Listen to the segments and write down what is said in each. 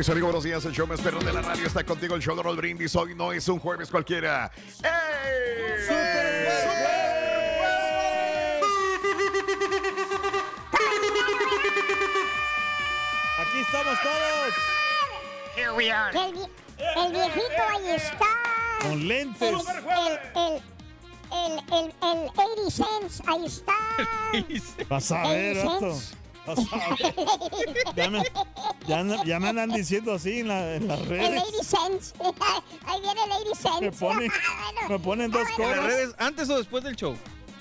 Mis amigos, buenos días. El show más perro de la radio está contigo. El show de Roll Brindis. Hoy no es un jueves cualquiera. ¡Ey! Aquí estamos todos. Here we are. El, el viejito ahí está. Con lentes. El, el, el, el, el 80 cents ahí está. Vas a ver, 80 vato. cents. Vas a ver. Ya me, ya, anda- ya me andan diciendo así en, la- en las El redes. 80 cents. Ahí viene el 80 cents. Me ponen, Bueno, me ponen dos ah, ¿En las coras. redes antes o después del show?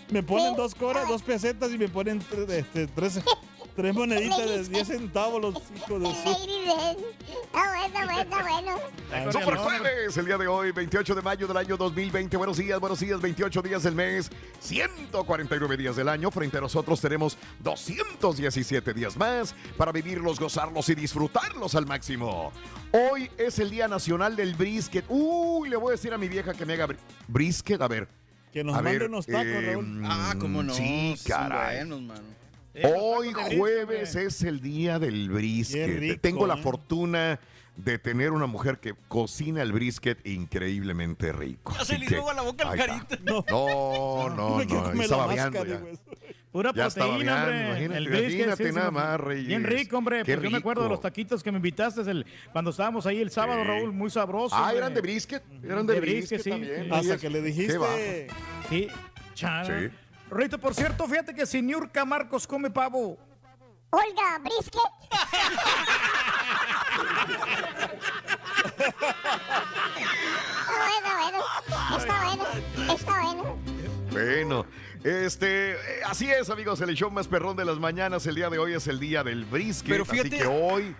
Me ponen Sí. dos coras, dos pesetas y me ponen tre- este, tres, tres moneditas de 10 centavos los hijos de su... 80 cents. Está bueno, bueno, bueno. Ay, Super jueves, el día de hoy, 28 de mayo del año 2020. Buenos días, buenos días, 28 días del mes, 149 días del año. Frente a nosotros tenemos 217 días más para vivirlos, gozarlos y disfrutarlos al máximo. Hoy es el Día Nacional del Brisket. Uy, le voy a decir a mi vieja que me haga bri- brisket. A ver. Que nos a manden ver, unos tacos, eh, Raúl. Ah, cómo no. Sí, caray. buenos, mano. Hoy jueves es el día del brisket. rico, Tengo la ¿eh? fortuna de tener una mujer que cocina el brisket increíblemente rico. Ya se le a la boca al carita. No, No, no, no. comer Estaba viando ya. Pura Ya estaba proteína, hombre. imagínate, el brisket, imagínate sí, sí, nada sí. más, Reyes. Bien rico, hombre. Qué Porque yo me acuerdo de rico. los taquitos que me invitaste el, cuando estábamos ahí el sábado, Sí. Raúl, muy sabroso. Ah, hombre. eran de brisket. Eran de, De brisket, brisket, sí. también. Hasta que le dijiste... Sí, chara. Sí. Rito, por cierto, fíjate que si Niurka Marcos come pavo. Olga, brisket. Está bueno, bueno. Está bueno. Está bueno. Bueno, este, eh, así es, amigos, el show más perrón de las mañanas. El día de hoy es el día del brisket. Pero así fíjate- que hoy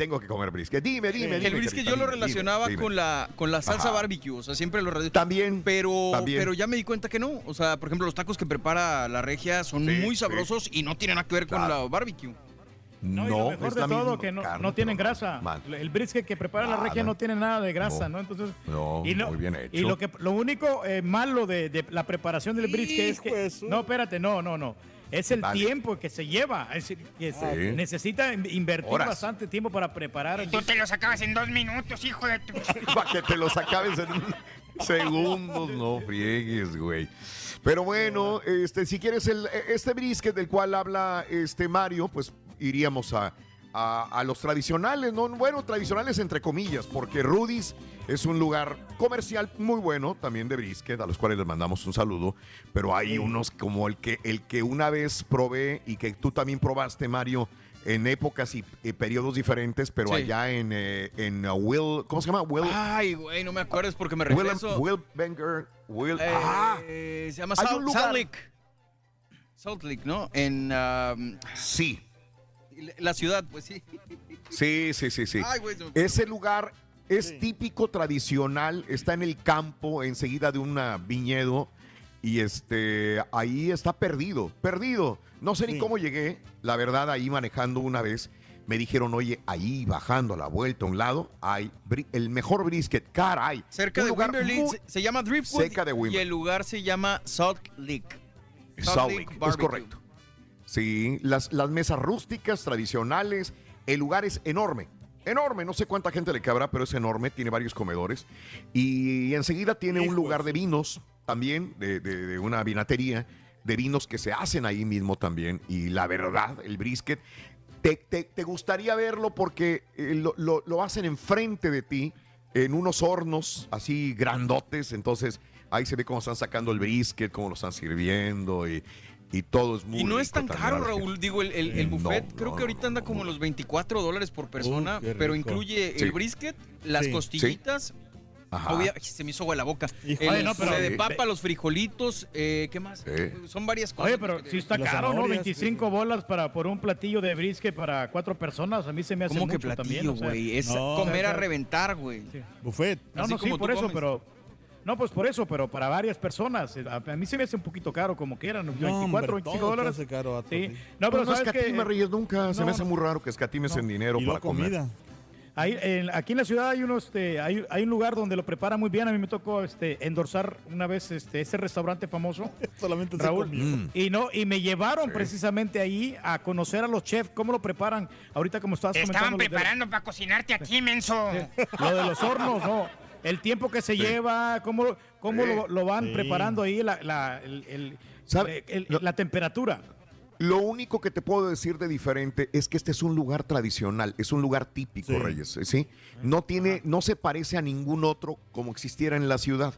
tengo que comer brisket. Dime, dime, El dime. brisket carita, yo lo relacionaba dime, con la con la salsa Ajá. barbecue, o sea, siempre lo relacionaba. También. Pero, también. pero ya me di cuenta que no. O sea, por ejemplo, los tacos que prepara la regia son Sí, muy sí. sabrosos y no tienen nada que ver con la barbecue. No, y lo mejor es de todo, que no, carne, no tienen grasa. man. El brisket que prepara la Nada. regia no tiene nada de grasa, No. ¿no? Entonces, No, y muy bien Y hecho. lo, que, lo único eh, malo de, de la preparación del brisket es que... No, espérate, no, no, no. Es el tiempo que se lleva. Es decir, que se Sí. necesita in- invertir Horas. bastante tiempo para preparar. Tú te los acabas en dos minutos, hijo de tu... Para que te los acabes en un segundos, no friegues, güey. Pero bueno, este, si quieres el, este brisket del cual habla este Mario, pues iríamos a, a- a los tradicionales, ¿no? Bueno, tradicionales entre comillas, porque Rudy's es un lugar comercial muy bueno, también de brisket, a los cuales les mandamos un saludo, pero hay unos como el que, el que una vez probé y que tú también probaste, Mario, en épocas y, y periodos diferentes, pero Sí. allá en, eh, en uh, Will, ¿cómo se llama? Will, Ay, güey, no me acuerdo, es porque me Will, regreso. Will Banger, Will, Eh, ah, se llama Salt Lake. Salt Lake, ¿no? En um, sí, la ciudad, pues sí. sí, sí, sí, sí. Ay, güey, se me fue. Ese lugar es típico, tradicional, está en el campo, enseguida de un viñedo, y este, ahí está perdido, perdido. No sé ni cómo llegué, la verdad, ahí manejando una vez, me dijeron, oye, ahí bajando a la vuelta a un lado, hay el mejor brisket, caray. Cerca Un de Wimberley, muy- se, llama Driftwood. cerca de Y Wimberley. el lugar se llama Salt Lake. Salt Lake, es Barbecue. correcto. Sí, las, las mesas rústicas, tradicionales, el lugar es enorme. Enorme, no sé cuánta gente le cabrá, pero es enorme, tiene varios comedores. Y enseguida tiene un lugar de vinos también, de, de- de una vinatería, de vinos que se hacen ahí mismo también. Y la verdad, el brisket, te, te- te gustaría verlo porque eh, lo, lo- lo hacen enfrente de ti, en unos hornos así grandotes. Entonces ahí se ve cómo están sacando el brisket, cómo lo están sirviendo y, y todo es muy Y no es rico tan también, caro, la gente. Raúl. Digo, el, el, el No, buffet creo no, que ahorita anda como los 24 dólares por persona, qué pero incluye Sí. el brisket, las Sí. costillitas. Ajá. obvia- se me hizo agua la boca. Hijo. El Oye, no, pero- de papa, los frijolitos, eh, ¿qué más? Sí. Son varias cosas. Oye, pero si está caro, ¿no? zanahorias, 25 bolas para por un platillo de brisket para cuatro personas. A mí se me hace ¿Cómo que mucho platillo, también. o sea, güey? es no, comer o sea, a reventar, güey. Sí. Buffet. No, Así no, sí, por eso, comes. pero... No, pues por eso, pero para varias personas. A, a mí se me hace un poquito caro, como que eran, 24, hombre, 25 todo dólares. se hace caro, vato, sí. sí. No, pero Pues no escatima, Reyes, nunca. se me hace muy raro que escatimes en dinero Y para luego comer. comida. Ahí, en- aquí en la ciudad hay unos, este, hay, hay un lugar donde lo prepara muy bien. A mí me tocó este, endorsar una vez este, ese restaurante famoso. Solamente Raúl. Mm. Y no, y me llevaron precisamente ahí a conocer a los chefs, cómo lo preparan. Ahorita como estabas Te estaban comentando. lo de- preparando para cocinarte a ti, menso. Lo de los hornos, no. El tiempo que se lleva, cómo, cómo Sí. lo, lo van Sí. preparando ahí, la, la, el- el- ¿Sabe? el- Lo- la temperatura. Lo único que te puedo decir de diferente es que este es un lugar tradicional, es un lugar típico, Sí. Reyes, ¿sí? No tiene, no se parece a ningún otro como existiera en la ciudad.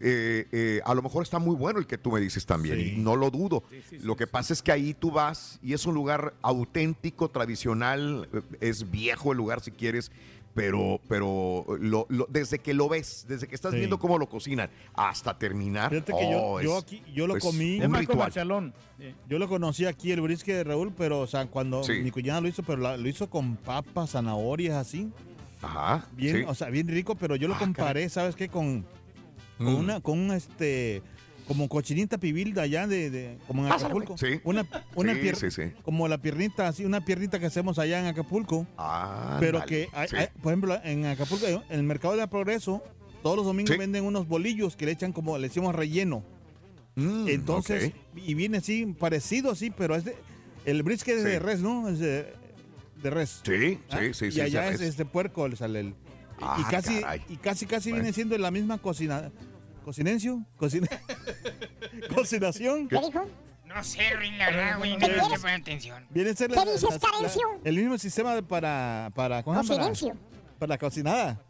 Eh, eh, a lo mejor está muy bueno el que tú me dices también, Sí. y no lo dudo. lo que pasa es que ahí tú vas y es un lugar auténtico, tradicional, eh, es viejo el lugar si quieres, pero, pero lo- lo- desde que lo ves, desde que estás Sí. viendo cómo lo cocinan hasta terminar, Fíjate que yo- oh, yo aquí- yo lo comí. Un comercialón. Sí. Yo lo conocí aquí, el brisket de Raúl, pero, o sea, cuando Sí. mi cuñada lo hizo, pero la- lo hizo con papas, zanahorias, así. Ajá, Bien, sí. o sea, bien rico, pero yo lo Ah, comparé, ¿sabes qué? Con, con Mm. una, con un, este, como cochinita pibil de allá de, de- como en Acapulco. sí. Una, una Sí, pier- sí, sí. como la piernita, así, una piernita que hacemos allá en Acapulco. Ah, pero dale, que, hay- sí. hay- por ejemplo, en Acapulco, en el mercado de Progreso, todos los domingos venden unos bolillos que le echan como, le decimos relleno. Mm, Entonces, y viene así, parecido así, pero es de, el brisket es de res, ¿no? Es de, de res. Sí, ¿Ah? sí, sí, Y allá sí, es este puerco, el sale el- Ah, y casi, caray. y casi, casi Bueno. viene siendo la misma cocina, cocinencio, cocina, cocinación. ¿Qué dijo? No sé, Rin, la verdad, güey. No ¿Qué le quieres? poner atención. Viene a ser ¿Qué dices, Carencio? el mismo sistema de para, para, ¿cómo se llama? Para, para la cocinada.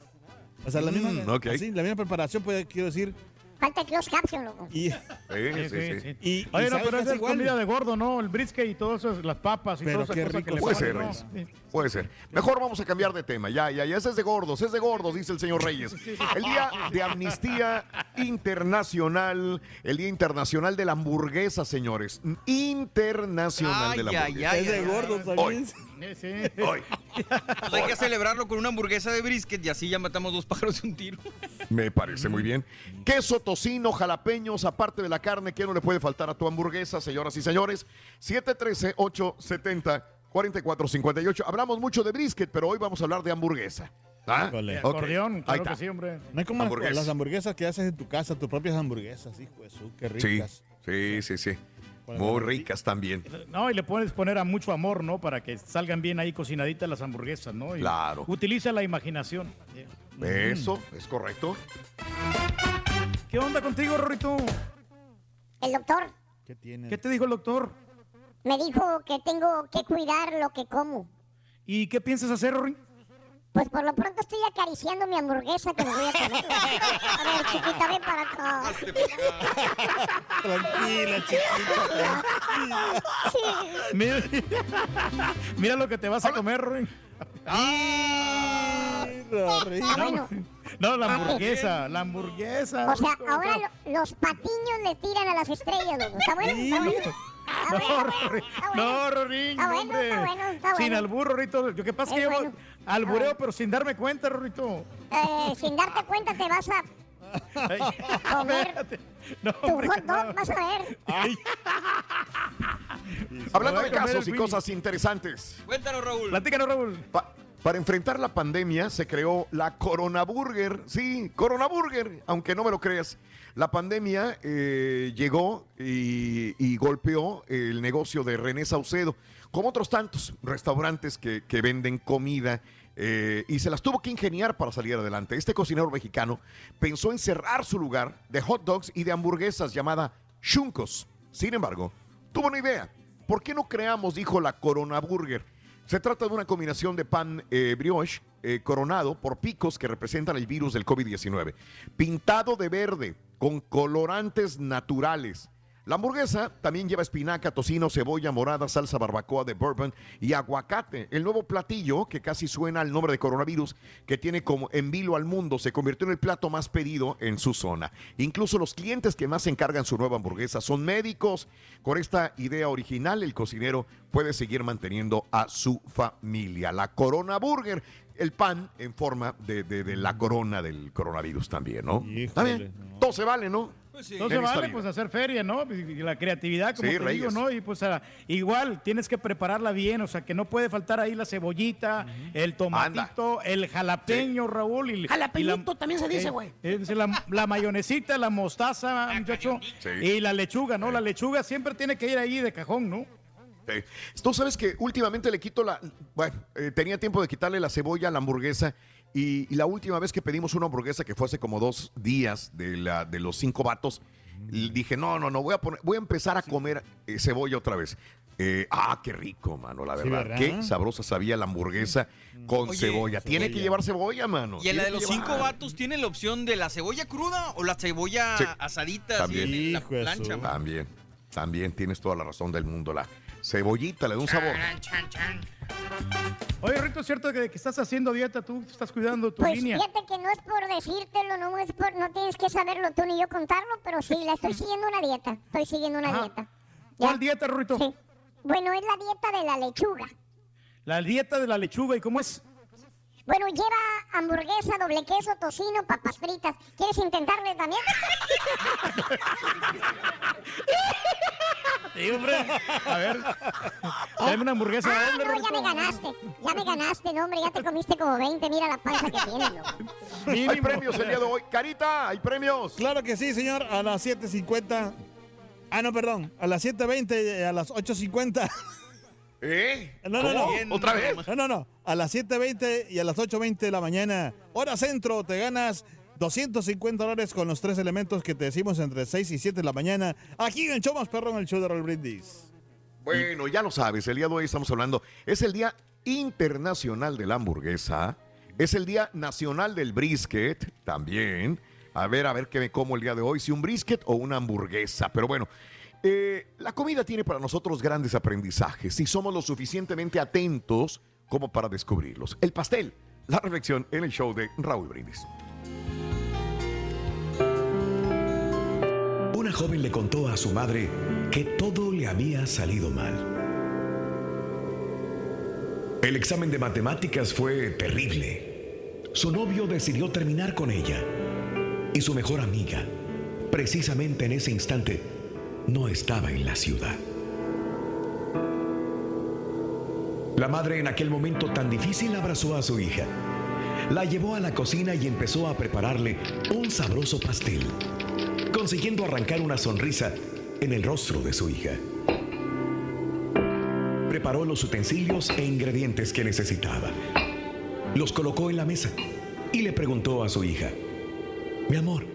O sea, la misma, Mm, ok. así, la misma preparación, puede, quiero decir. Falta close caption, loco. Y, Sí, Sí, sí, sí, sí. sí. y, y Oye, no, pero esa es igual. comida de gordo, ¿no? El brisket y todas esas, las papas y Pero todas esas cosas que le Puede ponen, ser, ¿no? Reyes. Sí. Puede ser. Mejor vamos a cambiar de tema. Ya, ya, ya. Ese es de gordos, es de gordos, dice el señor Reyes. El día de amnistía internacional, el día internacional de la hamburguesa, señores. Internacional de la Ay, ay, hamburguesa. ay, Es de ay, gordos Hoy. también. Sí, sí. Hoy. Pues hay que celebrarlo con una hamburguesa de brisket y así ya matamos dos pájaros de un tiro. Me parece muy bien. Queso, tocino, jalapeños, aparte de la carne, ¿qué no le puede faltar a tu hamburguesa, señoras y señores? 713-870-4458. Hablamos mucho de brisket, pero hoy vamos a hablar de hamburguesa. ¿Ah? Híjole. Ok. Acordeón, Ahí claro que sí, hombre. No hay como las, Hamburguesas. las hamburguesas que haces en tu casa, tus propias hamburguesas, hijo de su, qué Sí, ricas. sí, sí, sí. Con Muy ricas también. No, y le puedes poner a mucho amor, ¿no? Para que salgan bien ahí cocinaditas las hamburguesas, ¿no? Y Claro. Utiliza la imaginación. Eso es correcto. ¿Qué onda contigo, Rorito? El doctor ¿Qué tiene? ¿Qué te dijo el doctor? me dijo que tengo que cuidar lo que como. ¿Y qué piensas hacer, Rory? Pues por lo pronto estoy acariciando mi hamburguesa que me voy a comer. A ver, chiquita, ven para acá. Tranquila, chiquita. Mira, mira lo que te vas a comer, Ruin. Ah, bueno. No, la hamburguesa, la hamburguesa. O sea, ahora lo- los patiños le tiran a las estrellas, loco. ¿Está bueno? ¿Está bueno? No, bueno, Rorín, bueno. no, Rorín, Está bueno, está bueno, Sin bueno. albur, Rorito. Lo que pasa es que yo bueno. Albureo, pero sin darme cuenta, Rorito. Eh, sin darte cuenta te vas a Ay, comer. No, tu hombre, hot no. dog, vas a ver. Ay. Hablando de casos y cosas interesantes. Cuéntanos, Raúl. Platícanos, Raúl. Pa- para enfrentar la pandemia se creó la Corona Burger. Sí, Corona Burger, aunque no me lo creas. La pandemia eh, llegó y, y golpeó el negocio de René Saucedo, como otros tantos restaurantes que, que venden comida. Eh, y se las tuvo que ingeniar para salir adelante. Este cocinero mexicano pensó en cerrar su lugar de hot dogs y de hamburguesas llamada Chuncos. Sin embargo, tuvo una idea. ¿Por qué no creamos, dijo, la Corona Burger? Se trata de una combinación de pan eh, brioche eh, coronado por picos que representan el virus del COVID-19, pintado de verde con colorantes naturales. La hamburguesa también lleva espinaca, tocino, cebolla morada, salsa barbacoa de bourbon y aguacate. El nuevo platillo, que casi suena al nombre de coronavirus, que tiene como en vilo al mundo, se convirtió en el plato más pedido en su zona. Incluso los clientes que más se encargan su nueva hamburguesa son médicos. Con esta idea original, el cocinero puede seguir manteniendo a su familia. La Corona Burger, el pan en forma de, de- de la corona del coronavirus también, ¿no? Está bien. Todo se vale, ¿no? Pues sí. No se En esta vale pues hacer feria, ¿no? Y la creatividad, como Sí, te Reyes. digo, ¿no? Y pues igual tienes que prepararla bien, o sea, que no puede faltar ahí la cebollita, el tomatito, el jalapeño, Raúl. Y, Jalapeñito también se dice, eh, güey. es la, la mayonesita, la mostaza, muchacho. Sí. Y la lechuga, ¿no? La lechuga siempre tiene que ir ahí de cajón, ¿no? Sí. Tú sabes que últimamente le quito la. Bueno, eh, tenía tiempo de quitarle la cebolla a la hamburguesa. Y, y la última vez que pedimos una hamburguesa, que fue hace como dos días de, la, de los cinco vatos, l- dije: No, no, no, voy a, poner, voy a empezar a comer eh, cebolla otra vez. Eh, ah, qué rico, mano, la Sí, verdad. Qué sabrosa sabía la hamburguesa con Oye, cebolla. Tiene que llevar cebolla, mano. ¿Y en la de los cinco vatos tiene la opción de la cebolla cruda o la cebolla Sí. asadita así También. en la Hijo de plancha? También, también tienes toda la razón del mundo. La cebollita le da un sabor. Chan, chan, chan. Oye, Rito, ¿es cierto que, que estás haciendo dieta tú? ¿Estás cuidando tu Pues línea? fíjate que no es por decírtelo, no es por, no tienes que saberlo tú ni yo contarlo, pero sí, la estoy siguiendo una dieta. Estoy siguiendo una Ajá. dieta. ¿Cuál dieta, Rito? Sí. Bueno, es la dieta de la lechuga. La dieta de la lechuga, ¿y cómo es? Bueno, lleva hamburguesa, doble queso, tocino, papas fritas. ¿Quieres intentarle también? Sí, hombre. A ver. Dame una hamburguesa Ah, no, ya me ganaste. Ya me ganaste, no, hombre. Ya te comiste como 20. Mira la panza que tienes, loco. Hay premios el día de hoy. Carita, hay premios. Claro que sí, señor. A las 7.50. Ah, no, perdón. A las 7.20 y a las 8.50. ¿Eh? No, no, no. ¿Cómo? ¿Otra vez? No, no, no. A las 7.20 y a las 8.20 de la mañana, hora centro, te ganas 250 dólares con los tres elementos que te decimos entre 6 y 7 de la mañana. Aquí en el show más perro en el show de Roll Brindis. Bueno, ya lo sabes, el día de hoy estamos hablando, es el Día Internacional de la Hamburguesa, es el Día Nacional del Brisket también. A ver, a ver qué me como el día de hoy, si un brisket o una hamburguesa. Pero bueno, eh, la comida tiene para nosotros grandes aprendizajes si somos lo suficientemente atentos como para descubrirlos. El pastel, la reflexión en el show de Raúl Brindis. Una joven le contó a su madre que todo le había salido mal. El examen de matemáticas fue terrible. Su novio decidió terminar con ella. Y su mejor amiga, precisamente en ese instante, no estaba en la ciudad. La madre en aquel momento tan difícil abrazó a su hija. La llevó a la cocina y empezó a prepararle un sabroso pastel consiguiendo arrancar una sonrisa en el rostro de su hija. Preparó los utensilios e ingredientes que necesitaba. Los colocó en la mesa y le preguntó a su hija, mi amor,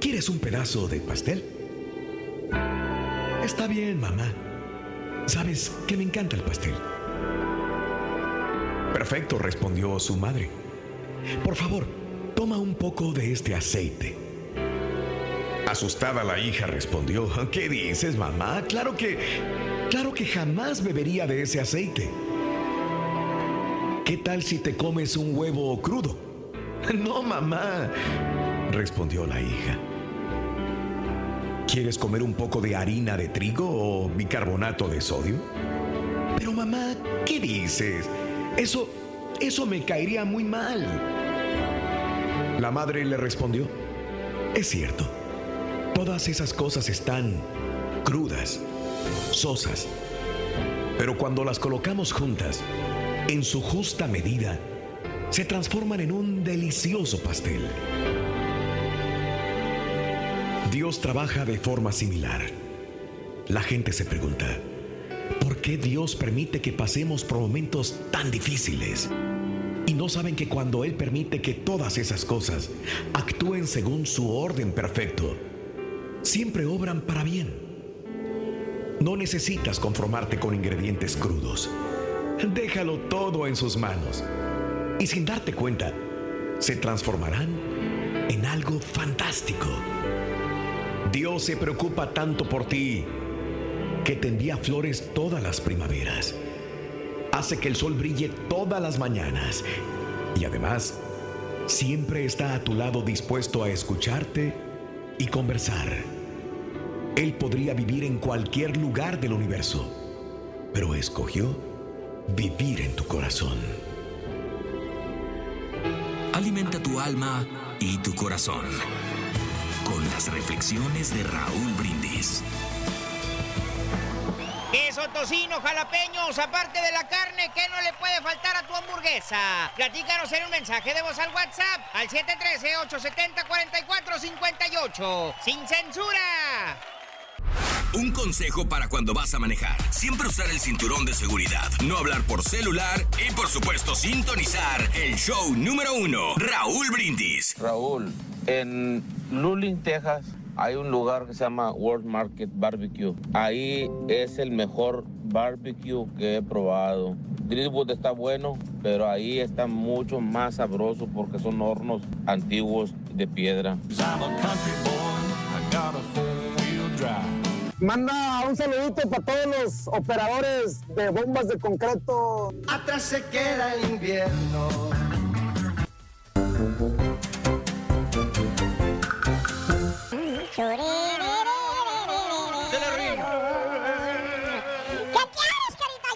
¿quieres un pedazo de pastel? Está bien, mamá. Sabes que me encanta el pastel. Perfecto, respondió su madre. por favor, toma un poco de este aceite. Asustada la hija respondió, ¿qué dices, mamá? Claro que, claro que jamás bebería de ese aceite. ¿Qué tal si te comes un huevo crudo? No, mamá, respondió la hija. ¿Quieres comer un poco de harina de trigo o bicarbonato de sodio? Pero mamá, ¿qué dices? Eso, eso me caería muy mal. La madre le respondió, es cierto, todas esas cosas están crudas, sosas, pero cuando las colocamos juntas, en su justa medida, se transforman en un delicioso pastel. Dios trabaja de forma similar. La gente se pregunta, ¿por qué Dios permite que pasemos por momentos tan difíciles? Y no saben que cuando Él permite que todas esas cosas actúen según su orden perfecto, siempre obran para bien. No necesitas conformarte con ingredientes crudos. Déjalo todo en sus manos. Y sin darte cuenta, se transformarán en algo fantástico. Dios se preocupa tanto por ti que te flores todas las primaveras. Hace que el sol brille todas las mañanas. Y además, siempre está a tu lado dispuesto a escucharte y conversar. Él podría vivir en cualquier lugar del universo, pero escogió vivir en tu corazón. Alimenta tu alma y tu corazón con las reflexiones de Raúl Brindis. Queso, tocino, jalapeños, aparte de la carne, ¿qué no le puede faltar a tu hamburguesa? Platícanos en un mensaje de voz al WhatsApp al 713-870-4458. ¡Sin censura! Un consejo para cuando vas a manejar. Siempre usar el cinturón de seguridad, no hablar por celular y por supuesto sintonizar el show número uno, Raúl Brindis. Raúl, en Luling, Texas, hay un lugar que se llama World Market Barbecue. Ahí es el mejor barbecue que he probado. Greenwood está bueno, pero ahí está mucho más sabroso porque son hornos antiguos de piedra. Manda un saludito para todos los operadores de bombas de concreto. Atrás se queda el invierno. ¿Qué quieres?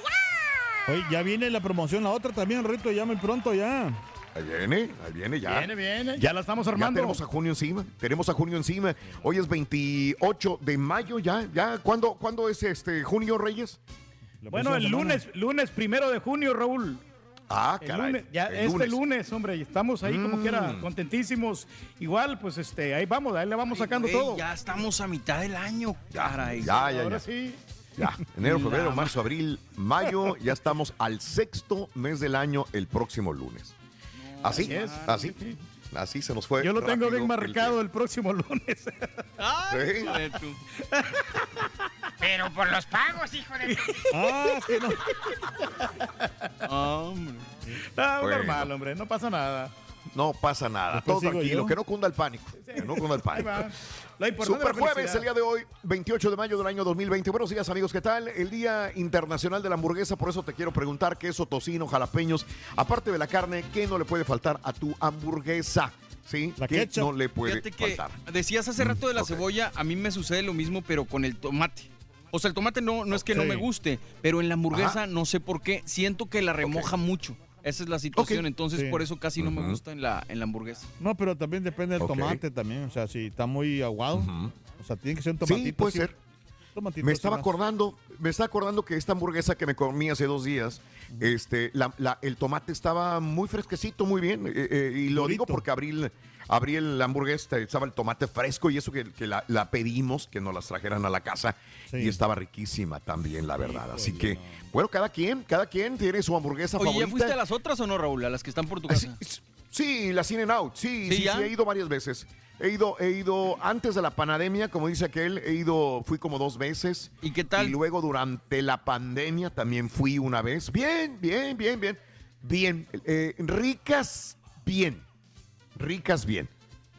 ¡Ya! Oye, ya viene la promoción, la otra también, Rito, ya muy pronto ya. Ahí viene, ahí viene ya. Viene, viene. Ya la estamos armando. Ya tenemos a junio encima. Tenemos a junio encima. Hoy es 28 de mayo ya. ya. ¿Cuándo, ¿cuándo es este junio, Reyes? Bueno, el lunes, lunes primero de junio, Raúl. Ah, El caray. lunes, ya el este lunes. lunes. hombre, estamos ahí como Mm. quiera, contentísimos. Igual, pues este, ahí vamos, ahí le vamos sacando todo. Ya estamos a mitad del año, caray. Ya, ya, Ahora ya. sí. Ya, enero, febrero, ma- marzo, abril, mayo, ya estamos al sexto mes del año el próximo lunes. Así, Así es. así, así se nos fue. Yo lo tengo bien el marcado el próximo lunes. Ay, Sí. hijo de tu- Pero por los pagos, hijo de... Ah, no. Hombre. Ah, Bueno. normal, hombre, no pasa nada. No pasa nada, Después todo tranquilo, yo. que no cunda el pánico. Que no cunda el pánico. Super jueves, el día de hoy, 28 de mayo del año 2020. Buenos días, amigos, ¿qué tal? El Día Internacional de la Hamburguesa, por eso te quiero preguntar, queso, tocino, jalapeños, aparte de la carne, ¿qué no le puede faltar a tu hamburguesa? ¿Sí? La ¿Qué ketchup. no le puede Fíjate que faltar? decías hace rato de la ok. cebolla, a mí me sucede lo mismo, pero con el tomate. O sea, el tomate no, no es que no me guste, pero en la hamburguesa Ajá. no sé por qué, siento que la remoja mucho. Esa es la situación, entonces Sí. por eso casi no me gusta en la, en la hamburguesa. No, pero también depende del tomate también. O sea, si está muy aguado. O sea, tiene que ser un tomatito. Sí, puede sí, ser. tomatito Me estaba más. acordando, me estaba acordando que esta hamburguesa que me comí hace dos días, este, la- la- el tomate estaba muy fresquecito, muy bien. eh, eh, y lo digo porque abrí, el- abrí el hamburguesa, estaba el tomate fresco y eso que, que la, la pedimos, que nos las trajeran a la casa. Sí. Y estaba riquísima también, la verdad. Así que, bueno, cada quien, cada quien tiene su hamburguesa Oye, ¿ya favorita. fuiste a las otras o no, Raúl? A las que están por tu sí, casa. Sí, la In and Out, sí, ¿Sí, sí, sí, ya? he ido varias veces. He ido, he ido antes de la pandemia, como dice aquel, he ido, fui como dos veces. ¿Y qué tal? Y luego durante la pandemia también fui una vez. Bien, bien, bien, bien. Bien, eh, ricas, bien. Ricas bien.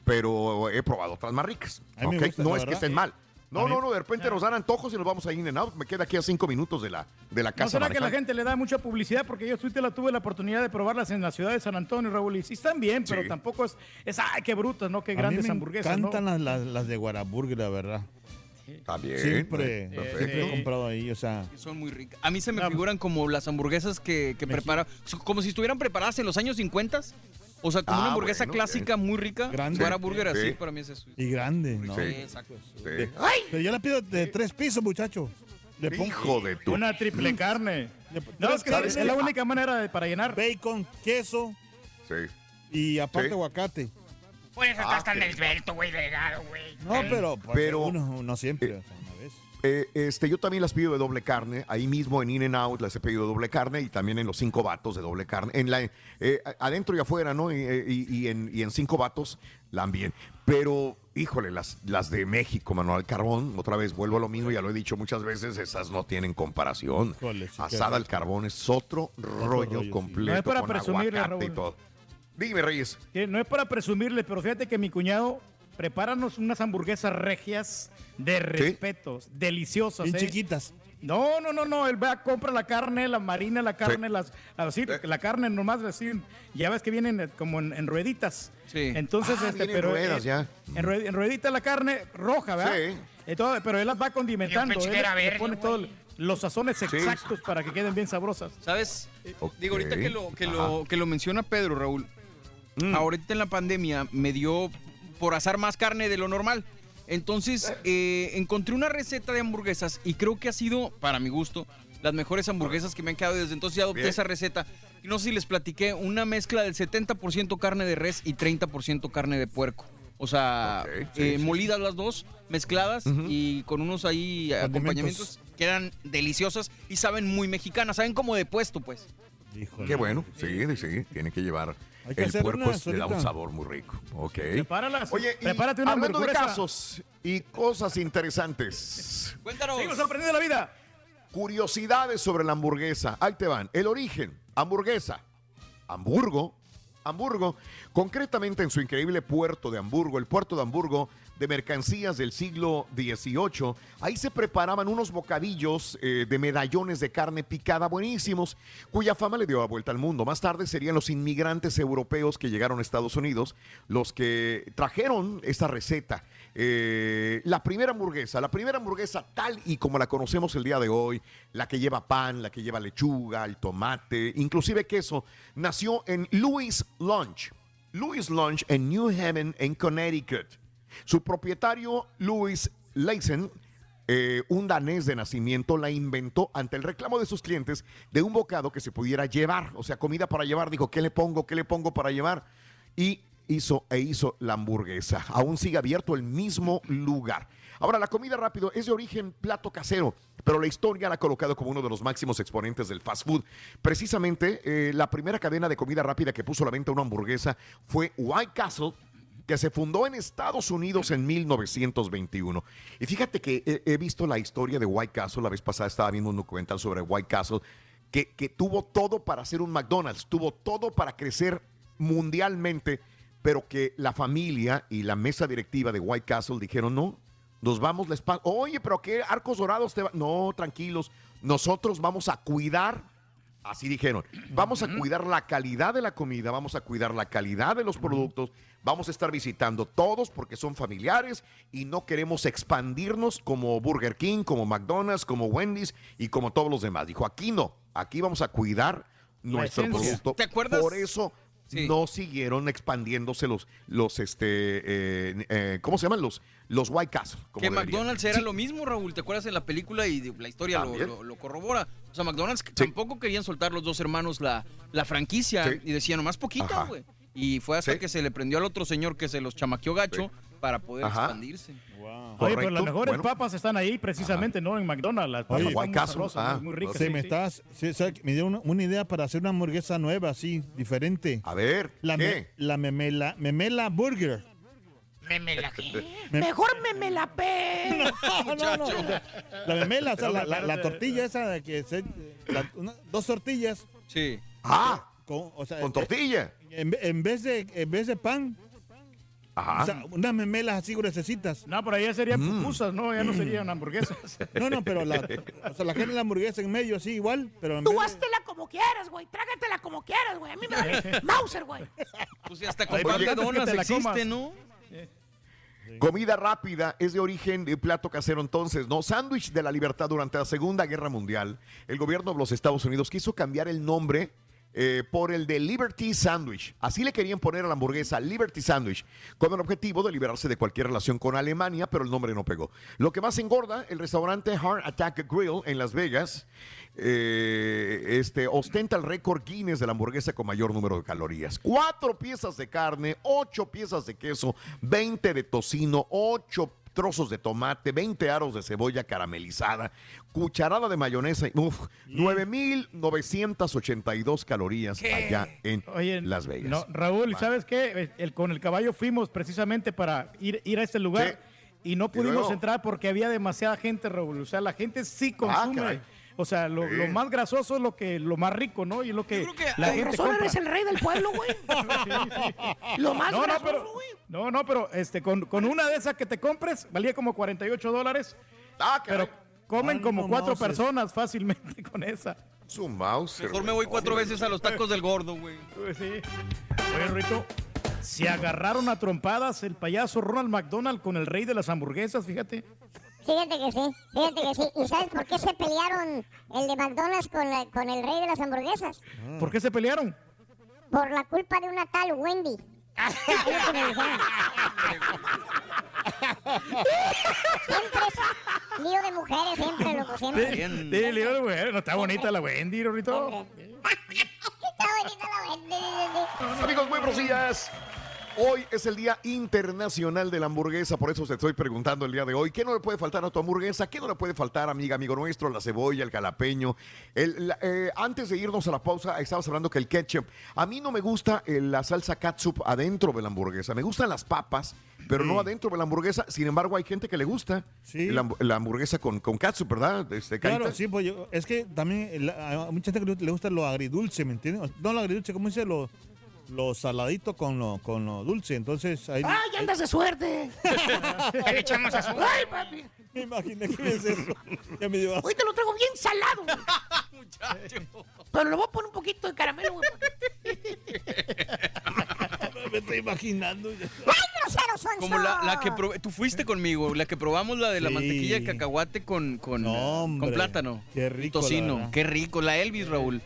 Pero he probado otras más ricas. A mí me ¿ok? gusta, no es que estén mal. A No, no, no, de repente nos dan antojos y nos vamos a In and Out. Me queda aquí a cinco minutos de la, de la ¿No casa. será que la gente le da mucha publicidad? Porque yo tuve la, tuve la oportunidad de probarlas en la ciudad de San Antonio, Raúl, y sí están bien, pero Sí. tampoco es, es ¡ay, qué brutas, ¿no? Qué A mí grandes me hamburguesas, ¿no? encantan las, las, las de Guaraburger, la verdad. También. Siempre, Perfecto. siempre he comprado ahí, o sea. Son muy ricas. A mí se me No, figuran como las hamburguesas que, que prepara, como si estuvieran preparadas en los años 50. O sea, como Ah, una hamburguesa bueno, clásica muy rica. Grande. Guara burger Sí. así, para mí es eso. Y grande, ¿no? Sí. exacto. Sí. Pero yo la pido de tres pisos, muchacho. Le pongo Hijo de tu. Una triple carne. le- No, es que es la única manera de- para llenar. Bacon, queso Sí. y aparte Sí. aguacate. Por eso Ah, estás tan esbelto, güey, delgado, güey. No, pero, pues, Pero- uno, no siempre, o sea, una vez. Eh, este, yo también las pido de doble carne. Ahí mismo en In and Out las he pedido de doble carne y también en los cinco vatos de doble carne. En la, eh, adentro y afuera, ¿no? Y, eh, y- y en, y en cinco vatos también. Pero, híjole, las, las de México, Manuel Carbón, otra vez vuelvo a lo mismo, ya lo he dicho muchas veces, esas no tienen comparación. Híjole, sí, qué Asada al carbón es otro rollo, rollo, sí. completo. No es para con presumirle, y todo. Dime, Reyes. Que no es para presumirle, pero fíjate que mi cuñado prepáranos unas hamburguesas regias de respetos, deliciosas. Bien ¿eh? chiquitas. No, no, no, no. Él va, compra la carne, la marina, la carne, las, así, la carne nomás así. Ya ves que vienen eh, como en, en rueditas. Sí. Entonces, Ah, este, pero ruedas eh, ya. En, rue- en ruedita la carne roja, ¿verdad? Sí. Entonces, pero él las va condimentando. Él que era le verde, pone todos los sazones exactos para que queden bien sabrosas. ¿Sabes? Ok. Digo, ahorita que lo, que, Ajá. lo, que lo menciona Pedro, Raúl. Mm. Ahorita en la pandemia me dio por asar más carne de lo normal. Entonces eh, encontré una receta de hamburguesas y creo que ha sido, para mi gusto, las mejores hamburguesas que me han quedado. Desde entonces ya adopté Bien. esa receta. Y no sé si les platiqué, una mezcla del 70% carne de res y 30% carne de puerco. O sea, Ok, sí, eh, sí. molidas las dos, mezcladas Ujú. y con unos ahí acompañamientos. Quedan deliciosas y saben muy mexicanas, saben como de puesto, pues. Híjole. Qué bueno, sí, sí, tiene que llevar. Hay que el hacer puerco le da un sabor muy rico. Ok. Prepáralas. Oye, y Prepárate una hablando de hamburguesa. casos y cosas interesantes, Cuéntanos. Sigo sorprendido de la vida. curiosidades sobre la hamburguesa. Ahí te van. El origen, hamburguesa, Hamburgo, Hamburgo, concretamente en su increíble puerto de Hamburgo, el puerto de Hamburgo de mercancías del siglo XVIII, ahí se preparaban unos bocadillos eh, de medallones de carne picada buenísimos, cuya fama le dio la vuelta al mundo. Más tarde serían los inmigrantes europeos que llegaron a Estados Unidos los que trajeron esta receta. Eh, la primera hamburguesa, la primera hamburguesa tal y como la conocemos el día de hoy, la que lleva pan, la que lleva lechuga, el tomate, inclusive queso, nació en Louis Lunch. Louis Lunch en New Haven, en Connecticut. Su propietario, Louis Leisen, eh, un danés de nacimiento, la inventó ante el reclamo de sus clientes de un bocado que se pudiera llevar, o sea, comida para llevar. Dijo, ¿qué le pongo? ¿Qué le pongo para llevar? Y hizo e hizo la hamburguesa. Aún sigue abierto el mismo lugar. Ahora, la comida rápido es de origen plato casero, pero la historia la ha colocado como uno de los máximos exponentes del fast food. Precisamente, eh, la primera cadena de comida rápida que puso a la venta una hamburguesa fue White Castle, que se fundó en Estados Unidos en 1921. Y fíjate que he, visto la historia de White Castle, la vez pasada estaba viendo un documental sobre White Castle, que, que tuvo todo para ser un McDonald's, tuvo todo para crecer mundialmente, pero que la familia y la mesa directiva de White Castle dijeron, no, nos vamos la espalda. Oye, pero ¿qué arcos dorados te va-?" No, tranquilos, nosotros vamos a cuidar Así dijeron, vamos a cuidar la calidad de la comida, vamos a cuidar la calidad de los productos, vamos a estar visitando todos porque son familiares y no queremos expandirnos como Burger King, como McDonald's, como Wendy's y como todos los demás. Dijo, aquí no, aquí vamos a cuidar nuestro producto. ¿Te acuerdas? Por eso Sí. no siguieron expandiéndose los, los este, eh, eh, ¿cómo se llaman? Los, los White Castle. como Que deberían. McDonald's era Sí. lo mismo, Raúl. ¿Te acuerdas en la película y la historia lo- lo corrobora? O sea, McDonald's tampoco querían soltar los dos hermanos la, la franquicia Sí. y decían nomás poquito, Ajá. güey. Y fue hasta Sí. que se le prendió al otro señor que se los chamaqueó gacho para poder Ajá. expandirse. Oye, pero las mejores bueno. papas están ahí precisamente, ¿no? En McDonald's. Las papas Oye, son muy sabrosas, ah, muy, ricas. Sí, sí, me sí. estás. sí, ¿sabe qué? me dio una, una idea para hacer una hamburguesa nueva, así, diferente. A ver, La, ¿qué? me- la memela, memela burger. ¿Me la qué? Me- Mejor me me la pe. No, no, no. La memela, o sea, la, la- la tortilla esa de que se, la- una- dos tortillas Sí. Ah, con Con, o sea, Con eh, tortilla. En, en vez de, en vez de pan, Ajá. o sea, unas memelas así gruesecitas. No, pero ya serían Mm. pupusas, ¿no? Ya no serían hamburguesas. No, no, pero la, o sea, la gente la hamburguesa en medio así igual, pero en Tú vez de- como quieras, güey. Trágatela como quieras, güey. A mí me vale Mauser, güey. Pues ya hasta con pan de donas existe, comas. Comida rápida es de origen de plato casero entonces, ¿no? Sándwich de la libertad durante la Segunda Guerra Mundial. El gobierno de los Estados Unidos quiso cambiar el nombre eh, por el de Liberty Sandwich. Así le querían poner a la hamburguesa Liberty Sandwich, con el objetivo de liberarse de cualquier relación con Alemania, pero el nombre no pegó. Lo que más engorda, el restaurante Heart Attack Grill en Las Vegas, eh, este, ostenta el récord Guinness de la hamburguesa con mayor número de calorías. Cuatro piezas de carne, ocho piezas de queso, 20 de tocino, ocho trozos de tomate, 20 aros de cebolla caramelizada, cucharada de mayonesa, uf, 9.982 calorías allá en Las Vegas. No, Raúl, ¿sabes qué? El, con el caballo fuimos precisamente para ir, ir a este lugar y no pudimos entrar porque había demasiada gente, Raúl. O sea, la gente sí Ah, consume. o sea, lo, Sí. lo más grasoso es lo que lo más rico, ¿no? Y es lo que, la Con gente razón compra. eres el rey del pueblo, güey. Lo más no, no, grasoso, pero, no, no, pero este, con, con una de esas que te compres, valía como 48 dólares. pero comen Ay, como no cuatro personas fácilmente con esa. Su mouse. Mejor me voy cuatro veces a los tacos del gordo, güey. Pues sí. Oye, Rito, se agarraron a trompadas el payaso Ronald McDonald con el rey de las hamburguesas, fíjate. Fíjate que sí, fíjate que sí. ¿Y sabes por qué se pelearon el de McDonald's con, la- con el rey de las hamburguesas? ¿Por qué se pelearon? Por la culpa de una tal Wendy. Siempre es lío de mujeres, siempre, loco, siempre. Sí, sí, le digo, güey, no está bonita la Wendy, Rito. Está bonita la Wendy. Amigos, muy buenos días. Hoy es el Día Internacional de la Hamburguesa, por eso te estoy preguntando el día de hoy, ¿qué no le puede faltar a tu hamburguesa? ¿Qué no le puede faltar, amiga, amigo nuestro? La cebolla, el jalapeño. El- la- eh, antes de irnos a la pausa, estabas hablando que el ketchup. A mí no me gusta eh, la salsa catsup adentro de la hamburguesa. Me gustan las papas, pero no adentro de la hamburguesa. Sin embargo, hay gente que le gusta la, hamb- la hamburguesa con, con catsup, ¿verdad? Este, Claro, sí, pues yo- es que también la- a mucha gente le gusta lo agridulce, ¿me entiendes? No lo agridulce, ¿cómo dice? Lo, lo saladito con lo, con lo dulce. Entonces, ahí. ¡Ay, andas de suerte! Ya le echamos azúcar. ¡Ay, papi! Me imaginé que es eso. Ya me dio Hoy te lo traigo bien salado. Pero le voy a poner un poquito de caramelo, güey. Me estoy imaginando. ¡Ay, grosero son Como la, la que probé, tú fuiste conmigo, la que probamos la de la Sí. mantequilla de cacahuate con, con, hombre, con plátano. qué y rico, la Tocino, qué rico. La Elvis, Raúl.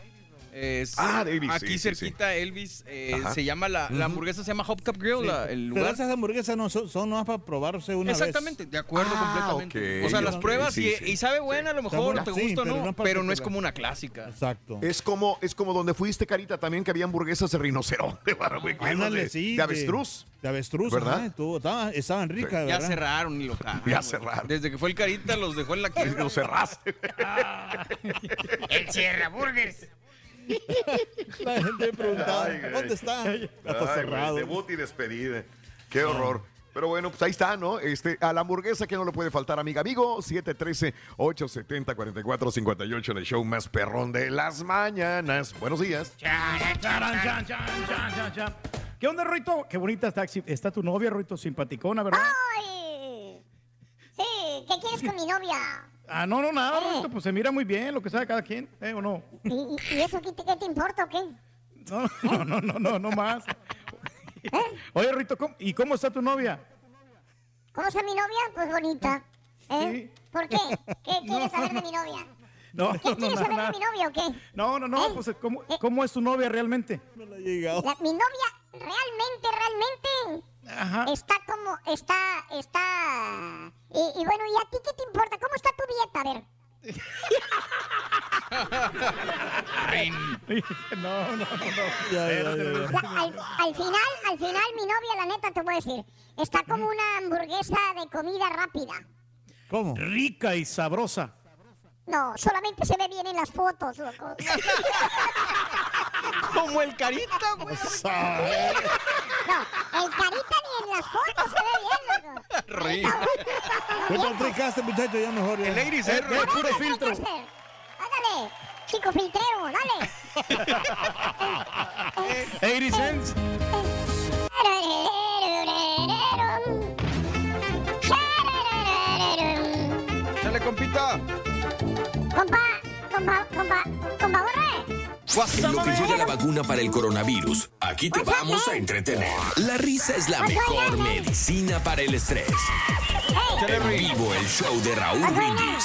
Es- Ah, de Elvis, Aquí sí, sí, cerquita, Elvis, eh, se llama la, hamburguesa, se llama Hop Cup Grill, la- el Pero lugar. esas hamburguesas no son, son nomás para probarse una Exactamente, vez. de acuerdo Ah, completamente. o sea, las pruebas sí, y, sí. y sabe buena, a lo mejor buena, te sí, gusta o pero no, no pero no es como una clásica. Exacto. Es como, es como donde fuiste, Carita, también que había hamburguesas de rinoceronte, güey, Ándale, de, sí. de avestruz. De avestruz, ¿Verdad? estaban, estaban ricas, Ya ¿verdad? cerraron y lo Ya cerraron. Desde que fue el Carita los dejó en la quiebra. Lo cerraste. El Sierra Burgers. La gente preguntaba, Ay, güey. ¿dónde está? Está güey, cerrado. debut y despedida. Qué horror. Pero bueno, pues ahí está, ¿no? Este, a la hamburguesa que no le puede faltar, amiga, amigo. 713-870-4458 en el show más perrón de las mañanas. Buenos días. Charan, chan, chan, chan, chan, chan. ¿Qué onda, Roito? Qué bonita está, está tu novia, Roito, simpaticona, ¿verdad? ¡Ay! Sí, ¿qué quieres con mi novia? Ah, no, no, nada, Roito, pues se mira muy bien lo que sabe cada quien, ¿eh? ¿O no? ¿Y, y- eso qué te, qué te importa o qué? No, no, no, no, no, no más. Oye, Rito, ¿cómo- ¿y cómo está tu novia? ¿Cómo está mi novia? Pues bonita. ¿Eh? ¿Por qué? ¿Qué quieres saber de mi novia? No, ¿Qué no, no, quieres nada, saber de mi novia o qué? No, no, no, pues ¿cómo, cómo es tu novia realmente? No le ha llegado. La- mi novia realmente, realmente Ajá. está como, está, está... Y, y bueno, ¿y a ti qué te importa? ¿Cómo está tu dieta? A ver. No, no, no. Ya, ya, ya, ya. Ya, al, al final, al final, mi novia, la neta, te voy a decir, está como una hamburguesa de comida rápida. ¿Cómo? Rica y sabrosa. No, solamente se ve bien en las fotos, loco. Como el Carita, güey. No, el carita ni en las fotos se ve bien, loco. Ríe. ¿Qué tal tricaste, muchacho? Ya mejor. ya. El Iris, eh, puro filtro. Ándale, chico filtrero, dale. 80 cents. Dale, compita. Compa, compa, compa, compa, borre. En lo que llega la vacuna para el coronavirus, aquí te vamos a entretener. La risa es la mejor medicina para el estrés. En vivo el show de Raúl Brindis.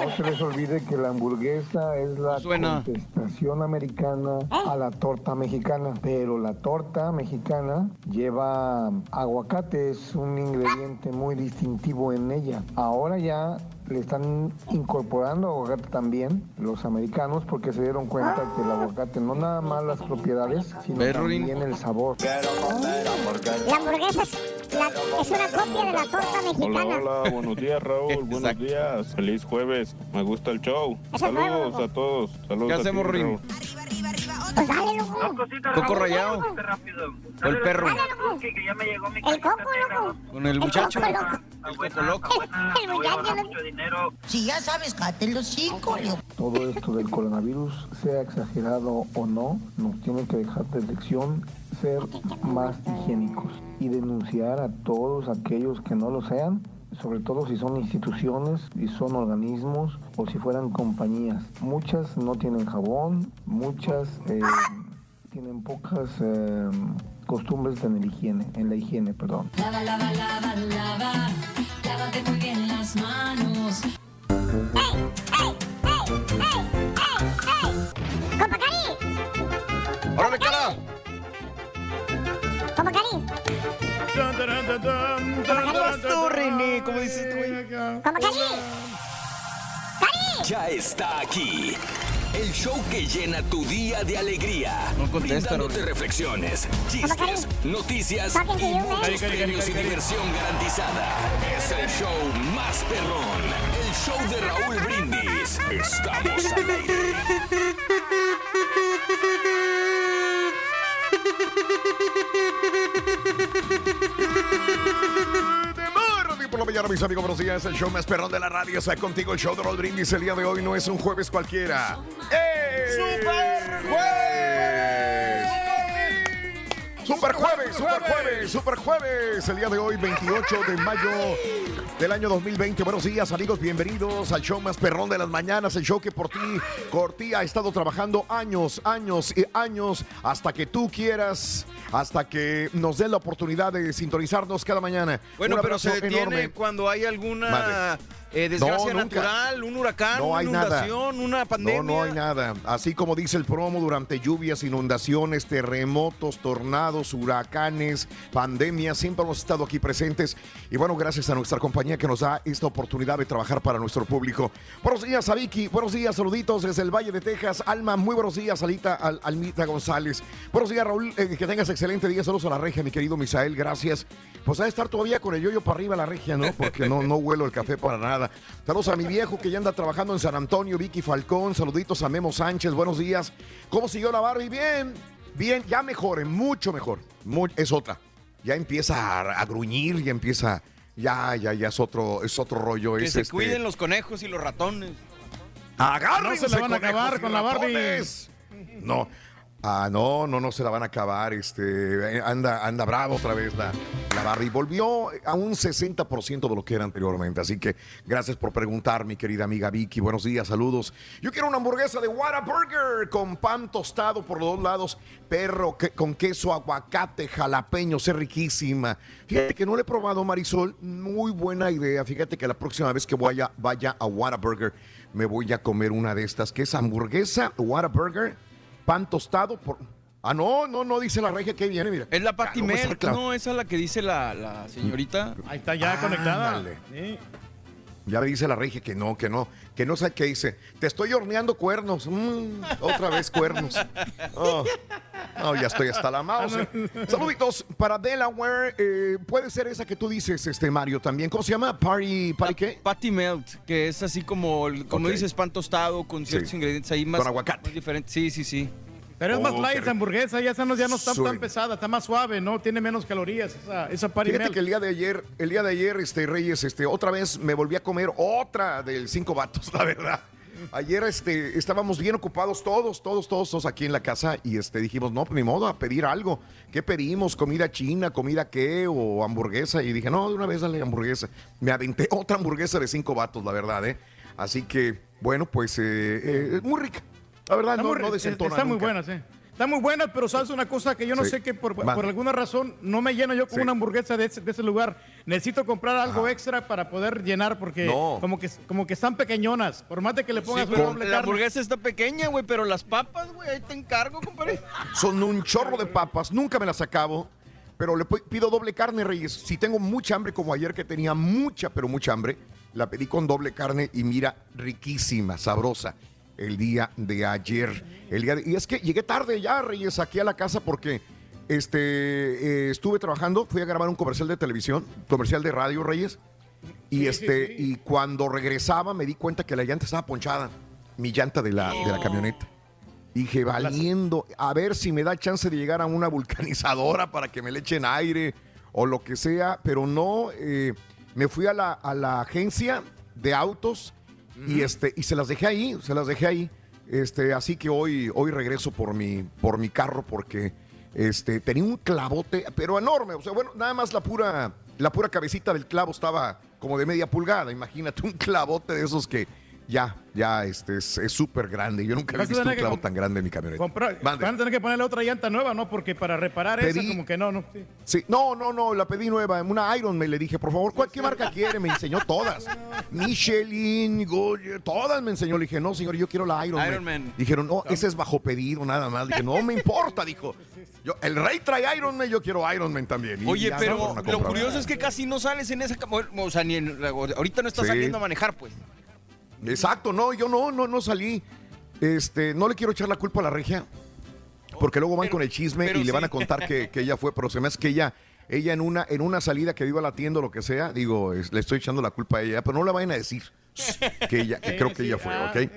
No se les olvide que la hamburguesa es la Suena. contestación americana a la torta mexicana, pero la torta mexicana lleva aguacate, es un ingrediente muy distintivo en ella. Ahora ya le están incorporando aguacate también los americanos porque se dieron cuenta que el aguacate no nada más las propiedades, sino Berlín. también el sabor. La hamburguesa es, la- es una copia de la torta Hola, mexicana. hola, buenos días Raúl, buenos días, feliz jueves, me gusta el show. Saludos a todos, saludos ¿Qué a ti, hacemos, Rin? Raúl. Pues dale, loco. Coco rayado. O el perro. El coco, loco. Con el muchacho. coco, loco. El coco loco. El muchacho, loco. Si ya sabes, cállate los cinco, Leo. Todo esto del coronavirus, sea exagerado o no, nos tiene que dejar de lección ser más higiénicos y denunciar a todos aquellos que no lo sean, sobre todo si son instituciones y son organismos o si fueran compañías. Muchas no tienen jabón, muchas eh, tienen pocas eh, costumbres en la higiene, en la higiene, perdón. Lava, lava, lava, lava. Lávate muy bien las manos. Compa Cari, ¡Órale, cara! ¿Cómo dices tú, güey? Cari. Ya está aquí. El show que llena tu día de alegría. No contesta, brindándote reflexiones, chistes, noticias y muchos premios y diversión garantizada. Es el show más perrón. El show de Raúl Brindis. Estamos al aire. Mañana, mis amigos, buenos días. El show más perrón de la radio está contigo. El show de Brindis el día de hoy no es un jueves cualquiera. ¡Eh! ¡Super jueves! ¡Super jueves! ¡Super jueves! ¡Super jueves! El día de hoy, 28 de mayo del año 2020. Buenos días, amigos. Bienvenidos al show más perrón de las mañanas. El show que por ti, por ti ha estado trabajando años, años y años hasta que tú quieras, hasta que nos den la oportunidad de sintonizarnos cada mañana. Bueno, pero se detiene enorme. cuando hay alguna Madre. Eh, desgracia No, natural, un huracán, No una nada. inundación, una pandemia. No, no hay nada. Así como dice el promo, durante lluvias, inundaciones, terremotos, tornados, huracanes, pandemias, siempre hemos estado aquí presentes. Y bueno, gracias a nuestra compañía que nos da esta oportunidad de trabajar para nuestro público. Buenos días a Vicky, buenos días, saluditos desde el Valle de Texas. Alma, muy buenos días, Alita, Al- Almita González. Buenos días, Raúl, eh, que tengas excelente día. Saludos a la regia, mi querido Misael, gracias. Pues a estar todavía con el yoyo para arriba la regia, ¿no? Porque no, no huelo el café para nada. Saludos a mi viejo que ya anda trabajando en San Antonio, Vicky Falcón. Saluditos a Memo Sánchez, buenos días. ¿Cómo siguió la Barbie? Bien, bien, ya mejor, mucho mejor. Es otra. Ya empieza a, a gruñir, ya empieza. Ya, ya, ya es otro, es otro rollo. Que es se este- cuiden los conejos y los ratones. Agárrense, No se la van a acabar con la Barbie. ratones. No. Ah, no, no, no se la van a acabar. Este, eh, anda, anda bravo otra vez la, la Barbie. Volvió a un 60% de lo que era anteriormente. Así que gracias por preguntar, mi querida amiga Vicky. Buenos días, saludos. Yo quiero una hamburguesa de Whataburger con pan tostado por los dos lados, perro que- con queso, aguacate, jalapeño, es riquísima. Fíjate que no la he probado, Marisol. Muy buena idea. Fíjate que la próxima vez que vaya, vaya a Whataburger, me voy a comer una de estas, que es hamburguesa, Whataburger pan tostado por... Ah, no, no, no dice la regia que viene, mira. Es la Patty Ya, no esa es la que dice la, la señorita. Ahí está ya conectada. Sí. Ya me dice la regia que no, que no, que no sé qué dice. Te estoy horneando cuernos. Mm, otra vez cuernos. Oh, no, ya estoy hasta la mouse. Saluditos para Delaware. eh, puede ser esa que tú dices, este Mario, también. ¿Cómo se llama? Party, ¿party qué? Patty Melt, que es así como, como dices, pan tostado con ciertos Sí. ingredientes ahí más, Con aguacate. más diferentes. Sí, sí, sí. Pero es más Oh, light esa hamburguesa, ya esa no, ya no está Suena. tan pesada, está más suave, ¿no? Tiene menos calorías esa, esa Fíjate que el día de ayer, el día de ayer, este Reyes, este, otra vez me volví a comer otra del cinco vatos, la verdad. ayer este, estábamos bien ocupados todos, todos, todos, todos aquí en la casa y este, dijimos, no, pues ni modo, a pedir algo. ¿Qué pedimos? ¿Comida china? ¿Comida qué? ¿O hamburguesa? Y dije, no, de una vez dale hamburguesa. Me aventé otra hamburguesa de cinco vatos, la verdad, ¿eh? Así que, bueno, pues, eh, eh, muy rica. La verdad, Está no, muy- no desentona Está muy buena, sí. Está muy buena, pero sabes una cosa que yo no Sí. sé que por, alguna razón no me lleno yo con Sí. una hamburguesa de ese, de ese lugar. Necesito comprar algo extra para poder llenar porque No. como que como que están pequeñonas. Por más de que le pongas Sí, una pero doble la carne. hamburguesa está pequeña, güey, pero las papas, güey, ahí te encargo, compadre. Son un chorro de papas, nunca me las acabo, pero le pi- pido doble carne, Reyes. Si tengo mucha hambre, como ayer que tenía mucha, pero mucha hambre, la pedí con doble carne y mira, riquísima, sabrosa. El día de ayer. El día de- y es que llegué tarde ya, Reyes, aquí a la casa porque este, eh, estuve trabajando, fui a grabar un comercial de televisión, comercial de radio, Reyes. Y, este, y cuando regresaba me di cuenta que la llanta estaba ponchada, mi llanta de la, de la camioneta. Dije, valiendo, a ver si me da chance de llegar a una vulcanizadora para que me le echen aire o lo que sea, pero no, eh, me fui a la, a la agencia de autos y, este, y se las dejé ahí, se las dejé ahí. Este, así que hoy, hoy regreso por mi, por mi carro porque este, tenía un clavote, pero enorme. O sea, bueno, nada más la pura, la pura cabecita del clavo estaba como de media pulgada. Imagínate un clavote de esos que ya, ya este, es es súper grande. Yo nunca había visto un clavo tan grande en mi camioneta. Comprar- van a tener que ponerle otra llanta nueva, ¿no? Porque para reparar esa Pedí- como que no, no. sí. Sí, no, no, no, la pedí nueva, una Iron me le dije, por favor, ¿cuál, ¿qué marca quiere? Me enseñó todas. Michelin, Goya, todas me enseñó. Le dije, no, señor, yo quiero la Iron, Iron Man. Man. Dijeron, no, ese es bajo pedido nada más. Dije, no me importa, dijo. Yo, el rey trae Iron Man, yo quiero Iron Man también. Y Oye, pero lo curioso es que casi no sales en esa... O sea, ni en- ahorita no estás Sí. saliendo a manejar, pues. Exacto, no, yo no, no, no salí. Este, no le quiero echar la culpa a la regia, porque luego van con el chisme y le van a contar que, que ella fue, pero se me hace que ella, ella en una, en una salida que iba a la tienda o lo que sea, digo, es- le estoy echando la culpa a ella, pero no le vayan a decir que ella, que creo que ella fue, Ah. ¿ok?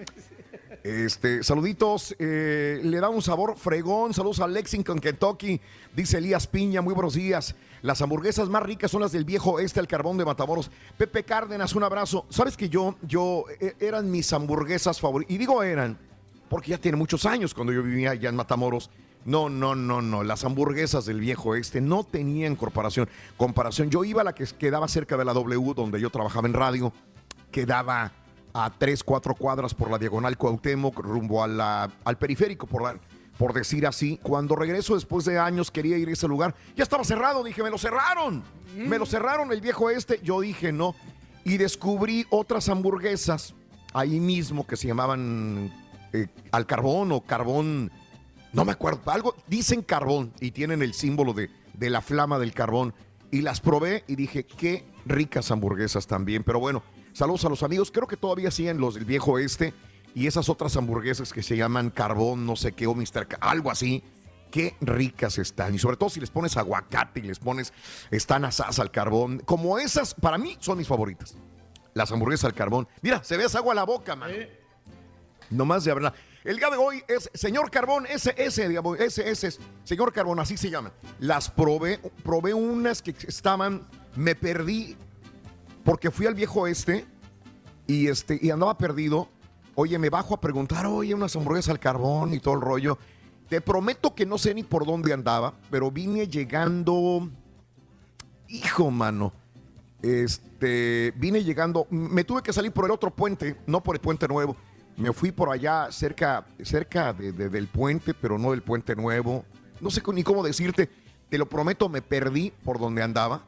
Este, saluditos, eh, le da un sabor fregón. Saludos a Lexington, Kentucky. Dice Elías Piña, muy buenos días. Las hamburguesas más ricas son las del viejo este, el carbón de Matamoros. Pepe Cárdenas, un abrazo. Sabes que yo, yo, eh, eran mis hamburguesas favoritas. Y digo eran, porque ya tiene muchos años cuando yo vivía allá en Matamoros. No, no, no, no. Las hamburguesas del viejo este no tenían comparación. Comparación. Yo iba a la que quedaba cerca de la W, donde yo trabajaba en radio. Quedaba a tres, cuatro cuadras por la diagonal Cuauhtémoc, rumbo al periférico, por, la- por decir así. Cuando regreso después de años, quería ir a ese lugar. Ya estaba cerrado, dije, me lo cerraron. Me lo cerraron el viejo este. Yo dije, no. Y descubrí otras hamburguesas ahí mismo que se llamaban eh, al carbón o carbón. No me acuerdo, algo, dicen carbón y tienen el símbolo de, de la flama del carbón. Y las probé y dije, qué ricas hamburguesas también. Pero bueno, saludos a los amigos. Creo que todavía siguen los del viejo este y esas otras hamburguesas que se llaman carbón, no sé qué, o Mr. Ca- algo así. Qué ricas están. Y sobre todo si les pones aguacate y les pones, están asadas al carbón. Como esas, para mí son mis favoritas. Las hamburguesas al carbón. Mira, se ve esa agua a la boca, man. Nomás de hablar. El día de hoy es Señor Carbón, SS, digamos, SS, Señor Carbón, así se llaman. Las probé, probé unas que estaban, me perdí porque fui al viejo este y, este, y andaba perdido. Oye, me bajo a preguntar, oye, unas hamburguesas al carbón y todo el rollo. Te prometo que no sé ni por dónde andaba, pero vine llegando. Hijo, mano. Este, vine llegando. Me tuve que salir por el otro puente, no por el puente nuevo. Me fui por allá cerca, cerca de- de- del puente, pero no del puente nuevo. No sé ni cómo decirte. Te lo prometo, me perdí por donde andaba.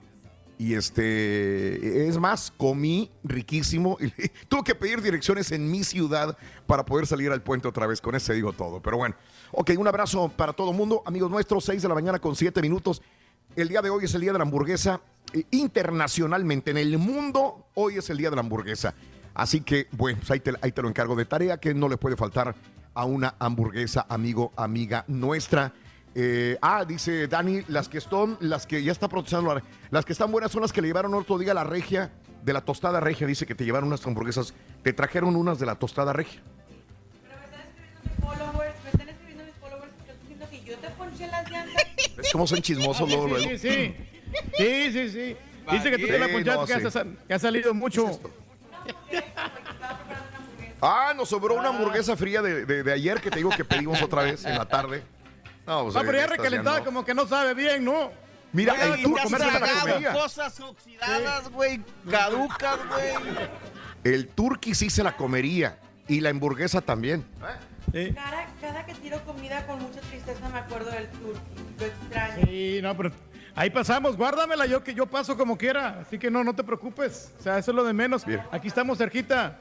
Y este, es más, comí riquísimo. Y tuve que pedir direcciones en mi ciudad para poder salir al puente otra vez. Con eso digo todo. Pero bueno, ok, un abrazo para todo el mundo. Amigos nuestros, 6 de la mañana con 7 minutos. El día de hoy es el día de la hamburguesa. eh, internacionalmente, en el mundo, hoy es el día de la hamburguesa. Así que, bueno, pues ahí te lo encargo de tarea, que no le puede faltar a una hamburguesa, amigo, amiga nuestra. Eh, ah, dice Dani, las que están, las que ya está protestando, la- las que están buenas son las que le llevaron otro día a la regia, de la tostada regia, dice que te llevaron unas hamburguesas, te trajeron unas de la tostada regia. followers, me están escribiendo mis followers que están diciendo que yo te ponché las llantas. ¿Ves cómo son chismosos luego, luego? Sí, sí. Sí, sí, sí. Dice que tú te la ponchaste, no, que, sí. que ha salido mucho. Ah, nos sobró una hamburguesa fría de, de- de ayer que te digo que pedimos otra vez en la tarde. No, pues, No, pero ya recalentada como que no sabe bien, ¿no? Mira, Oigan, el turco ¿te has sí se la tragado comería. Cosas oxidadas, güey, caducas, güey. El turqui sí se la comería. Y la hamburguesa también. Cada, cada que tiro comida con mucha tristeza me acuerdo del turkey. Lo extraño. Sí, no, pero ahí pasamos, guárdamela yo que yo paso como quiera, así que no, no te preocupes. O sea, eso es lo de menos. Aquí estamos cerquita.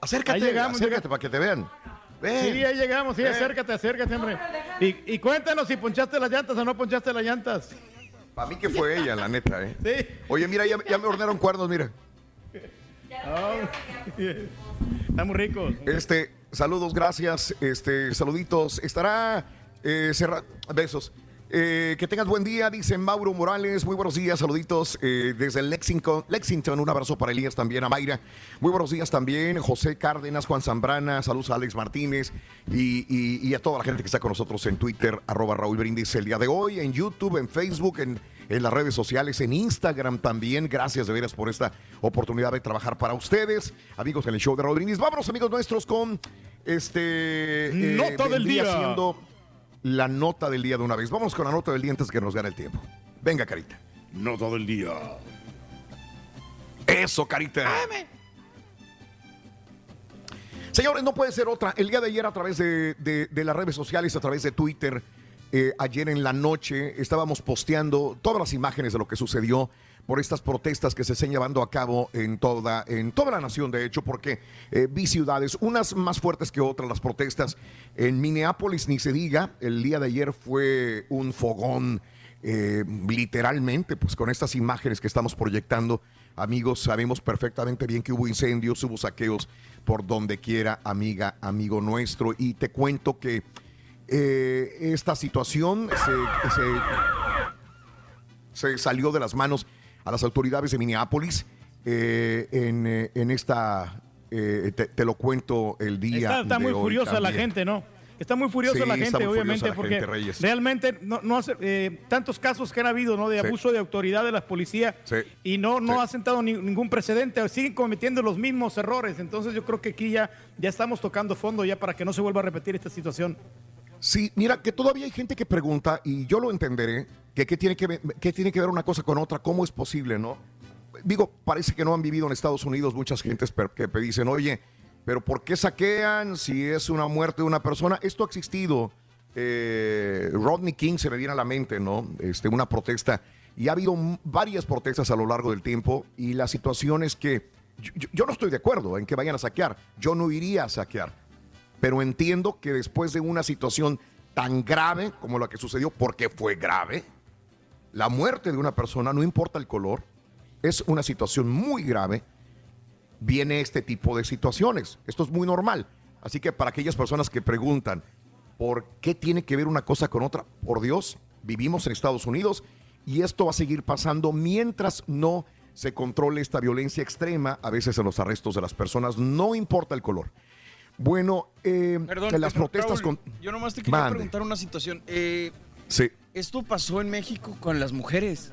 Acércate, llegamos, acércate para que te vean. Ven. Sí, ahí llegamos, sí, Ven. acércate, acércate, hombre. Y, y cuéntanos si ponchaste las llantas o no ponchaste las llantas. Para mí que fue ella, la neta, ¿eh? Sí. Oye, mira, ya, ya me ordenaron cuernos, mira. Estamos ricos. Este, saludos, gracias. Este, saluditos. Estará eh, cerra- Besos. Eh, que tengas buen día, dice Mauro Morales. Muy buenos días, saluditos eh, desde Lexington, Lexington. Un abrazo para Elías también, a Mayra. Muy buenos días también, José Cárdenas, Juan Zambrana. Saludos a Alex Martínez y, y- y a toda la gente que está con nosotros en Twitter, arroba Raúl Brindis el día de hoy, en YouTube, en Facebook, en, en las redes sociales, en Instagram también. Gracias de veras por esta oportunidad de trabajar para ustedes, amigos en el show de Raúl Brindis. Vámonos, amigos nuestros, con este. Nota del día. siendo la nota del día de una vez. Vamos con la nota del día antes que nos gane el tiempo. Venga, Carita. Nota del día. Eso, Carita. Señores, no puede ser otra. El día de ayer a través de, de- de las redes sociales, a través de Twitter, eh, ayer en la noche estábamos posteando todas las imágenes de lo que sucedió por estas protestas que se están llevando a cabo en toda, en toda la nación, de hecho, porque eh, vi ciudades, unas más fuertes que otras, las protestas. En Minneapolis, ni se diga, el día de ayer fue un fogón eh, literalmente, pues con estas imágenes que estamos proyectando, amigos, sabemos perfectamente bien que hubo incendios, hubo saqueos por donde quiera, amiga, amigo nuestro. Y te cuento que eh, esta situación se, se- se salió de las manos a las autoridades de Minneapolis. eh, en, eh, en esta, eh, te, te lo cuento el día. Está, está de muy hoy furiosa la gente, ¿no? Está muy furiosa Sí, la gente, obviamente, la porque gente, realmente no, no hace tantos casos que han habido, ¿no? De Sí. abuso de autoridad de la policía Sí. y no, no ha sentado ni- ningún precedente, siguen cometiendo los mismos errores. Entonces yo creo que aquí ya, ya estamos tocando fondo ya para que no se vuelva a repetir esta situación. Sí, mira, que todavía hay gente que pregunta, y yo lo entenderé, que qué tiene que ver, qué tiene que ver una cosa con otra, cómo es posible, ¿no? Digo, parece que no han vivido en Estados Unidos muchas gentes que dicen, oye, pero ¿por qué saquean si es una muerte de una persona? Esto ha existido. Eh, Rodney King se me viene a la mente, ¿no? Este, una protesta. Y ha habido varias protestas a lo largo del tiempo. Y la situación es que yo- yo- yo no estoy de acuerdo en que vayan a saquear. Yo no iría a saquear pero entiendo que después de una situación tan grave como la que sucedió, porque fue grave, la muerte de una persona, no importa el color, es una situación muy grave, viene este tipo de situaciones. Esto es muy normal. Así que para aquellas personas que preguntan, ¿por qué tiene que ver una cosa con otra? Por Dios, vivimos en Estados Unidos y esto va a seguir pasando mientras no se controle esta violencia extrema, a veces en los arrestos de las personas, no importa el color. Bueno, eh, Perdón, que las protestas Raúl, con... Yo nomás te quería Mande. preguntar una situación. Eh, Sí. Esto pasó en México con las mujeres.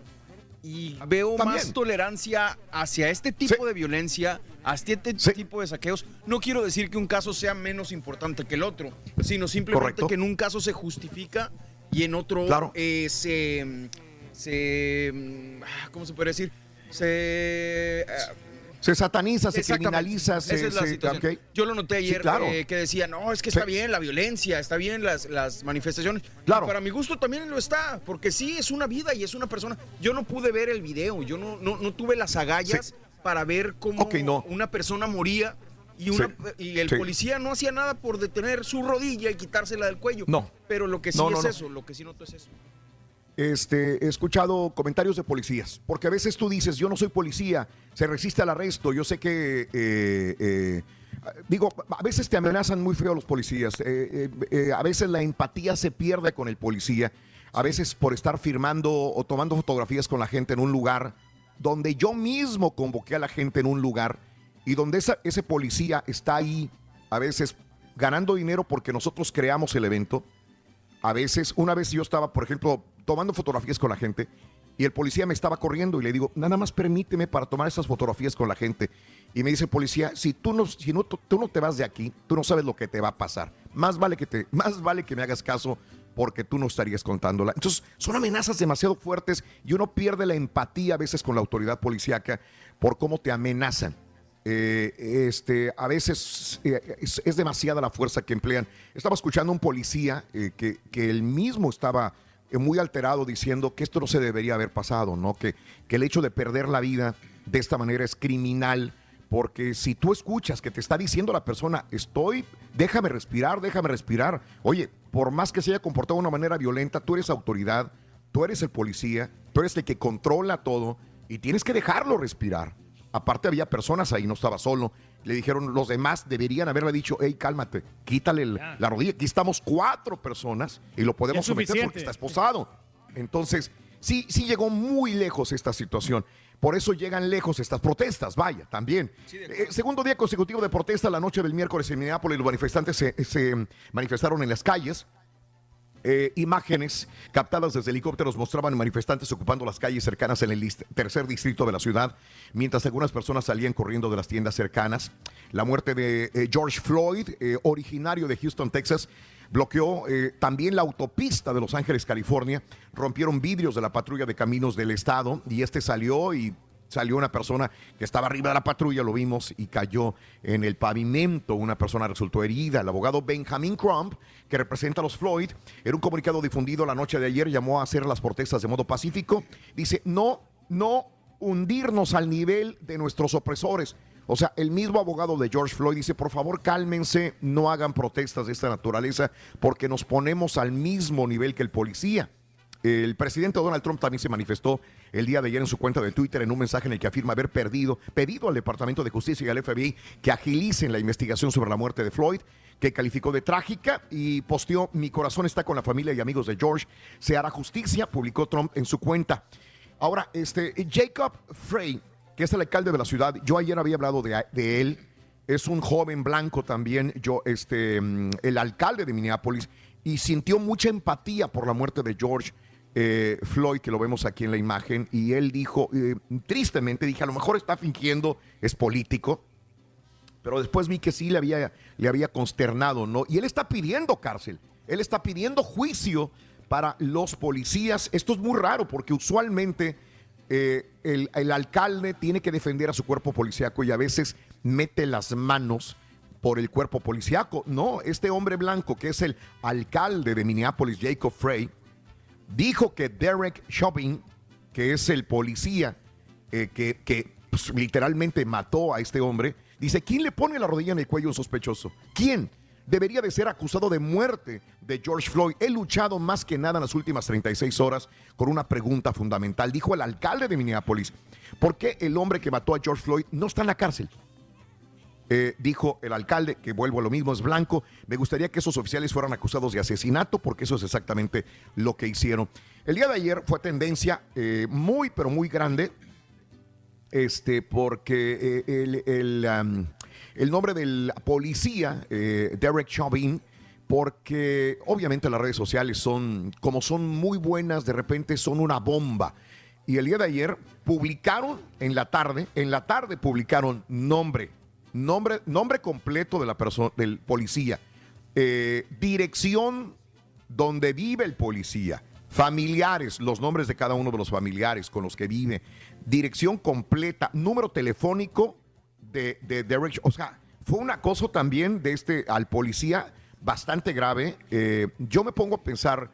Y veo También. más tolerancia hacia este tipo de violencia, hacia este tipo de saqueos. No quiero decir que un caso sea menos importante que el otro, sino simplemente Correcto. que en un caso se justifica y en otro Claro. eh, se, se. mm, ¿Cómo se puede decir? Se. eh, Se sataniza, se criminaliza, Esa se... es la se- situación. Yo lo noté Sí, ayer claro. eh, que decía, no, es que Sí. está bien la violencia, está bien las, las manifestaciones. Claro. Y para mi gusto también lo está, porque sí, es una vida y es una persona. Yo no pude ver el video, yo no, no, no tuve las agallas para ver cómo no. una persona moría y, una, y el sí. policía no hacía nada por detener su rodilla y quitársela del cuello. No. Pero lo que sí no, es no. eso, lo que sí noto es eso. Este, he escuchado comentarios de policías, porque a veces tú dices, yo no soy policía, se resiste al arresto, yo sé que, eh, eh, digo, a veces te amenazan muy feo los policías, eh, a veces la empatía se pierde con el policía, a veces por estar firmando o tomando fotografías con la gente en un lugar donde yo mismo convoqué a la gente en un lugar y donde esa- ese policía está ahí, a veces ganando dinero porque nosotros creamos el evento a veces, una vez yo estaba, por ejemplo, tomando fotografías con la gente y el policía me estaba corriendo y le digo, nada más permíteme para tomar esas fotografías con la gente. Y me dice policía, si tú no, si no, tú no te vas de aquí, tú no sabes lo que te va a pasar. Más vale que, te, más vale que me hagas caso porque tú no estarías contándola. Entonces, son amenazas demasiado fuertes y uno pierde la empatía a veces con la autoridad policíaca por cómo te amenazan. Eh, este, a veces eh, es, demasiada la fuerza que emplean. Estaba escuchando a un policía eh, que, que él mismo estaba muy alterado diciendo que esto no se debería haber pasado, ¿no? Que, que el hecho de perder la vida de esta manera es criminal. Porque si tú escuchas que te está diciendo la persona, estoy, déjame respirar, déjame respirar. Oye, por más que se haya comportado de una manera violenta, tú eres autoridad, tú eres el policía, tú eres el que controla todo y tienes que dejarlo respirar. Aparte había personas ahí, no estaba solo. Le dijeron, los demás deberían haberle dicho, hey, cálmate, quítale el, la rodilla. Aquí estamos cuatro personas y lo podemos someter porque está esposado. Entonces, sí, sí llegó muy lejos esta situación. Por eso llegan lejos estas protestas, vaya, también. Sí, eh, segundo día consecutivo de protesta, la noche del miércoles en Minneapolis, los manifestantes se, se manifestaron en las calles. Eh, imágenes captadas desde helicópteros mostraban manifestantes ocupando las calles cercanas en el tercer distrito de la ciudad, mientras algunas personas salían corriendo de las tiendas cercanas. La muerte de eh, George Floyd, eh, originario de Houston, Texas, bloqueó también la autopista de Los Ángeles, California. Rompieron vidrios de la patrulla de caminos del estado y este salió y salió una persona que estaba arriba de la patrulla, lo vimos, y cayó en el pavimento. Una persona resultó herida. El abogado Benjamin Crump, que representa a los Floyd, en un comunicado difundido la noche de ayer, llamó a hacer las protestas de modo pacífico. Dice, no, no hundirnos al nivel de nuestros opresores. O sea, el mismo abogado de George Floyd dice, por favor cálmense, no hagan protestas de esta naturaleza, porque nos ponemos al mismo nivel que el policía. El presidente Donald Trump también se manifestó el día de ayer en su cuenta de Twitter en un mensaje en el que afirma haber perdido, pedido al Departamento de Justicia y al FBI que agilicen la investigación sobre la muerte de Floyd, que calificó de trágica y posteó Mi corazón está con la familia y amigos de George, se hará justicia, publicó Trump en su cuenta. Ahora, este Jacob Frey, que es el alcalde de la ciudad, yo ayer había hablado de, de él, es un joven blanco también, yo, este, el alcalde de Minneapolis, y sintió mucha empatía por la muerte de George eh, Floyd, que lo vemos aquí en la imagen, y él dijo, eh, tristemente, dije, a lo mejor está fingiendo, es político, pero después vi que sí le había, le había consternado, ¿no? Y él está pidiendo cárcel, él está pidiendo juicio para los policías. Esto es muy raro porque usualmente eh, el, alcalde tiene que defender a su cuerpo policíaco y a veces mete las manos por el cuerpo policíaco. No, este hombre blanco que es el alcalde de Minneapolis, Jacob Frey, dijo que Derek Chauvin, que es el policía eh, que, que pues, literalmente mató a este hombre, dice, ¿quién le pone la rodilla en el cuello a un sospechoso? ¿Quién? Debería de ser acusado de muerte de George Floyd. He luchado más que nada en las últimas 36 horas con una pregunta fundamental. Dijo el alcalde de Minneapolis, ¿por qué el hombre que mató a George Floyd no está en la cárcel? Eh, dijo el alcalde, que vuelvo a lo mismo, es blanco. Me gustaría que esos oficiales fueran acusados de asesinato, porque eso es exactamente lo que hicieron. El día de ayer fue tendencia eh, muy, pero muy grande, este, porque eh, el, el, nombre del policía, Derek Chauvin, porque obviamente las redes sociales son, como son muy buenas, de repente son una bomba. Y el día de ayer publicaron en la tarde, en la tarde publicaron nombre, nombre, nombre completo de la persona, del policía, eh, dirección donde vive el policía, familiares, los nombres de cada uno de los familiares con los que vive, dirección completa, número telefónico de, de Derek. O sea, fue un acoso también de este al policía bastante grave. Eh, yo me pongo a pensar,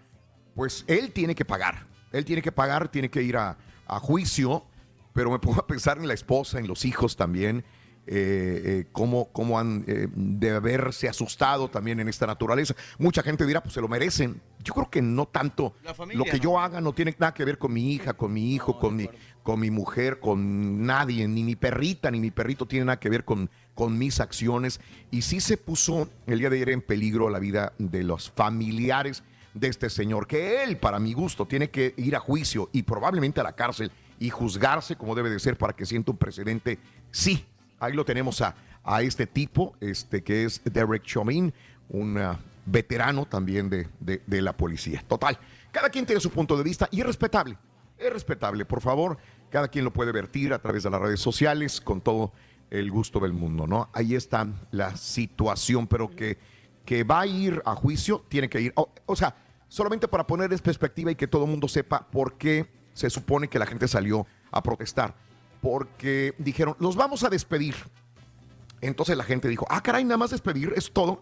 pues él tiene que pagar, él tiene que pagar, tiene que ir a, a juicio, pero me pongo a pensar en la esposa, en los hijos también eh, eh, cómo, cómo, han eh, de haberse asustado también en esta naturaleza. Mucha gente dirá, pues se lo merecen. Yo creo que no tanto. Familia, lo que ¿no? yo haga no tiene nada que ver con mi hija, con mi hijo, no, con, mi, con mi mujer, con nadie, ni mi perrita, ni mi perrito tiene nada que ver con, con mis acciones. Y sí se puso el día de ayer en peligro la vida de los familiares de este señor, que él, para mi gusto, tiene que ir a juicio y probablemente a la cárcel y juzgarse como debe de ser para que sienta un precedente, sí, ahí lo tenemos a, a este tipo, este que es Derek Chauvin, un uh, veterano también de, de, de, la policía. Total, cada quien tiene su punto de vista y es respetable. es respetable, por favor. Cada quien lo puede vertir a través de las redes sociales con todo el gusto del mundo, ¿no? Ahí está la situación, pero que, que va a ir a juicio, tiene que ir. O, o sea, solamente para poner en perspectiva y que todo el mundo sepa por qué se supone que la gente salió a protestar. Porque dijeron, los vamos a despedir. Entonces la gente dijo, ah, caray, nada más despedir, es todo.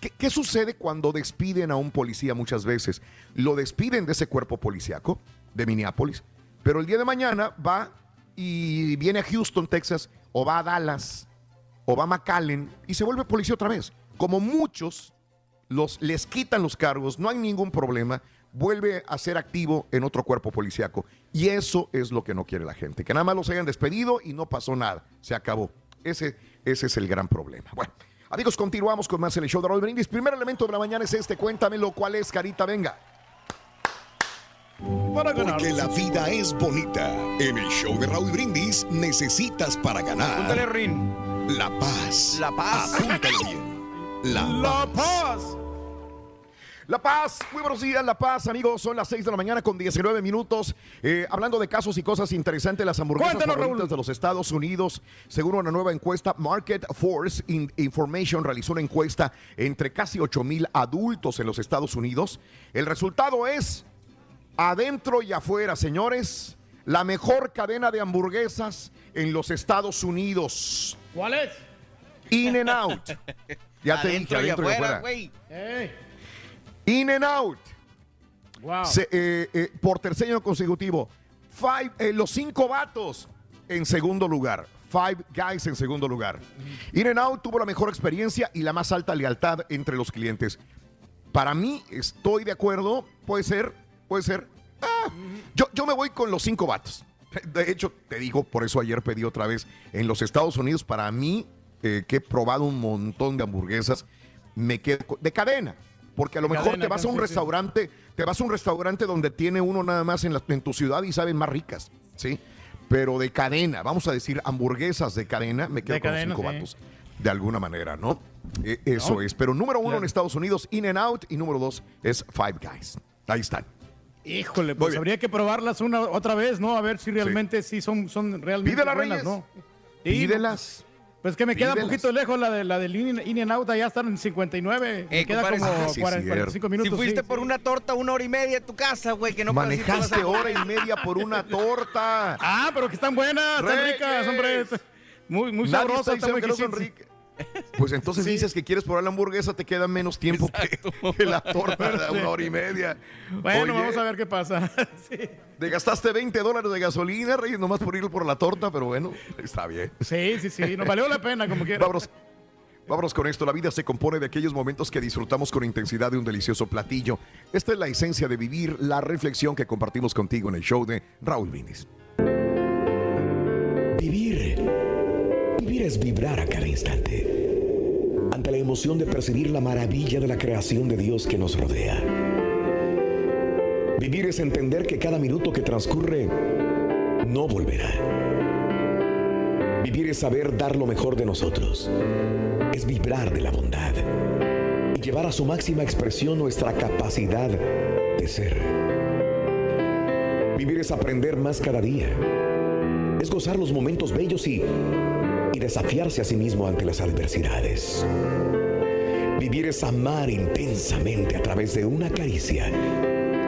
¿Qué, qué sucede cuando despiden a un policía muchas veces? Lo despiden de ese cuerpo policíaco de Minneapolis, pero el día de mañana va y viene a Houston, Texas, o va a Dallas, o va a McAllen y se vuelve policía otra vez. Como muchos los, les quitan los cargos, no hay ningún problema, vuelve a ser activo en otro cuerpo policíaco. Y eso es lo que no quiere la gente, que nada más los hayan despedido y no pasó nada, se acabó. Ese, ese es el gran problema. Bueno, amigos, continuamos con más en el show de Raúl Brindis. Primer elemento de la mañana es este, cuéntamelo, ¿cuál es, Carita? Venga. Porque la vida es bonita. En el show de Raúl Brindis necesitas para ganar. Apúntale, Rin. La paz. La paz. Apúntale bien. La, Paz. La Paz, muy buenos días, La Paz, amigos. Son las 6 de la mañana con 19 minutos. Eh, hablando de casos y cosas interesantes, las hamburguesas Cuéntanos, favoritas Raúl. de los Estados Unidos. Según una nueva encuesta, Market Force In- Information realizó una encuesta entre casi 8 mil adultos en los Estados Unidos. El resultado es adentro y afuera, señores. La mejor cadena de hamburguesas en los Estados Unidos. ¿Cuál es? In and Out. Ya te dije, Adentro y y afuera. Ey, In and Out. wow. Se- eh, eh, por tercer año consecutivo. Five, eh, los cinco vatos en segundo lugar. Five Guys en segundo lugar. In and Out tuvo la mejor experiencia y la más alta lealtad entre los clientes. Para mí, estoy de acuerdo. Puede ser, puede ser. Ah, yo, yo me voy con los cinco vatos. De hecho, te digo, por eso ayer pedí otra vez. En los Estados Unidos, para mí, eh, que he probado un montón de hamburguesas, me quedo de cadena. Porque a lo mejor cadena, te vas a un sí, sí. restaurante, te vas a un restaurante donde tiene uno nada más en, la- en tu ciudad y saben más ricas, ¿sí? Pero de cadena, vamos a decir hamburguesas de cadena, me quedo De con cadena, cinco vatos. De alguna manera, ¿no? Eh, eso No. es. Pero número uno Claro. en Estados Unidos, In and Out, y número dos es Five Guys. Ahí están. Híjole, pues habría que probarlas una otra vez, ¿no? A ver si realmente sí, son, son realmente Pídelas, buenas, Reyes. ¿no? Sí, Pídelas. Pues que me queda un Pídelas. poquito lejos la de la del In, In and Out, allá están en 59. me Eh, queda compadre, como ah, sí, 40, cierto. 45 minutos. Si fuiste sí, por sí. una torta una hora y media en tu casa, güey, que no Manejaste hora y media por una torta. Ah, pero que están buenas, están ricas, hombre. Muy, muy sabrosas, están muy ricas. Pues entonces Sí. dices que quieres probar la hamburguesa, te queda menos tiempo que, que la torta de una hora y media. Bueno, Oye, vamos a ver qué pasa. Sí. Te gastaste 20 dólares de gasolina, Reyes, nomás por ir por la torta, pero bueno, está bien. Sí, sí, sí, nos valió la pena como quiera. Vámonos, vámonos con esto. La vida se compone de aquellos momentos que disfrutamos con intensidad de un delicioso platillo. Esta es la esencia de vivir, la reflexión que compartimos contigo en el show de Raúl Vinis. Vivir. Vivir es vibrar a cada instante. Ante la emoción de percibir la maravilla de la creación de Dios que nos rodea. Vivir es entender que cada minuto que transcurre no volverá. Vivir es saber dar lo mejor de nosotros. Es vibrar de la bondad. Y llevar a su máxima expresión nuestra capacidad de ser. Vivir es aprender más cada día es gozar los momentos bellos y, y desafiarse a sí mismo ante las adversidades. Vivir es amar intensamente a través de una caricia.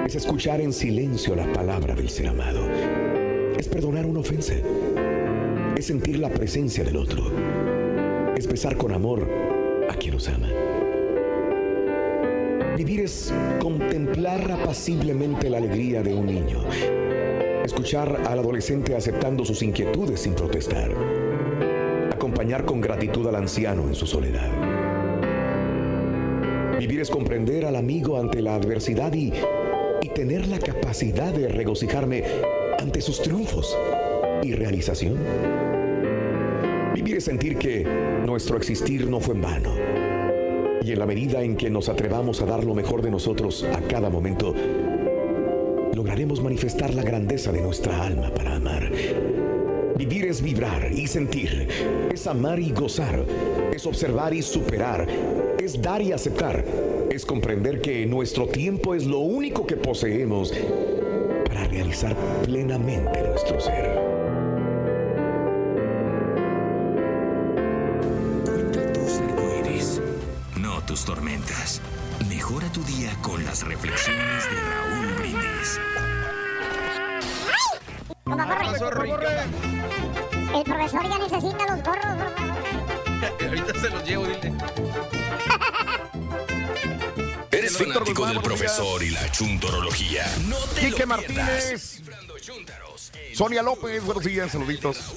Es escuchar en silencio la palabra del ser amado. Es perdonar una ofensa. Es sentir la presencia del otro. Es besar con amor a quien nos ama. Vivir es contemplar apaciblemente la alegría de un niño. Escuchar al adolescente aceptando sus inquietudes sin protestar. Acompañar con gratitud al anciano en su soledad. Vivir es comprender al amigo ante la adversidad y, y tener la capacidad de regocijarme ante sus triunfos y realización. Vivir es sentir que nuestro existir no fue en vano. Y en la medida en que nos atrevamos a dar lo mejor de nosotros a cada momento, lograremos manifestar la grandeza de nuestra alma para amar. Vivir es vibrar y sentir, es amar y gozar, es observar y superar, es dar y aceptar, es comprender que nuestro tiempo es lo único que poseemos para realizar plenamente nuestro ser. Tus tormentas. Mejora tu día con las reflexiones de Raúl Brindis. Toma, corre. El profesor ya necesita los gorros, por favor. Ahorita se los llevo, dile. Eres fanático del profesor y la chuntorología. No te Quique lo Martínez. Sonia López, buenos días, saluditos.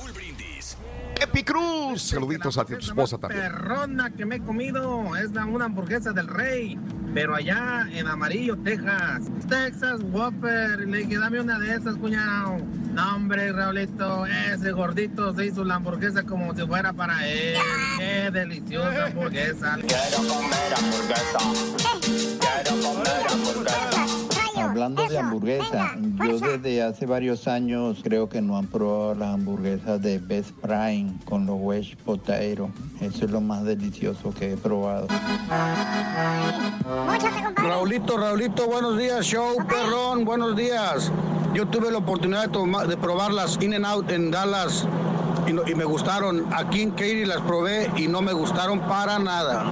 Epi Cruz, saluditos a ti, tu esposa también. perrona que me he comido es la, una hamburguesa del rey, pero allá en Amarillo, Texas. Texas Whopper. Le dije, una de esas, cuñado. No, hombre, Raulito, ese gordito se hizo la hamburguesa como si fuera para él. Qué deliciosa hamburguesa. Quiero comer hamburguesa. Quiero comer hamburguesa. Hablando de hamburguesa, yo desde hace varios años creo que no han probado las hamburguesas de Best Prime con los wedge potato. Eso es lo más delicioso que he probado. Raulito, Raulito, buenos días, show, perrón, buenos días. Yo tuve la oportunidad de, toma- de probar las In and Out en Dallas y, no- y me gustaron. Aquí en Katy las probé y no me gustaron para nada.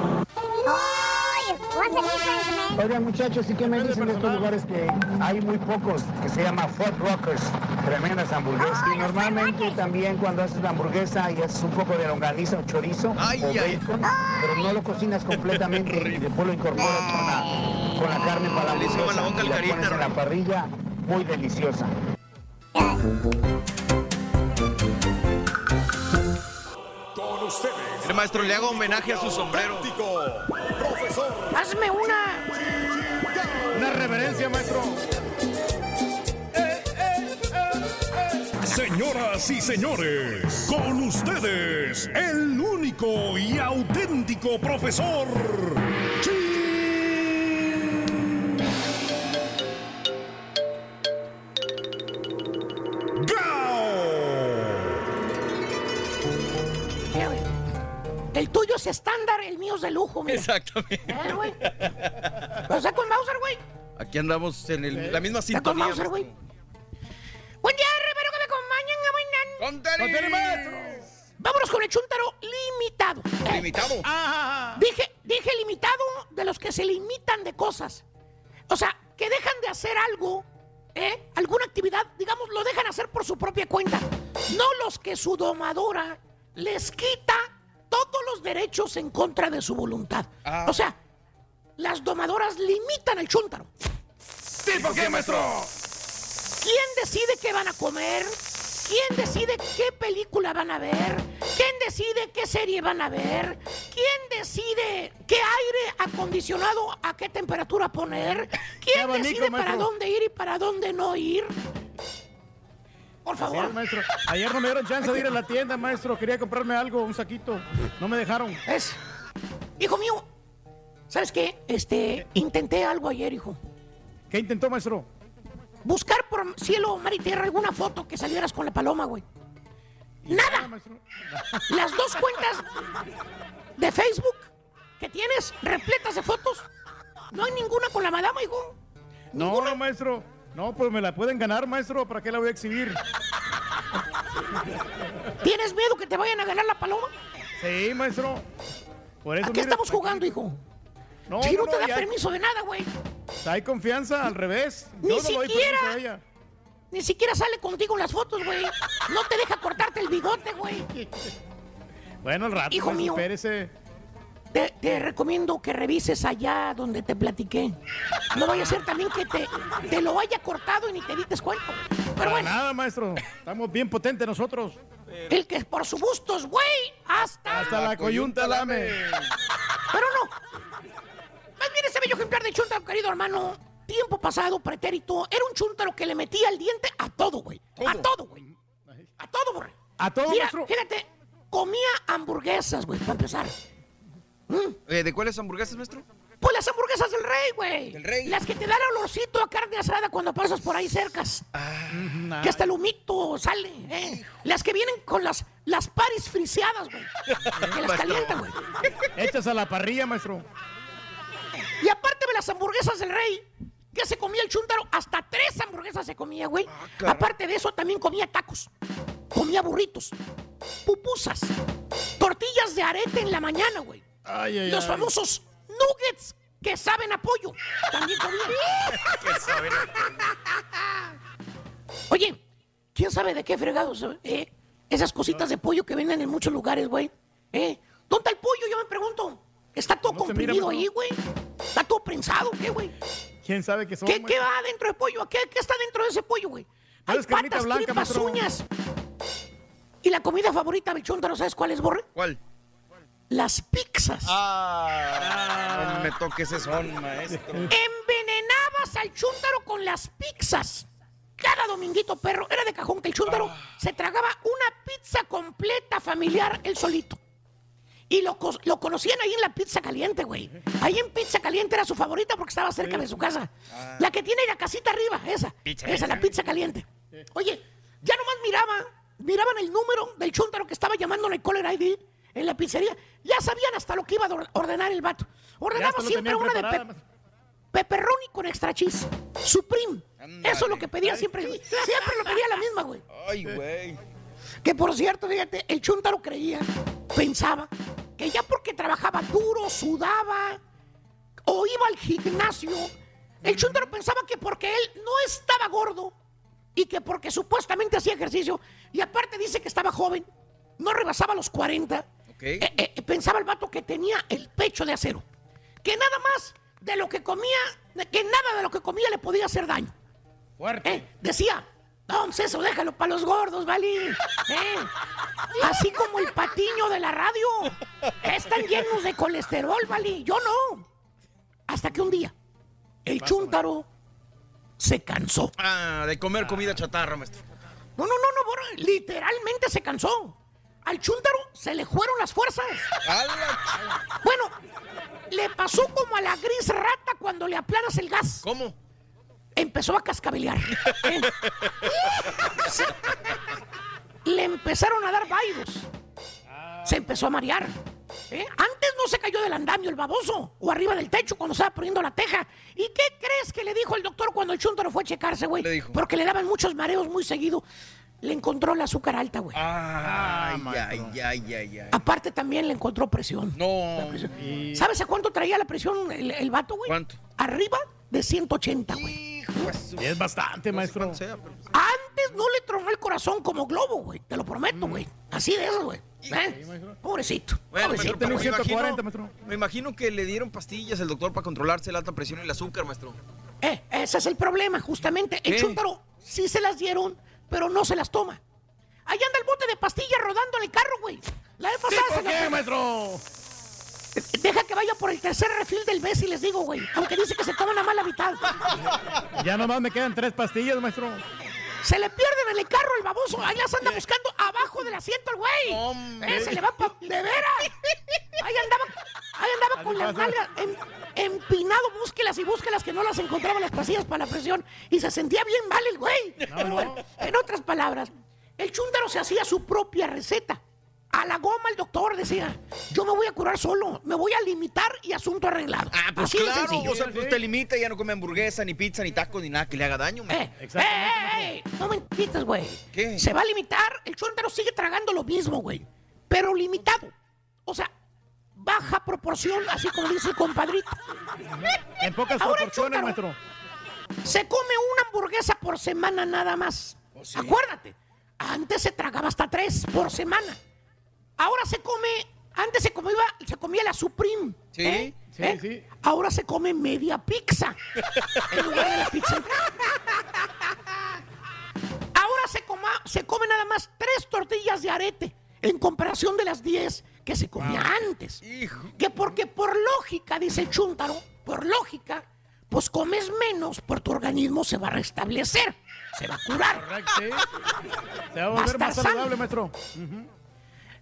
Oigan muchachos, ¿y qué me dicen de estos lugares que hay muy pocos, que se llama Fort Rockers, tremendas hamburguesas? Y normalmente también cuando haces la hamburguesa y haces un poco de longaniza o chorizo o ay. bacon, pero no lo cocinas completamente y después lo incorporas con la, con la carne para la hamburguesa la boca al y la pones en la parrilla, muy deliciosa. Ustedes. El maestro le hago homenaje a su sombrero. Profesor. Hazme una. Una reverencia, maestro. Señoras y señores, con ustedes, el único y auténtico profesor. Mira, El tuyo es estándar, el mío es de lujo, mira. Exactamente. Eh, güey. O sea, con Mauser, güey. Aquí andamos en el- la misma Está con sintonía. Mauser, güey. Buen día, Rivero, que me acompañan. ¡Contenido! Vámonos con el chuntaro limitado. Eh, Limitado. Dije, dije limitado de los que se limitan de cosas. O sea, que dejan de hacer algo, ¿eh? Alguna actividad, digamos, lo dejan hacer por su propia cuenta. No los que su domadora les quita todos los derechos en contra de su voluntad. Ah. O sea, las domadoras limitan el chúntaro. ¿Sí, por qué, maestro? ¿Quién decide qué van a comer? ¿Quién decide qué película van a ver? ¿Quién decide qué serie van a ver? ¿Quién decide qué aire acondicionado a qué temperatura poner? ¿Quién decide para dónde ir y para dónde no ir? Por favor. es, maestro. Ayer no me dieron chance de ir a la tienda, maestro. Quería comprarme algo, un saquito. No me dejaron. Es. Hijo mío, ¿sabes qué? Este, intenté algo ayer, hijo. ¿Qué intentó, maestro? Buscar por cielo, mar y tierra alguna foto que salieras con la paloma, güey. Nada. Las dos cuentas de Facebook que tienes repletas de fotos. No hay ninguna con la madama, hijo. No, no, maestro. No, pues me la pueden ganar, maestro. ¿Para qué la voy a exhibir? ¿Tienes miedo que te vayan a ganar la paloma? Sí, maestro. Por eso, ¿A qué mire, estamos jugando, hijo? No, si no, no, te da ya- permiso de nada, güey. Hay confianza, al revés. Ni Yo no doy siquiera. permiso a ella. Ni siquiera sale contigo en las fotos, güey. No te deja cortarte el bigote, güey. Bueno, al rato, Hijo mío. espérese. Te, te recomiendo que revises allá donde te platiqué. No vaya a ser también que te, te lo haya cortado y ni te dites cuenta. Pero Para bueno, nada, maestro. Estamos bien potentes nosotros. el que por su gusto es güey, hasta... Hasta la coyunta lame. Pero no. Más bien ese bello ejemplar de chuntaro, querido hermano. Tiempo pasado, pretérito, era un chuntaro que le metía el diente a todo, güey. A todo, güey. A todo, borre. A todo, Mira, maestro. fíjate, comía hamburguesas, güey, para empezar. Eh, ¿De cuáles hamburguesas, maestro? Pues las hamburguesas del rey, güey. Del rey. Las que te dan olorcito a carne asada cuando pasas por ahí cercas. Ah. que hasta el humito sale, ¿eh? Las que vienen con las, las paris friseadas, güey. Que las calientan, güey. Hechas a la parrilla, maestro. Y aparte de las hamburguesas del rey, ¿Qué se comía el chúntaro? Hasta tres hamburguesas se comía, güey. Ah, Aparte de eso, también comía tacos. Comía burritos. Pupusas. Tortillas de arete en la mañana, güey. Ay, ay, Los ay. famosos nuggets que saben a pollo. También comía. Oye, ¿quién sabe de qué fregados? Eh? Esas cositas de pollo que venden en muchos lugares, güey. ¿Eh? ¿Dónde está el pollo? Yo me pregunto. ¿Está todo No comprimido ahí, güey? ¿Está todo prensado, qué, güey? ¿Quién sabe qué son? ¿Qué, qué va dentro del pollo? ¿Qué, qué está dentro de ese pollo, güey? Hay patas, blanca, tripas, maestro. uñas. ¿Y la comida favorita del chúntaro, sabes cuál es, Borre? ¿Cuál? Las pizzas. Ah, no me toques ese son, maestro. Envenenabas al chúntaro con las pizzas. Cada dominguito, perro, era de cajón que el chúntaro se tragaba una pizza completa familiar él solito. Y lo, lo conocían ahí en la pizza caliente, güey. Ahí en pizza caliente era su favorita porque estaba cerca de su casa. La que tiene la casita arriba, esa. esa, la pizza caliente. Oye, ya nomás miraba, miraban el número del chúntaro que estaba llamando en el caller ID en la pizzería. Ya sabían hasta lo que iba a or- ordenar el vato. Ordenaba siempre una de pe- pepperoni con extra cheese. Supreme. Eso es lo que pedía siempre. Siempre lo pedía la misma, güey. Ay, güey. Que por cierto, fíjate, el Chuntaro creía, pensaba, que ya porque trabajaba duro, sudaba o iba al gimnasio, el Chuntaro pensaba que porque él no estaba gordo y que porque supuestamente hacía ejercicio y aparte dice que estaba joven, no rebasaba los 40, eh, eh, pensaba el vato que tenía el pecho de acero, que nada más de lo que comía, que nada de lo que comía le podía hacer daño. Eh, decía, no, pues eso déjalo para los gordos, ¿vale? Eh, Así como el patiño de la radio. Están llenos de colesterol, ¿vale? Yo no. Hasta que un día, el chúntaro se cansó. Ah, de comer comida chatarra, maestro. No, no, no, no, literalmente se cansó. Al chúntaro se le fueron las fuerzas. Bueno, le pasó como a la gris rata cuando le aplanas el gas. ¿Cómo? Empezó a cascabelear. ¿eh? Le empezaron a dar vaidos. Se empezó a marear. ¿eh? Antes no se cayó del andamio el baboso o arriba del techo cuando estaba poniendo la teja. ¿Y qué crees que le dijo el doctor cuando el chúntaro fue a checarse, güey? Porque le daban muchos mareos muy seguido. Le encontró el azúcar alta, güey. Ay, ay, ay, ay, ay. Aparte también le encontró presión. No. ¿Sabes a cuánto traía la presión el, el vato, güey? ¿Cuánto? Arriba de 180, güey. Es bastante, maestro. Antes no le tronó el corazón como globo, güey. Te lo prometo, güey. Así de eso, güey. ¿Eh? Pobrecito. Bueno, pobrecito. maestro, me imagino, me imagino que le dieron pastillas al doctor para controlarse la alta presión y el azúcar, maestro. Eh, ese es el problema, justamente. El ¿Qué? chúntaro sí se las dieron, pero no se las toma. Ahí anda el bote de pastillas rodando en el carro, güey. La vez pasada ¿por se lo- qué, maestro? Deja que vaya por el tercer refil del mes y les digo, güey. Aunque dice que se toma nada más la mitad. Ya nomás me quedan tres pastillas, maestro. Se le pierden en el carro el baboso. Ahí las anda buscando abajo del asiento el güey. Eh, se le va pa- de veras. Ahí andaba, ahí andaba con las nalgas em- empinado, búsquelas y búsquelas que no las encontraba las pastillas para la presión. Y se sentía bien mal el güey. Pero bueno, en otras palabras, el chúndaro se hacía su propia receta. A la goma el doctor decía, yo me voy a curar solo, me voy a limitar y asunto arreglado. Ah, pues Así claro, sencillo. o sea, pues te limita y ya no come hamburguesa, ni pizza, ni tacos, ni nada que le haga daño. Eh, eh, eh, eh, no me quites, güey. ¿Qué? Se va a limitar, el chúntaro sigue tragando lo mismo, güey. Pero limitado. O sea, baja proporción, así como dice el compadrito. En pocas Ahora proporciones, maestro. Se come una hamburguesa por semana nada más. Acuérdate, antes se tragaba hasta tres por semana. Ahora se come, antes se comía, se comía la Supreme. Sí, ¿eh? sí, ¿Eh? sí. Ahora se come media pizza en lugar de la pizza. Ahora se, coma, se come nada más tres tortillas de arete en comparación de las diez que se comía antes. Que porque por lógica, dice el chúntaro, por lógica, pues comes menos, por tu organismo se va a restablecer, se va a curar. Correcto, sí. Se va a volver más saludable, maestro.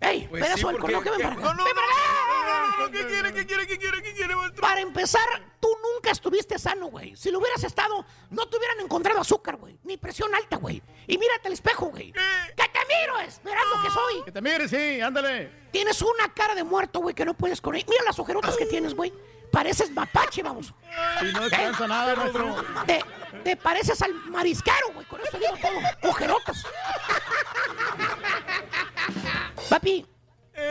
¡Ey! Pues sí, porque- alcohol, que ven para acá. no, no, ¡Ven para acá! ¿Qué quiere, qué quiere, qué quiere, qué quiere, maestro? Para empezar, tú nunca estuviste sano, güey. Si lo hubieras estado, no te hubieran encontrado azúcar, güey. Ni presión alta, güey. Y mírate al espejo, güey. ¡Que te miro, es! verás lo que soy. Que te mires, sí, ándale. Tienes una cara de muerto, güey, que no puedes con él. Mira las ojerotas que tienes, güey. Pareces mapache, vamos. Y no descansa nada, maestro. Te, te pareces al marisquero, güey. Con eso digo todo. Ojerotas. Papi,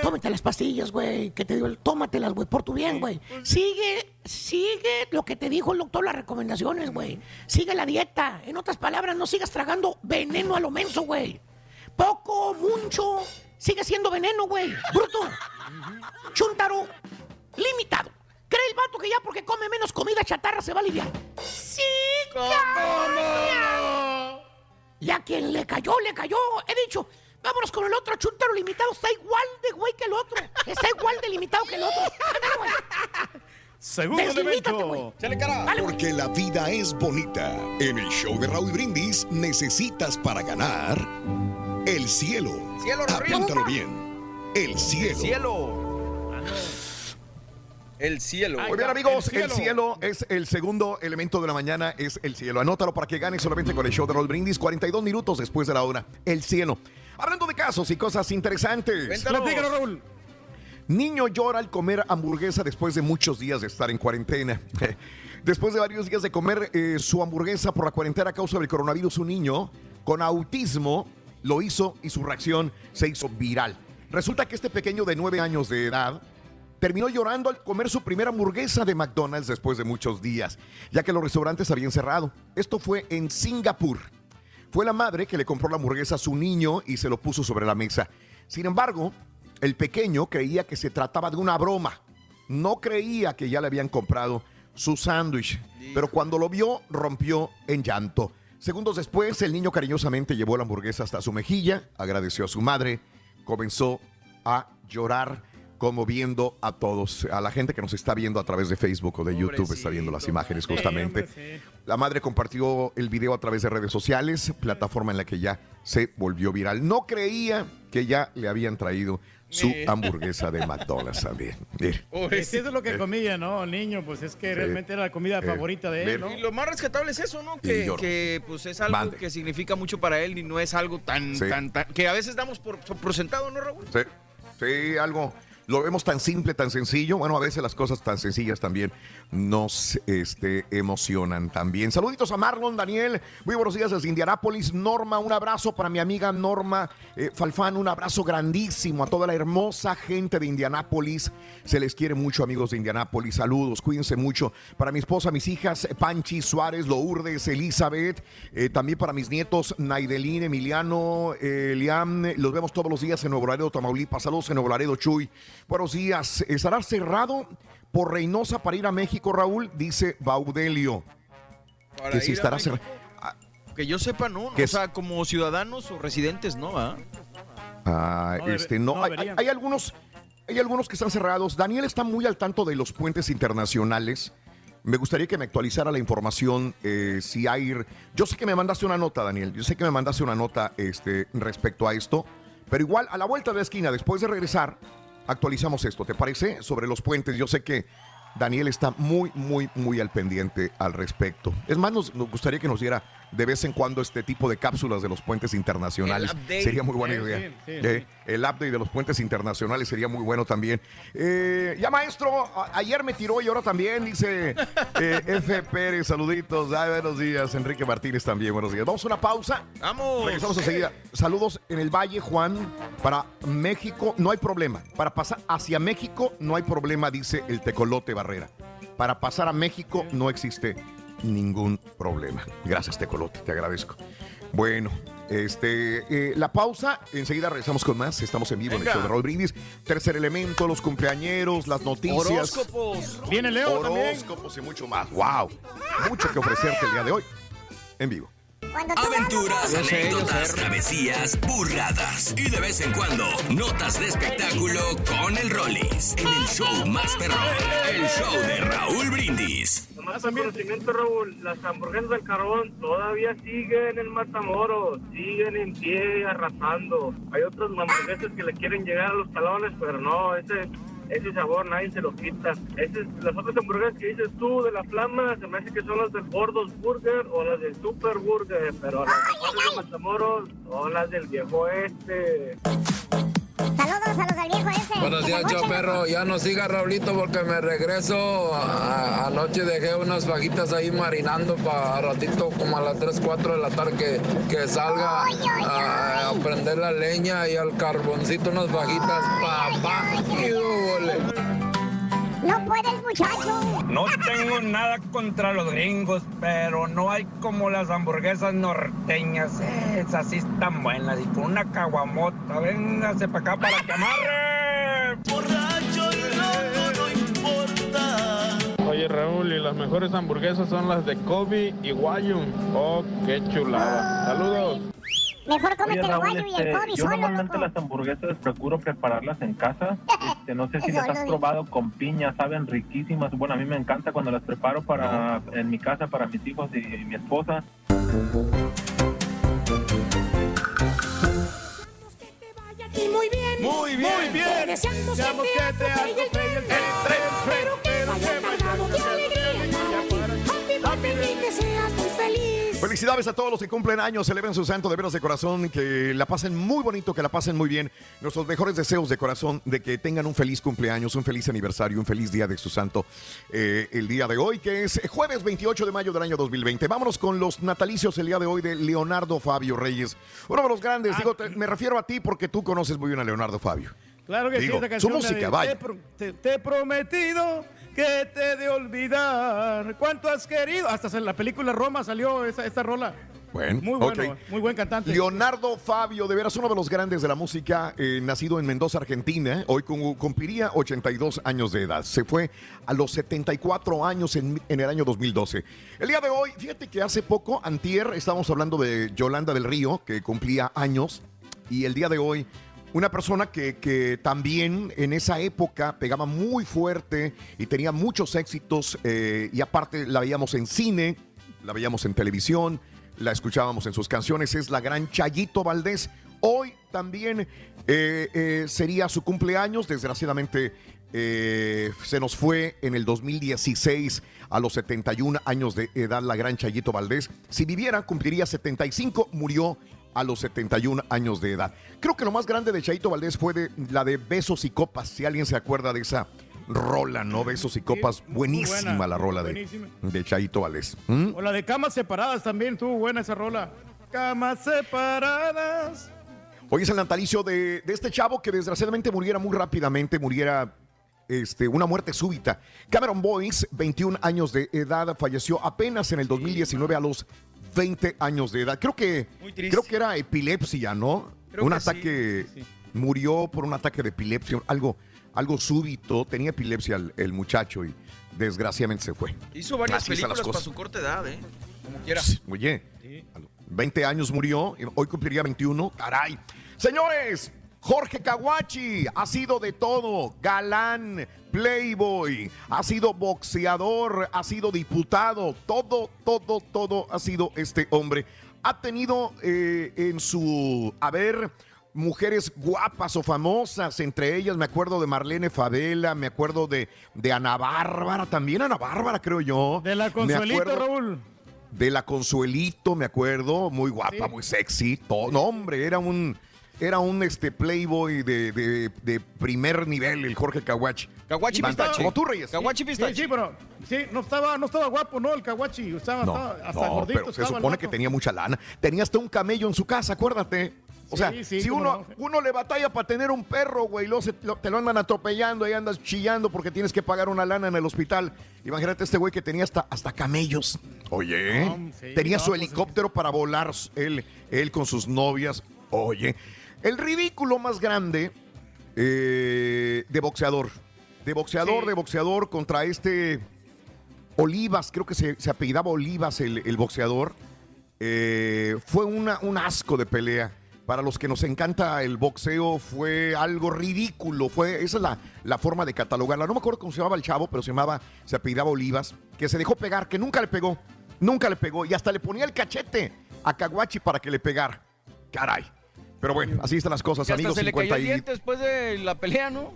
tómate las pastillas, güey. Que te digo, tómatelas, güey, por tu bien, güey. Sigue, sigue lo que te dijo el doctor, las recomendaciones, güey. Sigue la dieta. En otras palabras, no sigas tragando veneno a lo menso, güey. Poco, mucho, sigue siendo veneno, güey. Bruto. Chuntaro, limitado. ¿Cree el vato que ya porque come menos comida chatarra se va a aliviar? ¡Sí, cabrón! Y a quien le cayó, le cayó. He dicho, vámonos con el otro chuntaro limitado. Está igual de güey que el otro. Está igual de limitado que el otro. Segundo elemento. Porque la vida es bonita. En el show de Raúl Brindis necesitas para ganar el cielo. Cielo. Apúntalo bien. El cielo. Cielo. El cielo. Muy bien, amigos, el cielo. es el segundo elemento de la mañana, es el cielo. Anótalo para que ganes solamente con el show de Roll Brindis, 42 minutos después de la hora. El cielo. Hablando de casos y cosas interesantes. Platícanos, Raúl. Niño llora al comer hamburguesa después de muchos días de estar en cuarentena. Después de varios días de comer eh, su hamburguesa por la cuarentena a causa del coronavirus, un niño con autismo lo hizo y su reacción se hizo viral. Resulta que este pequeño de 9 años de edad terminó llorando al comer su primera hamburguesa de McDonald's después de muchos días, ya que los restaurantes habían cerrado. Esto fue en Singapur. Fue la madre que le compró la hamburguesa a su niño y se lo puso sobre la mesa. Sin embargo, el pequeño creía que se trataba de una broma. No creía que ya le habían comprado su sándwich, pero cuando lo vio rompió en llanto. Segundos después, el niño cariñosamente llevó la hamburguesa hasta su mejilla, agradeció a su madre, comenzó a llorar como viendo a todos, a la gente que nos está viendo a través de Facebook o de YouTube, está viendo las imágenes justamente. La madre compartió el video a través de redes sociales, plataforma en la que ya se volvió viral. No creía que ya le habían traído su hamburguesa de McDonald's también. Eso es lo que comía, ¿no? El niño, pues es que realmente era la comida Eh, favorita de él, ¿no? Y lo más rescatable es eso, ¿no? Que, pues es algo Mande. que significa mucho para él y no es algo tan, Sí. tan, tan, que a veces damos por, por sentado, ¿no, Raúl? Sí, sí, algo. Lo vemos tan simple, tan sencillo. Bueno, a veces las cosas tan sencillas también nos este, emocionan también. Saluditos a Marlon, Daniel. Muy buenos días desde Indianápolis. Norma, un abrazo para mi amiga Norma eh, Falfán. Un abrazo grandísimo a toda la hermosa gente de Indianápolis. Se les quiere mucho, amigos de Indianápolis. Saludos, cuídense mucho. Para mi esposa, mis hijas, Panchi, Suárez, Lourdes, Elizabeth. eh, también para mis nietos, Naidelín, Emiliano, Liam. Los vemos todos los días en Nuevo Laredo, Tamaulipas. Saludos en Nuevo Laredo, Chuy. Buenos días. ¿Estará cerrado por Reynosa para ir a México, Raúl? Dice Baudelio. Para que si estará cerrado. Que yo sepa, no. Que o es- sea, como ciudadanos o residentes, no, ¿ah? Ah, No este, no, no hay, deberían. hay- hay algunos, hay algunos que están cerrados. Daniel está muy al tanto de los puentes internacionales. Me gustaría que me actualizara la información eh, si hay. Yo sé que me mandaste una nota, Daniel. Yo sé que me mandaste una nota este, respecto a esto. Pero igual, a la vuelta de la esquina, después de regresar, actualizamos esto. ¿Te parece? Sobre los puentes. Yo sé que Daniel está muy, muy, muy al pendiente al respecto. Es más, nos, gustaría que nos diera de vez en cuando este tipo de cápsulas de los puentes internacionales. Sería muy buena idea. sí, sí, Eh, El update de los puentes internacionales sería muy bueno también. Eh, ya, maestro, ayer me tiró y ahora también, dice eh, F. Pérez. Saluditos. Ay, buenos días. Enrique Martínez también, buenos días. Vamos a una pausa. Vamos. Regresamos enseguida. Saludos en el Valle, Juan. Para México no hay problema. Para pasar hacia México no hay problema, dice el Tecolote Barrera. Para pasar a México no existe ningún problema. Gracias, Tecolote, te agradezco. Bueno, este, eh, la pausa, enseguida regresamos con más. Estamos en vivo en el show de Brindis. Tercer elemento, los cumpleañeros, las noticias. Horóscopos. Viene Leo también. Horóscopos y mucho más. ¡Wow! Mucho que ofrecerte el día de hoy. En vivo. Aventuras, anécdotas, travesías, burradas y de vez en cuando notas de espectáculo con el Rollis en el show más perrón, el show de Raúl Brindis. Nomás para conocimiento, Raúl, las hamburguesas del carbón todavía siguen en Matamoros, siguen en pie arrasando. Hay otras hamburguesas que le quieren llegar a los talones, pero no, ese ese sabor nadie se lo quita. Ese- las otras hamburguesas que dices tú de la flama, se me hace que son las del Gordos Burger o las del Super Burger, pero las de Matamoros son las del viejo este. Saludos viejo ese. Buenos días, yo perro. Ya no siga Raulito porque me regreso. A- anoche dejé unas fajitas ahí marinando para ratito, como a las 3, 4 de la tarde que, que salga a, a prender la leña y al carboncito unas fajitas. Papá, ¡Qué! No puedes, muchacho. No tengo nada contra los gringos, pero no hay como las hamburguesas norteñas. Esas sí están buenas. Y con una caguamota, véngase para acá para que amarre. Borracho y loco no importa. Oye Raúl, y las mejores hamburguesas son las de Kobe y Wayum. Oh, qué chulada. Saludos. Mejor cómete Oye, el guayo y el este, Kobe yo solo, normalmente loco. las hamburguesas procuro prepararlas en casa. Este, no sé si las has probado con piña, saben riquísimas. Bueno, a mí me encanta cuando las preparo para en mi casa para mis hijos y mi esposa. Y muy bien. Muy bien. Muy bien. Te deseamos que te atropelle el tren. Pero que Felicidades a todos los que cumplen años, celebren su santo de veras de corazón, que la pasen muy bonito, que la pasen muy bien. Nuestros mejores deseos de corazón de que tengan un feliz cumpleaños, un feliz aniversario, un feliz día de su santo eh, el día de hoy, que es jueves 28 de mayo del año 2020. Vámonos con los natalicios el día de hoy de Leonardo Fabio Reyes, uno de los grandes. Digo, te- me refiero a ti porque tú conoces muy bien a Leonardo Fabio. Claro que Digo, sí, esta su canción. la música, de, vaya. Te, te- te he prometido que te de olvidar. ¿Cuánto has querido? Hasta en la película Roma salió esa, esta rola. Bueno, Muy bueno, ok. muy buen cantante. Leonardo Fabio, de veras uno de los grandes de la música, eh, nacido en Mendoza, Argentina, hoy cum- cumpliría 82 años de edad. Se fue a los 74 años en, en el año 2012. El día de hoy, fíjate que hace poco, antier, estábamos hablando de Yolanda del Río, que cumplía años, y el día de hoy, una persona que, que también en esa época pegaba muy fuerte y tenía muchos éxitos, eh, y aparte la veíamos en cine, la veíamos en televisión, la escuchábamos en sus canciones, es la gran Chayito Valdés. Hoy también eh, eh, sería su cumpleaños, desgraciadamente se nos fue en el 2016 a los 71 años de edad la gran Chayito Valdés. Si viviera, cumpliría 75, murió a los 71 años de edad. Creo que lo más grande de Chayito Valdés fue de, la de Besos y Copas, si alguien se acuerda de esa rola, ¿no? Besos y Copas, buenísima buena, la rola de, buenísima. de Chayito Valdés. ¿Mm? O la de camas separadas también, tuvo buena esa rola. Camas separadas. Hoy es el natalicio de, de este chavo que desgraciadamente muriera muy rápidamente, muriera este, una muerte súbita. Cameron Boyce, 21 años de edad, falleció apenas en el 2019 a los 20 años de edad. Creo que, creo que era epilepsia, ¿no? Creo un que sí, ataque, murió por un ataque de epilepsia, algo, algo súbito. Tenía epilepsia el, el muchacho y desgraciadamente se fue. Hizo varias Así películas para su corta edad, ¿eh? Como quiera. Oye, 20 años murió, hoy cumpliría 21. Caray. Señores, Jorge Kawachi ha sido de todo, galán, playboy, ha sido boxeador, ha sido diputado, todo, todo, todo ha sido este hombre. Ha tenido eh, en su haber mujeres guapas o famosas, entre ellas me acuerdo de Marlene Favela, me acuerdo de, de Ana Bárbara, también Ana Bárbara creo yo. De la Consuelito, acuerdo- Raúl. de la Consuelito, me acuerdo, muy guapa, muy sexy. Todo, no, hombre, era un era un este playboy de, de- de primer nivel, el Jorge Caguachi. Caguachi Pistache. Como tú, Reyes. Caguachi Sí, sí, pero sí, no estaba, no estaba guapo, ¿no? El Kawachi. Estaba, No, estaba hasta no, gordito. pero se supone que tenía mucha lana. Tenía hasta un camello en su casa, acuérdate. O sea, Sí, sí, si uno, no. uno le batalla para tener un perro, güey, luego se- lo- te lo andan atropellando y andas chillando porque tienes que pagar una lana en el hospital. Imagínate este güey que tenía hasta, hasta camellos. Oye, No, sí, tenía no, su pues, helicóptero para volar él, él con sus novias. Oye, el ridículo más grande eh, de boxeador. De boxeador, de boxeador contra este Olivas, creo que se, se apellidaba Olivas el, el boxeador. Eh, fue una, un asco de pelea. Para los que nos encanta el boxeo, fue algo ridículo. Fue, esa es la, la forma de catalogarla. No me acuerdo cómo se llamaba el chavo, pero se llamaba, se apellidaba Olivas, que se dejó pegar, que nunca le pegó. Nunca le pegó. Y hasta le ponía el cachete a Caguachi para que le pegara. Caray. Pero bueno, así están las cosas, hasta amigos. se le cayó 50 el y- después de la pelea, ¿no?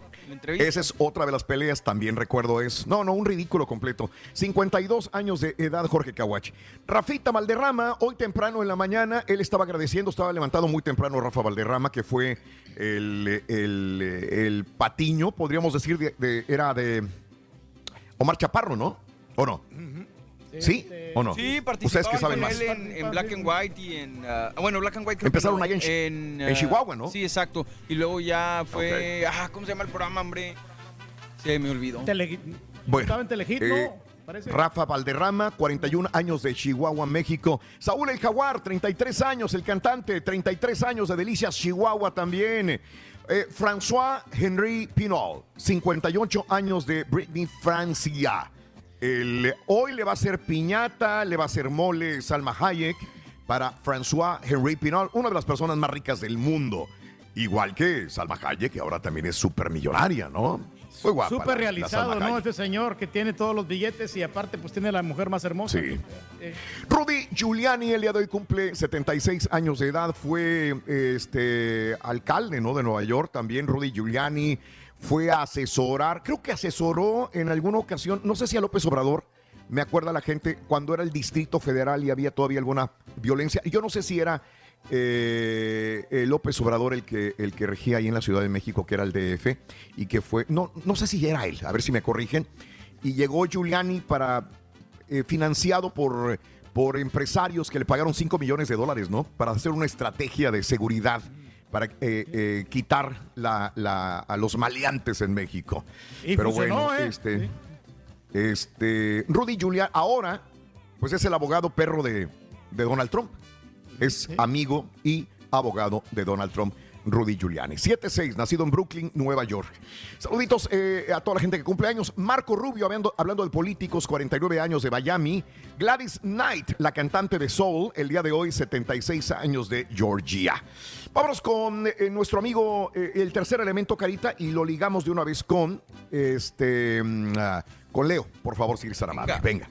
Esa es otra de las peleas, también recuerdo es. No, no, un ridículo completo. 52 años de edad, Jorge Caguachi. Rafita Valderrama, hoy temprano en la mañana, él estaba agradeciendo, estaba levantado muy temprano Rafa Valderrama, que fue el, el- el patiño, podríamos decir, de- de- era de Omar Chaparro, ¿no? ¿O no? ¿Sí? ¿O no? Sí, Ustedes participaban que saben con más. en, en Black and White y en... ah, bueno, Black and White Empezaron allá en en, en ah, Chihuahua, ¿no? Sí, exacto. Y luego ya fue... Ah, ¿cómo se llama el programa, hombre? Se me olvidó. Bueno, Estaba en Telehit, eh. Rafa Valderrama, 41 años de Chihuahua, México. Saúl El Jaguar, 33 años, el cantante, 33 años de Delicias, Chihuahua también. Eh, François Henry Pinol, 58 años de Britney, Francia. El- hoy le va a hacer piñata, le va a hacer mole Salma Hayek para François Henry Pinol, una de las personas más ricas del mundo. Igual que Salma Hayek, que ahora también es súper millonaria, ¿no? Muy guapa. Súper realizado, ¿no? Este señor que tiene todos los billetes y aparte pues tiene la mujer más hermosa. Sí. Eh, Rudy Giuliani el día de hoy cumple 76 años de edad, fue este alcalde ¿no? de Nueva York también, Rudy Giuliani fue a asesorar, creo que asesoró en alguna ocasión, no sé si a López Obrador, me acuerda la gente, cuando era el Distrito Federal y había todavía alguna violencia, yo no sé si era eh, eh, López Obrador el que, el que regía ahí en la Ciudad de México, que era el DF, y que fue, no, no sé si era él, a ver si me corrigen, y llegó Giuliani para eh, financiado por, por empresarios que le pagaron 5 millones de dólares, ¿no? Para hacer una estrategia de seguridad para eh, eh, quitar la- la- a los maleantes en México. Y Pero funcionó, bueno, ¿eh? este, este, Rudy Giuliani ahora, pues es el abogado perro de, de Donald Trump. Es amigo y abogado de Donald Trump. Rudy Giuliani. 7-6, nacido en Brooklyn, Nueva York. Saluditos eh, a toda la gente que cumple años. Marco Rubio, hablando, hablando de políticos, 49 años de Miami. Gladys Knight, la cantante de Soul, el día de hoy, 76 años de Georgia. Vámonos con eh, nuestro amigo, eh, el tercer elemento, Carita, y lo ligamos de una vez con, este, mm, ah, con Leo. Por favor, si eres tan amable. Venga.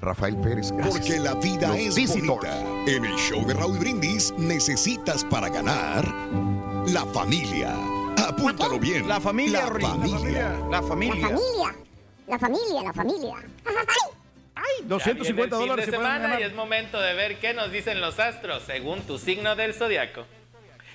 Rafael Pérez, gracias. Porque la vida Los es Visitors. bonita. En el show de Raúl Brindis necesitas para ganar la familia. Apúntalo bien. La familia, La familia. La familia. La familia. La familia, la familia. Ay, 250 250 dólares se semana y es momento de ver qué nos dicen los astros según tu signo del zodiaco.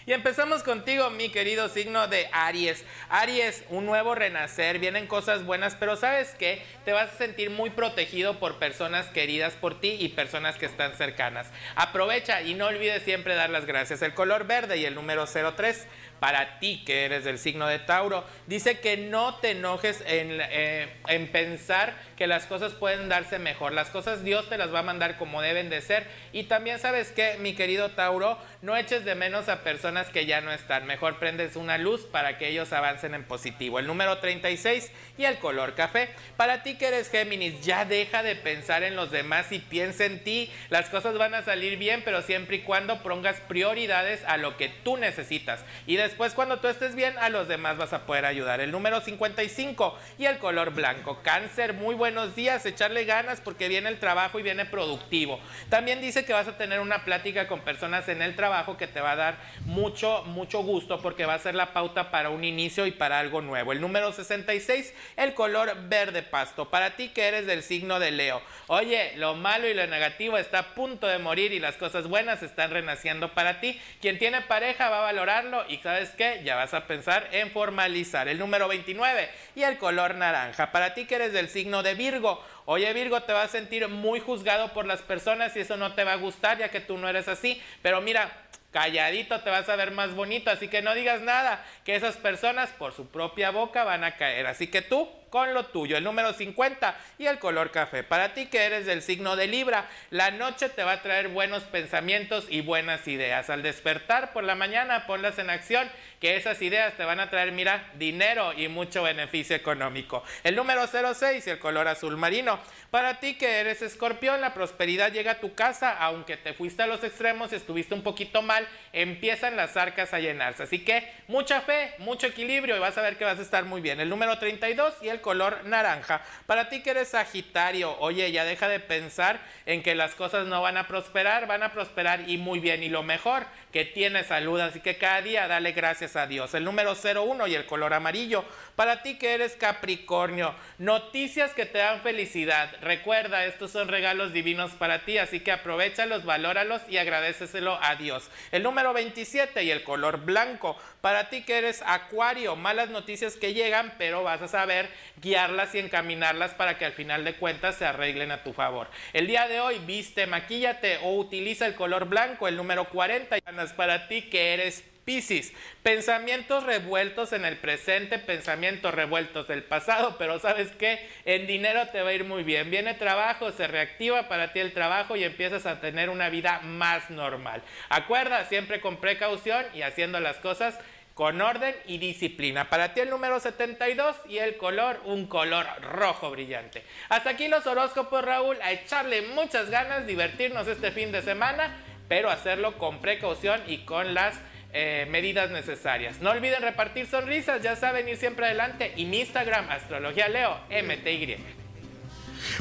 Y empezamos contigo, mi querido signo de Aries. Aries, un nuevo renacer, vienen cosas buenas, pero ¿sabes qué? Te vas a sentir muy protegido por personas queridas por ti y personas que están cercanas. Aprovecha y no olvides siempre dar las gracias. El color verde y el número 03 para ti que eres del signo de Tauro. Dice que no te enojes en, eh, en pensar que las cosas pueden darse mejor. Las cosas Dios te las va a mandar como deben de ser. Y también sabes que, mi querido Tauro, no eches de menos a personas que ya no están. Mejor prendes una luz para que ellos avancen en positivo. El número 36 y el color café. Para ti que eres Géminis, ya deja de pensar en los demás y piensa en ti. Las cosas van a salir bien, pero siempre y cuando pongas prioridades a lo que tú necesitas. Y después cuando tú estés bien, a los demás vas a poder ayudar. El número 55 y el color blanco. Cáncer, muy buenos días, echarle ganas porque viene el trabajo y viene productivo. También dice que vas a tener una plática con personas en el trabajo que te va a dar mucho, mucho gusto porque va a ser la pauta para un inicio y para algo nuevo. El número 66, el color verde pasto. Para ti que eres del signo de Leo. Oye, lo malo y lo negativo está a punto de morir y las cosas buenas están renaciendo para ti. Quien tiene pareja va a valorarlo y sabes qué, ya vas a pensar en formalizar. El número 29 y el color naranja. Para ti que eres del signo de Virgo. Oye Virgo, te vas a sentir muy juzgado por las personas y eso no te va a gustar ya que tú no eres así. Pero mira, calladito te vas a ver más bonito, así que no digas nada, que esas personas por su propia boca van a caer. Así que tú con lo tuyo, el número 50 y el color café. Para ti que eres del signo de Libra, la noche te va a traer buenos pensamientos y buenas ideas. Al despertar por la mañana, ponlas en acción, que esas ideas te van a traer, mira, dinero y mucho beneficio económico. El número 06 y el color azul marino. Para ti que eres escorpión, la prosperidad llega a tu casa, aunque te fuiste a los extremos y estuviste un poquito mal, empiezan las arcas a llenarse. Así que mucha fe, mucho equilibrio y vas a ver que vas a estar muy bien. El número 32 y el color naranja. Para ti que eres Sagitario, oye, ya deja de pensar en que las cosas no van a prosperar, van a prosperar y muy bien. Y lo mejor, que tienes salud, así que cada día dale gracias a Dios. El número 01 y el color amarillo. Para ti que eres Capricornio, noticias que te dan felicidad. Recuerda, estos son regalos divinos para ti, así que aprovechalos, valóralos y agradeceselo a Dios. El número 27 y el color blanco. Para ti que eres Acuario, malas noticias que llegan, pero vas a saber guiarlas y encaminarlas para que al final de cuentas se arreglen a tu favor. El día de hoy viste, maquíllate o utiliza el color blanco, el número 40. Ganas para ti que eres Piscis, pensamientos revueltos en el presente, pensamientos revueltos del pasado, pero sabes qué, en dinero te va a ir muy bien. Viene trabajo, se reactiva para ti el trabajo y empiezas a tener una vida más normal. Acuerda, siempre con precaución y haciendo las cosas con orden y disciplina. Para ti el número 72 y el color, un color rojo brillante. Hasta aquí los horóscopos, Raúl, a echarle muchas ganas, divertirnos este fin de semana, pero hacerlo con precaución y con las eh, medidas necesarias. No olviden repartir sonrisas, ya saben ir siempre adelante. Y mi Instagram, Astrología Leo, MTY.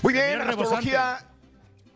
Muy bien, astrología.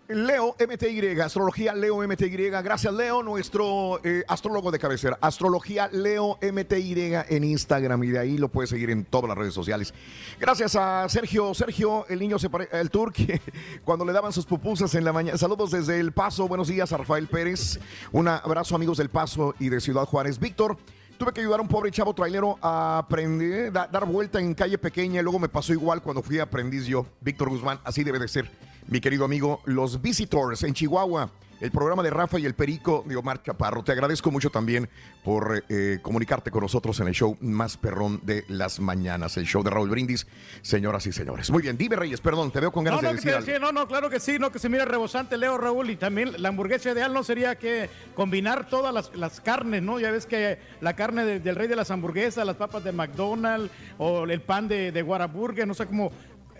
Leo MTY, astrología Leo MTY. Gracias, Leo, nuestro eh, astrólogo de cabecera. Astrología Leo MTY en Instagram y de ahí lo puedes seguir en todas las redes sociales. Gracias a Sergio. Sergio, el niño se el turque, cuando le daban sus pupusas en la mañana. Saludos desde El Paso. Buenos días a Rafael Pérez. Un abrazo, amigos del Paso y de Ciudad Juárez. Víctor. Tuve que ayudar a un pobre chavo trailero a aprender, da- dar vuelta en calle pequeña y luego me pasó igual cuando fui aprendiz yo. Víctor Guzmán, así debe de ser. Mi querido amigo, Los Visitors en Chihuahua, el programa de Rafa y el Perico de Omar Chaparro. Te agradezco mucho también por eh, comunicarte con nosotros en el show más perrón de las mañanas, el show de Raúl Brindis, señoras y señores. Muy bien, dime Reyes, perdón, te veo con ganas No, no, de que te algo. no, no, claro que sí, no, que se mira rebosante, Leo Raúl, y también la hamburguesa ideal no sería que combinar todas las, las carnes, ¿no? Ya ves que la carne de- del rey de las hamburguesas, las papas de McDonald's o el pan de, de Whataburger, no sé cómo.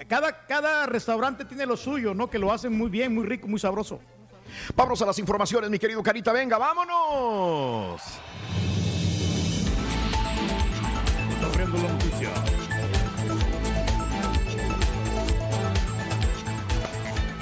Cada, cada restaurante tiene lo suyo, ¿no? Que lo hacen muy bien, muy rico, muy sabroso. Vámonos a las informaciones, mi querido Carita, venga, vámonos. La noticia.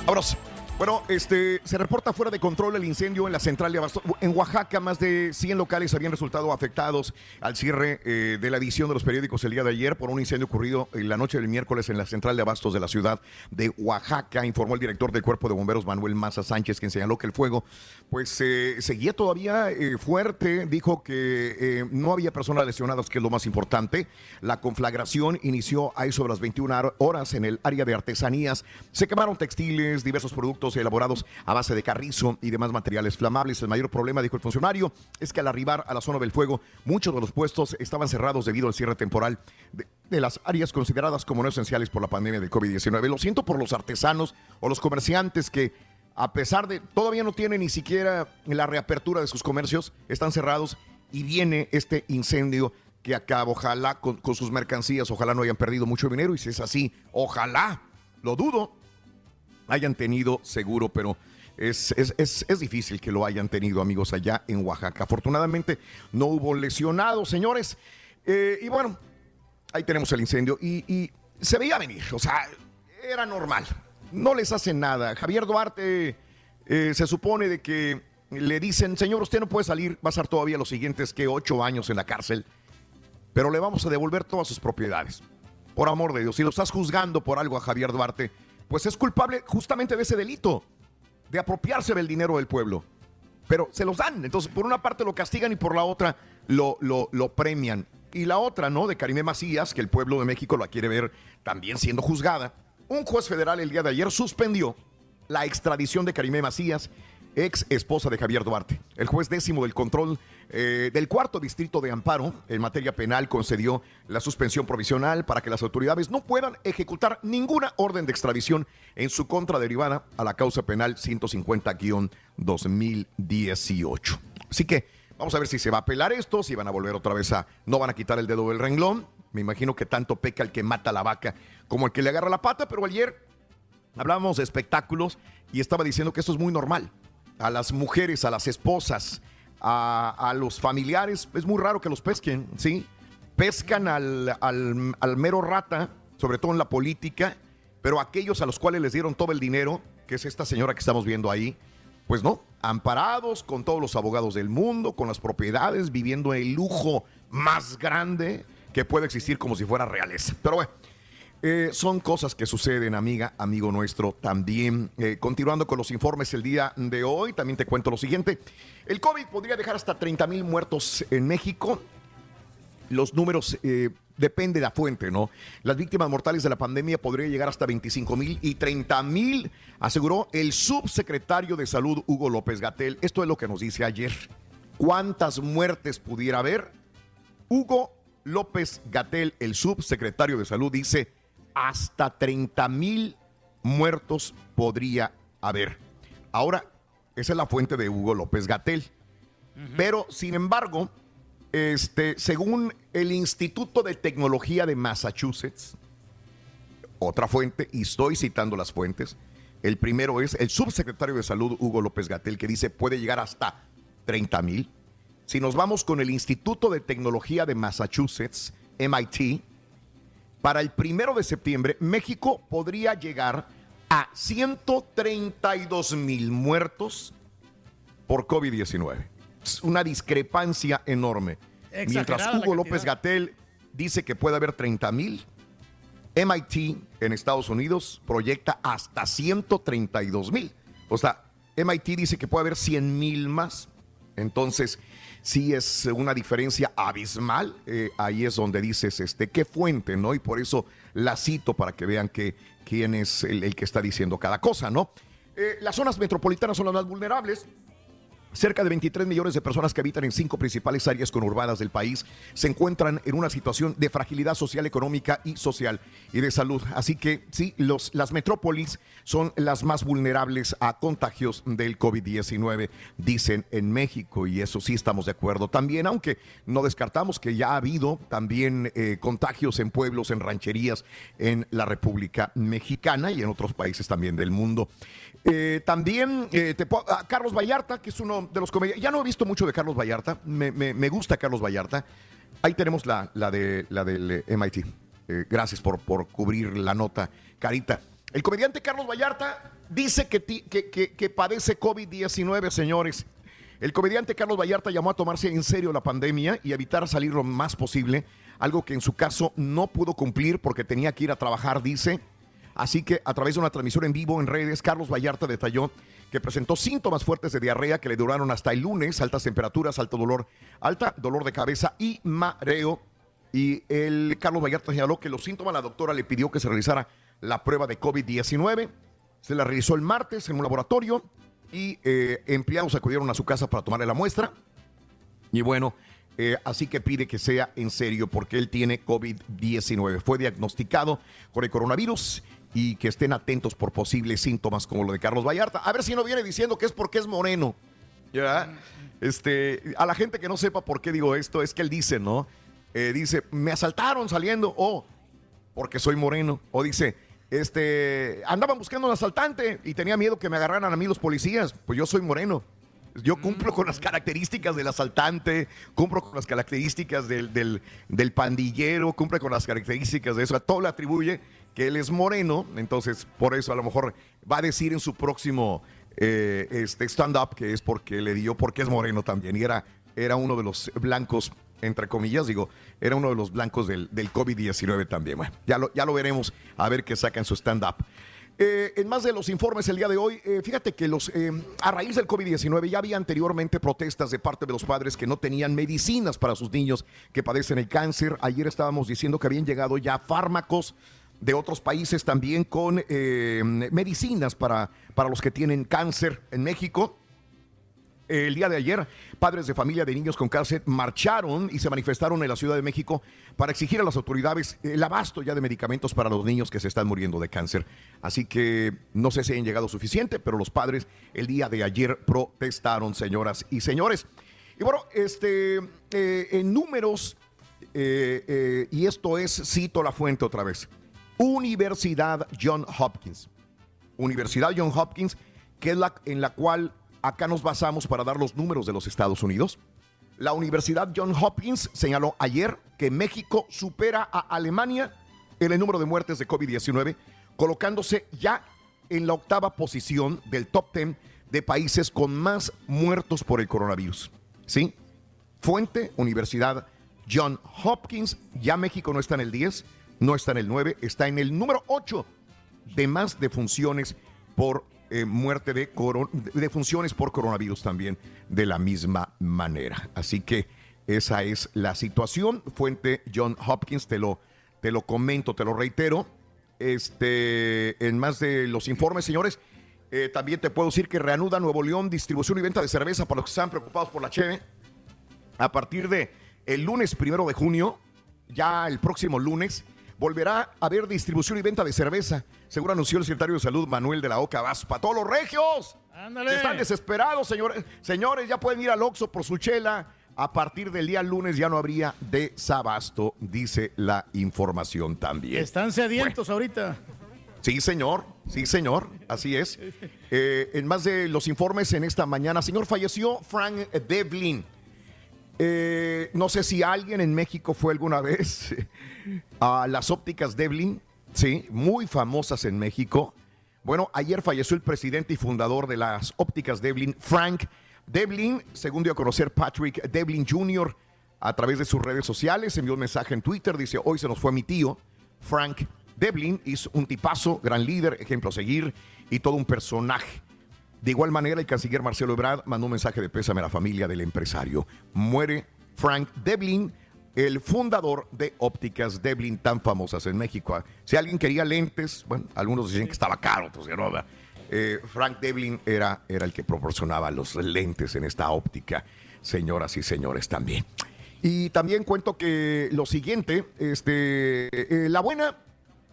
Vámonos. Bueno, este, se reporta fuera de control el incendio en la central de Abasto. En Oaxaca, más de 100 locales habían resultado afectados al cierre eh, de la edición de los periódicos el día de ayer por un incendio ocurrido en la noche del miércoles en la central de abastos de la ciudad de Oaxaca, informó el director del Cuerpo de Bomberos, Manuel Maza Sánchez, quien señaló que el fuego pues eh, seguía todavía eh, fuerte. Dijo que eh, no había personas lesionadas, que es lo más importante. La conflagración inició a eso de las 21 horas en el área de artesanías. Se quemaron textiles, diversos productos elaborados a base de carrizo y demás materiales flamables. El mayor problema, dijo el funcionario, es que al arribar a la zona del fuego, muchos de los puestos estaban cerrados debido al cierre temporal de, las áreas consideradas como no esenciales por la pandemia del COVID-19. Lo siento por los artesanos o los comerciantes que a pesar de todavía no tienen ni siquiera la reapertura de sus comercios, están cerrados y viene este incendio que acaba, ojalá con sus mercancías, ojalá no hayan perdido mucho dinero y si es así, ojalá, lo dudo, hayan tenido seguro, pero es, es- es- es difícil que lo hayan tenido amigos allá en Oaxaca. Afortunadamente no hubo lesionados, señores. Eh, y bueno, ahí tenemos el incendio y, se veía venir, o sea, era normal. No les hacen nada. Javier Duarte eh, se supone de que le dicen, señor, usted no puede salir, va a estar todavía los siguientes que ocho años en la cárcel, pero le vamos a devolver todas sus propiedades. Por amor de Dios, si lo estás juzgando por algo a Javier Duarte, pues es culpable justamente de ese delito, de apropiarse del dinero del pueblo. Pero se los dan. Entonces, por una parte lo castigan y por la otra lo, lo, lo premian. Y la otra, ¿no? De Karime Macías, que el pueblo de México la quiere ver también siendo juzgada. Un juez federal el día de ayer suspendió la extradición de Karime Macías, ex esposa de Javier Duarte. El juez décimo del control eh, del cuarto distrito de amparo en materia penal concedió la suspensión provisional para que las autoridades no puedan ejecutar ninguna orden de extradición en su contra derivada a la causa penal 150-2018. Así que vamos a ver si se va a apelar esto, si van a volver otra vez a... No van a quitar el dedo del renglón. Me imagino que tanto peca el que mata la vaca como el que le agarra la pata, pero ayer hablábamos de espectáculos y estaba diciendo que esto es muy normal. A las mujeres, a las esposas, a, a los familiares, es muy raro que los pesquen, ¿sí? Pescan al, al- al mero rata sobre todo en la política, pero aquellos a los cuales les dieron todo el dinero, que es esta señora que estamos viendo ahí, pues no, amparados con todos los abogados del mundo, con las propiedades, viviendo el lujo más grande que puede existir como si fuera realeza. Pero bueno, eh, son cosas que suceden, amiga, amigo nuestro, también. Eh, continuando con los informes el día de hoy, también te cuento lo siguiente. El COVID podría dejar hasta 30 mil muertos en México. Los números eh, depende de la fuente, ¿no? Las víctimas mortales de la pandemia podrían llegar hasta 25 mil y 30 mil, aseguró el subsecretario de Salud Hugo López Gatel. Esto es lo que nos dice ayer. ¿Cuántas muertes pudiera haber? Hugo López Gatel, el subsecretario de Salud, dice hasta 30 mil muertos podría haber. Ahora, esa es la fuente de Hugo López Gatel. Pero, sin embargo, este, según el Instituto de Tecnología de Massachusetts, otra fuente, y estoy citando las fuentes, el primero es el subsecretario de Salud, Hugo López Gatel, que dice puede llegar hasta 30 mil. Si nos vamos con el Instituto de Tecnología de Massachusetts, MIT, para el primero de septiembre, México podría llegar a 132 mil muertos por COVID-19. Es una discrepancia enorme. Mientras Exagerada Hugo López. Gatel dice que puede haber 30 mil, MIT en Estados Unidos proyecta hasta 132 mil. O sea, MIT dice que puede haber 100 mil más. Entonces, sí es una diferencia abismal. Eh, ahí es donde dices, este, qué fuente, ¿no? Y por eso la cito para que vean que, quién es el, que está diciendo cada cosa, ¿no? Eh, las zonas metropolitanas son las más vulnerables. Cerca de 23 millones de personas que habitan en cinco principales áreas conurbadas del país se encuentran en una situación de fragilidad social, económica y social y de salud. Así que sí, los, las metrópolis son las más vulnerables a contagios del COVID-19, dicen en México, y eso sí estamos de acuerdo también, aunque no descartamos que ya ha habido también eh, contagios en pueblos, en rancherías, en la República Mexicana y en otros países también del mundo. Eh, también eh, te ah, Carlos Vallarta, que es uno de los comediantes. Ya no he visto mucho de Carlos Vallarta. Me, me- gusta Carlos Vallarta. Ahí tenemos la, la, de, la del eh, MIT. Eh, gracias por, por cubrir la nota, Carita. El comediante Carlos Vallarta dice que, ti- que, que- que padece COVID-19, señores. El comediante Carlos Vallarta llamó a tomarse en serio la pandemia y evitar salir lo más posible, algo que en su caso no pudo cumplir porque tenía que ir a trabajar, dice. Así que a través de una transmisión en vivo en redes, Carlos Vallarta detalló que presentó síntomas fuertes de diarrea que le duraron hasta el lunes, altas temperaturas, alto dolor, alta dolor de cabeza y mareo. Y el Carlos Vallarta señaló que los síntomas la doctora le pidió que se realizara la prueba de COVID-19. Se la realizó el martes en un laboratorio y eh, empleados acudieron a su casa para tomarle la muestra. Y bueno, eh, así que pide que sea en serio porque él tiene COVID-19. Fue diagnosticado con el coronavirus y que estén atentos por posibles síntomas como lo de Carlos Vallarta. A ver si no viene diciendo que es porque es moreno. ¿Ya? Este, a la gente que no sepa por qué digo esto, es que él dice, ¿no? Eh, dice, me asaltaron saliendo, o porque soy moreno, o dice, este, andaban buscando un asaltante y tenía miedo que me agarraran a mí los policías, pues yo soy moreno. Yo cumplo con las características del asaltante, cumplo con las características del, del, del pandillero, cumple con las características de eso. A todo le atribuye que él es moreno, entonces por eso a lo mejor va a decir en su próximo eh, este stand-up que es porque le dio, porque es moreno también. Y era, era uno de los blancos, entre comillas, digo, era uno de los blancos del, del COVID-19 también. Bueno, ya lo, ya lo veremos a ver qué saca en su stand-up. Eh, en más de los informes el día de hoy, eh, fíjate que los, a raíz del COVID-19 ya había anteriormente protestas de parte de los padres que no tenían medicinas para sus niños que padecen el cáncer. Ayer estábamos diciendo que habían llegado ya fármacos de otros países también con eh, medicinas para, para los que tienen cáncer en México. El día de ayer, padres de familia de niños con cáncer marcharon y se manifestaron en la Ciudad de México para exigir a las autoridades el abasto ya de medicamentos para los niños que se están muriendo de cáncer. Así que no sé si han llegado suficiente, pero los padres el día de ayer protestaron, señoras y señores. Y bueno, este, eh, en números, eh, y esto es, cito la fuente otra vez, Universidad John Hopkins. Universidad John Hopkins, que es la en la cual acá nos basamos para dar los números de los Estados Unidos. La Universidad John Hopkins señaló ayer que México supera a Alemania en el número de muertes de COVID-19, colocándose ya en la octava posición del top 10 de países con más muertos por el coronavirus. ¿Sí? Fuente, Universidad John Hopkins. Ya México no está en el 10, no está en el 9, está en el número 8 de más defunciones por eh, muerte de, de funciones por coronavirus también de la misma manera. Así que esa es la situación. Fuente John Hopkins, te lo, te lo comento, te lo reitero. Este, en más de los informes, señores, eh, también te puedo decir que reanuda Nuevo León distribución y venta de cerveza para los que están preocupados por la cheve. A partir de el lunes primero de junio, ya el próximo lunes, volverá a haber distribución y venta de cerveza, según anunció el secretario de Salud Manuel de la Oca Vaz. ¡Para todos los regios! Ándale. Están desesperados, señores. Señores, ya pueden ir al Oxxo por su chela. A partir del día lunes ya no habría desabasto, dice la información también. Están sedientos ahorita. Sí, señor. Sí, señor. Así es. Eh, en más de los informes en esta mañana, señor, falleció Frank Devlin. Eh, no sé si alguien en México fue alguna vez a las ópticas Devlin, sí, muy famosas en México. Bueno, ayer falleció el presidente y fundador de las ópticas Devlin, Frank Devlin, según dio a conocer Patrick Devlin Jr. a través de sus redes sociales, envió un mensaje en Twitter, dice, hoy se nos fue mi tío, Frank Devlin, es un tipazo, gran líder, ejemplo a seguir y todo un personaje. De igual manera, el canciller Marcelo Ebrard mandó un mensaje de pésame a la familia del empresario. Muere Frank Devlin, el fundador de ópticas Devlin tan famosas en México. Si alguien quería lentes, bueno, algunos decían que estaba caro, otros que no. Eh, Frank Devlin era, era el que proporcionaba los lentes en esta óptica, señoras y señores también. Y también cuento que lo siguiente, este, eh, la buena,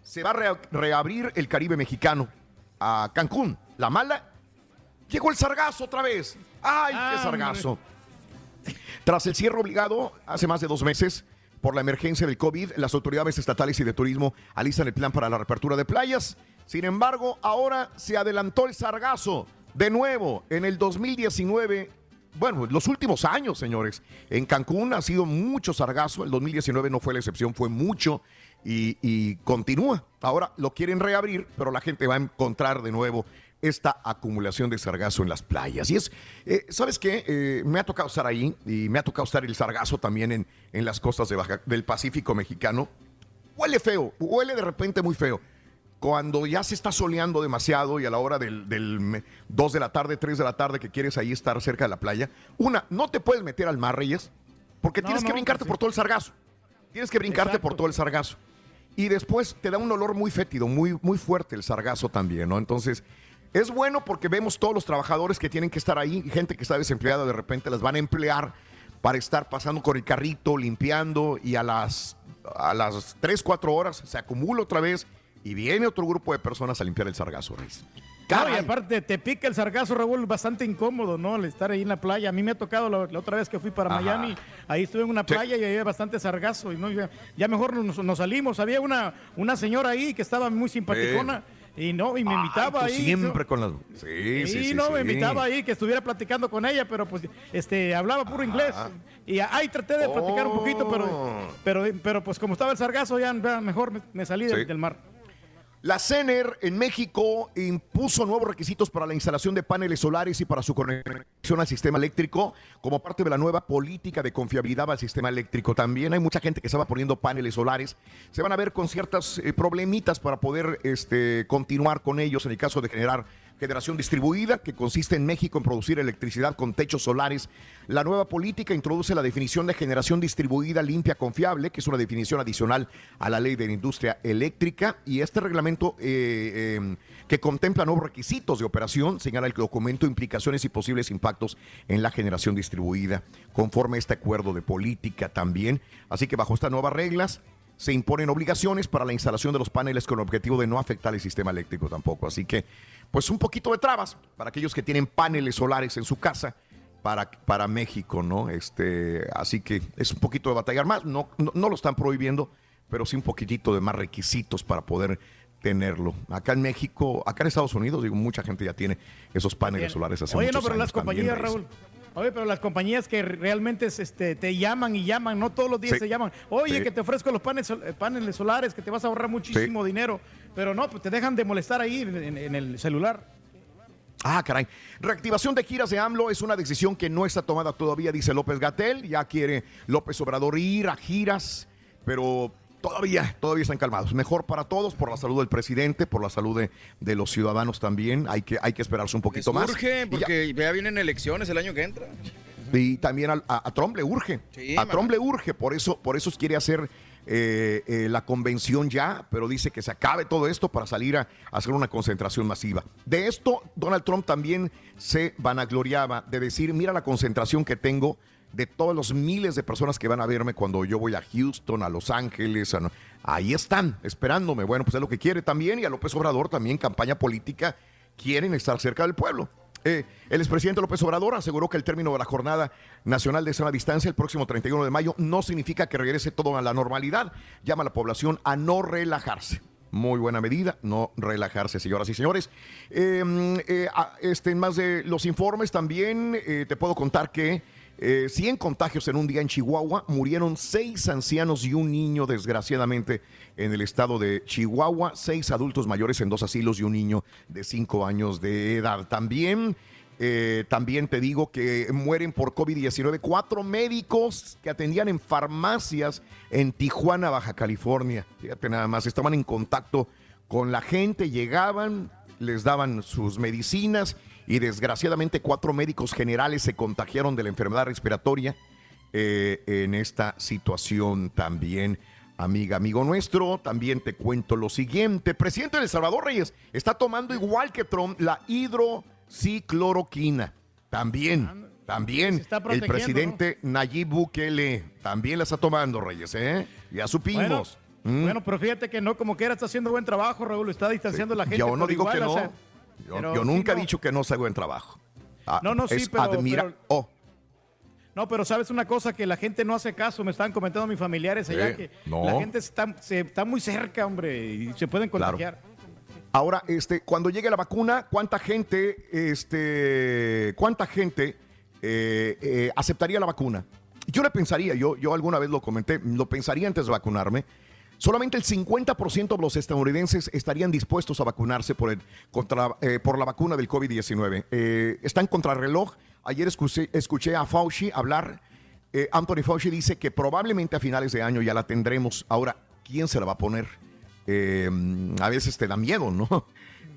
se va a re- reabrir el Caribe mexicano a Cancún. La mala, llegó el sargazo otra vez. ¡Ay, Ah, qué sargazo! Tras el cierre obligado hace más de dos meses por la emergencia del COVID, las autoridades estatales y de turismo alistan el plan para la reapertura de playas. Sin embargo, ahora se adelantó el sargazo. De nuevo, en el 2019, bueno, los últimos años, señores, en Cancún ha sido mucho sargazo. El 2019 no fue la excepción, fue mucho y, y continúa. Ahora lo quieren reabrir, pero la gente va a encontrar de nuevo esta acumulación de sargazo en las playas. Y es, eh, ¿sabes qué? Eh, me ha tocado estar ahí y me ha tocado estar el sargazo también en, en las costas de Baja- del Pacífico mexicano. Huele feo, huele de repente muy feo. Cuando ya se está soleando demasiado y a la hora del, del 2 de la tarde, 3 de la tarde que quieres ahí estar cerca de la playa, una, no te puedes meter al mar, Reyes, porque No, tienes que brincarte sí. por todo el sargazo. Tienes que brincarte Exacto. por todo el sargazo. Y después te da un olor muy fétido, muy, muy fuerte el sargazo también, ¿no? Entonces, es bueno porque vemos todos los trabajadores que tienen que estar ahí, gente que está desempleada, de repente las van a emplear para estar pasando con el carrito, limpiando, y a las, a las 3, 4 horas se acumula otra vez y viene otro grupo de personas a limpiar el sargazo, Reyes. Claro, y aparte te pica el sargazo, Raúl, bastante incómodo, ¿no? El estar ahí en la playa. A mí me ha tocado la, la otra vez que fui para Ajá. Miami, ahí estuve en una Sí. playa y había bastante sargazo. Y no, ya, ya mejor nos, nos salimos. Había una, una señora ahí que estaba muy simpaticona y no, y me Ay, invitaba tú ahí. siempre con las... Sí, sí, Sí, no, sí. me invitaba ahí que estuviera platicando con ella, pero pues este hablaba puro inglés. Y ahí traté de platicar un poquito, pero, Oh. pero, pero pues como estaba el sargazo, ya mejor me, me salí del mar. La CENER en México impuso nuevos requisitos para la instalación de paneles solares y para su conexión al sistema eléctrico como parte de la nueva política de confiabilidad al sistema eléctrico. También hay mucha gente que va poniendo paneles solares. Se van a ver con ciertas eh, problemitas para poder este, continuar con ellos en el caso de generar generación distribuida, que consiste en México en producir electricidad con techos solares. La nueva política introduce la definición de generación distribuida limpia confiable, que es una definición adicional a la ley de la industria eléctrica, y este reglamento eh, eh, que contempla nuevos requisitos de operación, señala el documento implicaciones y posibles impactos en la generación distribuida, conforme a este acuerdo de política también. Así que bajo estas nuevas reglas, se imponen obligaciones para la instalación de los paneles con el objetivo de no afectar el sistema eléctrico tampoco. Así que, pues un poquito de trabas para aquellos que tienen paneles solares en su casa para, para México, ¿no? Este, así que es un poquito de batallar más. No, no, no lo están prohibiendo, pero sí un poquitito de más requisitos para poder tenerlo. Acá en México, acá en Estados Unidos, digo, mucha gente ya tiene esos paneles Bien. solares hace Oye, no, pero las años compañías. Raúl, Oye, pero las compañías que realmente este, te llaman y llaman, no todos los días Sí. te llaman. Oye, Sí. que te ofrezco los paneles, sol- eh, paneles solares, que te vas a ahorrar muchísimo dinero. Pero no, pues te dejan de molestar ahí en, en el celular. Ah, caray. Reactivación de giras de AMLO es una decisión que no está tomada todavía, dice López Gatel. Ya quiere López Obrador ir a giras, pero todavía, todavía están calmados. Mejor para todos, por la salud del presidente, por la salud de, de los ciudadanos también. Hay que, hay que esperarse un poquito más. Urge, ya- porque ya vienen elecciones el año que entra. Y también a, a Trump le urge. Sí, a. Trump le urge, por eso, por eso quiere hacer eh, eh, la convención ya, pero dice que se acabe todo esto para salir a, a hacer una concentración masiva. De esto, Donald Trump también se vanagloriaba de decir, mira la concentración que tengo de todos los miles de personas que van a verme cuando yo voy a Houston, a Los Ángeles, ahí están, esperándome. Bueno, pues es lo que quiere también, y a López Obrador también, campaña política, quieren estar cerca del pueblo. Eh, el expresidente López Obrador aseguró que el término de la Jornada Nacional de Sana Distancia el próximo 31 de mayo no significa que regrese todo a la normalidad. Llama a la población a no relajarse. Muy buena medida, no relajarse, señoras y señores. Eh, eh, este, más de los informes también eh, te puedo contar que eh, 100 contagios en un día en Chihuahua, murieron seis ancianos y un niño, desgraciadamente, en el estado de Chihuahua, seis adultos mayores en dos asilos y un niño de cinco años de edad. También, eh, también te digo que mueren por COVID-19 cuatro médicos que atendían en farmacias en Tijuana, Baja California. Fíjate nada más, estaban en contacto con la gente, llegaban, les daban sus medicinas y desgraciadamente cuatro médicos generales se contagiaron de la enfermedad respiratoria eh, en esta situación también. Amiga, amigo nuestro, también te cuento lo siguiente. Presidente de El Salvador Reyes está tomando igual que Trump la hidrocicloroquina. También, también. está El presidente Nayib Bukele también la está tomando, Reyes, ¿eh? Ya supimos. Mm. Bueno, pero fíjate que no, como quiera está haciendo buen trabajo, Raúl, está distanciando a la gente. Yo no digo igual, que o no. sea, yo, pero yo sí, nunca he no. dicho que no hace buen trabajo. Ah, No, no, sí, es pero- admira- pero- oh, No, pero sabes una cosa que la gente no hace caso, me estaban comentando mis familiares allá Eh, que no. la gente está, se- está muy cerca, hombre, y se pueden Claro. contagiar. Ahora, este, cuando llegue la vacuna, ¿cuánta gente, este, cuánta gente eh, eh, aceptaría la vacuna? Yo le pensaría, yo, yo alguna vez lo comenté, lo pensaría antes de vacunarme. Solamente el 50% de los estadounidenses estarían dispuestos a vacunarse por, el, contra, eh, por la vacuna del COVID-19. Eh, están contra reloj. Ayer escuché, escuché a Fauci hablar. Eh, Anthony Fauci dice que probablemente a finales de año ya la tendremos. Ahora, ¿quién se la va a poner? Eh, a veces te da miedo, ¿no?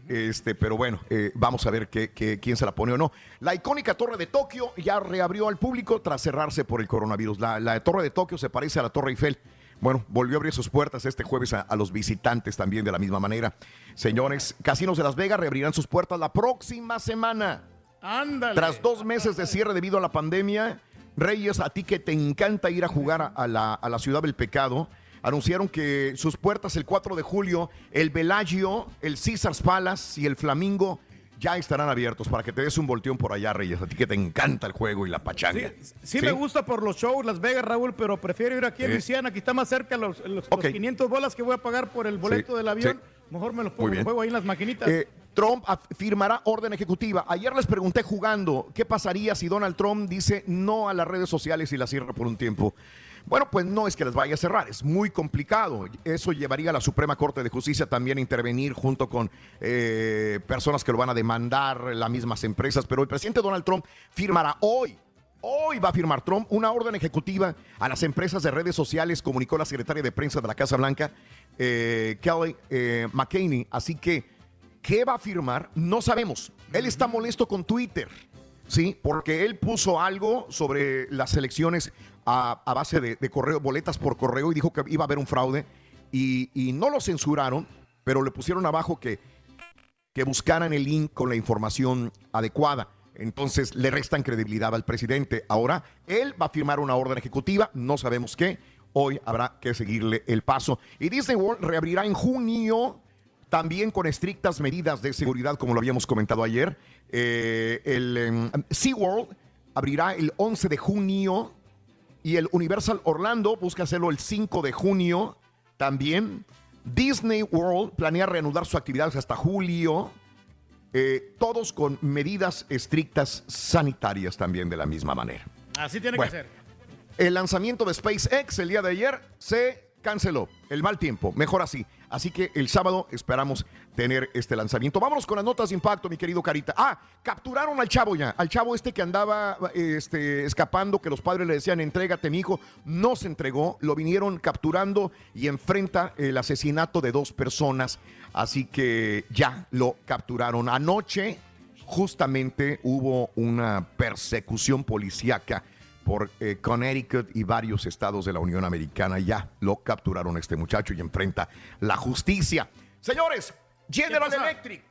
Este, pero bueno, eh, vamos a ver qué- qué- quién se la pone o no. La icónica Torre de Tokio ya reabrió al público tras cerrarse por el coronavirus. La, la Torre de Tokio se parece a la Torre Eiffel. Bueno, volvió a abrir sus puertas este jueves a, a los visitantes también de la misma manera. Señores, Casinos de Las Vegas reabrirán sus puertas la próxima semana. Ándale. Tras dos meses de cierre debido a la pandemia, Reyes, a ti que te encanta ir a jugar a, a la, a la ciudad del pecado, anunciaron que sus puertas el 4 de julio, el Bellagio, el Caesars Palace y el Flamingo ya estarán abiertos para que te des un volteón por allá, Reyes. A ti que te encanta el juego y la pachanga. Sí, me gusta por los shows Las Vegas, Raúl, pero prefiero ir aquí a Sí. Luisiana, aquí está más cerca los, los- los Ok. 500 bolas que voy a pagar por el boleto Sí, del avión. sí. Mejor me los pongo, los juego ahí en las maquinitas. Eh, Trump firmará orden ejecutiva. Ayer les pregunté jugando qué pasaría si Donald Trump dice no a las redes sociales y las cierra por un tiempo. Bueno, pues no es que las vaya a cerrar, es muy complicado. Eso llevaría a la Suprema Corte de Justicia también a intervenir junto con eh, personas que lo van a demandar, las mismas empresas. Pero el presidente Donald Trump firmará hoy, Hoy va a firmar Trump una orden ejecutiva a las empresas de redes sociales, comunicó la secretaria de prensa de la Casa Blanca, eh, Kelly eh. Así que, ¿qué va a firmar? No sabemos. Él está molesto con Twitter, ¿sí? Porque él puso algo sobre las elecciones a, base de, de correo, boletas por correo, y dijo que iba a haber un fraude. Y, y no lo censuraron, pero le pusieron abajo que, que buscaran el link con la información adecuada. Entonces le restan credibilidad al presidente. Ahora él va a firmar una orden ejecutiva, no sabemos qué. Hoy habrá que seguirle el paso. Y Disney World reabrirá en junio, también con estrictas medidas de seguridad, como lo habíamos comentado ayer. Eh, el em, SeaWorld abrirá el 11 de junio y el Universal Orlando busca hacerlo el 5 de junio también. Disney World planea reanudar sus actividades hasta julio. eh, todos con medidas estrictas sanitarias también de la misma manera. Así tiene Bueno. que ser. El lanzamiento de SpaceX el día de ayer se canceló. El mal tiempo, mejor así. Así que el sábado esperamos tener este lanzamiento. Vámonos con las notas de impacto, mi querido Carita. Ah, capturaron al chavo ya. Al chavo este que andaba este, escapando, que los padres le decían, entrégate, mi hijo. No se entregó. Lo vinieron capturando y enfrenta el asesinato de dos personas. Así que ya lo capturaron. Anoche justamente hubo una persecución policíaca por eh, Connecticut y varios estados de la Unión Americana. Ya lo capturaron a este muchacho y enfrenta la justicia. Señores, General Electric,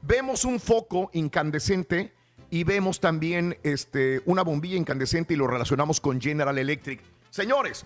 vemos un foco incandescente y vemos también este, una bombilla incandescente y lo relacionamos con General Electric. Señores,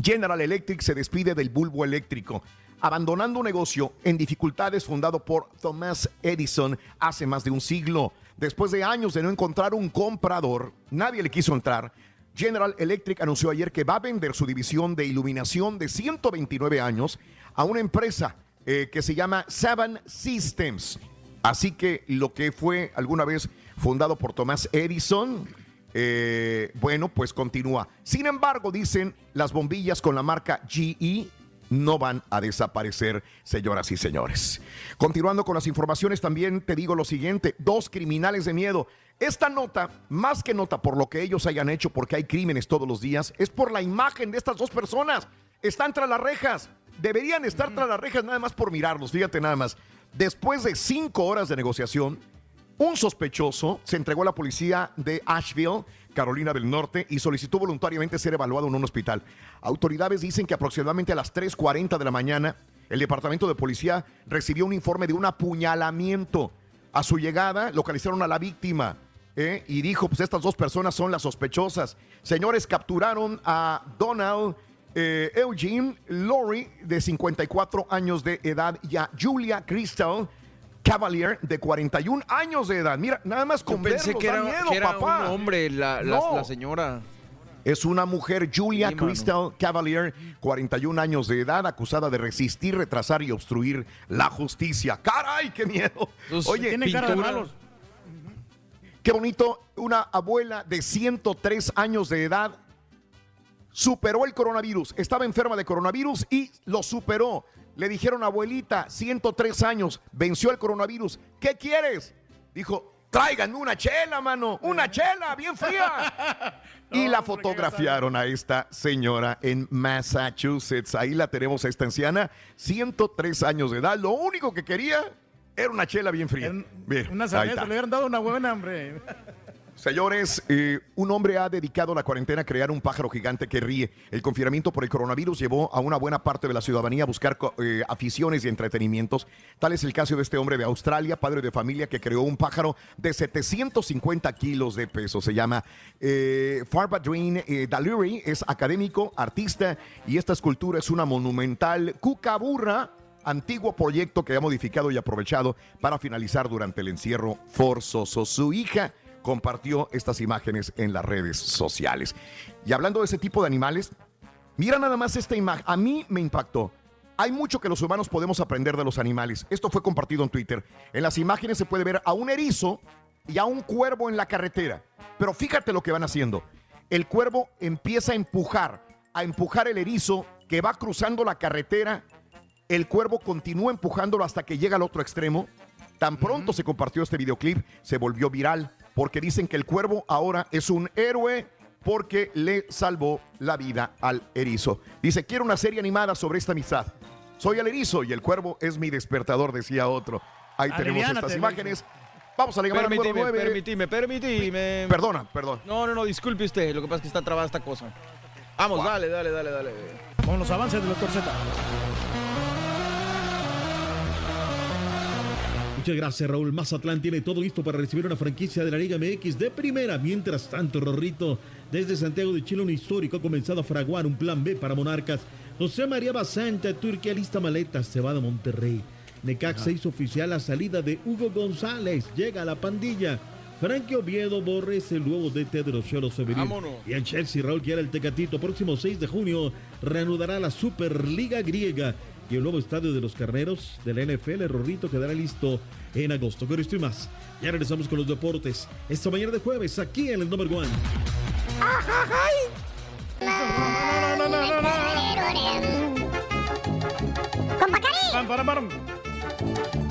General Electric se despide del bulbo eléctrico, abandonando un negocio en dificultades fundado por Thomas Edison hace más de un siglo. Después de años de no encontrar un comprador, nadie le quiso entrar. General Electric anunció ayer que va a vender su división de iluminación de 129 años a una empresa eh, que se llama Seven Systems. Así que lo que fue alguna vez fundado por Thomas Edison, eh, bueno, pues continúa. Sin embargo, dicen las bombillas con la marca GE no van a desaparecer, señoras y señores. Continuando con las informaciones, también te digo lo siguiente, dos criminales de miedo. Esta nota, más que nota por lo que ellos hayan hecho, porque hay crímenes todos los días, es por la imagen de estas dos personas. Están tras las rejas. Deberían estar tras las rejas nada más por mirarlos, fíjate nada más. Después de cinco horas de negociación, un sospechoso se entregó a la policía de Asheville, Carolina del Norte, y solicitó voluntariamente ser evaluado en un hospital. Autoridades dicen que aproximadamente a las 3.40 de la mañana, el departamento de policía recibió un informe de un apuñalamiento. A su llegada, localizaron a la víctima ¿eh? y dijo, pues estas dos personas son las sospechosas. Señores, capturaron a Donald eh, Eugene Lowry, de 54 años de edad, y a Julia Crystal Cavalier, de 41 años de edad. Mira, nada más con Yo pensé verlos que da era, miedo, que era papá. un hombre, la, la- No. la señora. Es una mujer, Julia Sí. Crystal Cavalier, 41 años de edad, acusada de resistir, retrasar y obstruir la justicia. ¡Caray, qué miedo! Oye, Tienen cara de malos. Qué bonito, una abuela de 103 años de edad superó el coronavirus. Estaba enferma de coronavirus y lo superó. Le dijeron, abuelita, 103 años, venció el coronavirus. ¿Qué quieres? Dijo, tráiganme una chela, mano, una chela bien fría. y la fotografiaron a esta señora en Massachusetts. Ahí la tenemos a esta anciana, 103 años de edad. Lo único que quería era una chela bien fría. Bien, Una cerveza, le hubieran dado una buena, hombre. Señores, eh, un hombre ha dedicado la cuarentena a crear un pájaro gigante que ríe. El confinamiento por el coronavirus llevó a una buena parte de la ciudadanía a buscar eh, aficiones y entretenimientos. Tal es el caso de este hombre de Australia, padre de familia, que creó un pájaro de 750 kilos de peso. Se llama eh, Farbadreen eh, Daluri, es académico, artista, y esta escultura es una monumental cucaburra antiguo proyecto que ha modificado y aprovechado para finalizar durante el encierro forzoso. Su hija compartió estas imágenes en las redes sociales. Y hablando de ese tipo de animales, mira nada más esta imagen. A mí me impactó. Hay mucho que los humanos podemos aprender de los animales. Esto fue compartido en Twitter. En las imágenes se puede ver a un erizo y a un cuervo en la carretera. Pero fíjate lo que van haciendo. El cuervo empieza a empujar, a empujar el erizo que va cruzando la carretera el cuervo continúa empujándolo hasta que llega al otro extremo. Tan pronto se compartió este videoclip, se volvió viral porque dicen que el cuervo ahora es un héroe porque le salvó la vida al erizo. Dice, quiero una serie animada sobre esta amistad. Soy el erizo y el cuervo es mi despertador, decía otro. Ahí tenemos estas imágenes. Vamos a la llamada número Permitime, nueve. permitime, permitime. Perdona, perdón. No, no, no, disculpe usted. Lo que pasa es que está trabada esta cosa. Vamos, dale, dale, dale, dale. Con los avances del doctor Z. Muchas gracias, Raúl. Mazatlán tiene todo listo para recibir una franquicia de la Liga MX de primera. Mientras tanto, Rorrito, desde Santiago de Chile, un histórico ha comenzado a fraguar un plan B para Monarcas. José María Basanta, Turquía, lista maletas, se va de Monterrey. Necaxa hizo oficial la salida de Hugo González. Llega a la pandilla. Frankie Oviedo Borres, el nuevo DT de los Cholos Femenil. Y el Chelsea, Raúl, que era el Tecatito, próximo 6 de junio, reanudará la Superliga Griega. Y el nuevo estadio de los carneros de la NFL, Rorrito, quedará listo en agosto. Pero estoy más. Ya regresamos con los deportes. Esta mañana de jueves, aquí en el Number One.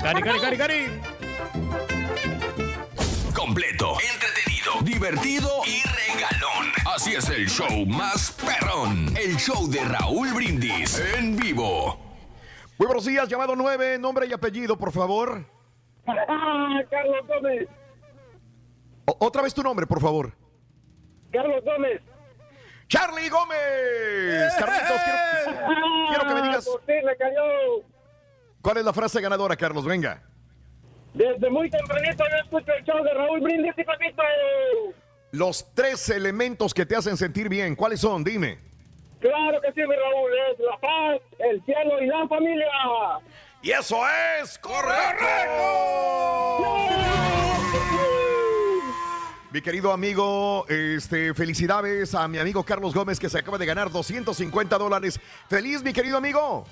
Cari, cari, cari, cari. Completo, entretenido, divertido y regalón. Así es el show más perrón. El show de Raúl Brindis en vivo. Muy buenos días, llamado 9, nombre y apellido, por favor. Carlos Gómez. O- otra vez tu nombre, por favor. Carlos Gómez. Charlie Gómez. Carlitos, quiero, quiero que me digas Por fin le cayó. cuál es la frase ganadora, Carlos. Venga. Desde muy tempranito yo escucho el show de Raúl Brindis y Papito. Los tres elementos que te hacen sentir bien, ¿cuáles son? Dime. Claro que sí, mi Raúl. Es la paz, el cielo y la familia. Y eso es correcto. Mi querido amigo, este, felicidades a mi amigo Carlos Gómez que se acaba de ganar 250 dólares. Feliz, mi querido amigo.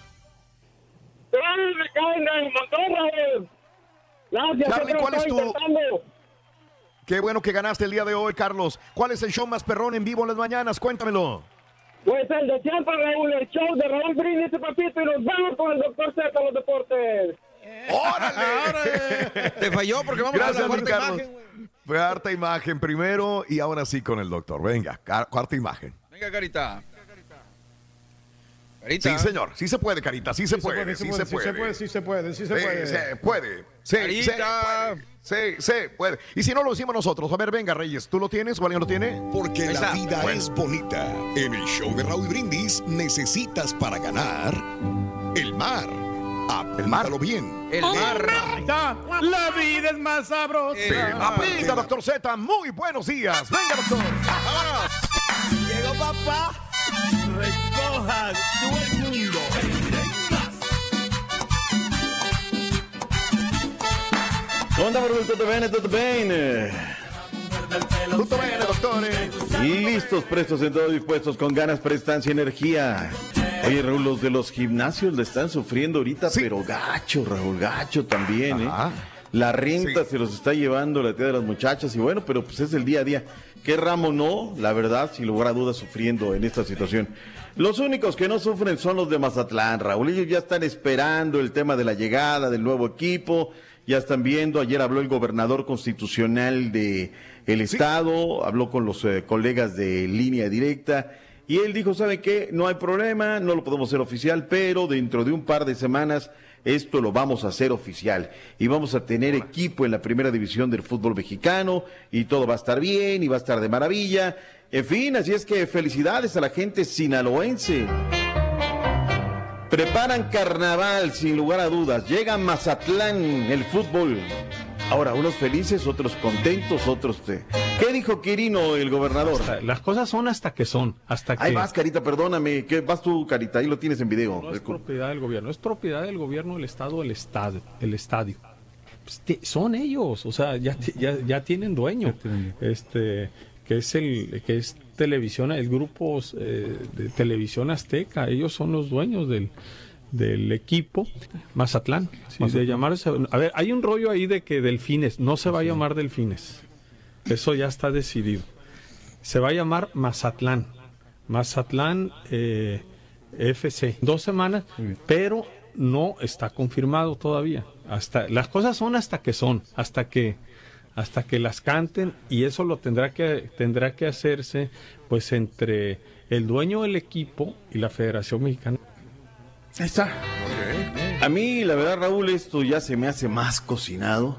Gracias, Charlie, ¿cuál es tu-. Qué bueno que ganaste el día de hoy, Carlos. ¿Cuál es el show más perrón en vivo en las mañanas? Cuéntamelo. Pues el de siempre, Raúl, el show de Raúl Brindis y Papito. Y nos vamos con el doctor Z a los deportes. ¡Órale! Te falló porque vamos Gracias, a la mi cuarta Carlos. imagen. Fue harta imagen primero y ahora sí con el doctor. Venga, cuarta imagen. Venga, Carita. Carita. Sí, señor. Sí se puede, Carita. Sí se puede. Sí se sí puede. se puede, sí se puede, sí se Sí, puede. se puede. Sí, se puede. Sí, se puede. Y si no lo decimos nosotros, a ver, venga, Reyes, ¿tú lo tienes o alguien lo tiene? Porque Ahí la está. vida Bueno. es bonita. En el show de Raúl Brindis necesitas para ganar el mar. Apúntalo bien. El mar. Ahí está. La vida es más sabrosa. Sí. Aplica, doctor Z. Muy buenos días. Venga, doctor. Llegó papá, recoja todo el mundo. Onda, Barbudo, tutto bene, tutto bene. Tutto bene, dottore. Listos, prestos en todo, dispuestos, con ganas, prestancia, energía. Oye, Raúl, los de los gimnasios le están sufriendo ahorita, pero gacho, Raúl, gacho también, ¿eh? La renta se los está llevando la tía de las muchachas y bueno, pero pues es el día a día. ¿Qué ramo no? La verdad, sin lugar a dudas, sufriendo en esta situación. Los únicos que no sufren son los de Mazatlán, Raúl. Ellos ya están esperando el tema de la llegada del nuevo equipo. Ya están viendo, ayer habló el gobernador constitucional de el estado, habló con los eh, colegas de línea directa y él dijo, ¿sabe qué? No hay problema, no lo podemos hacer oficial, pero dentro de un par de semanas esto lo vamos a hacer oficial y vamos a tener equipo en la primera división del fútbol mexicano y todo va a estar bien y va a estar de maravilla. En fin, así es que felicidades a la gente sinaloense. Preparan carnaval, sin lugar a dudas. Llega Mazatlán, el fútbol. Ahora, unos felices, otros contentos, otros... eh, ¿Qué dijo Quirino, el gobernador? Las cosas son hasta que son, hasta que... Ahí vas, Carita, perdóname. ¿Qué vas tú, Carita? Ahí lo tienes en video. No es propiedad del gobierno, es propiedad del gobierno, el Estado, el estadio. El estadio. Pues, son ellos, o sea, ya, ti- ya, ya tienen dueño. Este, que es el, que es televisión, el grupo eh, de televisión azteca, ellos son los dueños del, del equipo Mazatlán. Sí, de llamarse, a ver, hay un rollo ahí de que Delfines, no se va a llamar Delfines. Eso ya está decidido. Se va a llamar Mazatlán. Mazatlán eh, FC. Dos semanas, pero no está confirmado todavía. Hasta las cosas son hasta que son, hasta que hasta que las canten y eso lo tendrá que tendrá que hacerse pues entre el dueño del equipo y la Federación Mexicana. Ahí está. A mí, la verdad, Raúl, esto ya se me hace más cocinado.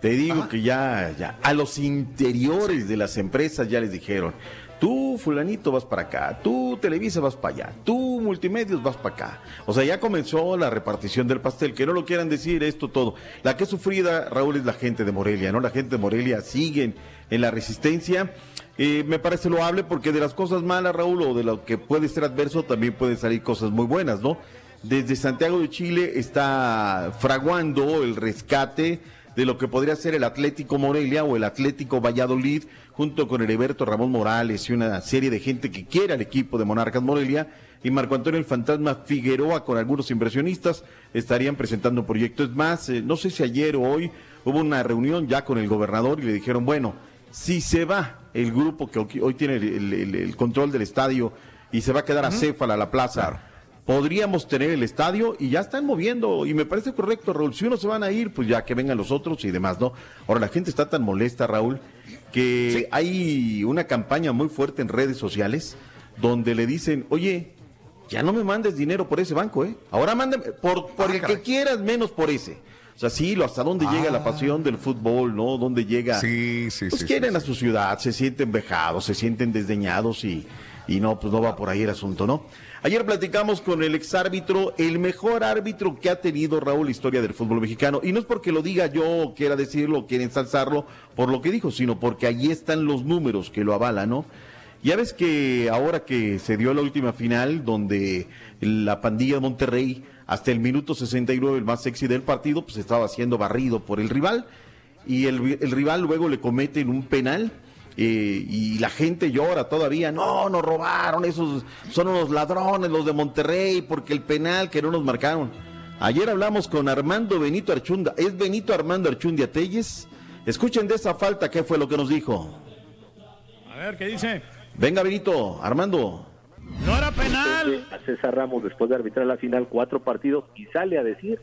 Te digo que ya, ya, a los interiores de las empresas ya les dijeron, tú, fulanito, vas para acá, tú, Televisa, vas para allá, tú, Multimedios, vas para acá. O sea, ya comenzó la repartición del pastel, que no lo quieran decir esto todo. La que es sufrida, Raúl, es la gente de Morelia, ¿no? La gente de Morelia siguen en la resistencia. Eh, me parece loable porque de las cosas malas, Raúl, o de lo que puede ser adverso, también pueden salir cosas muy buenas, ¿no? Desde Santiago de Chile está fraguando el rescate de lo que podría ser el Atlético Morelia o el Atlético Valladolid, junto con Heriberto Ramón Morales y una serie de gente que quiere al equipo de Monarcas Morelia. Y Marco Antonio el Fantasma Figueroa con algunos inversionistas estarían presentando un proyecto. Es más, eh, no sé si ayer o hoy hubo una reunión ya con el gobernador y le dijeron, bueno, si se va el grupo que hoy- tiene el, el- el control del estadio y se va a quedar a Céfala, la plaza, podríamos tener el estadio y ya están moviendo y me parece correcto, Raúl. Si unos se van a ir, pues ya que vengan los otros y demás, ¿no? Ahora la gente está tan molesta, Raúl, que hay una campaña muy fuerte en redes sociales donde le dicen, oye, ya no me mandes dinero por ese banco, ¿eh? Ahora mándame por, por el que quieras, menos por ese. O sea, sí, lo- hasta dónde llega la pasión del fútbol, ¿no? Dónde llega. Sí, sí, Pues sí, quieren a su ciudad, se sienten vejados, se sienten desdeñados y, y no, pues no va por ahí el asunto, ¿no? Ayer platicamos con el exárbitro, el mejor árbitro que ha tenido Raúl la historia del fútbol mexicano. Y no es porque lo diga yo, o quiera decirlo, o quiera ensalzarlo por lo que dijo, sino porque allí están los números que lo avalan, ¿no? Ya ves que ahora que se dio la última final, donde la pandilla de Monterrey, hasta el minuto 69, el más sexy del partido, pues estaba siendo barrido por el rival, y el, el rival luego le cometen un penal, eh, y la gente llora todavía, no, nos robaron, esos son unos ladrones los de Monterrey, porque el penal que no nos marcaron. Ayer hablamos con Armando Benito Archunda, es Benito Armando Archundia Telles. Escuchen de esa falta, ¿qué fue lo que nos dijo? A ver, ¿qué dice? Venga, Benito, Armando. No era penal. A César Ramos, después de arbitrar la final cuatro partidos, y sale a decir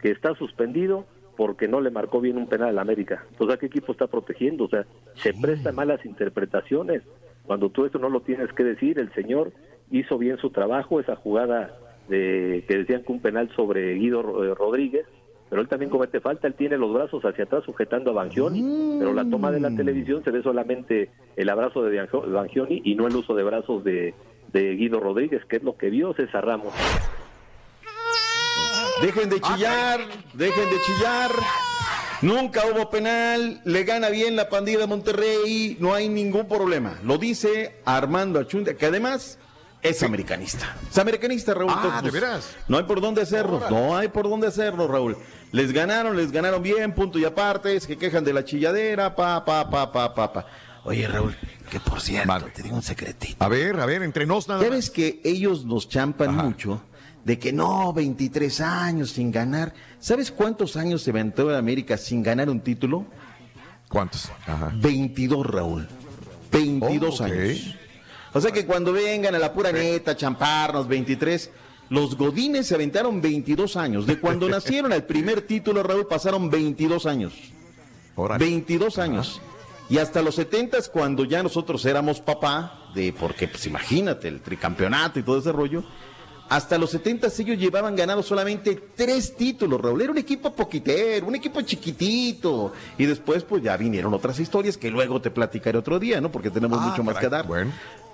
que está suspendido porque no le marcó bien un penal al América. Entonces, ¿a qué equipo está protegiendo? O sea, se presta malas interpretaciones. Cuando tú eso no lo tienes que decir, el señor hizo bien su trabajo, esa jugada de que decían que un penal sobre Guido eh, Rodríguez, pero él también comete falta, él tiene los brazos hacia atrás sujetando a Bangioni, pero la toma de la televisión se ve solamente el abrazo de Bangioni y no el uso de brazos de, de Guido Rodríguez, que es lo que vio César Ramos. Dejen de chillar, dejen de chillar. Nunca hubo penal, le gana bien la pandilla de Monterrey, no hay ningún problema. Lo dice Armando Achundia, que además es americanista. Es americanista, Raúl. Ah, ¿de veras? No hay por dónde hacerlo, no hay por dónde hacerlo, Raúl. Les ganaron, les ganaron bien, punto y aparte, es que quejan de la chilladera, pa, pa, pa, pa, pa, pa. Oye, Raúl, que por cierto, te digo un secretito. A ver, a ver, entre nos nada ves que ellos nos champan mucho de que no, 23 años sin ganar. ¿Sabes cuántos años se aventó en América sin ganar un título? ¿Cuántos? 22, Raúl. 22 Oh, ok. años. O sea que cuando vengan a la pura neta, champarnos 23, los Godines se aventaron 22 años. De cuando nacieron al primer título, Raúl, pasaron 22 años. 22 años. Y hasta los 70 cuando ya nosotros éramos papá, de porque pues imagínate, el tricampeonato y todo ese rollo. Hasta los 70 ellos llevaban ganado solamente tres títulos, Raúl. Era un equipo poquitero, un equipo chiquitito. Y después, pues ya vinieron otras historias que luego te platicaré otro día, ¿no? Porque tenemos Ah, mucho más que dar.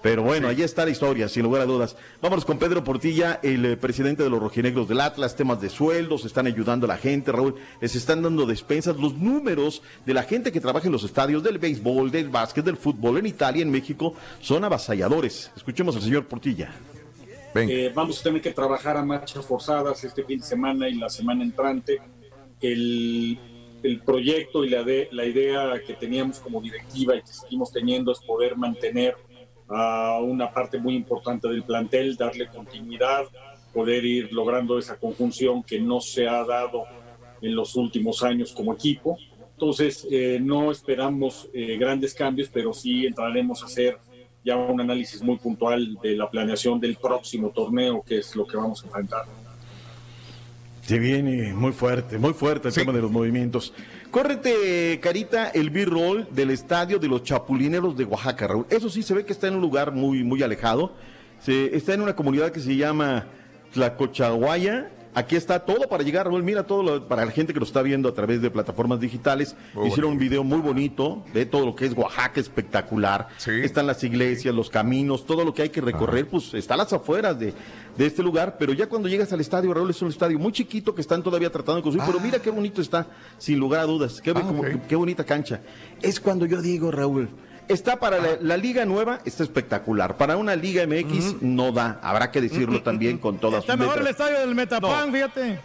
Pero bueno, ahí está la historia, sin lugar a dudas. Vámonos con Pedro Portilla, el eh, presidente de los rojinegros del Atlas, temas de sueldos, están ayudando a la gente, Raúl, les están dando despensas. Los números de la gente que trabaja en los estadios del béisbol, del básquet, del fútbol en Italia, en México, son avasalladores. Escuchemos al señor Portilla. Eh, vamos a tener que trabajar a marchas forzadas este fin de semana y la semana entrante. El, el proyecto y la, de, la idea que teníamos como directiva y que seguimos teniendo es poder mantener a una parte muy importante del plantel, darle continuidad, poder ir logrando esa conjunción que no se ha dado en los últimos años como equipo. Entonces, eh, no esperamos eh, grandes cambios, pero sí entraremos a hacer ya un análisis muy puntual de la planeación del próximo torneo, que es lo que vamos a enfrentar. Se viene muy fuerte, muy fuerte el tema de los movimientos. Córrete, Carita, el B-roll del estadio de los Chapulineros de Oaxaca, Raúl. Eso sí se ve que está en un lugar muy, muy alejado. Se, está en una comunidad que se llama Tlacochahuaya. Aquí está todo para llegar, Raúl. Mira todo lo- para la gente que lo está viendo a través de plataformas digitales. Muy Hicieron un video muy bonito de todo lo que es Oaxaca espectacular. Están las iglesias, los caminos, todo lo que hay que recorrer, pues está a las afueras de, de este lugar. Pero ya cuando llegas al estadio, Raúl, es un estadio muy chiquito que están todavía tratando de construir. Pero mira qué bonito está, sin lugar a dudas. Qué, como- qué bonita cancha. Es cuando yo digo, Raúl. Está para la, la liga nueva, está espectacular. Para una liga MX no da, habrá que decirlo también con todas Está sus mejor el estadio del Metapan, fíjate.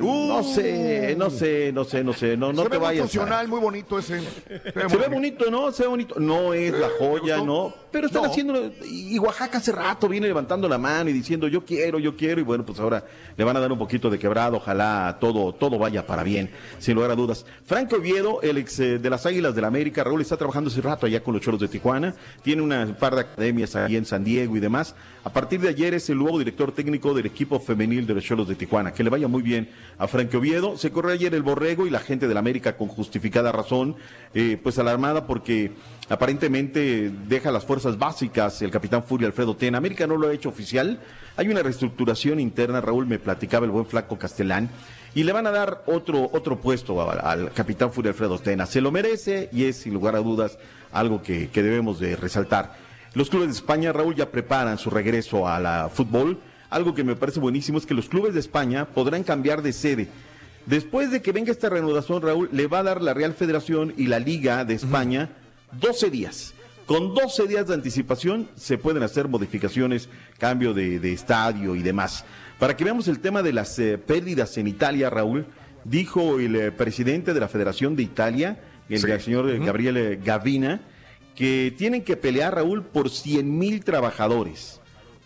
no sé, no sé, no sé, no sé, no, no Se te ve muy vayas. a- funcional, muy bonito ese. Se ve bonito, ¿no? Se ve bonito. No es la joya, ¿no? Pero están No. haciendo. Y Oaxaca hace rato viene levantando la mano y diciendo yo quiero, yo quiero. Y bueno, pues ahora le van a dar un poquito de quebrado. Ojalá todo, todo vaya para bien, sin lugar a dudas. Franco Oviedo, el ex eh, de las Águilas del la América, Raúl está trabajando hace rato allá con los Choros de Tijuana. Tiene una par de academias ahí en San Diego y demás. A partir de ayer es el nuevo director técnico del equipo femenil de los Choros de Tijuana. Que le vaya muy bien a Franco Oviedo. Se corrió ayer el borrego y la gente de la América con justificada razón, eh, pues alarmada porque aparentemente deja las fuerzas básicas el capitán Furia Alfredo Tena. América no lo ha hecho oficial. Hay una reestructuración interna, Raúl me platicaba el buen flaco Castellán, y le van a dar otro, otro puesto a- al capitán Furia Alfredo Tena. Se lo merece y es, sin lugar a dudas, algo que, que debemos de resaltar. Los clubes de España, Raúl, ya preparan su regreso a la fútbol. Algo que me parece buenísimo es que los clubes de España podrán cambiar de sede. Después de que venga esta reanudación, Raúl, le va a dar la Real Federación y la Liga de España 12 días. Con 12 días de anticipación se pueden hacer modificaciones, cambio de, de estadio y demás. Para que veamos el tema de las eh, pérdidas en Italia, Raúl, dijo el eh, presidente de la Federación de Italia, el Sí. señor eh, Gabriele Gavina, que tienen que pelear, Raúl, por 100 mil trabajadores,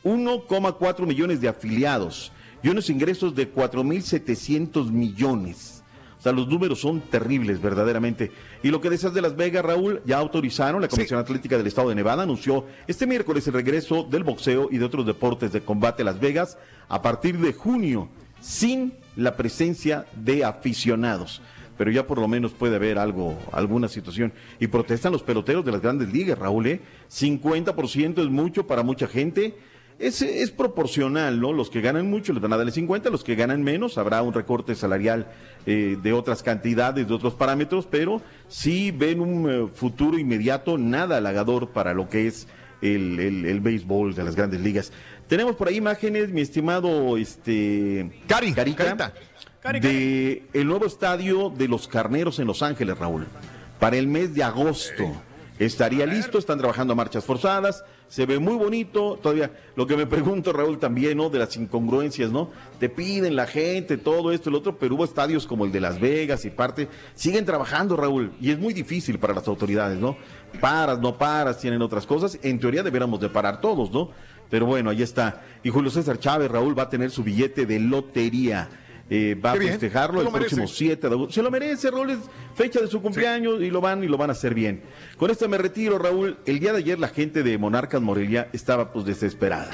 1,4 millones de afiliados y unos ingresos de 4.700 millones. Sea, los números son terribles, verdaderamente. Y lo que decías de Las Vegas, Raúl, ya autorizaron, la Comisión Atlética del Estado de Nevada anunció este miércoles el regreso del boxeo y de otros deportes de combate a Las Vegas a partir de junio, sin la presencia de aficionados. Pero ya por lo menos puede haber algo, alguna situación. Y protestan los peloteros de las grandes ligas, Raúl, ¿eh? 50% es mucho para mucha gente. Es, es proporcional, ¿no? Los que ganan mucho les van a dar el 50, los que ganan menos habrá un recorte salarial eh, de otras cantidades, de otros parámetros, pero sí ven un eh, futuro inmediato nada halagador para lo que es el, el- el béisbol de las grandes ligas. Tenemos por ahí imágenes, mi estimado este Cari, Carica, de el nuevo estadio de los Carneros en Los Ángeles, Raúl, para el mes de agosto. Estaría listo, están trabajando a marchas forzadas, se ve muy bonito, todavía lo que me pregunto Raúl también, ¿no? De las incongruencias, ¿no? Te piden la gente, todo esto, el otro, pero hubo estadios como el de Las Vegas y parte, siguen trabajando Raúl, y es muy difícil para las autoridades, ¿no? Paras, no paras, tienen otras cosas, en teoría deberíamos de parar todos, ¿no? Pero bueno, ahí está. Y Julio César Chávez, Raúl, va a tener su billete de lotería. Eh, va Qué a bien, festejarlo se el lo próximo merece. 7 de agosto. Se lo merece, Raúl, es fecha de su cumpleaños y lo van y lo van a hacer bien. Con esto me retiro, Raúl. El día de ayer la gente de Monarcas Morelia estaba pues desesperada.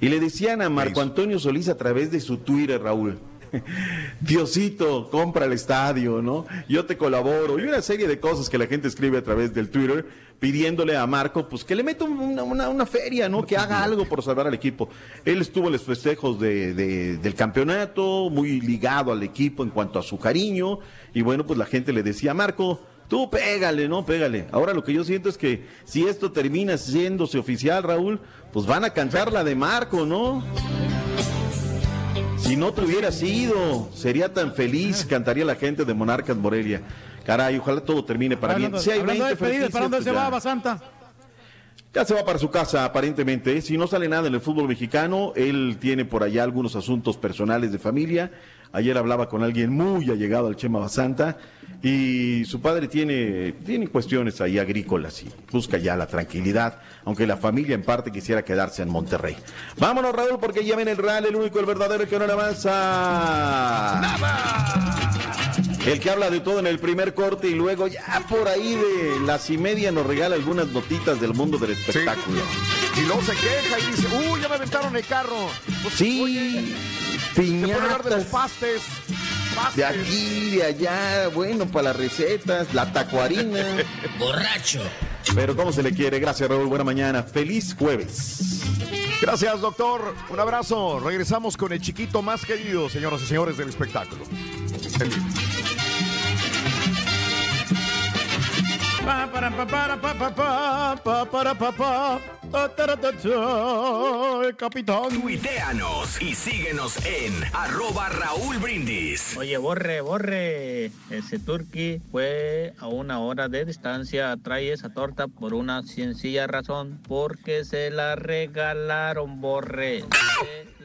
Y le decían a Marco Antonio Solís a través de su Twitter, Raúl. Diosito, compra el estadio, ¿no? Yo te colaboro. Y una serie de cosas que la gente escribe a través del Twitter pidiéndole a Marco, pues que le meta una, una- feria, ¿no? Que haga algo por salvar al equipo. Él estuvo en los festejos de- de- del campeonato, muy ligado al equipo en cuanto a su cariño. Y bueno, pues la gente le decía, Marco, tú pégale, ¿no? Pégale. Ahora lo que yo siento es que si esto termina siéndose oficial, Raúl, pues van a cantar la de Marco, ¿no? Si no tuviera sido, sería tan feliz, cantaría la gente de Monarcas Morelia. Caray, ojalá todo termine para bien. Si hay hablando 20 de despedidas, ¿para dónde se va. Basanta? Ya se va para su casa, aparentemente. Si no sale nada en el fútbol mexicano, él tiene por allá algunos asuntos personales de familia. Ayer hablaba con alguien muy allegado al Chema Basanta y su padre tiene, tiene cuestiones ahí agrícolas y busca ya la tranquilidad, aunque la familia en parte quisiera quedarse en Monterrey. Vámonos, Raúl, porque ya ven el Real, el único, el verdadero que no le avanza. El que habla de todo en el primer corte y luego ya por ahí de las y media nos regala algunas notitas del mundo del espectáculo. Y luego se queja y dice, uy, ya me aventaron el carro. Pues, Sí, oye, se puede hablar de los piñatas. pastes. De aquí, de allá, bueno, para las recetas, la tacuarina. Borracho. Pero ¿cómo se le quiere? Gracias, Raúl. Buena mañana. Feliz jueves. Gracias, doctor. Un abrazo. Regresamos con el chiquito más querido, señoras y señores del espectáculo. El capitán. Tuiteanos y síguenos en arroba Raúl Brindis. Oye, borre, borre. Ese turqui fue a una hora de distancia. Trae esa torta por una sencilla razón. Porque se la regalaron, borre.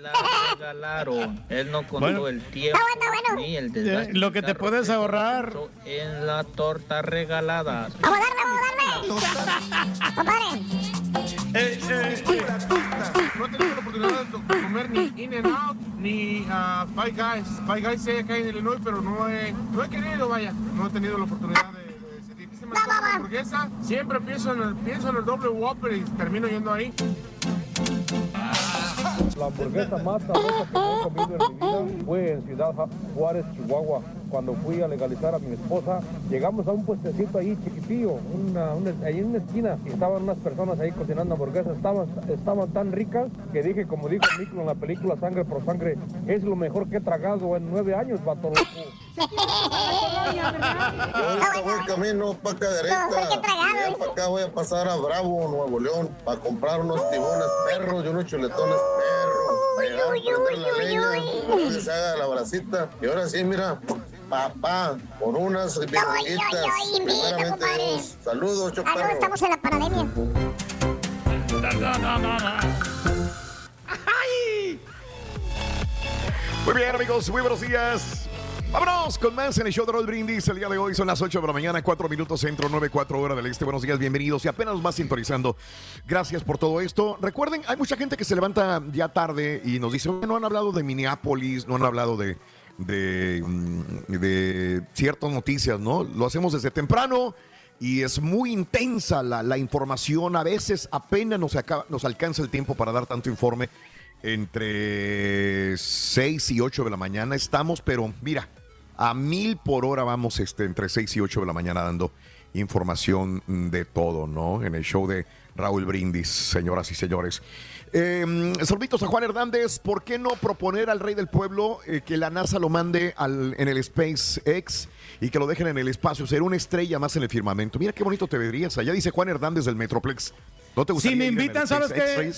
Se la regalaron. Él no contó Bueno. el tiempo ni el desgaste. Eh, Lo que te puedes ahorrar. En la torta regalada. Vamos a darle, vamos a darle. Compadre. No he tenido la oportunidad de comer ni In and Out ni ah, Five Guys. Five Guys sé acá en Illinois, pero no he, no he querido, vaya. No he tenido la oportunidad de, una hamburguesa. Siempre pienso en, el, pienso en el doble Whopper y termino yendo ahí. La hamburguesa más sabrosa que he comido en mi vida fue en Ciudad Juárez, Chihuahua. Cuando fui a legalizar a mi esposa, llegamos a un puestecito ahí chiquitillo, una, una- ahí en una esquina, y estaban unas personas ahí cocinando hamburguesas. Estaban, estaban tan ricas que dije, como dijo Miklo en la película Sangre por Sangre, es lo mejor que he tragado en nueve años, vato loco. Ahorita voy camino para acá derecha. para acá voy a pasar a Bravo, Nuevo León, para comprar unos tibones perros y unos chuletones perros. Para llegar a prender la leña, para que se haga la bracita. Y ahora sí, mira, papá, por unas birritas. Primeramente Dios. Saludos, Ah, no, choperro. estamos en la pandemia. Muy bien, amigos, muy buenos días. Vámonos con más en el show de Roll Brindis. El día de hoy son las 8 de la mañana, 4 minutos centro, 9, 4 horas del este. Buenos días, bienvenidos. Y apenas nos va sintonizando. Gracias por todo esto. Recuerden, hay mucha gente que se levanta ya tarde y nos dice, "Oye, no han hablado de Minneapolis, no han hablado de, de, mm, de ciertas noticias, ¿no? Lo hacemos desde temprano. Y es muy intensa la, la información. A veces apenas nos, acaba- nos alcanza el tiempo para dar tanto informe entre 6 y 8 de la mañana estamos, pero mira, a mil por hora vamos este, entre 6 y 8 de la mañana dando información de todo, ¿no? En el show de Raúl Brindis, señoras y señores. Eh, saluditos a Juan Hernández. ¿Por qué no proponer al rey del pueblo eh, que la NASA lo mande al, en el SpaceX y que lo dejen en el espacio? Ser una estrella más en el firmamento. Mira qué bonito te verías. Allá dice Juan Hernández del Metroplex. ¿No te Si gustaría me en el invitan, ¿sabes qué?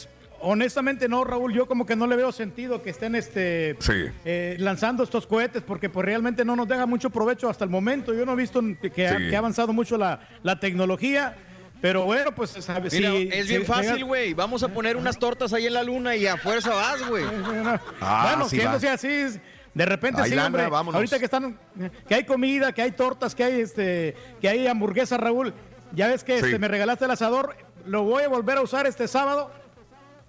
Honestamente no, Raúl, yo como que no le veo sentido que estén este, Sí. eh, lanzando estos cohetes porque pues realmente no nos deja mucho provecho hasta el momento. Yo no he visto que, ha, Sí. que ha avanzado mucho la, la tecnología, pero bueno, pues sabe, Mira, si- es si- bien fácil, güey. Vamos a poner unas tortas ahí en la luna y a fuerza vas, güey. Ah, bueno, sí siéndose va. así, de repente Hay sí, lana, hombre. vámonos. Ahorita que están, que hay comida, que hay tortas, que hay este, que hay hamburguesas, Raúl. Ya ves que Sí. este, me regalaste el asador, lo voy a volver a usar este sábado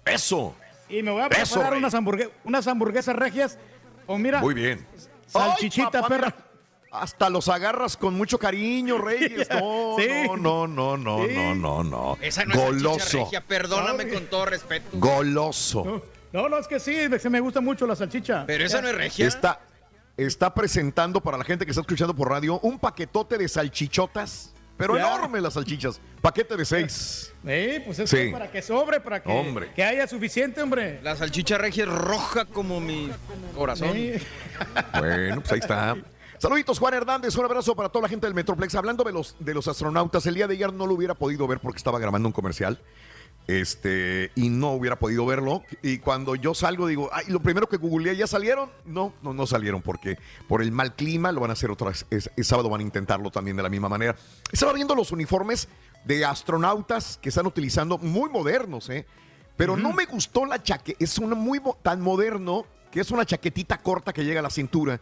Eso. y me voy a preparar unas, hamburgue- unas hamburguesas regias. O mira, Muy bien. salchichita, Ay, papá, perra. mira, Hasta los agarras con mucho cariño, Reyes. No, Sí. no, no, no, Sí. no, no, no. Esa no es salchicha Goloso. regia, perdóname con todo respeto. Goloso. No, no, es que sí, se me gusta mucho la salchicha. Pero esa no es regia. Está, está presentando para la gente que está escuchando por radio un paquetote de salchichotas, pero Ya. enorme las salchichas. Paquete de seis. Eh, pues es Sí. para que sobre, para que, Hombre. que haya suficiente, hombre. La salchicha regia es roja como mi corazón. Sí. Bueno, pues ahí está. Saluditos, Juan Hernández. Un abrazo para toda la gente del Metroplex. Hablando de los, de los astronautas, el día de ayer no lo hubiera podido ver porque estaba grabando un comercial. Este, y no hubiera podido verlo. Y cuando yo salgo, digo, ay, lo primero que googleé, ¿ya salieron? No, no, no salieron porque por el mal clima lo van a hacer otra vez. Es, es sábado van a intentarlo también de la misma manera. Estaba viendo los uniformes de astronautas que están utilizando, muy modernos, ¿eh? Pero no me gustó la chaqueta. Es una muy tan moderno que es una chaquetita corta que llega a la cintura.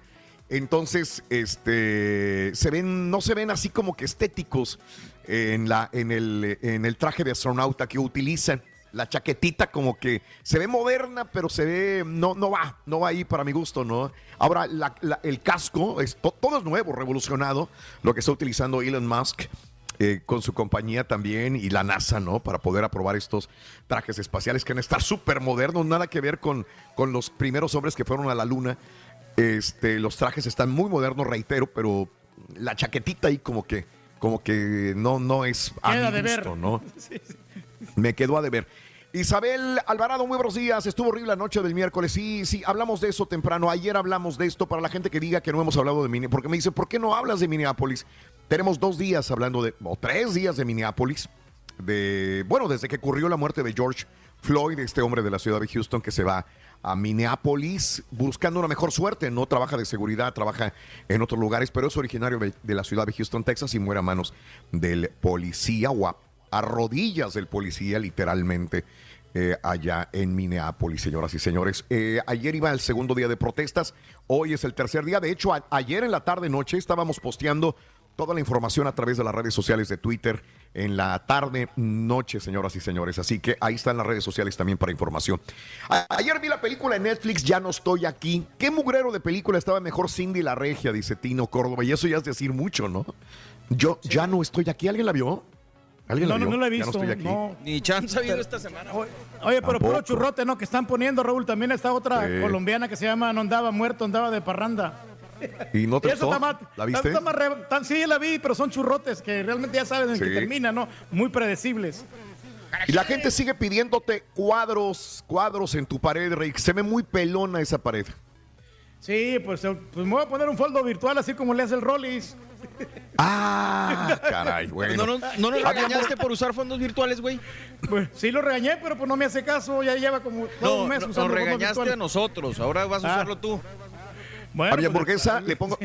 Entonces, este, se ven, no se ven así como que estéticos en, la, en, el, en el traje de astronauta que utilizan. La chaquetita como que se ve moderna, pero se ve, no, no va, no va ahí para mi gusto, ¿no? Ahora, la- la- el casco, es, to- todo es nuevo, revolucionado, lo que está utilizando Elon Musk. eh, con su compañía también y la NASA, ¿no? Para poder aprobar estos trajes espaciales que van a estar súper modernos, nada que ver con, con los primeros hombres que fueron a la Luna. Este, los trajes están muy modernos, reitero, pero la chaquetita ahí como que, como que no, no es a Queda mi de gusto, ver. ¿no? Me quedó a deber. Isabel Alvarado, muy buenos días. Estuvo horrible la noche del miércoles. Sí, sí, hablamos de eso temprano. Ayer hablamos de esto para la gente que diga que no hemos hablado de Minneapolis. Porque me dice, ¿por qué no hablas de Minneapolis? Tenemos dos días hablando de, o tres días de Minneapolis. De, bueno, desde que ocurrió la muerte de George Floyd, este hombre de la ciudad de Houston que se va a Minneapolis buscando una mejor suerte. No trabaja de seguridad, trabaja en otros lugares, pero es originario de, la ciudad de Houston, Texas y muere a manos del policía o a, rodillas del policía, literalmente. eh, allá en Minneapolis, señoras y señores. Eh, ayer iba el segundo día de protestas, hoy es el tercer día. De hecho, ayer en la tarde noche estábamos posteando toda la información a través de las redes sociales de Twitter en la tarde noche, señoras y señores. Así que ahí están las redes sociales también para información. A- ayer vi la película en Netflix, ya no estoy aquí. ¿Qué mugrero de película estaba mejor Cindy la Regia? Dice Tino Córdoba. Y eso ya es decir mucho, ¿no? Yo ya no estoy aquí. ¿Alguien la vio? ¿Alguien No, la no, vio? no la he Ya visto. estoy aquí. no. Ni chance ha habido esta semana. Oye, pero puro churrote, ¿no? Que están poniendo, Raúl. También está otra Sí. colombiana que se llama No andaba muerto, andaba de parranda. ¿Y no te Y eso gustó? está más- ¿La viste? está más re- tan- sí, la vi, pero son churrotes que realmente ya saben en Sí. que termina, ¿no? Muy predecibles. Y la gente sigue pidiéndote cuadros, cuadros en tu pared, Rick. Se ve muy pelona esa pared. Sí, pues, eh, pues me voy a poner un foldo virtual así como le hace el Rollis. Ah, caray, bueno. ¿No, no, no nos regañaste por usar fondos virtuales, güey? Pues sí lo regañé, pero pues no me hace caso. Ya lleva como todo No, un mes no, nos usando fondos regañaste a nosotros. Ahora vas a Ah. usarlo tú. Bueno, a mi pues, hamburguesa le pongo,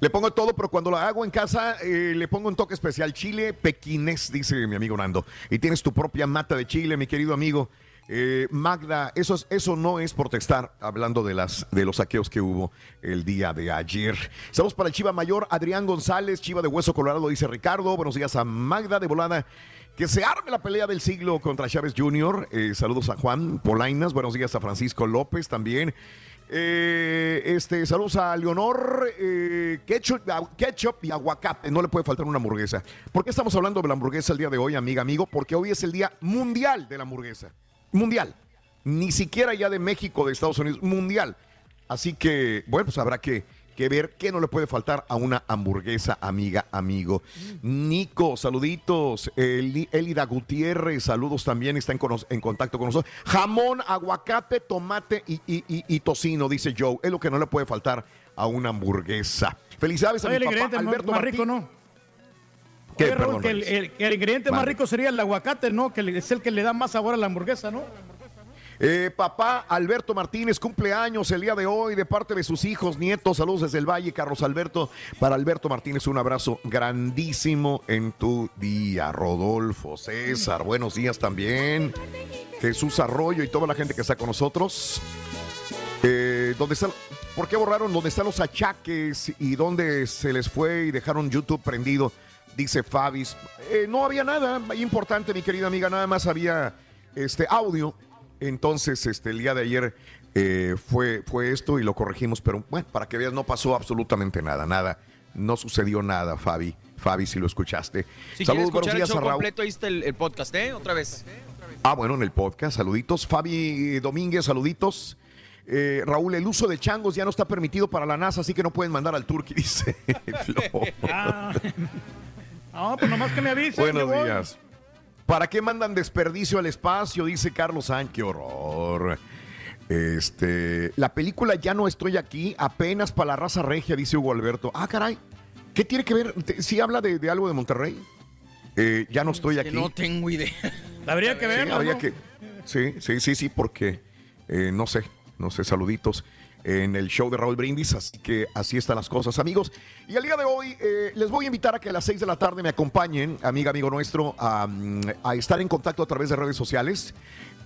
le pongo todo, pero cuando la hago en casa eh, le pongo un toque especial. Chile pequinés, dice mi amigo Nando. Y tienes tu propia mata de chile, mi querido amigo. Eh, Magda, eso, es- eso no es protestar, hablando de, las, de los saqueos que hubo el día de ayer. Estamos para el Chiva Mayor, Adrián González, Chiva de Hueso Colorado, dice Ricardo. Buenos días a Magda de Volada. Que se arme la pelea del siglo contra Chávez Jr. Eh, saludos a Juan Polainas. Buenos días a Francisco López también. Eh, este, saludos a Leonor. eh, ketchup, ketchup y aguacate. No le puede faltar una hamburguesa. ¿Por qué estamos hablando de la hamburguesa el día de hoy, amiga, amigo? Porque hoy es el día mundial de la hamburguesa. Mundial. Ni siquiera ya de México, de Estados Unidos. Mundial. Así que, bueno, pues habrá que, que ver qué no le puede faltar a una hamburguesa, amiga, amigo. Nico, saluditos. Eli- Elida Gutiérrez, saludos también, está en, contacto con nosotros. Jamón, aguacate, tomate y, y- y- y tocino, dice Joe. Es lo que no le puede faltar a una hamburguesa. Felicidades a Oye, mi el papá, más- rico, ¿no? ¿Qué, Oye, Raúl, perdón, que el, ingrediente más rico sería el aguacate, ¿no? Que es el que le da más sabor a la hamburguesa, ¿no? Eh, papá Alberto Martínez, cumpleaños el día de hoy de parte de sus hijos, nietos. Saludos desde el Valle, Carlos Alberto. Para Alberto Martínez, un abrazo grandísimo en tu día. Rodolfo, César, buenos días también. Jesús Arroyo y toda la gente que está con nosotros. Eh, ¿dónde están? ¿Por qué borraron dónde están los achaques y dónde se les fue y dejaron YouTube prendido? Dice Fabis. Eh, no había nada importante, mi querida amiga, nada más había este audio. Entonces, este, el día de ayer eh, fue, fue esto y lo corregimos, pero bueno, para que veas, no pasó absolutamente nada, nada. No sucedió nada, Fabi. Fabi, si lo escuchaste. Si Saludos, buenos el días show a Raúl. completo, ahí está el, el podcast, ¿eh? Otra vez. Ah, bueno, en el podcast, saluditos. Fabi Domínguez, saluditos. Eh, Raúl, el uso de changos ya no está permitido para la NASA, así que no pueden mandar al Turqui, dice. Ah. No, pues nomás que me avisen. Buenos días. ¿Para qué mandan desperdicio al espacio? Dice Carlos Sánchez. Qué horror. Este, la película Ya no estoy aquí, apenas para la raza regia, dice Hugo Alberto. Ah, caray. ¿Qué tiene que ver? ¿Te- ¿Sí habla de, de algo de Monterrey? Eh, ya no estoy Que aquí. no tengo idea. Habría que Sí, verlo, habría que- sí, sí, sí, sí, porque eh, no sé, no sé, saluditos en el show de Raúl Brindis, así que así están las cosas, amigos. Y el día de hoy eh, les voy a invitar a que a las 6 de la tarde me acompañen, amiga, amigo nuestro, a, mm, estar en contacto a través de redes sociales.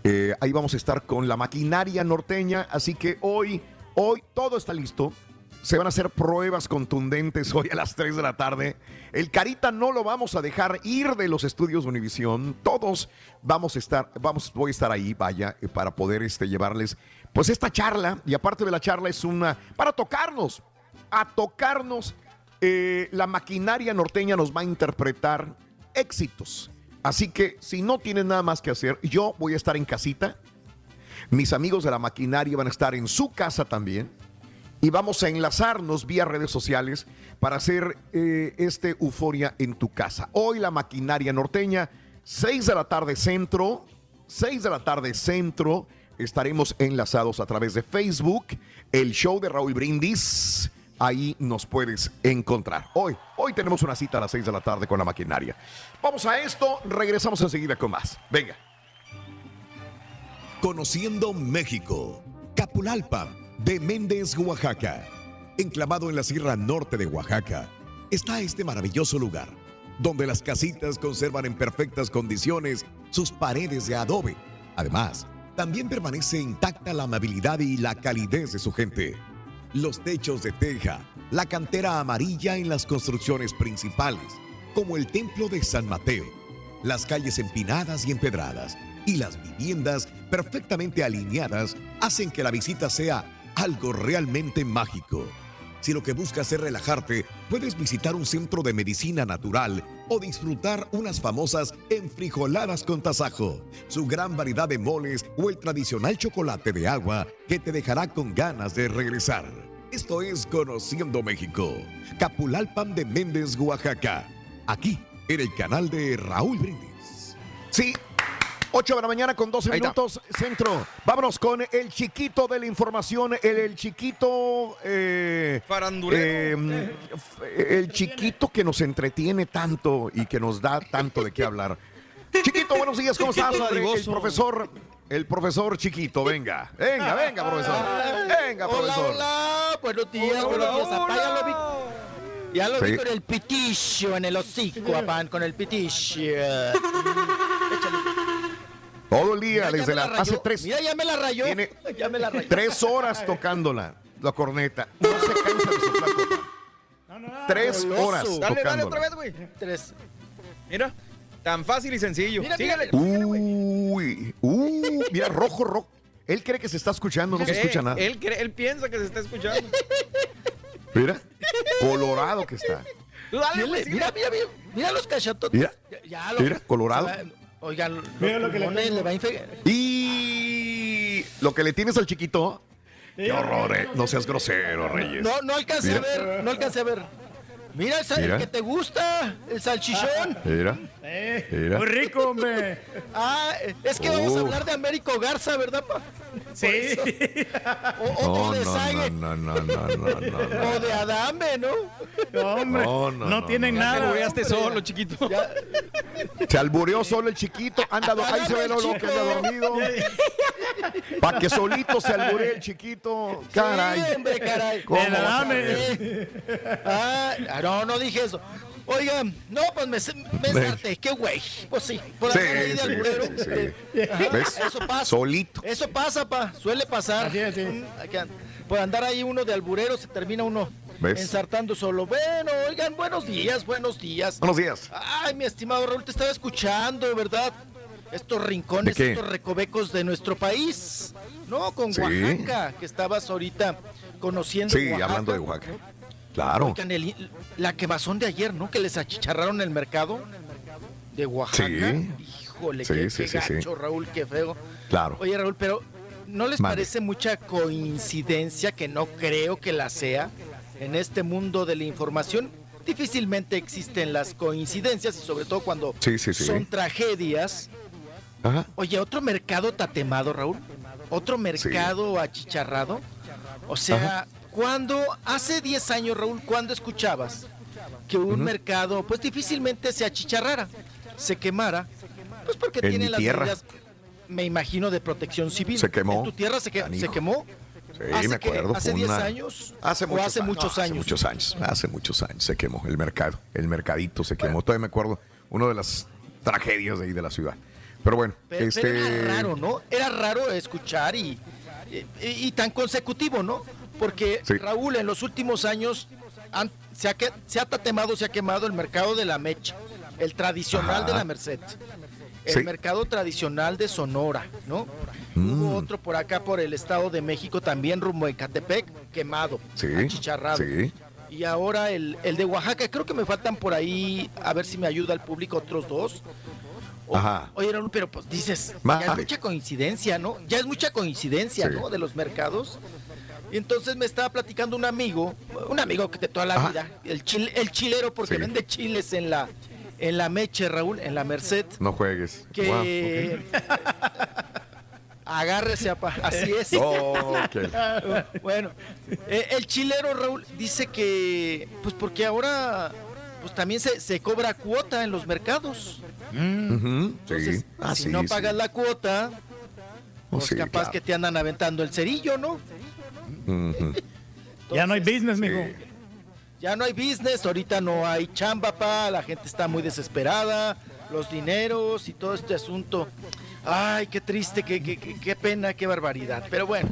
Eh, ahí vamos a estar con la maquinaria norteña, así que hoy, hoy todo está listo. Se van a hacer pruebas contundentes hoy a las 3 de la tarde. El Carita no lo vamos a dejar ir de los estudios de Univisión. Todos vamos a estar, vamos, voy a estar ahí, vaya, eh, para poder este, llevarles pues esta charla. Y aparte de la charla es una, para tocarnos, a tocarnos. eh, la maquinaria norteña nos va a interpretar éxitos. Así que si no tienen nada más que hacer, yo voy a estar en casita. Mis amigos de la maquinaria van a estar en su casa también y vamos a enlazarnos vía redes sociales para hacer eh, este euforia en tu casa. Hoy la maquinaria norteña, 6 de la tarde centro, 6 de la tarde centro, estaremos enlazados a través de Facebook, el show de Raúl Brindis. Ahí nos puedes encontrar. Hoy, hoy tenemos una cita a las 6 de la tarde con la maquinaria. Vamos a esto, regresamos enseguida con más. Venga. Conociendo México. Capulalpa, de Méndez, Oaxaca. Enclavado en la Sierra Norte de Oaxaca, está este maravilloso lugar, donde las casitas conservan en perfectas condiciones sus paredes de adobe, Además, también permanece intacta la amabilidad y la calidez de su gente. Los techos de teja, la cantera amarilla en las construcciones principales, como el Templo de San Mateo, las calles empinadas y empedradas y las viviendas perfectamente alineadas hacen que la visita sea algo realmente mágico. Si lo que buscas es relajarte, puedes visitar un centro de medicina natural o disfrutar unas famosas enfrijoladas con tasajo, su gran variedad de moles o el tradicional chocolate de agua que te dejará con ganas de regresar. Esto es Conociendo México, Capulalpan de Méndez, Oaxaca, aquí en el canal de Raúl Brindis. Sí, 8 de la mañana con 12 Ahí está. minutos, centro. Vámonos con el chiquito de la información, el, el chiquito... Eh, Farandulero. eh, el chiquito que nos entretiene tanto y que nos da tanto de qué hablar. Chiquito, buenos días, ¿cómo estás? El profesor, el profesor chiquito, venga, venga, venga, profesor. Venga, Hola, profesor. hola, buenos días, Hola, buenos días, hola. apá, ya lo vi. Con el pitillo en el hocico, apá, con el pitillo. Todo el día, Mira, desde la, hace tres, Mira, ya me la rayó. Ya me la rayó. tres horas tocándola, la corneta. No se cansa de soplar, papá. Tres Goloso. horas Dale, dale tocándola. otra vez, güey. Tres. Mira, tan fácil y sencillo. Mira, Sígale. Uy, uy, mira, rojo, rojo. Él cree que se está escuchando, no se escucha nada. Él, cree- él piensa que se está escuchando. Mira, colorado que está. Dale, Mira, mira, mira, mira los cachatotes. Mira, Ya, ya lo- mira, colorado. Oigan, los Mira lo que le pulmones tengo. le va a infectar. Y lo que le tienes al chiquito, qué horror, eh. No seas grosero, Reyes. No, no alcancé Mira. a ver, no alcancé a ver. Mira el, sal- Mira. el que te gusta, el salchichón. Mira, Eh, Mira. Muy rico, hombre. Ah, es que vamos a Oh. hablar de Américo Garza, ¿verdad, pa? Sí. O, o no, de no, Sague, no, no, no, no, no, no, no. o de Adame, ¿no? No, hombre. No, No, no, no, tienen Ya te nada. solo, chiquito. Se albureó solo el chiquito, anda, ahí se ve lo, que anda dormido. Para que solito se alburee el chiquito. Caray. Sí, hombre, caray. ¿Cómo El vas a Adame. Ah, ah, no, no dije eso. Oigan, no, pues me, me Ven. ensarté, qué güey. Pues sí, por Sí, andar ahí de sí, alburero. sí, ¿Ves? Eso pasa. Solito. Eso pasa, pa. Suele pasar. Así es, sí. Mm, Por andar ahí uno de alburero se termina uno ¿Ves? ensartando solo. Bueno, oigan, buenos días, buenos días. Buenos días. Ay, mi estimado Raúl, te estaba escuchando, ¿verdad? Estos rincones, estos recovecos de nuestro país. No, con Sí. Oaxaca, que estabas ahorita conociendo. Sí, Oaxaca. hablando de Oaxaca. Claro. Oigan, el- la quemazón de ayer, ¿no? Que les achicharraron el mercado de Oaxaca. Sí. Híjole, Sí, qué, sí, qué gacho, Raúl, qué feo. Claro. Oye, Raúl, pero ¿no les parece mucha coincidencia, que no creo que la sea, en este mundo de la información? Difícilmente existen las coincidencias y sobre todo cuando son tragedias. Ajá. Oye, otro mercado tatemado, Raúl. Otro mercado achicharrado. O sea, cuando hace 10 años, Raúl, cuando escuchabas que un mercado, pues difícilmente se achicharrara, se quemara, pues porque En tiene mi las tierra. medidas, me imagino, de protección civil. Se quemó. ¿En tu tierra se, que- se quemó? Sí, ¿Hace me acuerdo. ¿Hace fue 10 una- años? Hace ¿O muchos, hace años. muchos No, años? Hace muchos años. Hace muchos años se quemó el mercado. El mercadito se quemó. Todavía me acuerdo. Una de las tragedias de ahí de la ciudad. Pero bueno, Pero, este. pero era raro, ¿no? Era raro escuchar y, y, y tan consecutivo, ¿no? Porque Sí. Raúl, en los últimos años han- se, ha, se ha tatemado, se ha quemado el mercado de la mecha, el tradicional Ajá. de la Merced, el Sí. mercado tradicional de Sonora, ¿no? Mm. Hubo otro por acá, por el Estado de México, también rumbo a Ecatepec, quemado, Sí. achicharrado. Sí. Y ahora el, el de Oaxaca, creo que me faltan por ahí, a ver si me ayuda el público, otros dos. Ajá. Oye, pero pues dices, ya es mucha coincidencia, ¿no? Ya es mucha coincidencia, Sí. ¿no? De los mercados. Y entonces me estaba platicando un amigo, un amigo que de toda la Ajá. vida, el, chil- el chilero, porque Sí. vende chiles en la, en la Meche, Raúl, en la Merced, No juegues. que... Agárrese, apa, así es. Oh, bueno, eh, el chilero, Raúl, dice que, pues porque ahora, pues también se, se cobra cuota en los mercados. Ujú, Entonces, sí. Ah, si sí, no sí. pagas la cuota, Oh, pues sí, capaz claro. que te andan aventando el cerillo, ¿no? Ya no hay business, mijo. Ya no hay business, ahorita no hay chamba, pa, la gente está muy desesperada, los dineros y todo este asunto. Ay, qué triste, qué, qué, qué- qué pena, qué barbaridad. Pero bueno,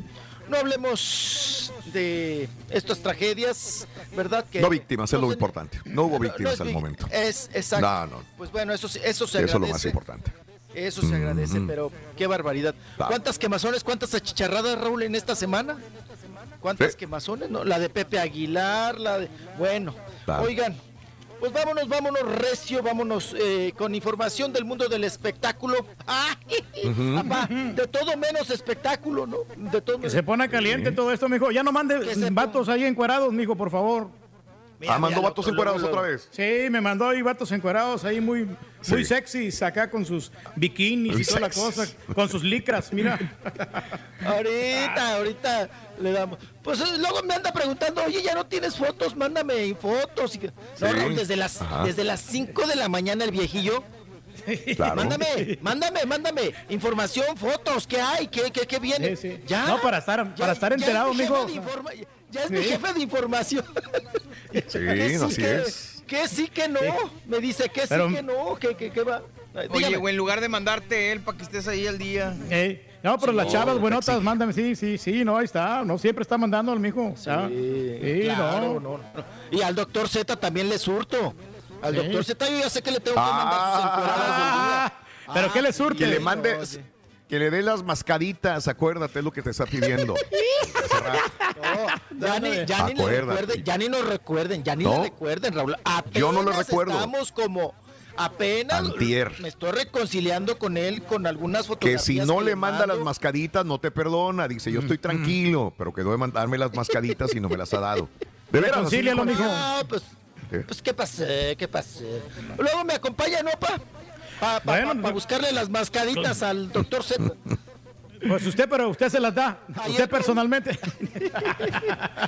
no hablemos de estas tragedias, ¿verdad? Que No víctimas, es lo se- importante. No hubo no víctimas al momento. Es exacto. No, no. Pues bueno, eso, sí- eso se Eso es agradece. lo más importante. Eso se agradece, pero qué barbaridad. Claro. ¿Cuántas quemazones, cuántas achicharradas, Raúl, en esta semana? ¿Cuántas Sí. quemazones? No, la de Pepe Aguilar, la de... Bueno, oigan, pues vámonos, vámonos recio, vámonos eh, con información del mundo del espectáculo. ¡Ah! Papá, de todo menos espectáculo, ¿no? De todo Que se pone caliente todo esto, mijo. Ya no mande vatos ahí encuerados, mijo, por favor. Mira, Ah, mandó vatos encuerados otra vez. Sí, me mandó ahí vatos encuerados ahí muy, muy Sí. sexys acá con sus bikinis Muy y toda la cosa, con sus licras, mira. Ahorita, ahorita le damos. Pues eh, luego me anda preguntando, oye, ya no tienes fotos, mándame fotos. Y que- No, Sí. Raúl, desde las, Ajá. desde las 5 de la mañana el viejillo. Claro. Mándame, mándame, mándame información, fotos, ¿qué hay? ¿Qué, qué, qué viene? Ya. No, para estar, para estar enterado, mijo. informa- ya es mi Sí. jefe de información. Sí, Que así que- es. Que sí, que no. Me dice que sí, Pero- que no, que, que, que va. Oye, güey, en lugar de mandarte él para que estés ahí al día. No, pero Sí, las chavas buenotas, mándame, sí, sí, sí, no, ahí está. No siempre está mandando al mijo. ah. Sí, claro, no. no, no. Y al doctor Z también le surto. Al Sí. doctor Z yo ya sé que le tengo que mandar sus encueradas del día. ¿Pero qué le surte? Que le mandes, que le dé las mascaditas, acuérdate, es lo que te está pidiendo. Ya ni, ya ni nos recuerden, ya ni nos recuerden, ya ni ¿No? nos recuerden, Raúl. Yo no lo recuerdo. Estamos como apenas Antier. me estoy reconciliando con él con algunas Que fotografías. si no le manda mando. las mascaditas, no te perdona. Dice, yo estoy tranquilo, pero quedó de mandarme las mascaditas y no me las ha dado. De veras, Reconcílialo, mijo. No, pues, ¿Qué? pues qué pasé, qué pasé. Luego me acompaña, ¿no, pa? Para Bueno, buscarle las mascaditas al doctor Z. Pues usted, pero usted se las da. Usted personalmente.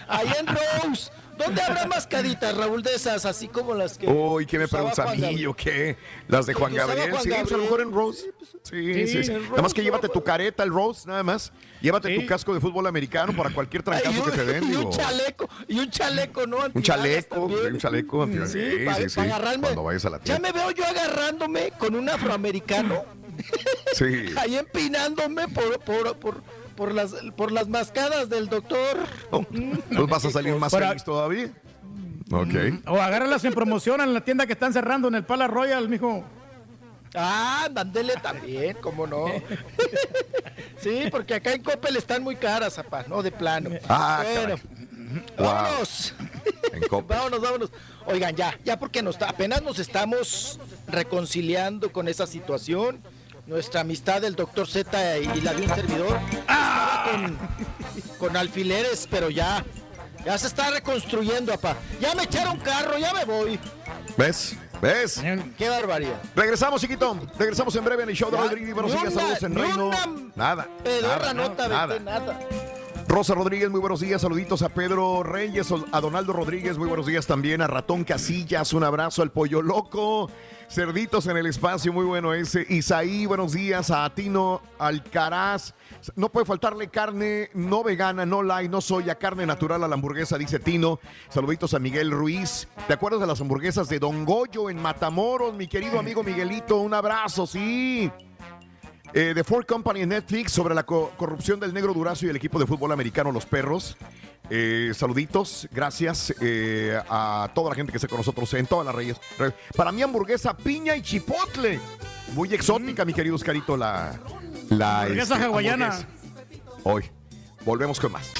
Ahí en Rose. ¿Dónde habrá mascaditas, Raúl, de esas, así como las que. Uy, ¿qué me preguntas a mí o qué? Las de Juan Gabriel. Juan Sí, pues a lo mejor en Rose. Sí, sí, sí. en Nada más que llévate tu careta, el Rose, nada más. Llévate tu casco de fútbol americano para cualquier trancazo que te den. Y un chaleco, y un chaleco, ¿no? Un chaleco, también. un chaleco. Sí, Sí, para sí, sí. agarrarme. Cuando vayas a la Ya me veo yo agarrándome con un afroamericano, Sí. ahí empinándome por, por, por, por las, por las mascadas del doctor. ¿Pues vas a salir más Para- feliz todavía? Ok. O agárralas en promoción en la tienda que están cerrando en el Pala Royal, mijo. Ah, dándole también, cómo no. sí, porque acá en Coppel están muy caras, zapá, no de plano. Ah, bueno, Wow. vámonos. Vámonos, vámonos. Oigan, ya, ya porque nos, apenas nos estamos reconciliando con esa situación. Nuestra amistad del doctor Z y, y la de un servidor con, con alfileres, pero ya, ya se está reconstruyendo, apá. Ya me echaron carro, ya me voy. ¿Ves? ¿Ves? Qué barbaridad. Regresamos, chiquito. Regresamos en breve en el show de Rodríguez. Buenos saludos en Reino. una Nada. Pedorra nada, nota, nada. vete, nada. Rosa Rodríguez, muy buenos días. Saluditos a Pedro Reyes, a Donaldo Rodríguez, muy buenos días también. A Ratón Casillas, un abrazo al Pollo Loco. Cerditos en el espacio, muy bueno ese. Isaí, buenos días. A Tino Alcaraz. No puede faltarle carne no vegana, no light, no soya, carne natural a la hamburguesa, dice Tino. Saluditos a Miguel Ruiz. ¿Te acuerdas de las hamburguesas de Don Goyo en Matamoros, mi querido amigo Miguelito? Un abrazo, sí. Eh, The Ford Company en Netflix sobre la co- corrupción del negro Durazo y el equipo de fútbol americano Los Perros. Eh, saluditos, gracias eh, a toda la gente que está con nosotros en todas las reyes. Re- Para mi hamburguesa, piña y chipotle. Muy exótica, mi querido Oscarito, la, la Hamburguesa este, hawaiana. hamburguesa. Hoy. Volvemos con más.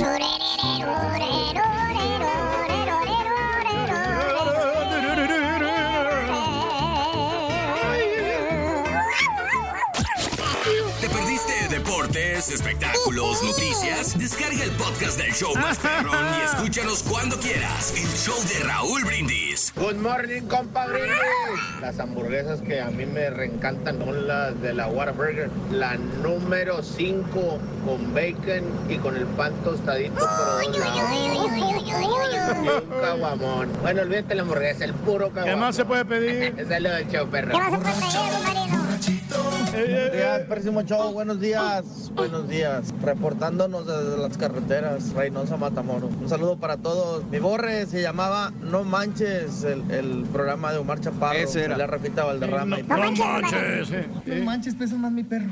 Deportes, espectáculos, noticias? Descarga el podcast del show más perrón y escúchanos cuando quieras. El show de Raúl Brindis. Good morning, compadre. Las hamburguesas que a mí me reencantan son las de la Whataburger. La número 5 con bacon y con el pan tostadito por dos lados. Y un caguamón. Bueno, olvídate la hamburguesa, el puro caguamón. ¿Qué más se puede pedir? Ese es lo del show, perro. ¿Qué vas a poner, marido? Buenos días, próximo show. Buenos días. Buenos días. Reportándonos desde las carreteras, Reynosa Matamoros. Un saludo para todos. Mi borre se llamaba No Manches, el, el programa de Omar Chaparro. Ese era. La Rafita Valderrama. No, no manches. No manches, pesa más mi perro.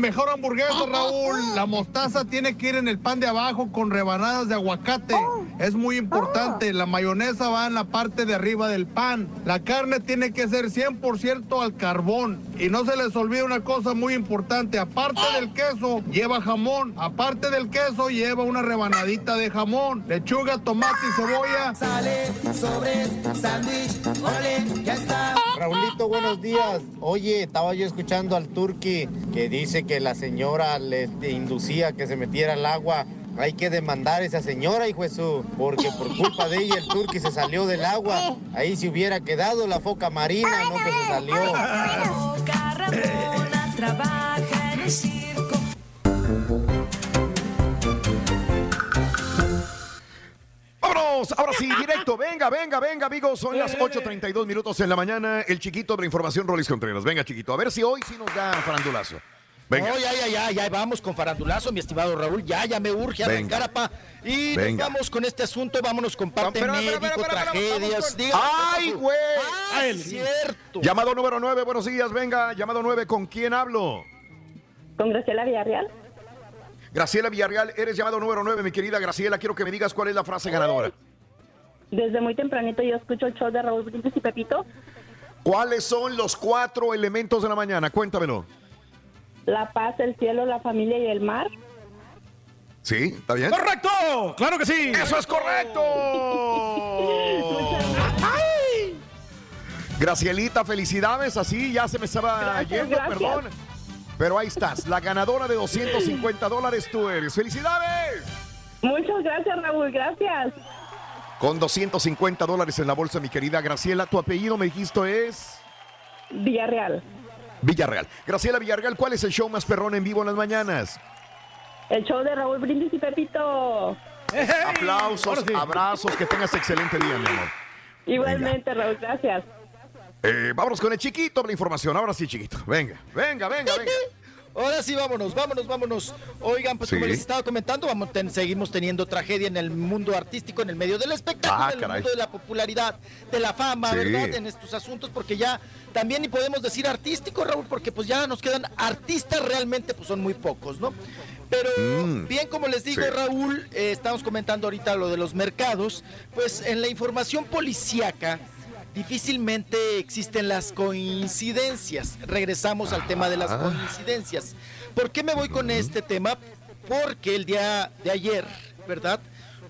Mejor hamburguesa, Raúl. La mostaza tiene que ir en el pan de abajo con rebanadas de aguacate. Es muy importante. La mayonesa va en la parte de arriba del pan. La carne tiene que ser 100% al carbón. Y no se les olvide una cosa muy importante. Aparte del queso, lleva jamón. Aparte del queso, lleva una rebanadita de jamón. Lechuga, tomate y cebolla. Sale sobre sándwich, ole, ya está. Raulito, buenos días. Oye, estaba yo escuchando al Turqui que dice que la señora le inducía a que se metiera al agua. Hay que demandar a esa señora, hijo su, porque por culpa de ella el Turqui se salió del agua. Ahí se hubiera quedado la foca marina, no que se salió. trabaja en el circo. Vámonos, ahora sí, directo. Venga, venga, venga, amigos. Son las 8.32 minutos en la mañana. El chiquito de la información, Rolis Contreras. Venga, chiquito. A ver si hoy sí nos da farandulazo. Venga. No, ya, ya, ya, ya vamos con farandulazo, mi estimado Raúl. Ya, ya me urge Venga. arrancar, apa. Y nos Venga. vamos con este asunto, vámonos con parte Espera, espera, médico, espera, espera, tragedias. con- ¡Ay, güey! Ah, es cierto. Llamado número 9, buenos días. Venga, llamado 9, ¿con quién hablo? ¿Con Graciela Villarreal? Graciela Villarreal, eres llamado número 9, mi querida Graciela. Quiero que me digas cuál es la frase ganadora. Desde muy tempranito yo escucho el show de Raúl Brindis y Pepito. ¿Cuáles son los cuatro elementos de la mañana? Cuéntamelo. La paz, el cielo, la familia y el mar. ¿Sí? ¿Está bien? ¡Correcto! ¡Claro que sí! ¡Eso es correcto! Gracielita, felicidades. Así ya se me estaba Gracias, yendo, gracias. perdón. Pero ahí estás. La ganadora de 250 dólares tú eres. ¡Felicidades! Muchas gracias, Raúl, gracias. Con 250 dólares en la bolsa, mi querida Graciela. Tu apellido me dijiste es Villarreal. Villarreal. Graciela Villarreal, ¿cuál es el show más perrón en vivo en las mañanas? El show de Raúl Brindis y Pepito. Aplausos, abrazos, que tengas excelente día, mi amor. Igualmente, Raúl, gracias. Eh, vámonos con el chiquito de la información. Ahora sí, chiquito. Venga, venga, venga, venga. Ahora sí, vámonos, vámonos, vámonos. Oigan, pues como les estaba comentando, vamos, ten- seguimos teniendo tragedia en el mundo artístico, en el medio del espectáculo, Ah, en el mundo de la popularidad, de la fama, Sí. ¿verdad? En estos asuntos, porque ya también ni podemos decir artístico, Raúl, porque pues ya nos quedan artistas realmente, pues son muy pocos, ¿no? Pero Mm, bien, como les digo, sí. Raúl, eh, estamos comentando ahorita lo de los mercados, pues en la información policíaca difícilmente existen las coincidencias. Regresamos al tema de las Ah. coincidencias. ¿Por qué me voy con este tema? Porque el día de ayer, ¿verdad?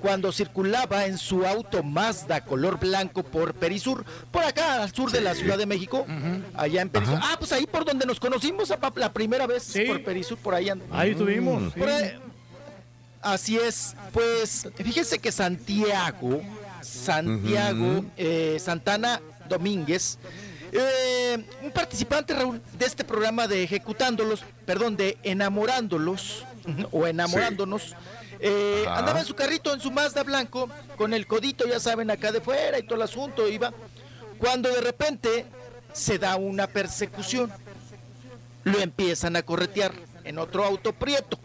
Cuando circulaba en su auto Mazda color blanco por Perisur, por acá al sur de la Ciudad de México, allá en Perisur. Ah, pues ahí por donde nos conocimos la primera vez por Perisur, por ahí. and- Ahí estuvimos, sí. Así es, pues fíjense que Santiago, Santiago eh, Santana Domínguez, eh, un participante Raúl de este programa de Ejecutándolos, perdón, de Enamorándolos o Enamorándonos, eh, andaba en su carrito, en su Mazda blanco, con el codito, ya saben, acá de fuera y todo el asunto, iba, cuando de repente se da una persecución, lo empiezan a corretear en otro auto prieto.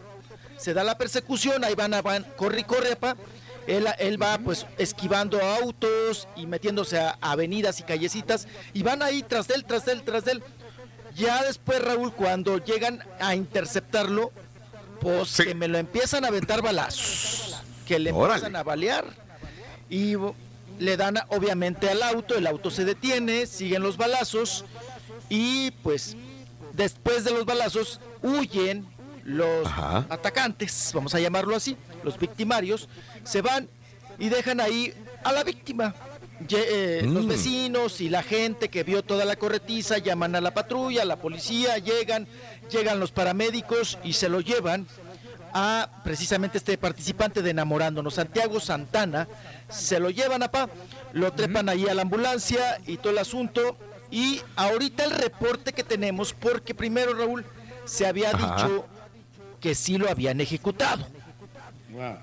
Se da la persecución, ahí van, a- van corre corre, pa. Él, él va pues esquivando autos y metiéndose a avenidas y callecitas y van ahí tras él, tras él, tras él. Ya después, Raúl, cuando llegan a interceptarlo, pues que me lo empiezan a aventar balazos, que le Órale. empiezan a balear y le dan obviamente al auto, el auto se detiene, siguen los balazos y pues después de los balazos huyen los Ajá. atacantes, vamos a llamarlo así, los victimarios, se van y dejan ahí a la víctima. Eh, Los Mm. vecinos y la gente que vio toda la corretiza llaman a la patrulla, a la policía, llegan, llegan los paramédicos y se lo llevan a precisamente este participante de Enamorándonos, Santiago Santana, se lo llevan a pa, lo trepan ahí a la ambulancia y todo el asunto. Y ahorita el reporte que tenemos, porque primero Raúl se había Ajá. dicho que sí lo habían ejecutado.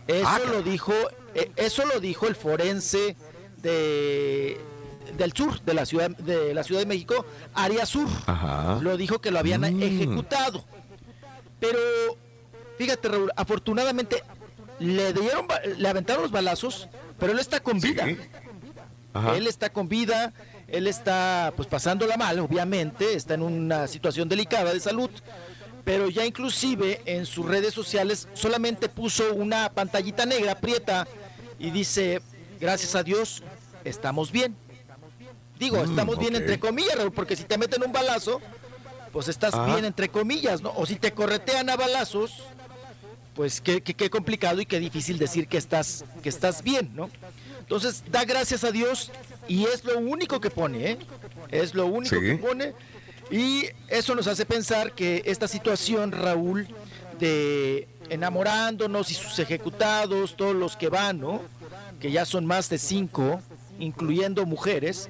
Eso Ah, lo dijo, eh, eso lo dijo el forense de del sur, de la ciudad de la Ciudad de México, área sur. Ajá. Lo dijo que lo habían Mm. ejecutado. Pero fíjate, Raúl, afortunadamente le dieron ba- le aventaron los balazos, pero él está con vida. Ajá. Él está con vida, él está pues pasándola mal, obviamente, está en una situación delicada de salud, pero ya inclusive en sus redes sociales solamente puso una pantallita negra, prieta, y dice, gracias a Dios, estamos bien. Digo, Mm, estamos bien entre comillas, Raúl, porque si te meten un balazo, pues estás bien entre comillas, ¿no? O si te corretean a balazos, pues qué, qué, qué complicado y qué difícil decir que estás, que estás bien, ¿no? Entonces, da gracias a Dios y es lo único que pone, ¿eh? Es lo único Sí. que pone. Y eso nos hace pensar que esta situación, Raúl, de enamorándonos y sus ejecutados, todos los que van, ¿no? Que ya son más de cinco, incluyendo mujeres,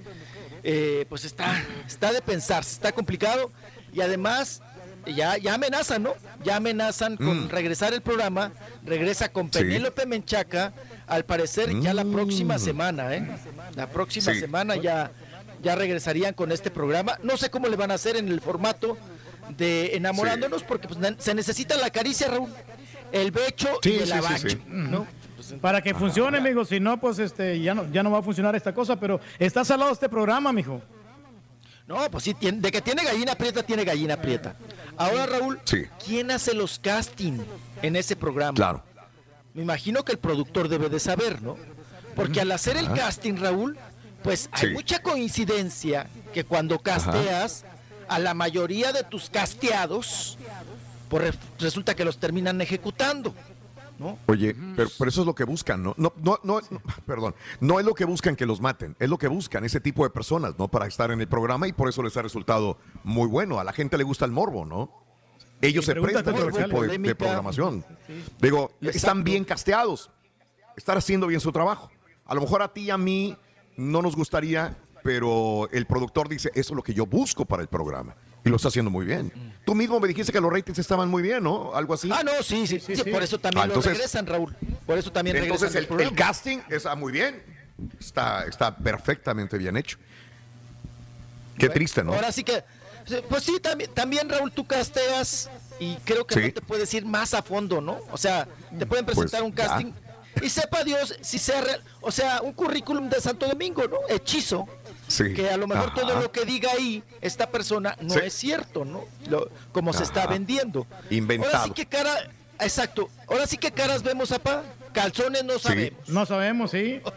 eh, pues está, está de pensarse, está complicado y además ya, ya amenazan, ¿no? Ya amenazan con Mm. regresar el programa, regresa con Sí. Penélope Menchaca, al parecer ya la próxima Mm. semana, ¿eh? La próxima Sí. semana ya, ya regresarían con este programa. No sé cómo le van a hacer en el formato de enamorándonos, porque pues, se necesita la caricia, Raúl, el becho Sí, y el sí, abacho, sí. ¿no? Para que funcione, amigo, si no, pues este, ya no, ya no va a funcionar esta cosa, pero está salado este programa, mijo. No, pues sí, tiene- de que tiene gallina prieta, tiene gallina prieta. Ahora, Raúl, Sí. ¿quién hace los casting en ese programa? Claro. Me imagino que el productor debe de saber, ¿no? Porque al hacer el Ajá. casting, Raúl, pues hay Sí. mucha coincidencia que cuando casteas a la mayoría de tus casteados, pues re- resulta que los terminan ejecutando, ¿no? Oye, pero, pero eso es lo que buscan, ¿no? No, no, no, no, perdón, no es lo que buscan que los maten, es lo que buscan ese tipo de personas, ¿no? Para estar en el programa y por eso les ha resultado muy bueno. A la gente le gusta el morbo, ¿no? Ellos se prestan a ese tipo de, programación. Digo, están bien casteados, están haciendo bien su trabajo. A lo mejor a ti y a mí no nos gustaría, pero el productor dice, eso es lo que yo busco para el programa. Y lo está haciendo muy bien. Tú mismo me dijiste que los ratings estaban muy bien, ¿no? Algo así. Ah, no, sí, sí, sí, por eso también Ah, lo entonces- regresan, Raúl. Por eso también Entonces regresan el, programa. el casting está muy bien. Está, está perfectamente bien hecho. Qué triste, ¿no? Ahora sí que, pues sí, también, también Raúl, tú casteas y creo que Sí. no te puedes ir más a fondo, ¿no? O sea, te pueden presentar Pues, un casting y sepa Dios si sea real, o sea, un currículum de Santo Domingo, ¿no? Hechizo. Sí. Que a lo mejor Ajá. todo lo que diga ahí esta persona no Sí. es cierto, ¿no? Lo- como se está vendiendo. Inventado. Ahora sí que cara, exacto. Ahora sí que caras vemos, apa. Calzones no sabemos. No sabemos, sí.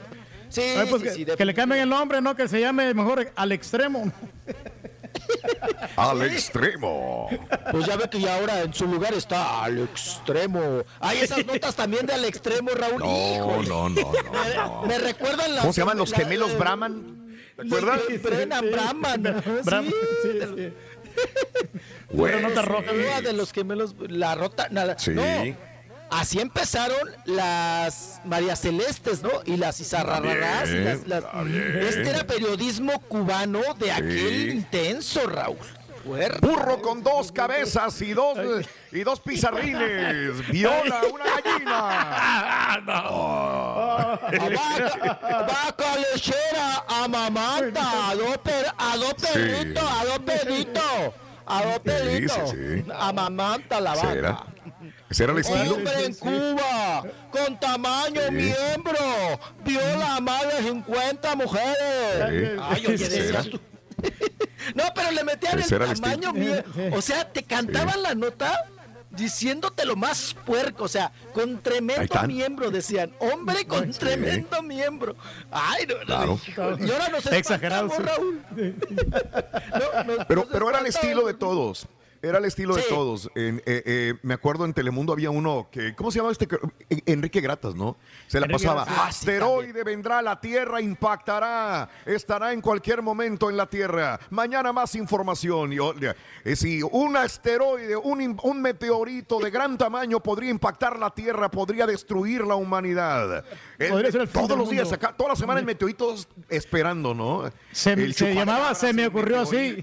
Sí, Ay, pues sí, que, sí, que le cambien el nombre, ¿no? Que se llame mejor al extremo. Al extremo. Pues ya ve que ya ahora en su lugar está al extremo. Hay esas notas también de al extremo, Raúl. No, no, no, no, Me, recuerdan las. ¿Cómo se llaman los la- gemelos la- Brahman? ¿Te acuerdas? Brahman. Brahman, sí. sí, sí. Güey. nota roja. Una de los gemelos, la rota, nada. Sí. No, así empezaron las María Celestes, ¿no? Y las Izarrarrarás. y las-. Este era periodismo cubano de aquel intenso, Raúl. Fuerte. Burro con dos cabezas y dos, y dos pizarrines. Viola una gallina. vaca, vaca lechera, amamanta, a dos, per- a dos Sí. perritos, a dos perritos, a dos perritos, sí, sí. amamanta la vaca. era, ese era el estilo. Hombre en Cuba, con tamaño Sí. miembro, viola a más de 50 mujeres. Sí. Ay, oye, Ese decías era. tú. No, pero le metían Ese el el tamaño miembro. O sea, te cantaban la nota diciéndote lo más puerco, o sea, con tremendo miembro, decían, hombre con tremendo miembro. Ay, no, no, Claro. híjole. Y ahora nos Exagerado, sí. Raúl. No, nos- Pero, nos pero era el estilo de todos. Era el estilo de todos. En, eh, eh, me acuerdo en Telemundo había uno que, ¿cómo se llamaba este? En- Enrique Gratas, ¿no? Se la Enrique pasaba. Ah, sí, Asteroide vendrá a la Tierra, impactará, estará en cualquier momento en la Tierra. Mañana más información. Y, eh, si un asteroide, un, un meteorito de gran tamaño podría impactar la Tierra, podría destruir la humanidad. El- Podría ser el fin todos los días, acá, toda la semana el meteorito esperando, ¿no? Se, se llamaba, se me ocurrió así.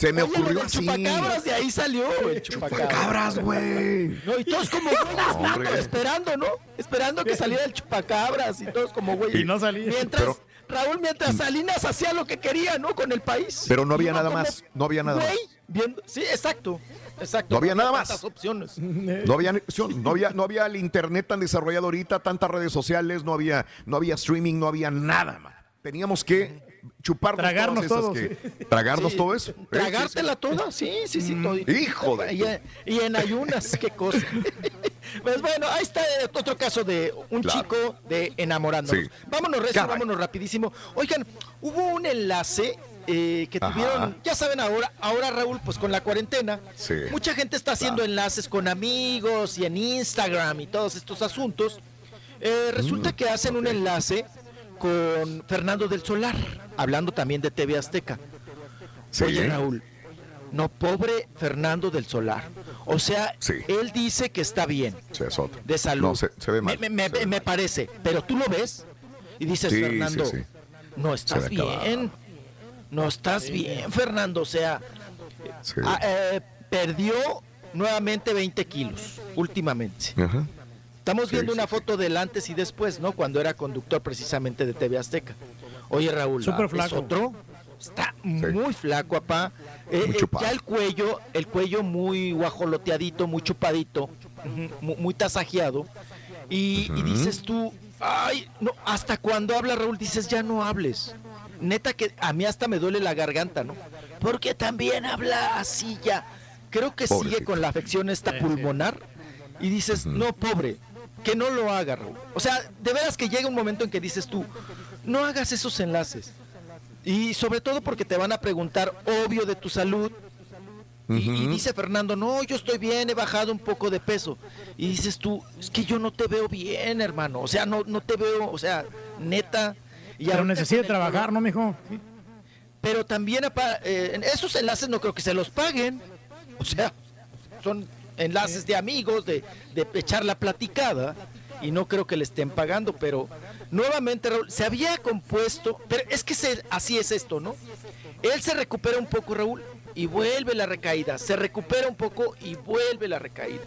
Se me Oye, ocurrió así. chupacabras, de ahí salió, el chupacabras. Cabras, güey. No, y todos como güeyes, hombre. esperando, ¿no? Esperando que saliera el chupacabras y todos como güeyes. Y no salía. Mientras, Pero- Raúl, mientras Salinas hacía lo que quería, ¿no? Con el país. Pero no había nada más, no había nada güey, más. viendo- sí, exacto. Exacto. No había nada más. tantas opciones. No había, no había, no había el internet tan desarrollado ahorita, tantas redes sociales, no había, no había streaming, no había nada, man. Teníamos que chuparnos Tragarnos todas todo, esas que- tragarnos Sí, todo eso. ¿eh? Tragártela toda, sí, sí, sí. todo. Hijo de- Y, en- y en ayunas, qué cosa. Pues bueno, ahí está otro caso de un Claro. chico de enamorándonos. Sí. Vámonos, Caray. vámonos rapidísimo. Oigan, hubo un enlace eh, que Ajá. tuvieron, ya saben ahora, ahora Raúl, pues con la cuarentena, Sí. mucha gente está haciendo enlaces con amigos y en Instagram y todos estos asuntos. Eh, resulta Mm, que hacen un enlace con Fernando del Solar, hablando también de TV Azteca. Sí. Oye, Raúl, no, pobre Fernando del Solar. O sea, Sí. él dice que está bien, Sí, es otro. de salud. No, se, se ve mal. Me, me- me- me parece, pero tú lo ves y dices, Sí, Fernando, sí, sí. no estás acabado. bien. No estás bien, Fernando. O sea, Sí. ah, eh, perdió nuevamente 20 kilos últimamente. Ajá. Estamos viendo sí, una sí. foto del antes y después, ¿no? Cuando era conductor precisamente de TV Azteca. Oye, Raúl, Súper ¿es flaco. otro? Está muy flaco, papá. Eh, Muy eh, ya el cuello, el cuello muy guajoloteadito, muy chupadito, ujú, mu- muy tasajeado. Y, dices tú, ay, no, hasta cuando habla Raúl dices, ya no hables. Neta que a mí hasta me duele la garganta, ¿no? Porque también habla así ya. Creo que sigue con la afección esta pulmonar. Y dices, no, pobre, que no lo haga, Raúl. O sea, de veras que llega un momento en que dices tú, no hagas esos enlaces. Y sobre todo porque te van a preguntar, obvio, de tu salud. Y, dice Fernando, no, yo estoy bien, he bajado un poco de peso. Y dices tú, es que yo no te veo bien, hermano. O sea, no, no te veo, o sea, neta. Y Pero necesita trabajar, ¿no, mijo? Pero también eh, esos enlaces no creo que se los paguen. O sea, son enlaces de amigos, de, de echar la platicada. Y no creo que le estén pagando, pero nuevamente Raúl, se había compuesto, pero es que se- así es esto, ¿no? Él se recupera un poco, Raúl, y vuelve la recaída. Se recupera un poco y vuelve la recaída.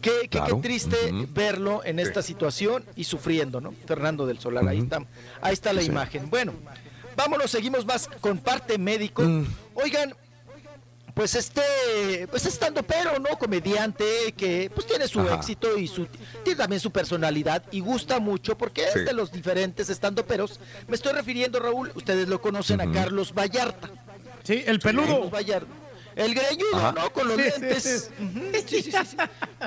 Qué, qué- qué triste verlo en esta situación y sufriendo, ¿no? Fernando del Solar, ahí está, ahí está la Sí. imagen. Bueno, vámonos, seguimos más con parte médico. Mm. Oigan, pues este, pues estando pero, ¿no? Comediante que pues tiene su Ajá. éxito y su tiene también su personalidad y gusta mucho porque Sí. es de los diferentes estando peros. Me estoy refiriendo, Raúl, ustedes lo conocen a Carlos Vallarta. Sí, el peludo. Carlos Vallarta. El greñudo, Ajá. ¿no? Con los Sí, sí, lentes. sí. Ujú, sí, sí, sí, sí.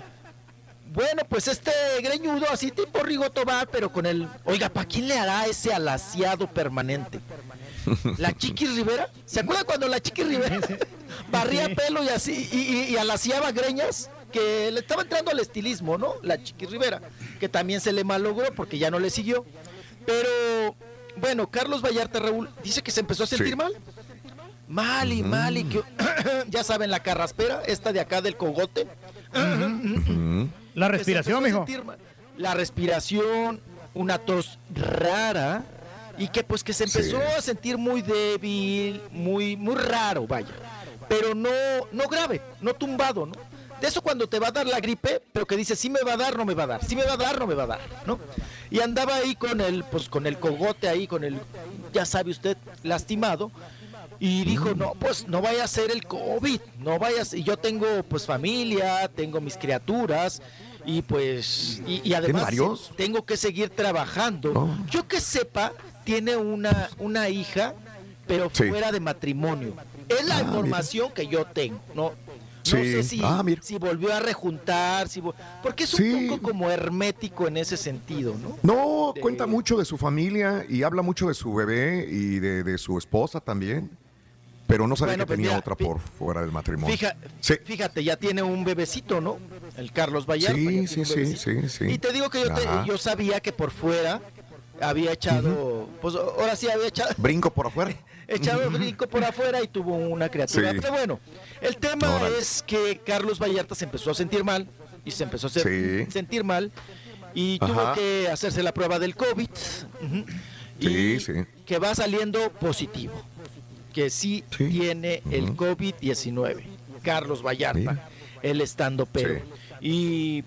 Bueno, pues este greñudo, así tipo Rigo Tobar, pero con el. Oiga, ¿para quién le hará ese alaciado permanente? ¿La Chiqui Rivera? ¿Se acuerda cuando la Chiqui Rivera barría pelo y así y, y, y alaciaba greñas? Que le estaba entrando al estilismo, ¿no? La Chiqui Rivera, que también se le malogró porque ya no le siguió. Pero, bueno, Carlos Vallarta Raúl dice que se empezó a sentir Sí. mal. Mal y mal y que, ya saben, la carraspera, esta de acá del cogote. Ujú. La respiración, mijo. La respiración, una tos rara y que pues que se empezó Sí. a sentir muy débil, muy muy raro, vaya. Pero no no grave, no tumbado, ¿no? De eso cuando te va a dar la gripe, pero que dice, sí me va a dar, no me va a dar, sí me va a dar, no me va a dar, ¿no? Y andaba ahí con el, pues con el cogote ahí, con el, ya sabe usted, lastimado. Y dijo, no, pues no vaya a ser el COVID, no vaya a ser- y yo tengo pues familia, tengo mis criaturas, y pues, y, y además tengo que seguir trabajando. Oh. Yo que sepa, tiene una, una hija, pero Sí. fuera de matrimonio. Es la Ah, información que yo tengo, ¿no? Sé si, Ah, si volvió a rejuntar, si vol- porque es un Sí. poco como hermético en ese sentido, ¿no? No, De- cuenta mucho de su familia y habla mucho de su bebé y de, de su esposa también. Pero no sabía Bueno, que pues tenía mira, otra por fuera del matrimonio. Fija- Sí. Fíjate, ya tiene un bebecito, ¿no? El Carlos Vallarta. Sí, sí, sí, sí, sí. Y te digo que yo, te- yo sabía que por fuera había echado, pues ahora sí había echado, Brinco por afuera. echado brinco por afuera y tuvo una criatura. Sí. Pero bueno, el tema Órale. es que Carlos Vallarta se empezó a sentir mal y se empezó a hacer- Sí. sentir mal y tuvo que hacerse la prueba del COVID. Sí, y sí. que va saliendo positivo, que sí, Sí. tiene el COVID-19. Carlos Vallarta, él estando pero. Y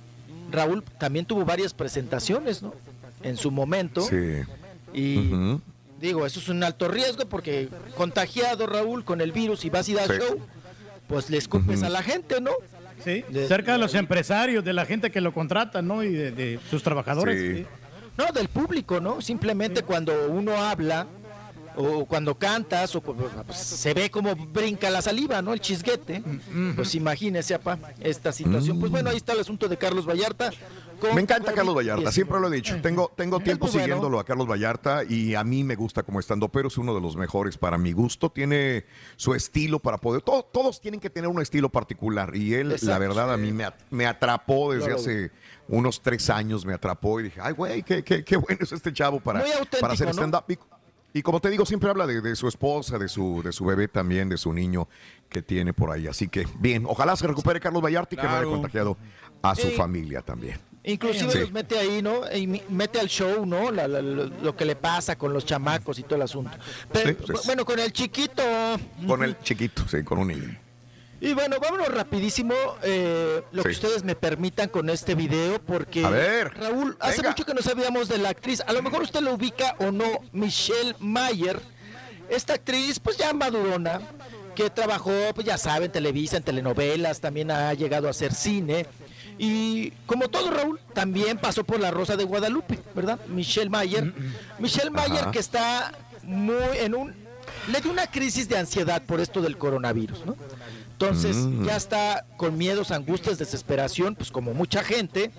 Raúl también tuvo varias presentaciones, ¿no? En su momento. Sí. Y digo, eso es un alto riesgo porque contagiado Raúl con el virus y vas y das Sí. show, pues le escupes a la gente, ¿no? Sí, De- cerca de los empresarios, de la gente que lo contrata, ¿no? Y de, de sus trabajadores. Sí. sí. No, del público, ¿no? Simplemente cuando uno habla o cuando cantas o pues, se ve como brinca la saliva, ¿no? El chisguete. Pues imagínese, apa, esta situación. Pues bueno, ahí está el asunto de Carlos Vallarta. con Me encanta Carlos COVID-19. Vallarta, siempre lo he dicho. Tengo, tengo tiempo bueno. siguiéndolo a Carlos Vallarta y a mí me gusta como estando, pero es uno de los mejores para mi gusto. Tiene su estilo para poder. to- todos tienen que tener un estilo particular y él, la verdad, a mí me, me atrapó desde Claro. hace unos tres años. Me atrapó y dije, ay, güey, qué, qué, qué bueno es este chavo para, para hacer ¿no? stand-up. Y, y como te digo, siempre habla de, de su esposa, de su, de su bebé también, de su niño que tiene por ahí. Así que, bien, ojalá se recupere Carlos Vallarta y que no haya contagiado a su Sí. familia también. Inclusive Sí. los mete ahí, ¿no? Y mete al show, ¿no? La- la- lo, lo que le pasa con los chamacos y todo el asunto. Pero, Sí, pues. bueno, con el chiquito. Con el chiquito, sí, con un niño. Y bueno, vámonos rapidísimo, eh, lo que ustedes me permitan con este video, porque A ver, Raúl, hace venga. mucho que no sabíamos de la actriz, a lo mejor usted lo ubica o no, Michelle Mayer, esta actriz pues ya madurona, que trabajó, pues ya saben, en Televisa, en telenovelas, también ha llegado a hacer cine, y como todo Raúl, también pasó por La Rosa de Guadalupe, ¿verdad? Michelle Mayer, Michelle Mayer Ajá. que está muy en un, le dio una crisis de ansiedad por esto del coronavirus, ¿no? Entonces Mm. ya está con miedos, angustias, desesperación, pues como mucha gente.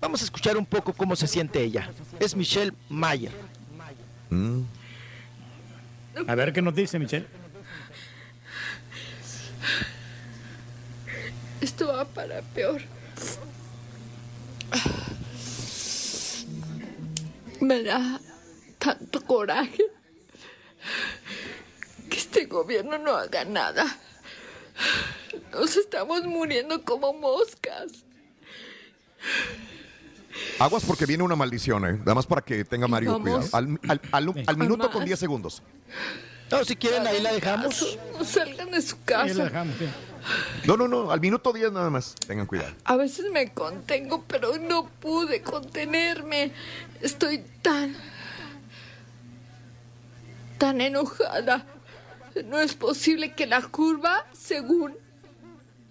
Vamos a escuchar un poco cómo se siente ella. Es Michelle Mayer. Mm. A ver qué nos dice, Michelle. Esto va para peor. Me da tanto coraje que este gobierno no haga nada. Nos estamos muriendo como moscas. Aguas porque viene una maldición, ¿eh? Nada más para que tenga Mario Vamos. cuidado. Al, al- al- al minuto con Jamás. 10 segundos. No, si quieren ahí la dejamos. No salgan de su casa. No, no, no, al minuto 10 nada más. Tengan cuidado. A veces me contengo, pero no pude contenerme. Estoy tan... tan enojada. No es posible que la curva, según,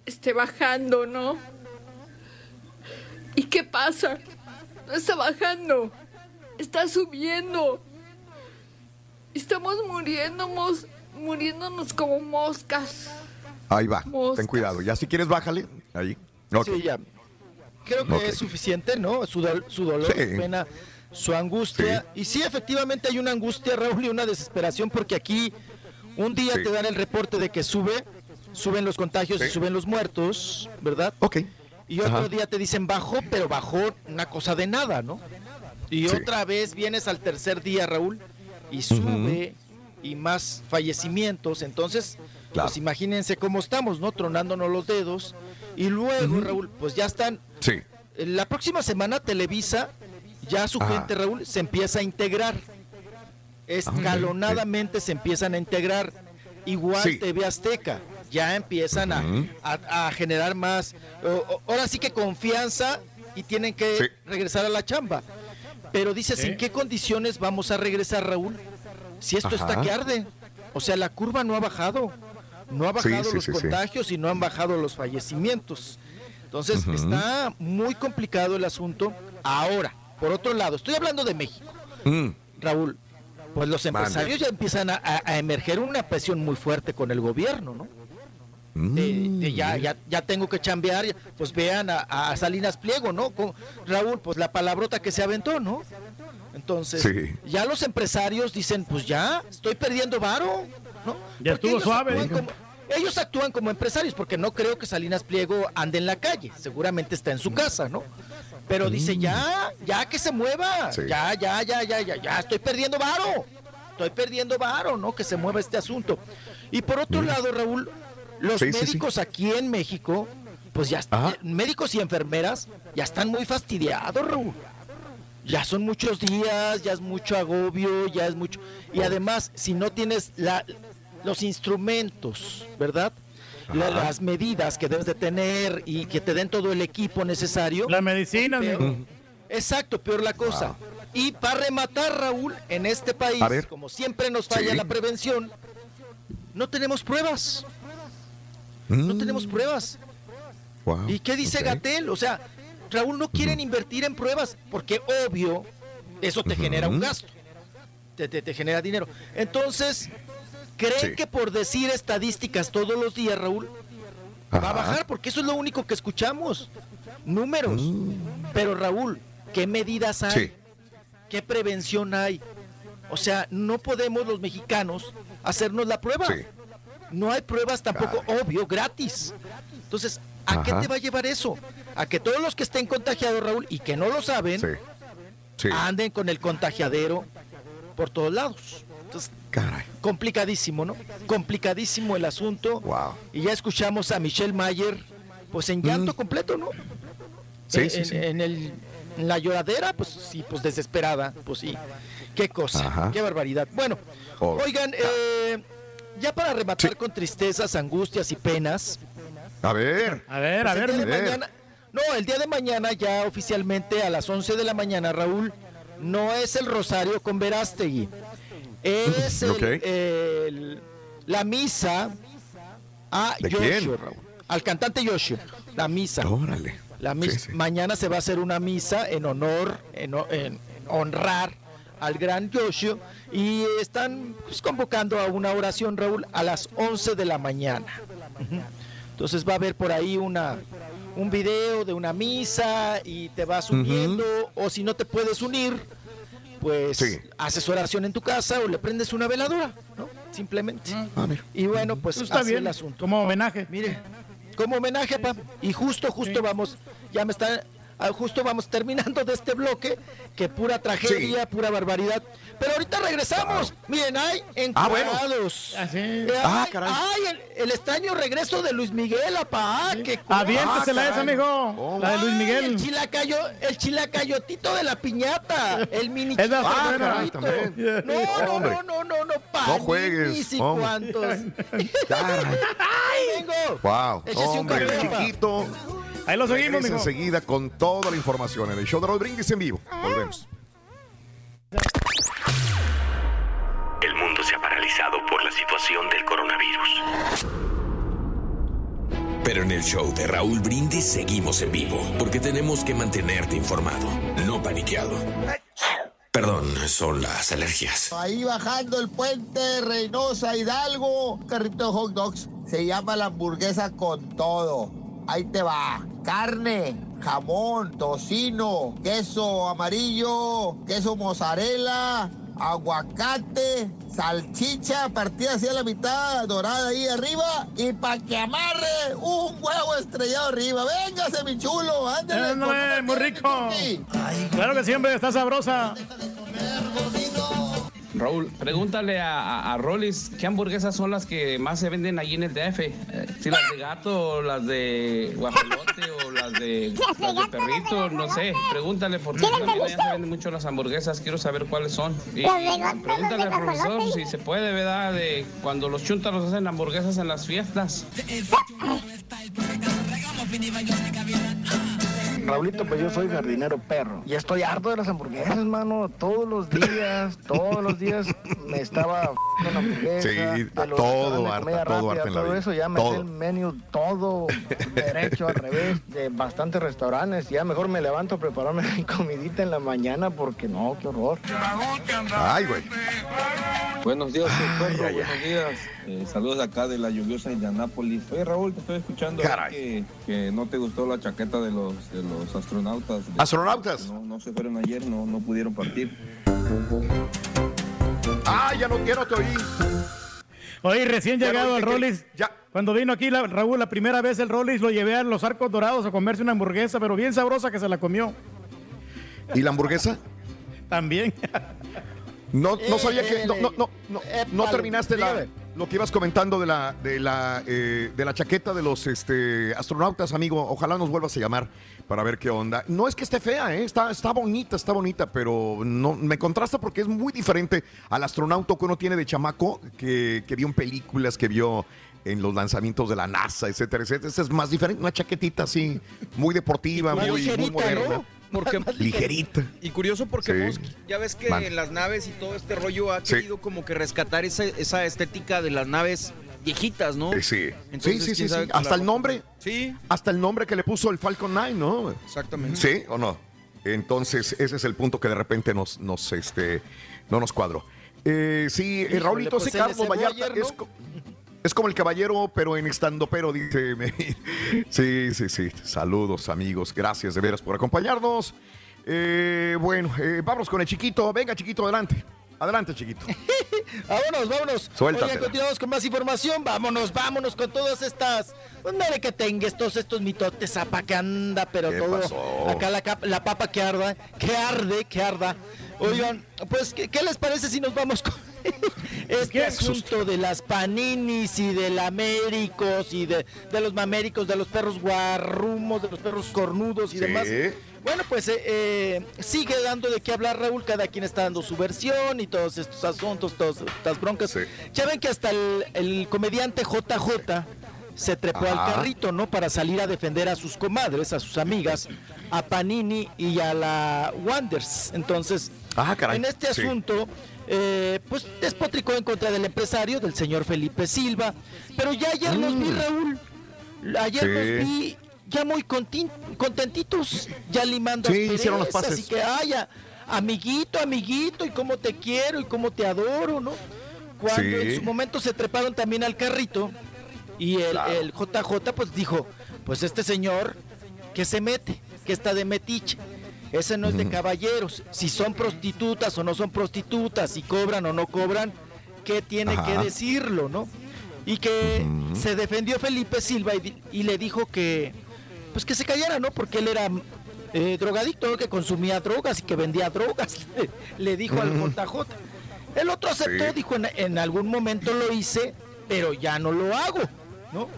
esté bajando, ¿no? ¿Y qué pasa? No está bajando. Está subiendo. Estamos muriéndonos, muriéndonos como moscas. Ahí va. Moscas. Ten cuidado. Ya si quieres, bájale. Ahí. Ok. Sí, ya. Creo que es suficiente, ¿no? Su, su dolor, Sí. su pena, su angustia. Y sí, efectivamente hay una angustia, Raúl, y una desesperación, porque aquí un día Sí. te dan el reporte de que sube, suben los contagios y suben los muertos, ¿verdad? Ok. Y otro Ajá. día te dicen bajó, pero bajó una cosa de nada, ¿no? Y Sí. otra vez vienes al tercer día, Raúl, y sube y más fallecimientos. Entonces, Claro. pues imagínense cómo estamos, ¿no? Tronándonos los dedos. Y luego, Raúl, pues ya están. Sí. La próxima semana Televisa, ya su Ajá. gente, Raúl, se empieza a integrar. Escalonadamente se empiezan a integrar. Igual Sí. TV Azteca. Ya empiezan a- a, a generar más. o- ahora sí que confianza y tienen que Sí. regresar a la chamba. Pero dices. ¿en qué condiciones vamos a regresar, Raúl? Si esto está que arde. O sea, la curva no ha bajado. No ha bajado sí, los contagios y no han bajado los fallecimientos. Entonces, está muy complicado el asunto. Ahora, por otro lado, estoy hablando de México. Mm. Raúl, pues los Mande. empresarios ya empiezan a, a- a emerger una presión muy fuerte con el gobierno, ¿no? Mm. De- de ya, ya, ya tengo que chambear, pues vean a, a Salinas Pliego, ¿no? Con Raúl, pues la palabrota que se aventó, ¿no? Entonces, Sí. ya los empresarios dicen, pues ya, estoy perdiendo varo, ¿no? Ya Porque estuvo suave, actúan dijo. como- ellos actúan como empresarios, porque no creo que Salinas Pliego ande en la calle, seguramente está en su casa, ¿no? Pero dice, ya, ya que se mueva. Sí. ya, ya, ya, ya, ya, ya, estoy perdiendo varo, estoy perdiendo varo, ¿no? Que se mueva este asunto. Y por otro lado, Raúl, los Sí, sí, sí. médicos aquí en México, pues ya, Ajá. ya- médicos y enfermeras ya están muy fastidiados, Raúl. Ya son muchos días, ya es mucho agobio, ya es mucho. Y además, si no tienes la, los instrumentos, ¿verdad? La- las medidas que debes de tener y que te den todo el equipo necesario. La medicina, peor- amigo. Exacto, peor la cosa. Y para rematar, Raúl, en este país, como siempre nos falla Sí. la prevención, no tenemos pruebas. Mm. No tenemos pruebas. Wow, ¿Y qué dice. Gatel? O sea, Raúl, no quieren invertir en pruebas porque obvio, eso te genera un gasto. Te, te- te genera dinero. Entonces, ¿creen Sí. que por decir estadísticas todos los días, Raúl, va a bajar? Porque eso es lo único que escuchamos. Números. Pero Raúl, ¿qué medidas hay? Mm. Sí. ¿Qué prevención hay? O sea, no podemos los mexicanos hacernos la prueba. Sí. No hay pruebas tampoco, obvio, gratis. Entonces, ¿a qué te va a llevar eso? A que todos los que estén contagiados, Raúl, y que no lo saben, anden con el contagiadero por todos lados. Entonces, Caray. complicadísimo, ¿no? Complicadísimo el asunto. Wow. Y ya escuchamos a Michelle Mayer, pues en llanto completo, ¿no? Mm. Sí, en, sí, en- sí. en el, en la lloradera, pues sí, pues desesperada, pues sí. Qué cosa, Ajá. qué barbaridad. Bueno, Oh. oigan, eh, ya para rematar con tristezas, angustias y penas. A ver. A ver, pues a el ver. día de a ver. mañana- no, el día de mañana ya oficialmente a las 11 de la mañana, Raúl, no es el rosario con Verástegui. Es el- Ok. el- la misa a ¿De Yoshio, quién? Raúl. Al cantante Yoshio. La misa. Órale. La mis- Sí, sí. Mañana se va a hacer una misa en honor, en, honrar al gran Yoshio y están pues, convocando a una oración, Raúl, a las 11 de la mañana. Entonces va a haber por ahí una un video de una misa y te vas uniendo o si no te puedes unir, pues Sí. haces oración en tu casa o le prendes una veladora, ¿no? Simplemente. A ver. Y bueno, pues Eso está así bien, el asunto. como homenaje. Mire, como homenaje, pa. Y justo, justo vamos, ya me está, ah, justo vamos terminando de este bloque, que pura tragedia, pura barbaridad. Pero ahorita regresamos. Miren, hay Ah, bueno. encuadrados. Ah, sí. Eh, Ah, ay, caray. ay, el, el extraño regreso de Luis Miguel, apa. ah, qué cosa. Aviéntesela Ah, esa, amigo. La de Luis Ay, Miguel. El chilacayo, el chilacayotito de la piñata. El mini Es caray, también. No, no, Hombre. no, no, no, no, pa, No juegues, ni si hombre. cuántos. Caray. ¡Ay, vengo! Wow. Échese un Hombre, el café, pa. chiquito. Ahí lo seguimos, mijo. enseguida con toda la información en el show de Raúl Brindis en vivo. Volvemos. El mundo se ha paralizado por la situación del coronavirus. Pero en el show de Raúl Brindis seguimos en vivo, porque tenemos que mantenerte informado, no paniqueado. Perdón, son las alergias. Ahí bajando el puente Reynosa Hidalgo, carrito de hot dogs. Se llama la hamburguesa con todo. Ahí te va. Carne, jamón, tocino, queso amarillo, queso mozzarella, aguacate, salchicha partida así a la mitad, dorada ahí arriba. Y para que amarre un huevo estrellado arriba. Véngase, mi chulo. Ándale. Muy rico. Turqui. Claro que siempre está sabrosa. Raúl, pregúntale a, a, a Rollis qué hamburguesas son las que más se venden allí en el DF. Eh, si las de gato, o las de guajolote o las de, Las de las de gato, perrito, las de no sé. Pregúntale porque ¿Sí las también de allá se venden mucho las hamburguesas. Quiero saber cuáles son. Y Las de gato, pregúntale las de al profesor guajolote. si se puede, ¿verdad? De cuando los chuntaros hacen hamburguesas en las fiestas. Raulito, pues yo soy jardinero perro. Y estoy harto de las hamburguesas, mano. Todos los días, todos los días me estaba una hamburguesa. Sí, de a los todo harta, todo rápida, harta en la todo eso, ya me sé Todo. el menú todo derecho, al revés, de bastantes restaurantes. Ya mejor me levanto a prepararme mi comidita en la mañana porque no, qué horror. Ay, güey. Buenos días, Ay, Perro, ay, buenos días. Eh, saludos acá de la lluviosa Indianápolis. Oye, Raúl, te estoy escuchando que, que no te gustó la chaqueta de los, de los astronautas. de- ¿Astronautas? No, no se fueron ayer, no, no pudieron partir. Ah, ya no quiero te oí. Oye, recién Ya llegado no, el que- Rollis. ya. Cuando vino aquí la- Raúl la primera vez el Rollis lo llevé a los Arcos Dorados a comerse una hamburguesa, pero bien sabrosa que se la comió. ¿Y la hamburguesa? También. No, no sabía que. No, no, no, no, no Épale, terminaste la, lo que ibas comentando de la, de la, eh, de la chaqueta de los este, astronautas, amigo. Ojalá nos vuelvas a llamar para ver qué onda. No es que esté fea, ¿eh? está, está bonita, está bonita, pero no me contrasta porque es muy diferente al astronauta que uno tiene de chamaco, que, que vio en películas, que vio en los lanzamientos de la NASA, etcétera, etcétera. Esta es más diferente, una chaquetita así, muy deportiva, muy, moderna. ¿no? Porque, Ligerita. Y curioso porque Sí. Musk, ya ves que Man. en las naves y todo este rollo ha Sí. querido como que rescatar esa, esa estética de las naves viejitas, ¿no? Eh, sí. Entonces, sí, sí, sí, Hasta el nombre. Sí. Hasta el nombre que le puso el Falcon 9, ¿no? Exactamente. ¿Sí o no? Entonces, ese es el punto que de repente nos, nos este, no nos cuadró. Eh, sí, eh, Híjole, Raulito, pues sí, Carlos Vallarta ayer, ¿no? es, es como el caballero, pero en estando pero, dice. sí, sí, sí. Saludos, amigos. Gracias de veras por acompañarnos. Eh, bueno, eh, vámonos con el chiquito. Venga, chiquito, adelante. Adelante, chiquito. Vámonos, vámonos. Suéltatela. Oye, continuamos con más información. Vámonos, vámonos con todas estas. Pues madre que tengas todos estos mitotes, zapa que anda, pero ¿Qué todo. pasó? Acá la, papa que arda, que arde, que arda. Oigan, pues, ¿qué, qué les parece si nos vamos con este asunto de las paninis y del Américos y de, de los maméricos, de los perros guarrumos, de los perros cornudos y Sí. demás? Bueno, pues eh, eh, sigue dando de qué hablar Raúl, cada quien está dando su versión y todos estos asuntos, todas estas broncas. Ya ven que hasta el, el comediante JJ se trepó Ajá. al carrito, ¿no? Para salir a defender a sus comadres, a sus amigas, a Panini y a la Wonders. Entonces, Ah, caray. en este Sí. Eh, pues despotricó en contra del empresario, del señor Felipe Silva. Pero ya ayer los vi, Mm. Raúl. Ayer Sí. los vi ya muy contentitos, ya limando Sí, hicieron asperezas, paces. Y que, ay, a- amiguito, amiguito, y cómo te quiero y cómo te adoro, ¿no? Cuando Sí. en su momento se treparon también al carrito y el, el JJ pues dijo, pues este señor que se mete, que está de metiche. Ese no es de caballeros. Si son prostitutas o no son prostitutas, si cobran o no cobran, ¿qué tiene Ajá. que decirlo, no? Y que se defendió Felipe Silva y, le dijo que, pues que se callara, ¿no? Porque él era eh, drogadicto, que consumía drogas y que vendía drogas, le dijo al Ujú. JJ. El otro aceptó, Sí. dijo, en, en algún momento lo hice, pero ya no lo hago, ¿no?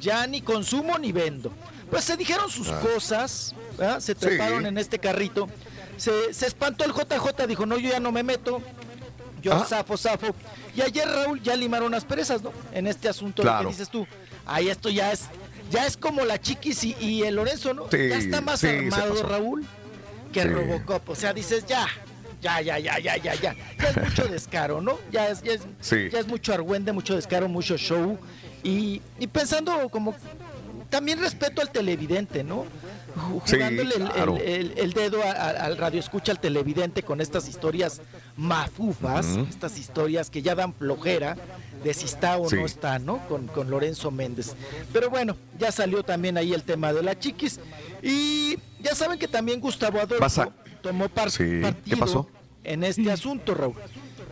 Ya ni consumo ni vendo. Pues se dijeron sus Ah. cosas, ¿verdad? se treparon Sí. en este carrito. Se, se espantó el JJ, dijo, no, yo ya no me meto, yo Ah. zafo, zafo. Y ayer, Raúl, ya limaron las perezas, ¿no? En este asunto Claro. que dices tú. Ahí esto ya es, ya es como la Chiquis y, y el Lorenzo, ¿no? Sí, ya está más sí, armado. Raúl, que. Robocop. O sea, dices, ya, ya, ya, ya, ya, ya, ya. Ya es mucho descaro, ¿no? Ya es, ya es, Sí. ya es mucho argüende, mucho descaro, mucho show. Y, y pensando como también respeto al televidente, ¿no? Sí, Jugándole el- claro. el, el- el dedo a- a- al radio escucha al televidente con estas historias mafufas, estas historias que ya dan flojera de si está o Sí. no está, ¿no? Con, con Lorenzo Méndez. Pero bueno, ya salió también ahí el tema de la chiquis. Y ya saben que también Gustavo Adolfo a- tomó par- Sí, ¿qué partido pasó? en este asunto, Raúl.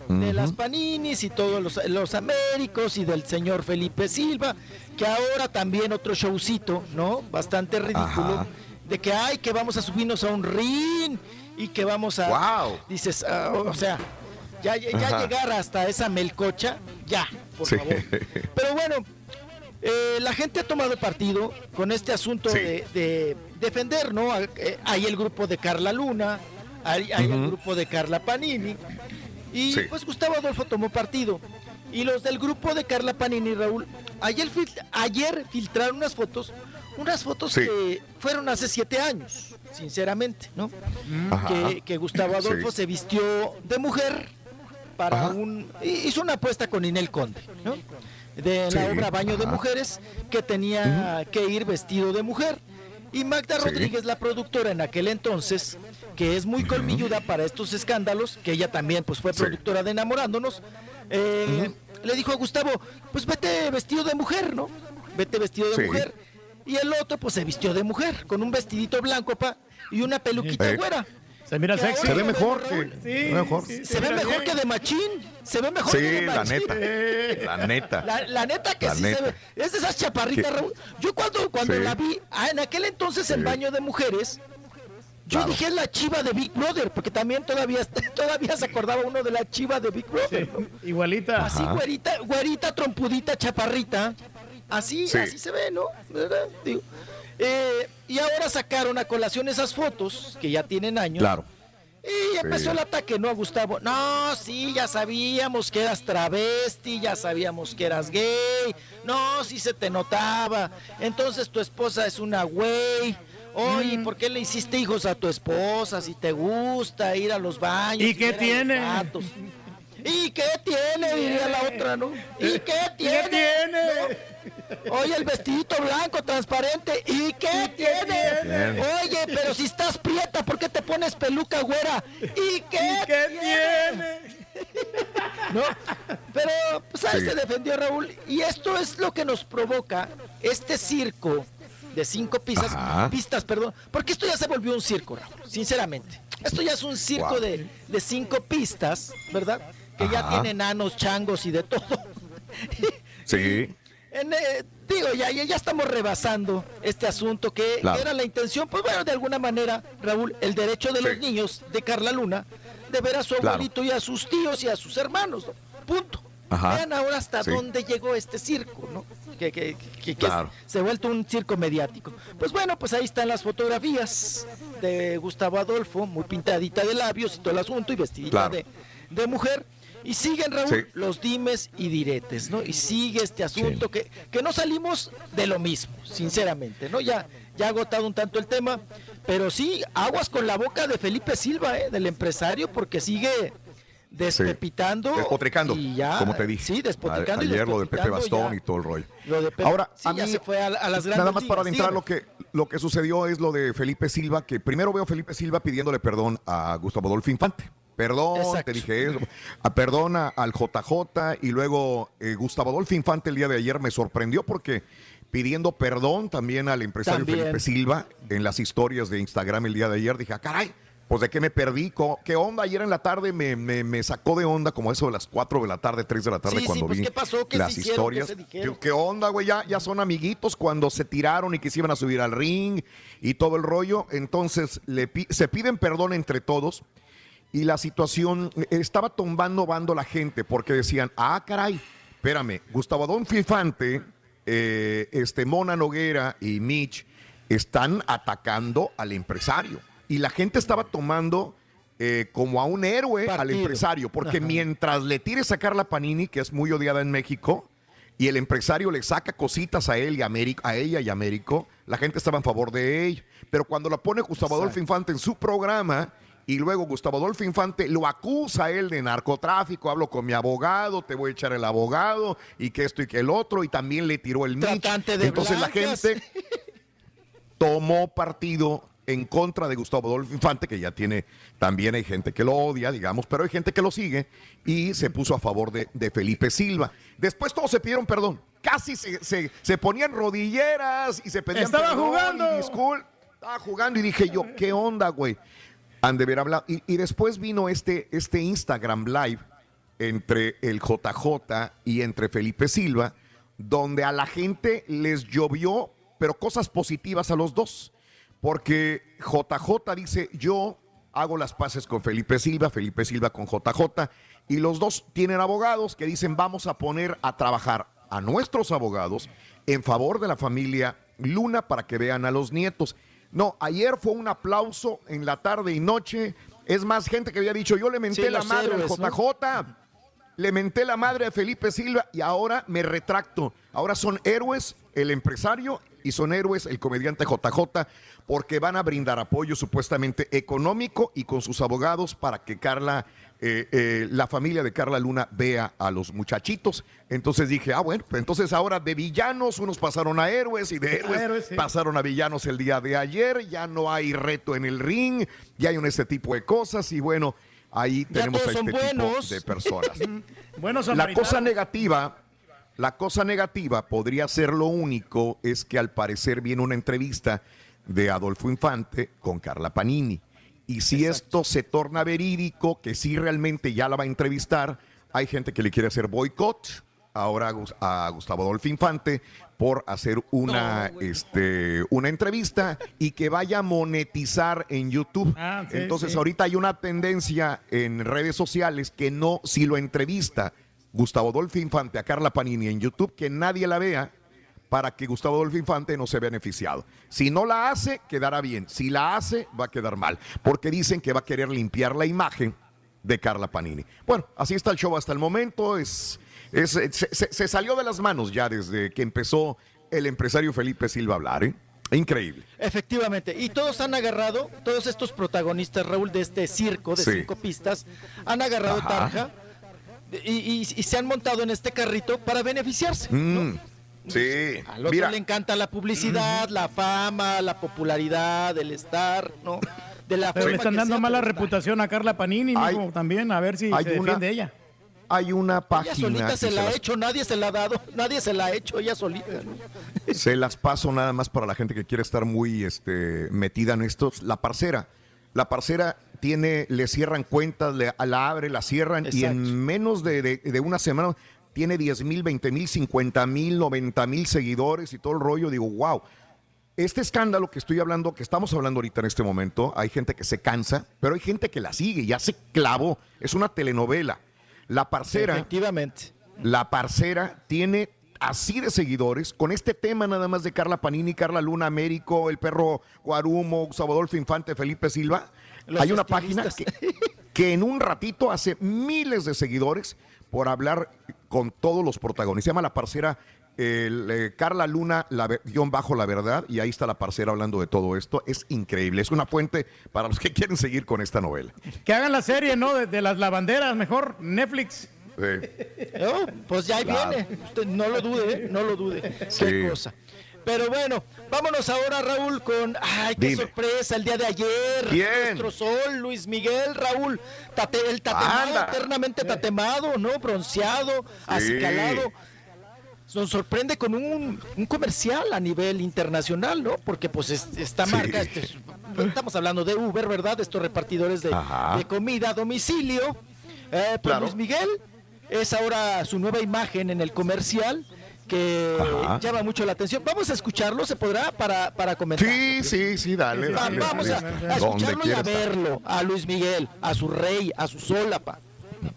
De las Paninis y todos los, los Américos y del señor Felipe Silva, que ahora también otro showcito, ¿no? Bastante ridículo, Ajá. de que, ay, que vamos a subirnos a un ring y que vamos a... Wow. Dices, ah, o sea, ya, ya llegar hasta esa melcocha, ya, por Sí. favor. Pero bueno, eh, la gente ha tomado partido con este asunto Sí. de, de defender, ¿no? Eh, Hay el grupo de Carla Luna, hay, hay el grupo de Carla Panini, y Sí. pues Gustavo Adolfo tomó partido. Y los del grupo de Carla Panini, Raúl, ayer, fil- ayer filtraron unas fotos, unas fotos Sí. que fueron hace siete años, sinceramente, ¿no? Ajá. Que, que Gustavo Adolfo Sí. se vistió de mujer para Ajá. un... Hizo una apuesta con Inel Conde, ¿no? De la obra Baño de. Mujeres, que tenía que ir vestido de mujer. Y Magda. Rodríguez, la productora en aquel entonces, que es muy colmilluda para estos escándalos, que ella también pues fue Sí. productora de Enamorándonos, eh, le dijo a Gustavo, pues vete vestido de mujer, ¿no? Vete vestido de Sí. mujer. Y el otro pues se vistió de mujer, con un vestidito blanco, pa, y una peluquita Eh. güera. Se mira Que sexy. Se ve mejor que- ve mejor. sí, Se ve mejor bien. que de machín. Se ve mejor Sí, que de la machín. neta. La neta. La, la neta que La sí neta. se ve. Es de esas chaparritas, Raúl. Yo cuando, cuando Sí. la vi, ah, en aquel entonces en Sí. baño de mujeres, yo Claro. dije "Es la chiva de Big Brother, porque también todavía, todavía se acordaba uno de la chiva de Big Brother. Igualita. Así, Ajá. güerita, güerita, trompudita, chaparrita. Así, Sí. así se ve, ¿no? ¿Verdad? Digo, eh, y ahora sacaron a colación esas fotos, que ya tienen años. Claro. Y empezó Sí. el ataque, ¿no, Gustavo? No, sí, ya sabíamos que eras travesti, ya sabíamos que eras gay. No, sí se te notaba. Entonces tu esposa es una güey. Oye, ¿por qué le hiciste hijos a tu esposa si te gusta ir a los baños? ¿Y qué tiene? ¿Y qué tiene? Diría la otra, ¿no? ¿Y qué tiene? tiene? ¿No? Oye, el vestidito blanco, transparente. ¿Y qué tiene? tiene? Oye, pero si estás prieta, ¿por qué te pones peluca güera? ¿Y qué, tiene? ¿No? Pero, pues ahí Sí. se defendió Raúl. Y esto es lo que nos provoca este circo de cinco pistas, Ajá. pistas, perdón. Porque esto ya se volvió un circo, Raúl, sinceramente. Esto ya es un circo Wow. de, de cinco pistas, ¿verdad? Que ya tiene nanos, changos y de todo. Sí. En, eh, digo, ya, ya, estamos rebasando este asunto que Claro. era la intención, pues bueno, de alguna manera, Raúl, el derecho de los niños de Carla Luna de ver a su Claro. abuelito y a sus tíos y a sus hermanos, ¿no? punto. Ajá. Vean ahora hasta Sí. dónde llegó este circo, ¿no? Que, que- que- que Claro. se ha vuelto un circo mediático. Pues bueno, pues ahí están las fotografías de Gustavo Adolfo, muy pintadita de labios y todo el asunto, y vestidita Claro. de, de mujer. Y siguen, Raúl, Sí. los dimes y diretes, ¿no? Y sigue este asunto que, que no salimos de lo mismo, sinceramente, ¿no? Ya, ya ha agotado un tanto el tema, pero sí, aguas con la boca de Felipe Silva, ¿eh? Del empresario, porque sigue despepitando. Despotricando, y ya, como te dije. Sí, despotricando. y Ayer lo de Pepe Bastón ya. y todo el rollo. Lo de Pepe- Ahora, sí, a ya mí, se fue a, a las Nada más para adentrar lo que, lo que sucedió es lo de Felipe Silva, que primero veo a Felipe Silva pidiéndole perdón a Gustavo Adolfo Infante. Perdón, Exacto. te dije eso. A perdona al JJ y luego eh, Gustavo Adolfo Infante el día de ayer me sorprendió porque pidiendo perdón también al empresario También. Felipe Silva en las historias de Instagram el día de ayer. Dije, ah, caray, pues de qué me perdí, qué onda. Ayer en la tarde me, me- me sacó de onda como eso de las 4 de la tarde, 3 de la tarde Sí, sí, cuando pues, vi ¿qué pasó? ¿Qué las se hicieron? ¿Qué historias. se ¿Qué onda, güey? Ya, ya son amiguitos cuando se tiraron y que se iban a subir al ring y todo el rollo. Entonces le se piden perdón entre todos y la situación eh, estaba tombando bando la gente porque decían, ah, caray, espérame, Gustavo Adolfo Infante, eh, este, Mona Noguera y Mitch están atacando al empresario. Y la gente estaba tomando eh, como a un héroe al empresario, porque Ajá. mientras le tire a Carla Panini, que es muy odiada en México, y el empresario le saca cositas a él y a, Américo, a ella y a Américo, la gente estaba en favor de ella. Pero cuando la pone Gustavo Adolfo Infante en su programa y luego Gustavo Adolfo Infante lo acusa a él de narcotráfico, hablo con mi abogado, te voy a echar el abogado y que esto y que el otro, y también le tiró el. Tratante de Entonces la gente tomó partido en contra de Gustavo Adolfo Infante, que ya tiene, también hay gente que lo odia, digamos, pero hay gente que lo sigue, y se puso a favor de, de Felipe Silva. Después todos se pidieron perdón, casi se, se- se ponían rodilleras y se pedían Estaba perdón jugando. y discul- Estaba jugando y dije yo, ¿qué onda, güey? Han de haber hablado. Y, y después vino este, este Instagram Live entre el JJ y entre Felipe Silva, donde a la gente les llovió, pero cosas positivas a los dos. Porque JJ dice, yo hago las paces con Felipe Silva, Felipe Silva con JJ, y los dos tienen abogados que dicen, vamos a poner a trabajar a nuestros abogados en favor de la familia Luna para que vean a los nietos. No, ayer fue un aplauso en la tarde y noche. Es más, gente que había dicho, yo le menté Sí, la madre héroes, al ¿no? JJ. Le menté la madre a Felipe Silva y ahora me retracto. Ahora son héroes el empresario y son héroes el comediante JJ porque van a brindar apoyo supuestamente económico y con sus abogados para que Carla, eh, eh, la familia de Carla Luna vea a los muchachitos. Entonces dije, ah, bueno, pues entonces ahora de villanos unos pasaron a héroes y de héroes, héroes, sí. pasaron a villanos el día de ayer. Ya no hay reto en el ring, ya hay un este tipo de cosas y bueno. Ahí Ya tenemos a este tipo de personas. Buenos La cosa negativa, la cosa negativa podría ser lo único, es que al parecer viene una entrevista de Adolfo Infante con Carla Panini. Y si esto se torna verídico, que sí realmente ya la va a entrevistar, hay gente que le quiere hacer boicot ahora a Gus- a Gustavo Adolfo Infante por hacer una, este, una entrevista y que vaya a monetizar en YouTube. Ah, sí, Entonces sí. ahorita hay una tendencia en redes sociales que no, si lo entrevista Gustavo Adolfo Infante a Carla Panini en YouTube, que nadie la vea para que Gustavo Adolfo Infante no se beneficiado. Si no la hace, quedará bien. Si la hace, va a quedar mal. Porque dicen que va a querer limpiar la imagen de Carla Panini. Bueno, así está el show hasta el momento. Es, es- se, se- se salió de las manos ya desde que empezó el empresario Felipe Silva a hablar. ¿eh? Increíble. Efectivamente, y todos han agarrado, todos estos protagonistas, Raúl, de este circo de Sí. cinco pistas, han agarrado Ajá. tarja y, y- y se han montado en este carrito para beneficiarse. Mm, sí. Al otro Mira, le encanta la publicidad, la fama, la popularidad, el estar, ¿no? De la Pero le están dando sea, mala reputación a Carla Panini, mijo, también, a ver si hay se una- defiende ella. hay una Ella página. solita y se la ha las- hecho, nadie se la ha dado, nadie se la ha hecho, ella solita. ¿no? Se las paso nada más para la gente que quiere estar muy este, metida en esto. La parcera. La parcera tiene, le cierran cuentas, le, la abre, la cierran y en menos de, de- de una semana tiene 10 mil, 20 mil, 50 mil, 90 mil seguidores y todo el rollo. Digo, wow. Este escándalo que estoy hablando, que estamos hablando ahorita en este momento, hay gente que se cansa, pero hay gente que la sigue, ya se clavó. Es una telenovela. La parcera. Efectivamente. La parcera tiene así de seguidores, con este tema nada más de Carla Panini, Carla Luna, Américo, el perro Guarumo, Gustavo Adolfo Infante, Felipe Silva. Los Hay una página que, que en un ratito hace miles de seguidores por hablar con todos los protagonistas. Se llama La Parcera el, eh, Carla Luna, la, guion bajo la verdad, y ahí está la parcera hablando de todo esto. Es increíble, es una fuente para los que quieren seguir con esta novela. Que hagan la serie, ¿no? De, de las lavanderas, mejor, Netflix. Sí. No, pues ya ahí Claro. viene. Usted no lo dude, ¿eh? no lo dude. Sí. Qué cosa. Pero bueno, vámonos ahora, Raúl, con. ¡Ay, qué Dime. sorpresa! El día de ayer. ¿Quién? Nuestro sol, Luis Miguel, Raúl. Tate- el tatemado, Anda. eternamente tatemado, ¿no? Bronceado, acicalado. Nos sorprende con un, un comercial a nivel internacional, ¿no? Porque, pues, es- esta Sí. marca. este es- estamos hablando de Uber, ¿verdad? Estos repartidores de, comida a domicilio. Eh, pues Claro. Luis Miguel es ahora su nueva imagen en el comercial que Ajá. llama mucho la atención. Vamos a escucharlo, ¿se podrá? Para, para comentar. Sí, sí, sí, dale. Va- dale, vamos a, dale. a Donde escucharlo y a estar. verlo, a Luis Miguel, a su rey, a su solapa.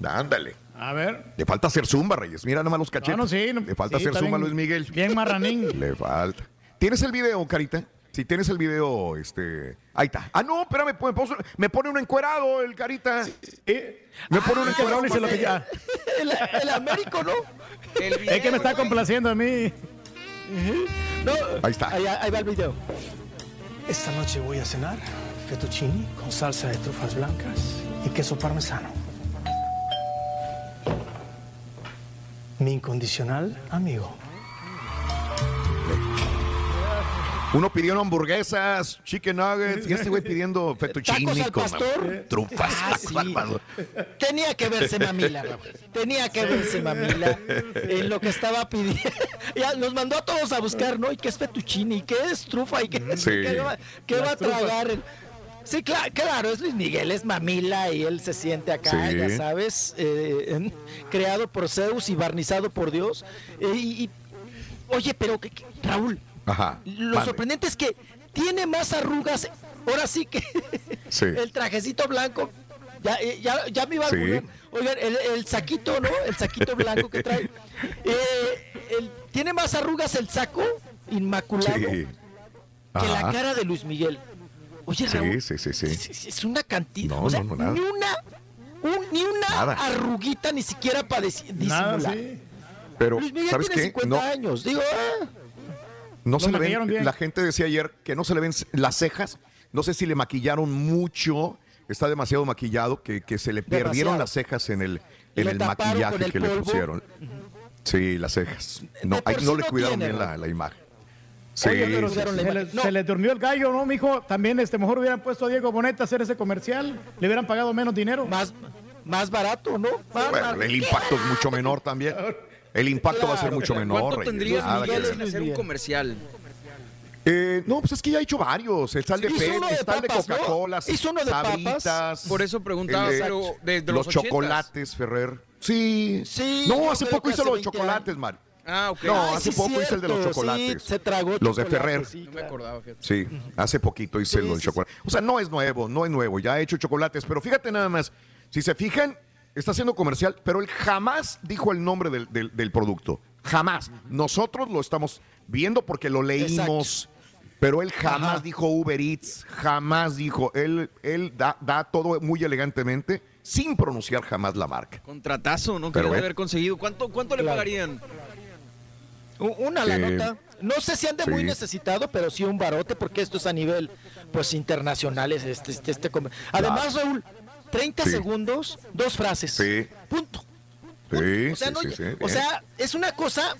Ándale. A ver. Le falta hacer zumba, Reyes. Mira nomás los cachetes. No, no, sí, no- Le falta sí, hacer zumba a bien- Luis Miguel. Bien marranín. Le falta. ¿Tienes el video, Carita? Si tienes el video, este. Ahí está. Ah, no, espérame, me pone, me pone un encuerado, el Carita. Me pone un Ah, encuerado. Raúl dice lo que ya. El, el Américo, ¿no? Es que me está complaciendo a mí. No, Ahí está. Ahí, ahí va el video. Esta noche voy a cenar fettuccini con salsa de trufas blancas y queso parmesano. Mi incondicional amigo. Uno pidió hamburguesas, chicken nuggets, y este güey pidiendo fettuccini Tacos al con pastor. trufas. Ah, tacos sí. al pastor. Tenía que verse mamila, Raúl. Tenía que verse mamila en lo que estaba pidiendo. Ya nos mandó a todos a buscar, ¿no? ¿Y qué es fettuccini? ¿Y qué es trufa? ¿Y qué, es- Sí. qué va, qué va a tragar? Sí, claro, claro, es Luis Miguel, es mamila y él se siente acá, Sí. ya sabes, eh, en- creado por Zeus y barnizado por Dios. Eh, y, y- oye, pero que- que- Raúl, Ajá. lo sorprendente es que tiene más arrugas, ahora sí que Sí. el trajecito blanco. Ya, eh, ya, ya me iba a Sí. Oigan, el, el saquito, ¿no? El saquito blanco que trae. Eh, el- tiene más arrugas el saco inmaculado Sí. que la cara de Luis Miguel. Oye, Raúl, Sí, sí, sí, sí. es, es una cantidad. No, o sea, no, no, nada. ni una, un- ni una Nada. arruguita ni siquiera para Nada, disimular. sí. Pero, Luis Miguel ¿sabes tiene qué? 50 No, años. Digo, ah, no se le ven. bien. La gente decía ayer que no se le ven las cejas. No sé si le maquillaron mucho. Está demasiado maquillado que, que se le perdieron las cejas en el, en el maquillaje el que le pusieron. Sí, las cejas. No, no le cuidaron tiene, bien la, la imagen. Sí, Oye, sí, se, sí. le, No. se le durmió el gallo, ¿no, mijo? También, este, mejor hubieran puesto a Diego Boneta a hacer ese comercial. Le hubieran pagado menos dinero. más, más barato, ¿no? Más Bueno, barato. el impacto es mucho menor también. El impacto va a ser mucho claro. menor. ¿Cuánto tendrías, Nada Miguel, que en ver. hacer un comercial? Eh, no, pues es que ya ha hecho varios. El de Pepsi, uno de está el de papas, ¿no? Coca-Cola, Hizo uno de papas. Sabritas, Por eso preguntaba, el de- pero desde los los, 80s. chocolates, Ferrer. Sí. Sí, No, hace poco hizo los 20 chocolates, Mario. Ah, ok. No, Ay, hace sí, poco hice el de los chocolates. sí, se tragó Los de Ferrer. sí, No me acordaba, fíjate. Sí, hace poquito hice el Sí, del sí, chocolate. O sea, no es nuevo, no es nuevo. Ya ha hecho chocolates, pero fíjate nada más. Si se fijan, está haciendo comercial, pero él jamás dijo el nombre del, del- del producto. Jamás. Nosotros lo estamos viendo porque lo leímos. Pero él jamás Ajá. dijo Uber Eats, jamás dijo. Él, él da, da todo muy elegantemente, sin pronunciar jamás la marca. Contratazo, ¿no? Ve. haber conseguido. ¿Cuánto, cuánto le pagarían? Una la Eh, nota. No sé si ande muy sí. necesitado, pero sí un barote, porque esto es a nivel pues internacional. es Este, este, este Además, Raúl, 30 Sí. segundos, dos frases. Sí. Punto. Sí, O sea, sí, no- sí, sí, o bien. sea, es una cosa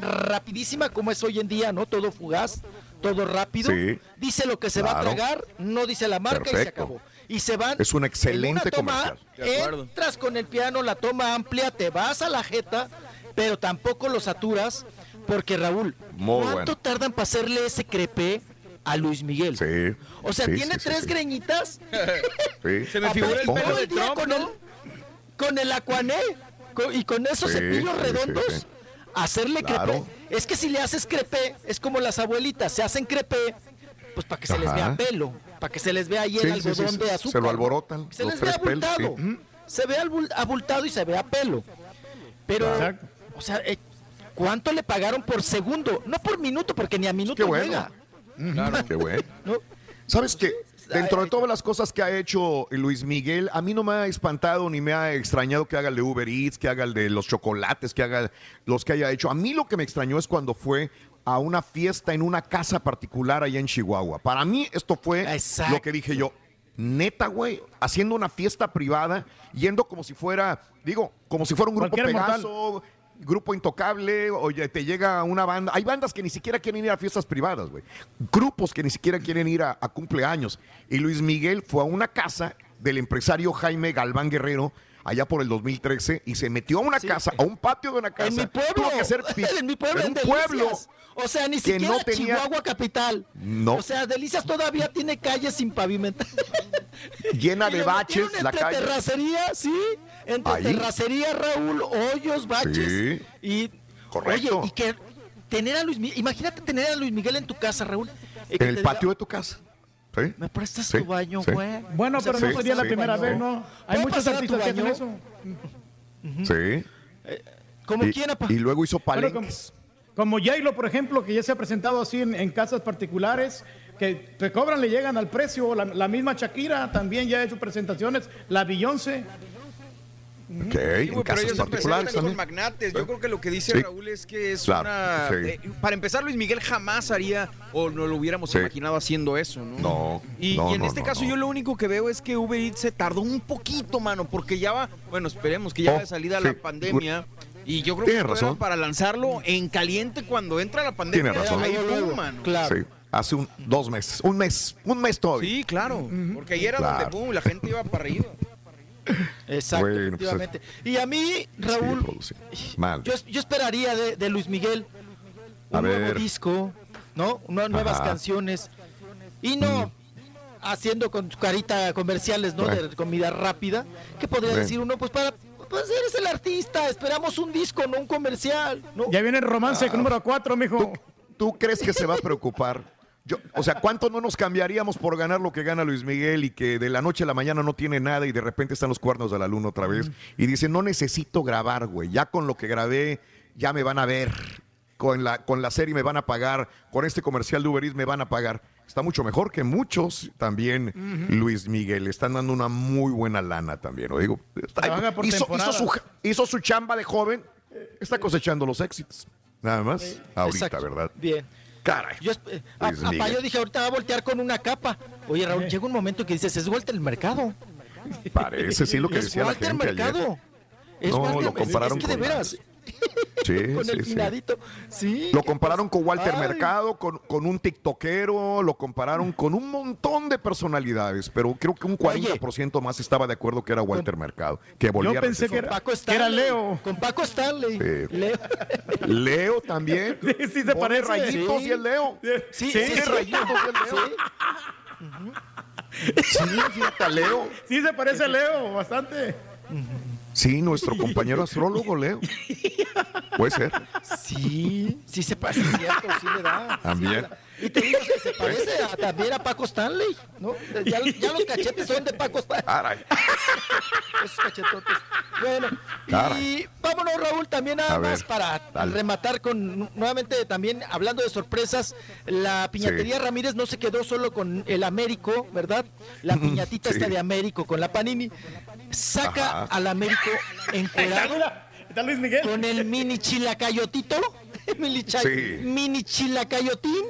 rapidísima como es hoy en día, ¿no? Todo fugaz, todo rápido. Sí. Dice lo que se va a tragar, no dice la marca y se acabó. Y se van. Es un en excelente una toma, comercial. Entras con el piano, la toma amplia, te vas a la jeta, pero tampoco lo saturas, porque Raúl, Muy ¿cuánto bueno. tardan para hacerle ese crepe a Luis Miguel? Sí. O sea, sí, tiene sí, tres sí. greñitas. Sí. Se me figura el pelo de Trump, con ¿no? el, con el Aquané co- y con esos Sí, cepillos redondos. sí. Hacerle Claro. crepe. Es que si le haces crepe, es como las abuelitas, se hacen crepe, pues para que se les vea pelo, para que se les vea ahí el Sí, algodón sí, de azúcar. Se lo alborotan Se los les vea tres pelos, sí. abultado. Se ve abultado y se vea pelo. Pero, Exacto. o sea, eh, ¿cuánto le pagaron por segundo? No por minuto, porque ni a minuto Qué bueno. llega. Claro. Qué bueno. ¿no? ¿Sabes qué? Dentro de todas las cosas que ha hecho Luis Miguel, a mí no me ha espantado ni me ha extrañado que haga el de Uber Eats, que haga el de los chocolates, que haga los que haya hecho. A mí lo que me extrañó es cuando fue a una fiesta en una casa particular allá en Chihuahua. Para mí esto fue Exacto. lo que dije yo. Neta, güey, haciendo una fiesta privada, yendo como si fuera, digo, como si fuera un grupo mortal. Grupo intocable, oye, te llega una banda. Hay bandas que ni siquiera quieren ir a fiestas privadas, güey. Grupos que ni siquiera quieren ir a, a cumpleaños. Y Luis Miguel fue a una casa del empresario Jaime Galván Guerrero allá por el 2013 y se metió a una casa, a un patio de una casa. En mi pueblo, en mi pueblo, en un pueblo. O sea, ni siquiera no tenía- Chihuahua capital. No. O sea, Delicias todavía tiene calles sin pavimentar. llena de baches la calle. terracería, sí. Entre Ahí. terracería, Raúl, hoyos, baches. Sí. Y, Correcto. Oye, y que tener a Luis Miguel, imagínate tener a Luis Miguel en tu casa, Raúl. y que En el patio diga, de tu casa. ¿Sí? ¿Me prestas Sí, tu baño, sí. güey? Bueno, O sea, pero no Sí, sería la sí. primera vez, ¿no? Hay ¿Puedo muchos artistas que hacen eso. Sí. ¿Cómo y, quién, apa? y luego hizo palenques. Como Jailo, por ejemplo, que ya se ha presentado así en, en casas particulares, que te cobran, le llegan al precio. La, la misma Shakira también ya ha hecho presentaciones. La Beyoncé. Ok, Sí, en ellos se particulares con también. magnates. Yo creo que lo que dice Sí. Raúl es que es Claro, una. sí. eh, para empezar, Luis Miguel jamás haría o no lo hubiéramos Sí. imaginado haciendo eso, ¿no? No. Y, no, y en no, este no, caso no. yo lo único que veo es que Uber Eats se tardó un poquito, mano, porque ya va, bueno, esperemos que ya Oh, va de salida sí. la pandemia. Y yo creo Tienes que razón. para lanzarlo en caliente cuando entra la pandemia. Tienes razón. Ahí, luego. mano. Claro. Sí, hace un, dos meses. Un mes. Un mes todavía. Sí, claro. Porque ahí era Claro. donde pum, la gente iba para arriba. Exacto, Bueno, pues, efectivamente. y a mí, Raúl. Mal. yo, yo esperaría de, de Luis Miguel un A nuevo ver. disco, ¿no? Una- nuevas Ajá. canciones. Y no Mm. haciendo con su carita comerciales, ¿no? Bueno. De comida rápida. ¿Qué podría Bueno. decir uno? Pues para. Pues eres el artista, esperamos un disco, no un comercial. ¿no? Ya viene el romance Ah. número 4, mijo. ¿Tú crees que se va a preocupar? Yo, o sea, ¿cuánto no nos cambiaríamos por ganar lo que gana Luis Miguel y que de la noche a la mañana no tiene nada y de repente están los cuernos de la luna otra vez? Y dice, no necesito grabar, güey. Ya con lo que grabé, ya me van a ver. Con la, con la serie me van a pagar. Con este comercial de Uber Eats me van a pagar. Está mucho mejor que muchos también, Luis Miguel. Están dando una muy buena lana también. Lo digo. Está- Trabaja por hizo, su, hizo su chamba de joven. Está cosechando los éxitos. Nada más. Ahorita, Exacto. ¿verdad? Bien. Caray. Yo, eh, a- yo dije, ahorita va a voltear con una capa. Oye, Raúl, llega un momento que dices, es vuelta el mercado. Parece, sí, lo que decía la Walter gente Mercado. ayer. Es No, Walter- lo compararon es que de veras. Sí, con sí, el finadito. Sí. Lo compararon con Walter Ay. Mercado, con, con un tiktokero, lo compararon con un montón de personalidades, pero creo que un 40% más estaba de acuerdo que era Walter Mercado, que volvía Yo a pensé que era, Paco que era Stanley. Leo. Con Paco Stanley. Sí. Leo. Leo también. Sí, sí se Pone parece. rayitos Sí. y el Leo. Sí, Sí, sí, sí. rayitos y el Leo. Sí, fíjate, Leo. Sí, se parece a Leo, bastante. Sí, nuestro compañero astrólogo, Leo. Puede ser. Sí, sí se parece, es cierto, sí le da. sí También. le da. Y te digo que se parece a- también a Paco Stanley, ¿no? Ya, ya los cachetes son de Paco Stanley. Caray. Esos cachetotes. Bueno, y vámonos, Raúl, también nada A ver, más para dale. rematar con nuevamente también hablando de sorpresas. La piñatería Ramírez no se quedó solo con el Américo, ¿verdad? La piñatita Sí. está de Américo con la Panini. Saca Ajá. al Américo encuerado Está Luis Miguel. con el mini chilacayotito. mini, Sí. mini chilacayotín.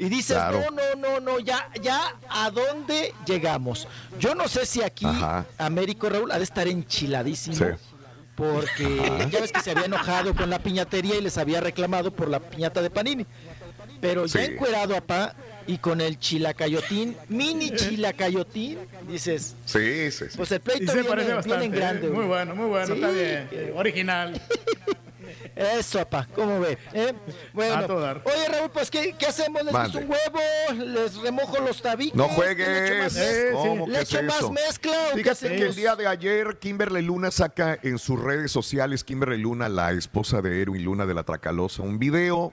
Y dices, Claro. no, no, no, no, ya, ya, ¿a dónde llegamos? Yo no sé si aquí Ajá. Américo Raúl ha de estar enchiladísimo. Sí. Porque Ajá. ya ves que se había enojado con la piñatería y les había reclamado por la piñata de Panini. Pero ya encuerado a pa y con el chilacayotín, mini chilacayotín, dices, Sí, sí, sí. pues el pleito viene, en grande. ¿eh? Muy güey. bueno, muy bueno, Sí. está bien. Eh, Original. Eso, papá, ¿cómo ve? ¿Eh? Bueno, oye Raúl, pues ¿qué, qué hacemos? ¿Les Mande. un huevo? ¿Les remojo los tabiques? No ¿Le echo juegues. más mez- ¿Cómo ¿Le echo es más eso? mezcla o qué Fíjate que el día de ayer Kimberly Luna saca en sus redes sociales, Kimberly Luna, la esposa de Erwin Luna de la Tracalosa, un video,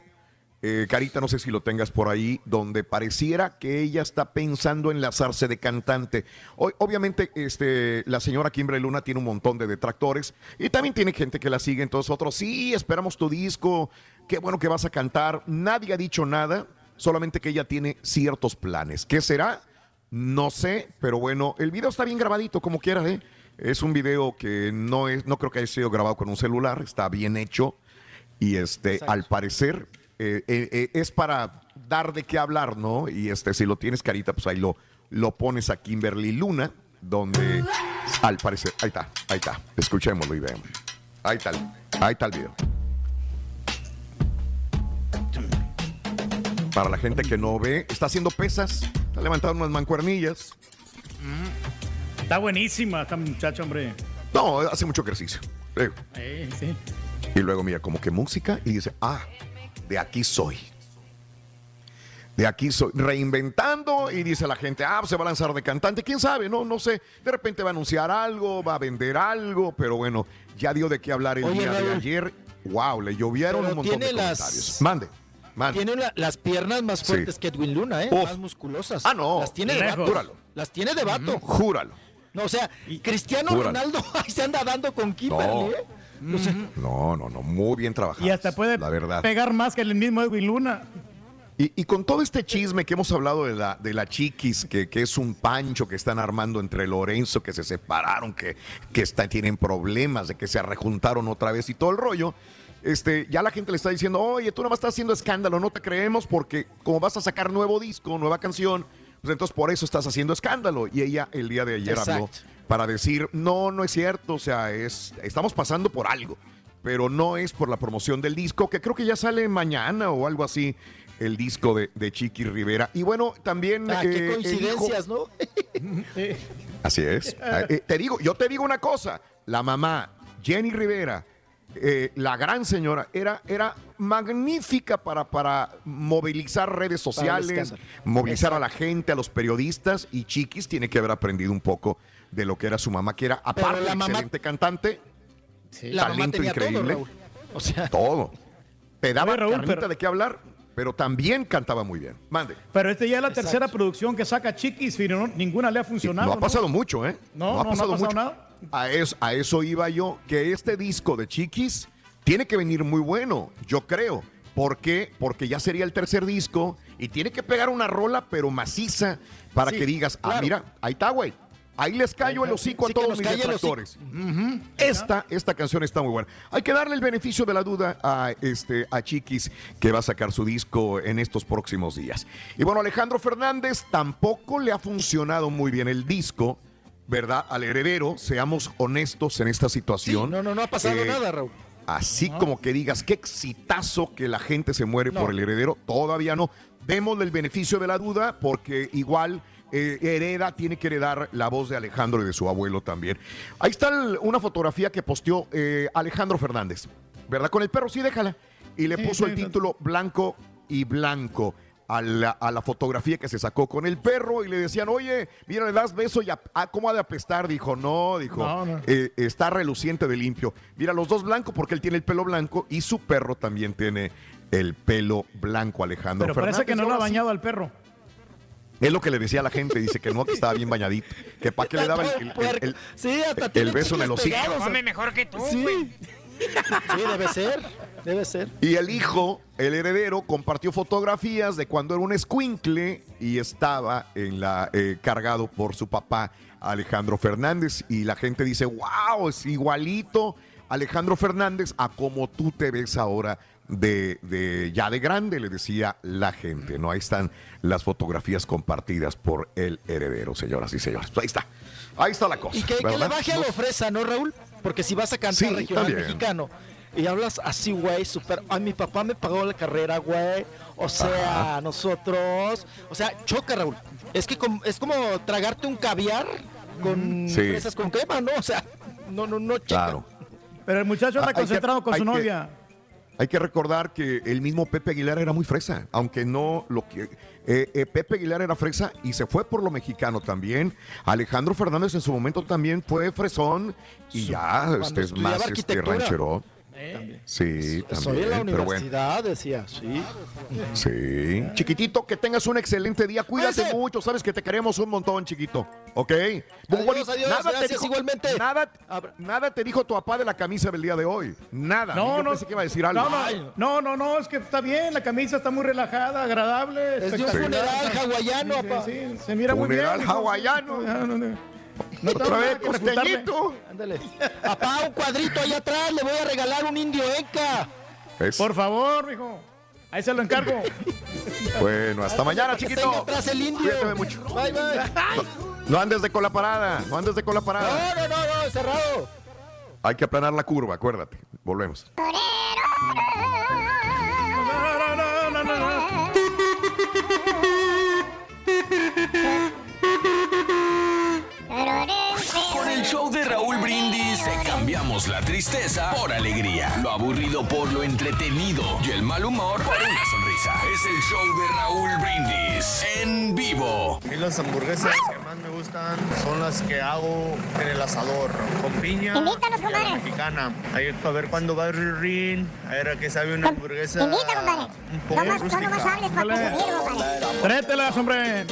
eh, Carita, no sé si lo tengas por ahí, donde pareciera que ella está pensando en lanzarse de cantante. O- obviamente, este, la señora Kimberly Luna tiene un montón de detractores y también tiene gente que la sigue, entonces otros, sí, esperamos tu disco, qué bueno que vas a cantar. Nadie ha dicho nada, solamente que ella tiene ciertos planes. ¿Qué será? No sé, pero bueno, el video está bien grabadito, como quieras, ¿eh? Es un video que no es, no creo que haya sido grabado con un celular, está bien hecho y este, al parecer eh, eh, eh, es para dar de qué hablar, ¿no? Y este, si lo tienes carita, pues ahí lo, lo pones a Kimberly Luna, donde al parecer, ahí está, ahí está, escuchémoslo y veamos. Ahí está, ahí está el video. Para la gente que no ve, está haciendo pesas, está levantando unas mancuernillas. Está buenísima esta muchacha, hombre. No, hace mucho ejercicio. Eh, sí. Y luego mira, como que música y dice, ah, de aquí soy. De aquí soy. Reinventando y dice la gente, ah, se va a lanzar de cantante. ¿Quién sabe? No, no sé. De repente va a anunciar algo, va a vender algo, pero bueno, ya dio de qué hablar el Oye, día de ayer. Wow, le llovieron un montón de las- comentarios. Mande. Tiene la- las piernas más Sí. fuertes que Edwin Luna, ¿eh? Uf. Más musculosas. Ah, no. Las tiene de vato. Júralo. Las tiene de vato. Júralo. No, o sea, Cristiano Júralo. Ronaldo ahí se anda dando con Kimberly, No. ¿eh? O sea, No, no, no, muy bien trabajado. Y hasta puede la verdad. pegar más que el mismo Edwin Luna. Y, y con todo este chisme que hemos hablado de la, de la chiquis, que, que es un pancho que están armando entre Lorenzo, que se separaron, que, que está- tienen problemas, de que se rejuntaron otra vez y todo el rollo, este, ya la gente le está diciendo, oye, tú nada más estás haciendo escándalo, no te creemos porque como vas a sacar nuevo disco, nueva canción, pues entonces por eso estás haciendo escándalo. Y ella el día de ayer habló para decir, no, no es cierto, o sea, es, estamos pasando por algo, pero no es por la promoción del disco, que creo que ya sale mañana o algo así, el disco de, de Chiqui Rivera. Y bueno, también... ah, eh, qué hijo- coincidencias, ¿no? Así es. Eh, te digo, yo te digo una cosa, la mamá, Jenny Rivera, eh, la gran señora, era, era magnífica para, para movilizar redes sociales, movilizar a la gente, a los periodistas, y Chiquis tiene que haber aprendido un poco de lo que era su mamá, que era aparte la de mamá- excelente cantante, La mamá talento tenía todo, increíble, Raúl. O sea, todo. Te daba Oye, Raúl, carnita pero- de qué hablar, pero también cantaba muy bien. Mande. Pero esta ya es la Exacto. tercera producción que saca Chiquis, no- ninguna le ha funcionado. no ha pasado mucho, ¿eh? No, no, no ha pasado nada. A eso, a eso iba yo, que este disco de Chiquis tiene que venir muy bueno, yo creo. ¿Por qué? Porque ya sería el tercer disco y tiene que pegar una rola, pero maciza, para Sí, que digas, ah, claro. mira, ahí está, güey. Ahí les callo el hocico Sí, a todos mis detractores. Esta, esta canción está muy buena. Hay que darle el beneficio de la duda a, este, a Chiquis, que va a sacar su disco en estos próximos días. Y bueno, Alejandro Fernández tampoco le ha funcionado muy bien el disco, ¿verdad? Al heredero, seamos honestos en esta sí, situación. no, no, no ha pasado Eh, nada, Raúl. Así como que digas, qué exitazo que la gente se muere No. por el heredero, todavía no. Démosle el beneficio de la duda porque igual eh, hereda, tiene que heredar la voz de Alejandro y de su abuelo también. Ahí está el- una fotografía que posteó eh, Alejandro Fernández, ¿verdad? Con el perro, sí, déjala. Y le Sí, puso sí, el título Blanco y Blanco. A la, a la fotografía que se sacó con el perro y le decían, oye, mira, le das beso y ap- ah, ¿cómo ha de apestar? Dijo, no, dijo, No, no. eh, está reluciente de limpio. Mira, los dos blancos porque él tiene el pelo blanco y su perro también tiene el pelo blanco, Alejandro Pero Fernández. parece que no lo ha sí, bañado al perro. Es lo que le decía a la gente, dice que no, que estaba bien bañadito. Que para qué le daban el, el- el- Sí, hasta el beso en el hocico. Come mejor que tú, Sí. Sí, debe ser, debe ser. Y el hijo, el heredero, compartió fotografías de cuando era un escuincle y estaba en la, eh, cargado por su papá Alejandro Fernández. Y la gente dice, wow, es igualito Alejandro Fernández a como tú te ves ahora de, de ya de grande, le decía la gente, ¿no? Ahí están las fotografías compartidas por el heredero, señoras y señores. Ahí está. Ahí está la cosa. Y que, que le baje a lo fresa, ¿no, Raúl? Porque si vas a cantar Sí, regional también. mexicano y hablas así, güey, súper. Ay, mi papá me pagó la carrera, güey. O sea, nosotros. O sea, choca, Raúl. Es que com- es como tragarte un caviar con Sí. fresas con crema, ¿no? O sea, no, no, no checa. Claro. Pero el muchacho anda Ah, que- concentrado con su que- novia. Hay que recordar que el mismo Pepe Aguilar era muy fresa, aunque no lo que eh, eh, Pepe Aguilar era fresa y se fue por lo mexicano también. Alejandro Fernández en su momento también fue fresón y ya este es más este ranchero. Eh, Sí, Soy en la también. Pero bueno, universidad, decía, sí. sí. Chiquitito, que tengas un excelente día. Cuídate mucho. Sabes que te queremos un montón, chiquito. ¿Ok? Adiós, adiós, nada, te dijo, igualmente. Nada, nada te dijo tu papá de la camisa del día de hoy. Nada. No, Yo no. pensé que iba a decir algo. No, no, no, no, no, es que está bien, la camisa está muy relajada, agradable. Es de un funeral hawaiano, papá. sí, se mira muy bien. Funeral hawaiano. No, no, no. No Otra vez costeñito. Ándale. Papá, un cuadrito allá atrás, le voy a regalar un indio enca. Es- Por favor, mijo. Ahí se lo encargo. Bueno, hasta mañana, chiquito. atrás el indio. Cuídate mucho. Bye, bye. No andes de cola parada, no andes de cola parada. No, no, no, no, cerrado. Hay que aplanar la curva, acuérdate. Volvemos. Brindis cambiamos la tristeza por alegría, lo aburrido por lo entretenido y el mal humor por una sonrisa. Es el show de Raúl Brindis en vivo. Y las hamburguesas que más me gustan son las que hago en el asador, con piña Invítanos, y a la compadre. mexicana. Ahí, a ver cuándo va el rin, a ver a qué sabe una hamburguesa Invita, compadre. un poco No más, no rústica. hables para conseguir, compadre. Trételas, hombre.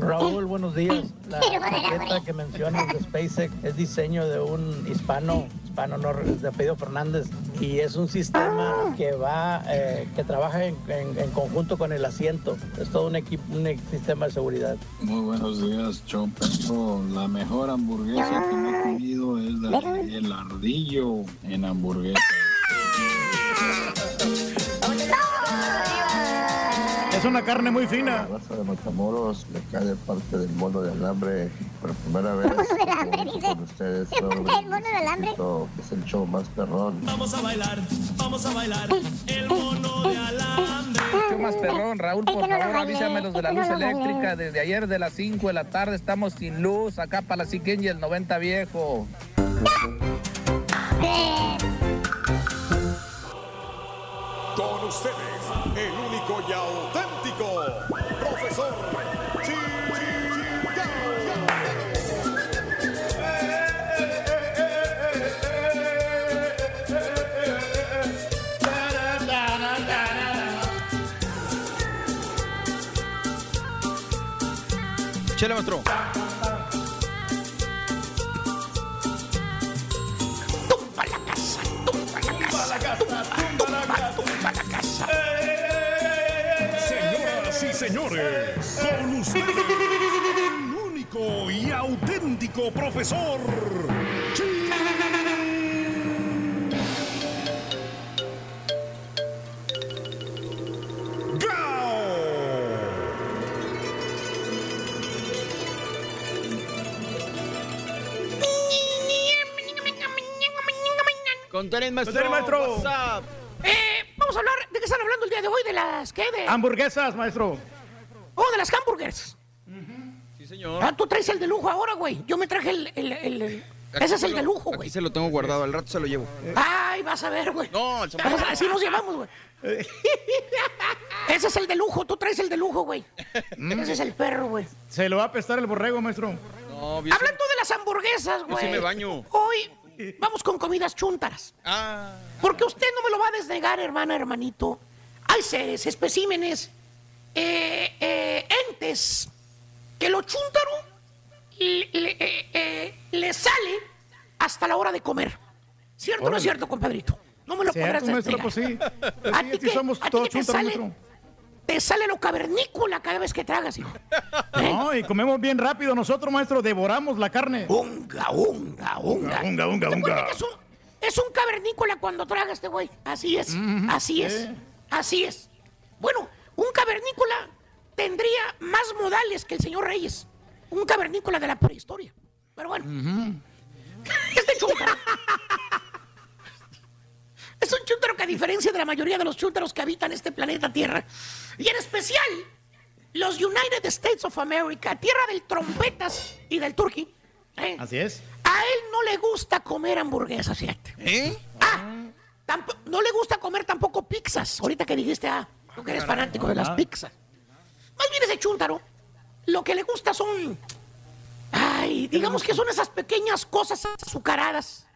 Raúl, buenos días. La Quiero comer tarjeta hamburguesa. que mencionas de SpaceX es diseño de un hispano, hispano no, de apellido Fernández, y es un sistema que va, eh, que trabaja en, en- en conjunto con el asiento. Es todo un equipo, un sistema de seguridad. Muy buenos días, Chopeto. La mejor hamburguesa que me he comido es la del ardillo en hamburguesa. Es una carne muy fina. La raza de Matamoros me cae de parte del mono de alambre por primera vez. Mono de alambre, dice. Con ustedes, ¿Qué parte del mono de alambre? Es el show más perrón. Vamos a bailar, vamos a bailar. El mono de alambre. Mucho más perrón, Raúl, por favor, avísame los de la luz no lo bailé. eléctrica. Desde ayer de las 5 de la tarde estamos sin luz, acá para la Siquén y el 90 viejo. Con ustedes, el único y auténtico profesor Chele, maestro. Señoras y señores, con ustedes, el único y auténtico profesor Con tenis, maestro. tenis, maestro. WhatsApp. Vamos a hablar, ¿de qué están hablando el día de hoy? ¿De las qué? De, Hamburguesas, maestro. oh, de las hamburgers. Sí, señor. Ah, tú traes el de lujo ahora, güey. Yo me traje el... el- el- el- Aquí ese es el lo- de lujo, Aquí güey. se lo tengo guardado, al rato se lo llevo. Ay, vas a ver, güey. No, el Así nos llevamos, güey. Ese es el de lujo, tú traes el de lujo, güey. Ese es el perro, güey. Se lo va a apestar el borrego, maestro. No, bien. Hablando de las hamburguesas, Yo güey. sí me baño. Hoy vamos con comidas chuntaras. Ah. Porque usted no me lo va a desnegar, hermana, hermanito. Hay seres, especímenes, eh, eh, entes, que lo chuntaro le, le- eh, eh, le sale hasta la hora de comer. ¿Cierto o no es cierto, compadrito? No me lo podrás maestro, desnegar. pues sí. Pues ¿A sí, ti así qué? somos ¿A ti todos te sale? Te sale lo cavernícola cada vez que tragas, hijo. No, y comemos bien rápido nosotros, maestro. Devoramos la carne. Unga, unga, unga. Unga, unga, unga. que es un, es un cavernícola cuando traga este güey. Así es, así es, Eh. así es. Bueno, un cavernícola tendría más modales que el señor Reyes. Un cavernícola de la prehistoria. Pero bueno, este chúntaro. Es un chúntaro que a diferencia de la mayoría de los chúntaros que habitan este planeta Tierra, y en especial los United States of America, tierra del trompetas y del turkey, ¿eh? Así es. a él no le gusta comer hamburguesas, fíjate. ¿Eh? Ah, no le gusta comer tampoco pizzas. Ahorita que dijiste, ah, tú que eres fanático de las pizzas. Más bien ese chúntaro, lo que le gusta son, ay, digamos que son esas pequeñas cosas azucaradas.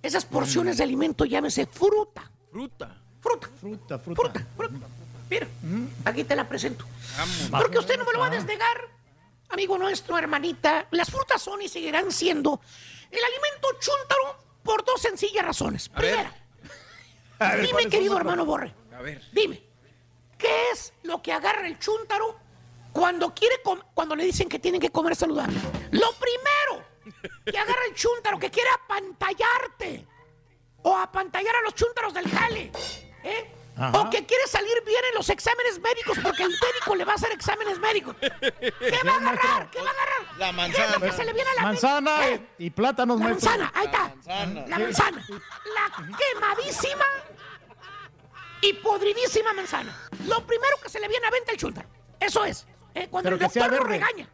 Esas porciones de alimento, llámese fruta. Fruta. Fruta. Fruta, fruta. Mira, aquí te la presento. Porque usted no me lo va a desnegar, amigo nuestro, hermanita. Las frutas son y seguirán siendo el alimento chúntaro por dos sencillas razones. A. Primera, A ver, dime, ¿cuáles son, querido hermano Borre, A ver. dime, ¿qué es lo que agarra el chúntaro cuando quiere cuando le dicen que tienen que comer saludable? Lo primero que agarra el chúntaro que quiere apantallarte o apantallar a los chúntaros del jale, ¿eh? Ajá. O que quiere salir bien en los exámenes médicos porque el médico le va a hacer exámenes médicos. ¿Qué va a agarrar? ¿Qué va a agarrar? La ¿Qué es manzana. lo que se le viene a la? Manzana ¿Eh? y plátanos, La maestro. manzana, ahí está. manzana. La manzana. La quemadísima y podridísima manzana. Lo primero que se le viene a venta el chúntaro. Eso es. ¿eh? Cuando Pero el doctor lo regaña.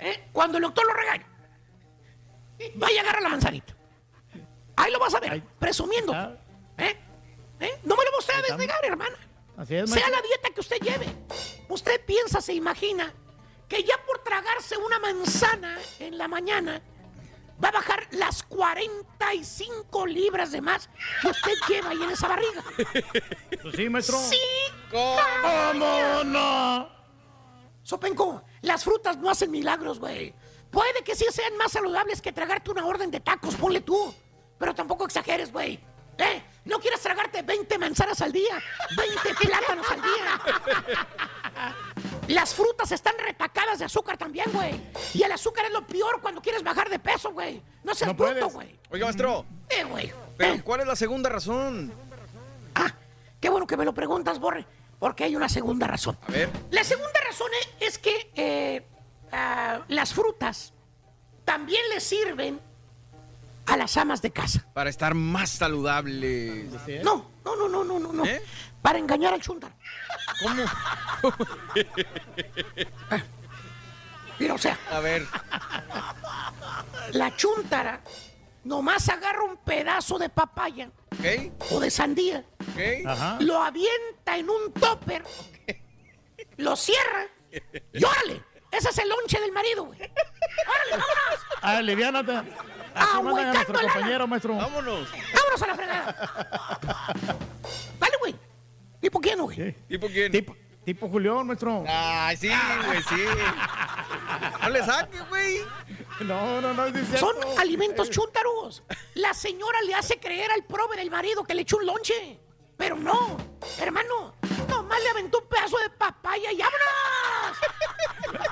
¿eh? Cuando el doctor lo regaña. Vaya a agarrar la manzanita. Ahí lo vas a ver. Presumiendo. Ah. ¿eh? ¿Eh? No me lo va usted a desnegar, hermana. Así es, Sea la dieta que usted lleve. Usted piensa, se imagina, que ya por tragarse una manzana en la mañana va a bajar las 45 libras de más que usted lleva ahí en esa barriga. Pues sí, maestro. Sí, ¿Cómo no? Sopenco, las frutas no hacen milagros, güey. Puede que sí sean más saludables que tragarte una orden de tacos, ponle tú. Pero tampoco exageres, güey. ¿Eh? No quieras tragarte 20 manzanas al día, 20 plátanos al día. Las frutas están retacadas de azúcar también, güey. Y el azúcar es lo peor cuando quieres bajar de peso, güey. No seas No bruto, güey. Oiga, maestro. Eh, güey. Pero, Eh, ¿cuál es la segunda razón? Ah, qué bueno que me lo preguntas, Borre. Porque hay una segunda razón. A ver. La segunda razón es que eh, ah, las frutas también le sirven a las amas de casa. Para estar más saludable. No, no, no, no, no, no, no. ¿Eh? Para engañar al chúntaro. ¿Cómo? Mira, o sea, A ver. la chúntara nomás agarra un pedazo de papaya ¿Ok? o de sandía, lo avienta en un topper, lo cierra y órale. Ese es el lonche del marido, güey. Órale, vámonos. Ah, aliviánate. Ah, mandan a nuestro compañero, maestro. Vámonos. Vámonos a la fregada. Dale, güey. ¿Tipo quién, güey? Sí. ¿Tipo quién? Tipo, tipo Julián, maestro. Ay, sí, güey, sí. No le saques, güey. No, no, no, es cierto. Son alimentos chúntaros. La señora le hace creer al prove del marido que le echó un lonche. Pero no, hermano. Nomás le aventó un pedazo de papaya y vámonos.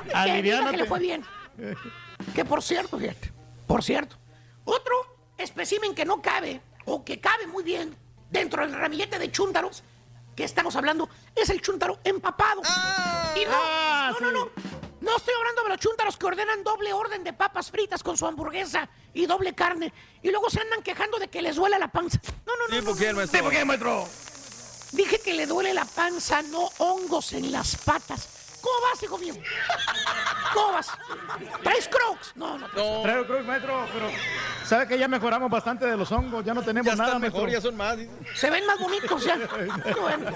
Aliviánate. que le fue bien. Que por cierto, fíjate. Por cierto. Otro espécimen que no cabe, o que cabe muy bien, dentro del ramillete de chúntaros que estamos hablando, es el chúntaro empapado. y no, Ah, no, no, sí. no. No estoy hablando de los chúntaros que ordenan doble orden de papas fritas con su hamburguesa y doble carne. Y luego se andan quejando de que les duele la panza. No, no, no. ¿Tipo no, quién, no. maestro? ¿Tipo qué, maestro? Dije que le duele la panza, no hongos en las patas. ¿Cómo vas, hijo mío? ¿Cómo vas? ¿Traes crocs? No, no. No, Traigo cruz, maestro, pero sabe que ya mejoramos bastante de los hongos, ya no tenemos ya nada, mejor, ya son más. Se ven más bonitos ya. Bueno.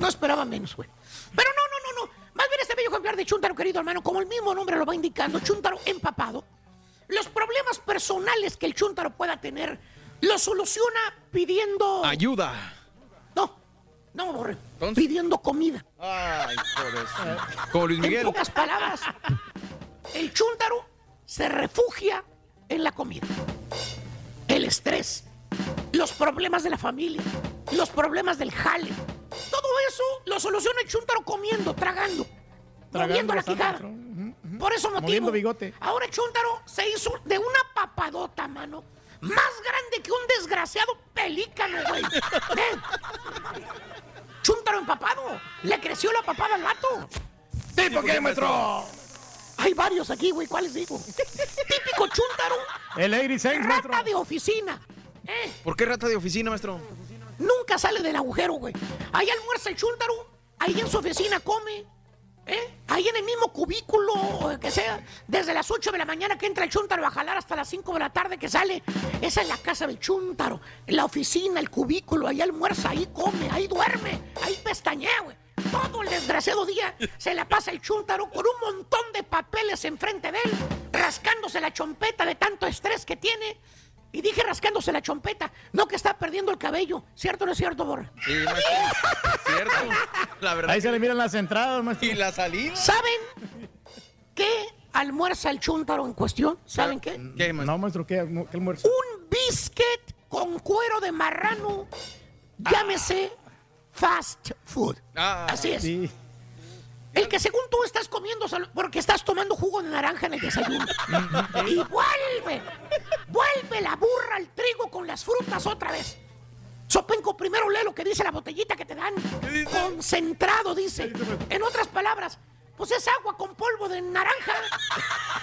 No esperaba menos, güey. Pero no, no, no, no. Más bien este bello ejemplar de Chuntaro, querido hermano, como el mismo nombre lo va indicando, Chuntaro empapado. Los problemas personales que el Chuntaro pueda tener, los soluciona pidiendo. Ayuda. No, borre. Entonces- Pidiendo comida. Ay, por eso. Como Luis En Miguel. pocas palabras, el chúntaro se refugia en la comida. El estrés, los problemas de la familia, los problemas del jale. Todo eso lo soluciona el chúntaro comiendo, tragando, Tragando moviendo la quijada. Por eso motivo. Moviendo bigote. Ahora el chúntaro se hizo de una papadota, mano. Más grande que desgraciado pelícano, güey. ¿Eh? Chúntaro empapado. Le creció la papada al vato. ¿Tipo maestro? Hay varios aquí, güey. ¿Cuáles digo? Típico chúntaro. El 86, maestro. Rata de oficina. ¿Eh? ¿Por qué rata de oficina, maestro? Nunca sale del agujero, güey. Ahí almuerza el chúntaro. Ahí en su oficina come. ¿Eh? Ahí en el mismo cubículo, que sea, desde las 8 de la mañana que entra el chúntaro a jalar hasta las 5 de la tarde que sale. Esa es la casa del chúntaro. La oficina, el cubículo, ahí almuerza, ahí come, ahí duerme, ahí pestañea. Todo el desgraciado día se la pasa el chúntaro con un montón de papeles enfrente de él, rascándose la chompeta de tanto estrés que tiene. Y dije rascándose la chompeta, no que está perdiendo el cabello. ¿Cierto o no es cierto, Borra? Sí, maestro. Cierto. La verdad. Ahí se le miran las entradas, maestro. Y la salida. ¿Saben qué almuerza el chúntaro en cuestión? ¿Saben qué? ¿Qué, maestro? No, maestro, ¿qué, qué almuerzo? Un biscuit con cuero de marrano. Llámese fast food. Ah, Así es. Sí. El que según tú estás comiendo porque estás tomando jugo de naranja en el desayuno. y vuelve, vuelve la burra al trigo con las frutas otra vez. Sopenco, primero lee lo que dice la botellita que te dan. Concentrado, dice. En otras palabras, pues es agua con polvo de naranja.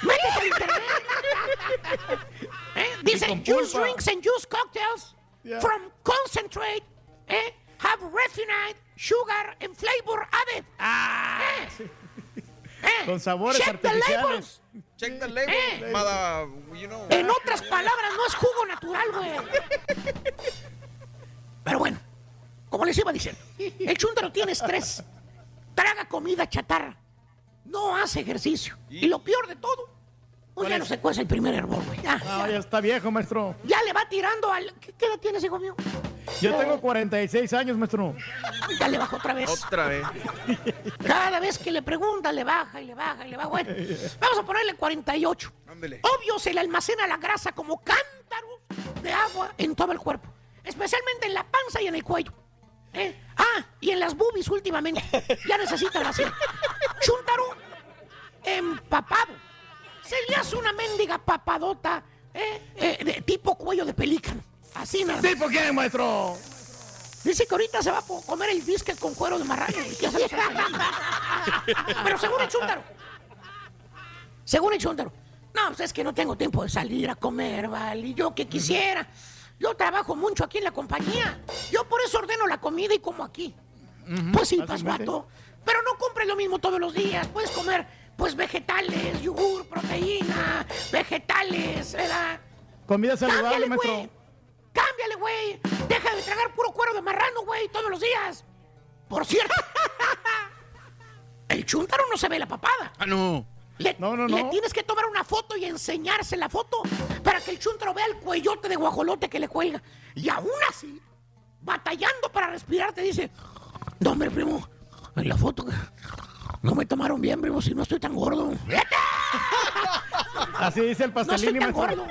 Métete al internet. ¿Eh? Dice, juice drinks and juice cocktails Yeah. from concentrate eh, have refined sugar and flavor added. Eh, eh, Con sabores check the labels. Check the label, Eh. mada, you know. En otras palabras, no es jugo natural, güey. Pero bueno, como les iba diciendo, el chúntaro tiene estrés, traga comida chatarra, no hace ejercicio. Y lo peor de todo, pues ya no sé cuál es el primer hervor, güey. Ya, No, ya, ya está viejo, maestro. ya le va tirando al... ¿Qué, qué edad tienes, hijo mío? Yo tengo 46 años, maestro. Ya le bajó otra vez. Otra vez. Cada vez que le pregunta, le baja y le baja y le baja. Bueno, vamos a ponerle 48. Ándele. Obvio, se le almacena la grasa como cántaros de agua en todo el cuerpo, especialmente en la panza y en el cuello. ¿Eh? Ah, y en las boobies últimamente. Ya necesita grasa. Chuntaro empapado. Se le hace una mendiga papadota ¿eh? Eh, de tipo cuello de pelícano. Así nada. ¿Tipo qué, maestro? Dice que ahorita se va a comer el biscuit con cuero de marrano. Pero según el chúntaro. Según el chúntaro. No, pues es que no tengo tiempo de salir a comer, ¿vale? Y yo que quisiera. Yo trabajo mucho aquí en la compañía. Yo por eso ordeno la comida y como aquí. Pues sí, pasguato. Pero no compres lo mismo todos los días. Puedes comer, pues, vegetales, yogur, proteína, vegetales, ¿verdad? Comida saludable, Cámbiale, maestro. Cámbiale, güey. Deja de tragar puro cuero de marrano, güey, todos los días. Por cierto, el chúntaro no se ve la papada. Ah, no. Le, No, no, le no. tienes que tomar una foto y enseñarse la foto para que el chúntaro vea el cuellote de guajolote que le cuelga. Y aún así, batallando para respirar, te dice: No, hombre, primo, en la foto no me tomaron bien, primo, si no estoy tan gordo. Así dice el No pastelini, tan maestro. gordo.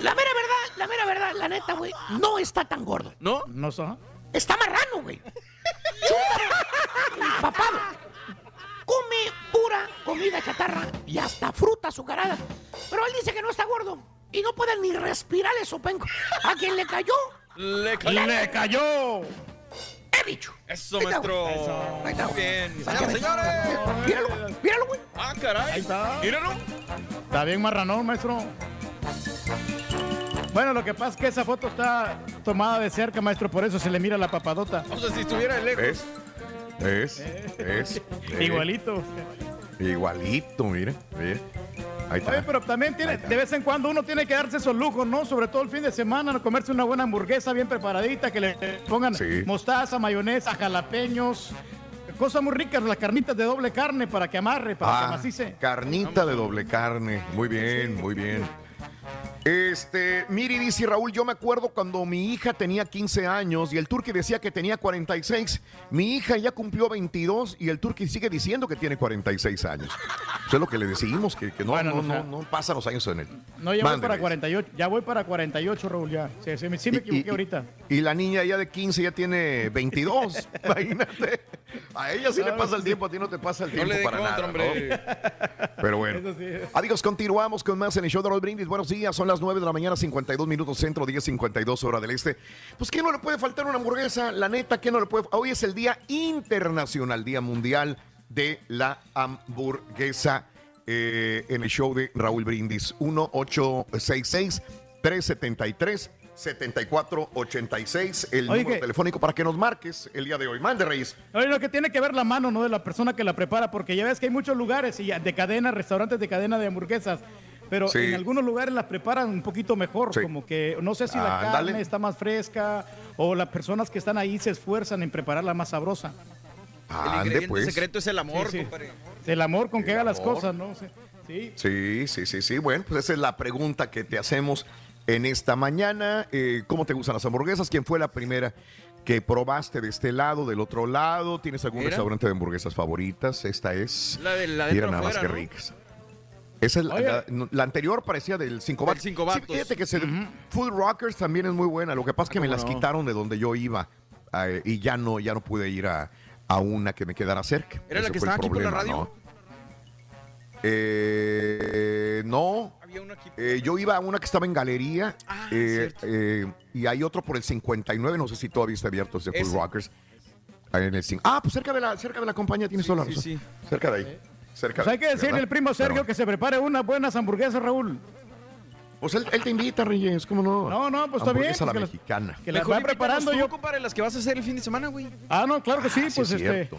La mera verdad, la mera verdad, la neta, güey, no está tan gordo. ¿No? No son. Está marrano, güey. Chúntaro, empapado. Come pura comida chatarra y hasta fruta azucarada. Pero él dice que no está gordo y no puede ni respirar el sopenco. A quien le cayó, Le ¡Le cayó! he dicho. Eso, Ahí está, maestro. Ahí está, Muy bien. Señoras, señores. Míralo, míralo, güey. Ah, caray. Ahí está. Míralo. Está bien marranón, maestro. Bueno, lo que pasa es que esa foto está tomada de cerca, maestro, por eso se le mira la papadota. O sea, si estuviera de lejos. ¿Ves? ¿Ves? ¿Ves? Igualito. Igualito, mire. mire. Ahí está. Oye, pero también tiene, de vez en cuando uno tiene que darse esos lujos, ¿no? Sobre todo el fin de semana, comerse una buena hamburguesa bien preparadita, que le pongan Sí. mostaza, mayonesa, jalapeños, cosas muy ricas, las carnitas de doble carne para que amarre, para que Ah, macice. carnita de doble carne. Muy bien, muy bien. Este, Miri dice Raúl, yo me acuerdo cuando mi hija tenía 15 años y el turqui decía que tenía 46. Mi hija ya cumplió 22 y el turqui sigue diciendo que tiene 46 años. Eso es lo que le decimos, que, que no, Bueno, no, o sea- no, no pasan los años en él. No, ya voy para 48, ya voy para 48, Raúl, ya. Sí, sí, me- sí me Y- equivoqué y- ahorita. Y la niña ya de 15 ya tiene 22. Imagínate. A ella sí le pasa el tiempo, a ti no te pasa el No tiempo le para contra, nada. Pero bueno. Eso sí. Amigos, continuamos con más en el show de Raúl Brindis. Buenos días, son las 9 de la mañana, 52 minutos centro, 10, 52 hora del este. Pues, ¿qué no le puede faltar una hamburguesa? La neta, ¿qué no le puede Hoy es el Día Internacional, Día Mundial de la Hamburguesa eh, en el show de Raúl Brindis. 1-866-373-7486, el Oye, número que- telefónico para que nos marques el día de hoy. Mande, Reyes. Oye, lo que tiene que ver la mano, ¿no? De la persona que la prepara, porque ya ves que hay muchos lugares y de cadena, restaurantes de cadena de hamburguesas, pero Sí. en algunos lugares las preparan un poquito mejor, Sí. como que no sé si la carne está más fresca o las personas que están ahí se esfuerzan en prepararla más sabrosa. El ingrediente pues. secreto es el amor, Sí, sí. compadre. El amor con que El haga las cosas, ¿no? Sí. sí. Sí, sí, sí. Bueno, pues esa es la pregunta que te hacemos en esta mañana. Eh, ¿Cómo te gustan las hamburguesas? ¿Quién fue la primera que probaste de este lado, del otro lado? ¿Tienes algún restaurante de hamburguesas favoritas? Esta es. La de la Mira dentro nada más que ¿no? ricas. Esa es la, anterior parecía del 5 Del Batos. Cinco Sí, fíjate que se, Food Rockers también es muy buena. Lo que pasa es que me ¿cómo las no? quitaron de donde yo iba eh, y ya no, ya no pude ir a, a una que me quedara cerca. ¿Era la que estaba aquí por la problema, radio? ¿no? Eh, no, Había una aquí. eh, yo iba a una que estaba en galería Ah, eh, eh, y hay otro por el 59, no sé si todavía está abierto ese Food. Rockers. En el ah, pues cerca de la, cerca de la compañía tienes toda la sí, razón. sí. Cerca de ahí. Cerca Pues hay que de- decirle ¿verdad? al primo Sergio Pero- que se prepare unas buenas hamburguesas, Raúl. Pues él, él te invita, Reyes, ¿cómo no? No, no, pues está bien, a la que las- mexicana. Que las Mejor va preparando tú, yo. compadre, las que vas a hacer el fin de semana, güey. Ah, no, claro que sí, Ah, sí pues es este. cierto.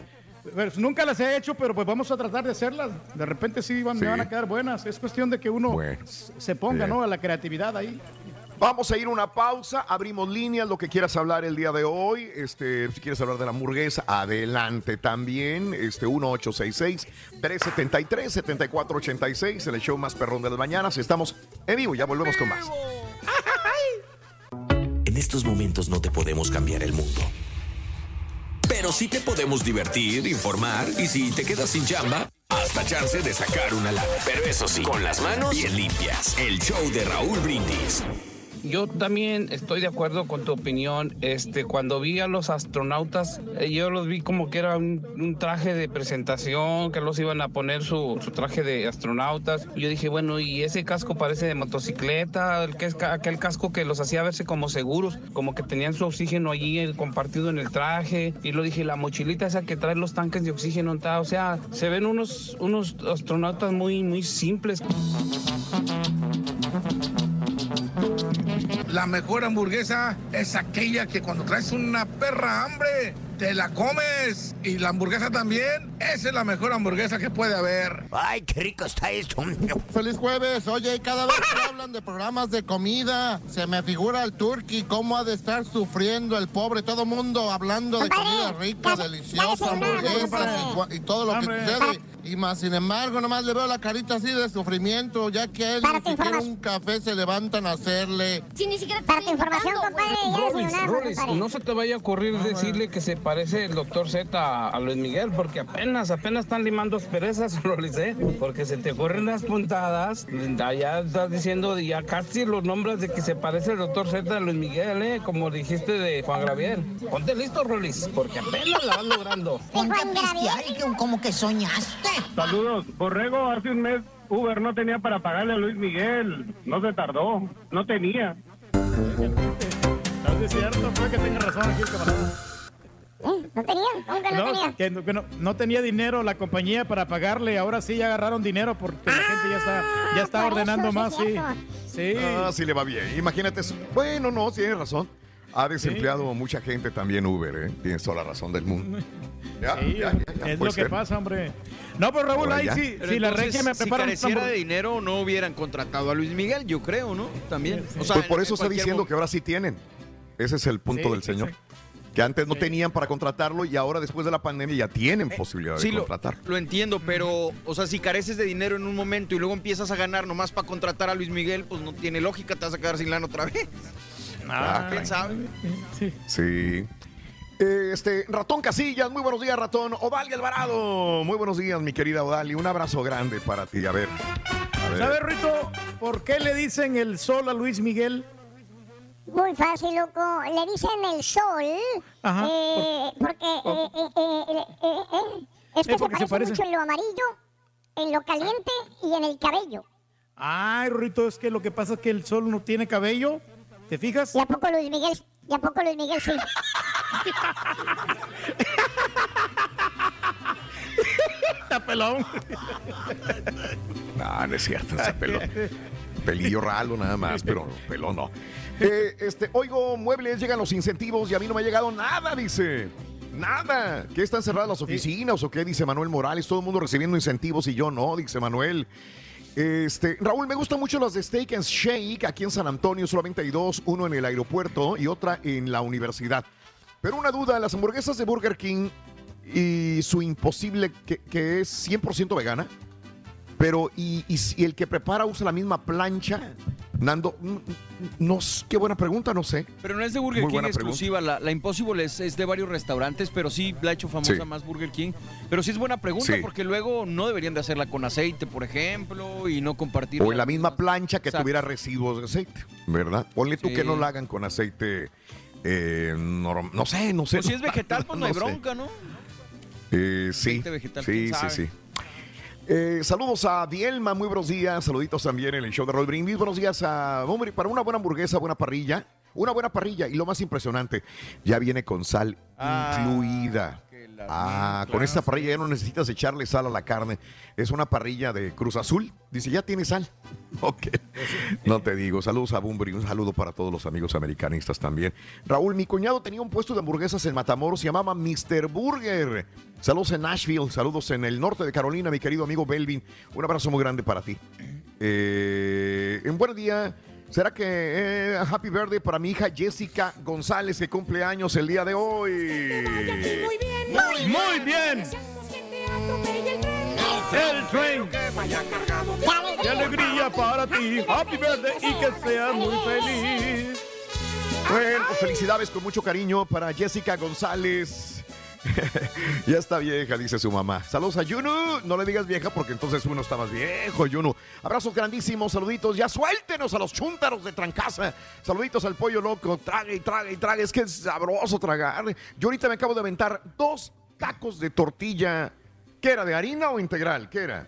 pues, nunca las he hecho, pero pues vamos a tratar de hacerlas. De repente sí, van, Sí. me van a quedar buenas. Es cuestión de que uno Bueno, se ponga, bien. ¿no? A la creatividad ahí. Vamos a ir una pausa, abrimos líneas, lo que quieras hablar el día de hoy. Este, si quieres hablar de la hamburguesa, adelante también. Este 1866-373-7486, en el show más perrón de las mañanas. Estamos en vivo, ya volvemos con más. En estos momentos no te podemos cambiar el mundo. Pero sí te podemos divertir, informar y si te quedas sin chamba, hasta chance de sacar una lana. Pero eso sí, con las manos bien limpias. El show de Raúl Brindis. Yo también estoy de acuerdo con tu opinión. Este, cuando vi a los astronautas, eh, yo los vi como que era un, traje de presentación, que los iban a poner su, traje de astronautas. Yo dije, bueno, y ese casco parece de motocicleta, el que es aquel casco que los hacía verse como seguros, como que tenían su oxígeno allí eh, compartido en el traje. Y lo dije, la mochilita esa que trae los tanques de oxígeno, o sea, se ven unos, unos astronautas muy, muy simples. La mejor hamburguesa es aquella que cuando traes una perra hambre, te la comes. Y la hamburguesa también, esa es la mejor hamburguesa que puede haber. Ay, qué rico está esto. Feliz jueves. Oye, cada vez que hablan de programas de comida, se me figura el turkey, cómo ha de estar sufriendo el pobre. Todo mundo hablando de comida rica, deliciosa, desayunaron, y, y todo lo que sucede. Y más, sin embargo, nomás le veo la carita así de sufrimiento, ya que él Para ni siquiera un café se levantan a hacerle. Si ni siquiera te Para tu información, compadre, ya Rolis, Rolis, no se te vaya a ocurrir decirle que se parece el doctor Z a, a Luis Miguel, porque apenas, apenas están limando asperezas, Rolis, ¿eh? Porque se te ocurren las puntadas, ya estás diciendo, ya casi los nombres de que se parece el doctor Z a Luis Miguel, ¿eh? Como dijiste de Juan Gabriel. Ponte listo, Rolis, porque apenas la vas logrando. Ponte a pistear y como que soñaste. Saludos. Borrego, hace un mes Uber no tenía para pagarle a Luis Miguel. No se tardó. No tenía. No es cierto, puede que tenga razón aquí el camarada. ¿Eh? ¿No tenía? ¿Cómo que no, No, tenía? que no, que no- no tenía dinero la compañía para pagarle, ahora sí ya agarraron dinero porque la gente ya está, ya está por ordenando más, sí. Sí. Ah, sí le va bien. Imagínate. eso. Bueno, no, tienes razón. Ha desempleado mucha gente también Uber, ¿eh? Tienes toda la razón del mundo. Ya, Sí, ya, ya, ya, es lo que pasa, hombre. No, pues Raúl, ahí sí, Pero si la regia me si prepara un careciera de dinero, no hubieran contratado a Luis Miguel, yo creo, ¿no? También. O sea, Pues por eso está diciendo que ahora sí tienen. Ese es el punto Sí, del señor. sí. Que antes no tenían para contratarlo y ahora después de la pandemia ya tienen Eh, posibilidad Sí, de lo, contratarlo. lo entiendo, pero, o sea, si careces de dinero en un momento y luego empiezas a ganar nomás para contratar a Luis Miguel, pues no tiene lógica, te vas a quedar sin lana otra vez. Ah, ¿Quién sabe? Sí. Sí. Eh, Este, Ratón Casillas, muy buenos días, Ratón. Odalia Alvarado, muy buenos días, mi querida Odalia. Un abrazo grande para ti. A ver. A ver. ¿Sabes, Rito, por qué le dicen el sol a Luis Miguel? Muy fácil, loco. Le dicen el sol. Ajá, eh, porque eh, eh, eh, eh, eh, eh, es que se porque se parece, parece. mucho en lo amarillo, en lo caliente y en el cabello. Ay, Rorrito, es que lo que pasa es que el sol no tiene cabello. ¿Te fijas? ¿Y a poco Luis Miguel? ¿Y a poco Luis Miguel sí? Está pelón. No, no es cierto, ese pelo. Pelillo ralo nada más, pero pelo no. Eh, este, oigo, muebles, llegan los incentivos y a mí no me ha llegado nada, dice. Nada. ¿Qué están cerradas las oficinas o qué? Dice Manuel Morales. Todo el mundo recibiendo incentivos y yo no, dice Manuel. Este, Raúl, me gustan mucho las de Steak and Shake aquí en San Antonio. Solamente hay dos, uno en el aeropuerto y otra en la universidad. Pero una duda, las hamburguesas de Burger King y su imposible, que, que es 100% vegana, pero y, y si el que prepara usa la misma plancha, Nando, mm, mm, no, qué buena pregunta, no sé. Pero no es de Burger Muy King exclusiva. La, la Impossible es, es de varios restaurantes, pero sí la ha hecho famosa Sí. más Burger King. Pero sí es buena pregunta Sí. porque luego no deberían de hacerla con aceite, por ejemplo, y no compartir. O en la misma plancha que Exacto. tuviera residuos de aceite, ¿verdad? Ponle tú Sí. que no la hagan con aceite, eh, norm- no sé, no sé. Pues si es vegetal, pues no, hay sé. bronca, ¿no? Eh, sí, Aceite vegetal, sí, sí, sí. Eh, saludos a Dielma, muy buenos días. Saluditos también en el show de Roll Brindis. Buenos días a hombre, para una buena hamburguesa, buena parrilla. Una buena parrilla y lo más impresionante, ya viene con sal incluida. Ah, con esta parrilla ya no necesitas echarle sal a la carne. Es una parrilla de Cruz Azul. Dice, ya tiene sal. Ok. No te digo. Saludos a Bumbri. Un saludo para todos los amigos americanistas también. Raúl, mi cuñado tenía un puesto de hamburguesas en Matamoros. Se llamaba Mr. Burger. Saludos en Nashville. Saludos en el norte de Carolina, mi querido amigo Belvin. Un abrazo muy grande para ti. Eh, en buen día. ¿Será que eh, happy birthday para mi hija Jessica González que cumple años el día de hoy? Muy bien, muy, muy bien. El tren de alegría para ti. Happy birthday y que seas muy feliz. Bueno, felicidades con mucho cariño para Jessica González. ya está vieja, dice su mamá. Saludos a Yunu. No le digas vieja porque entonces uno está más viejo, Yunu. Abrazos grandísimos, saluditos. Ya suéltenos a los chúntaros de Trancasa. Saluditos al pollo loco. Trague y trague y trague. Es que es sabroso tragar. Yo ahorita me acabo de aventar dos tacos de tortilla. ¿Qué era? ¿De harina o integral? ¿Qué era?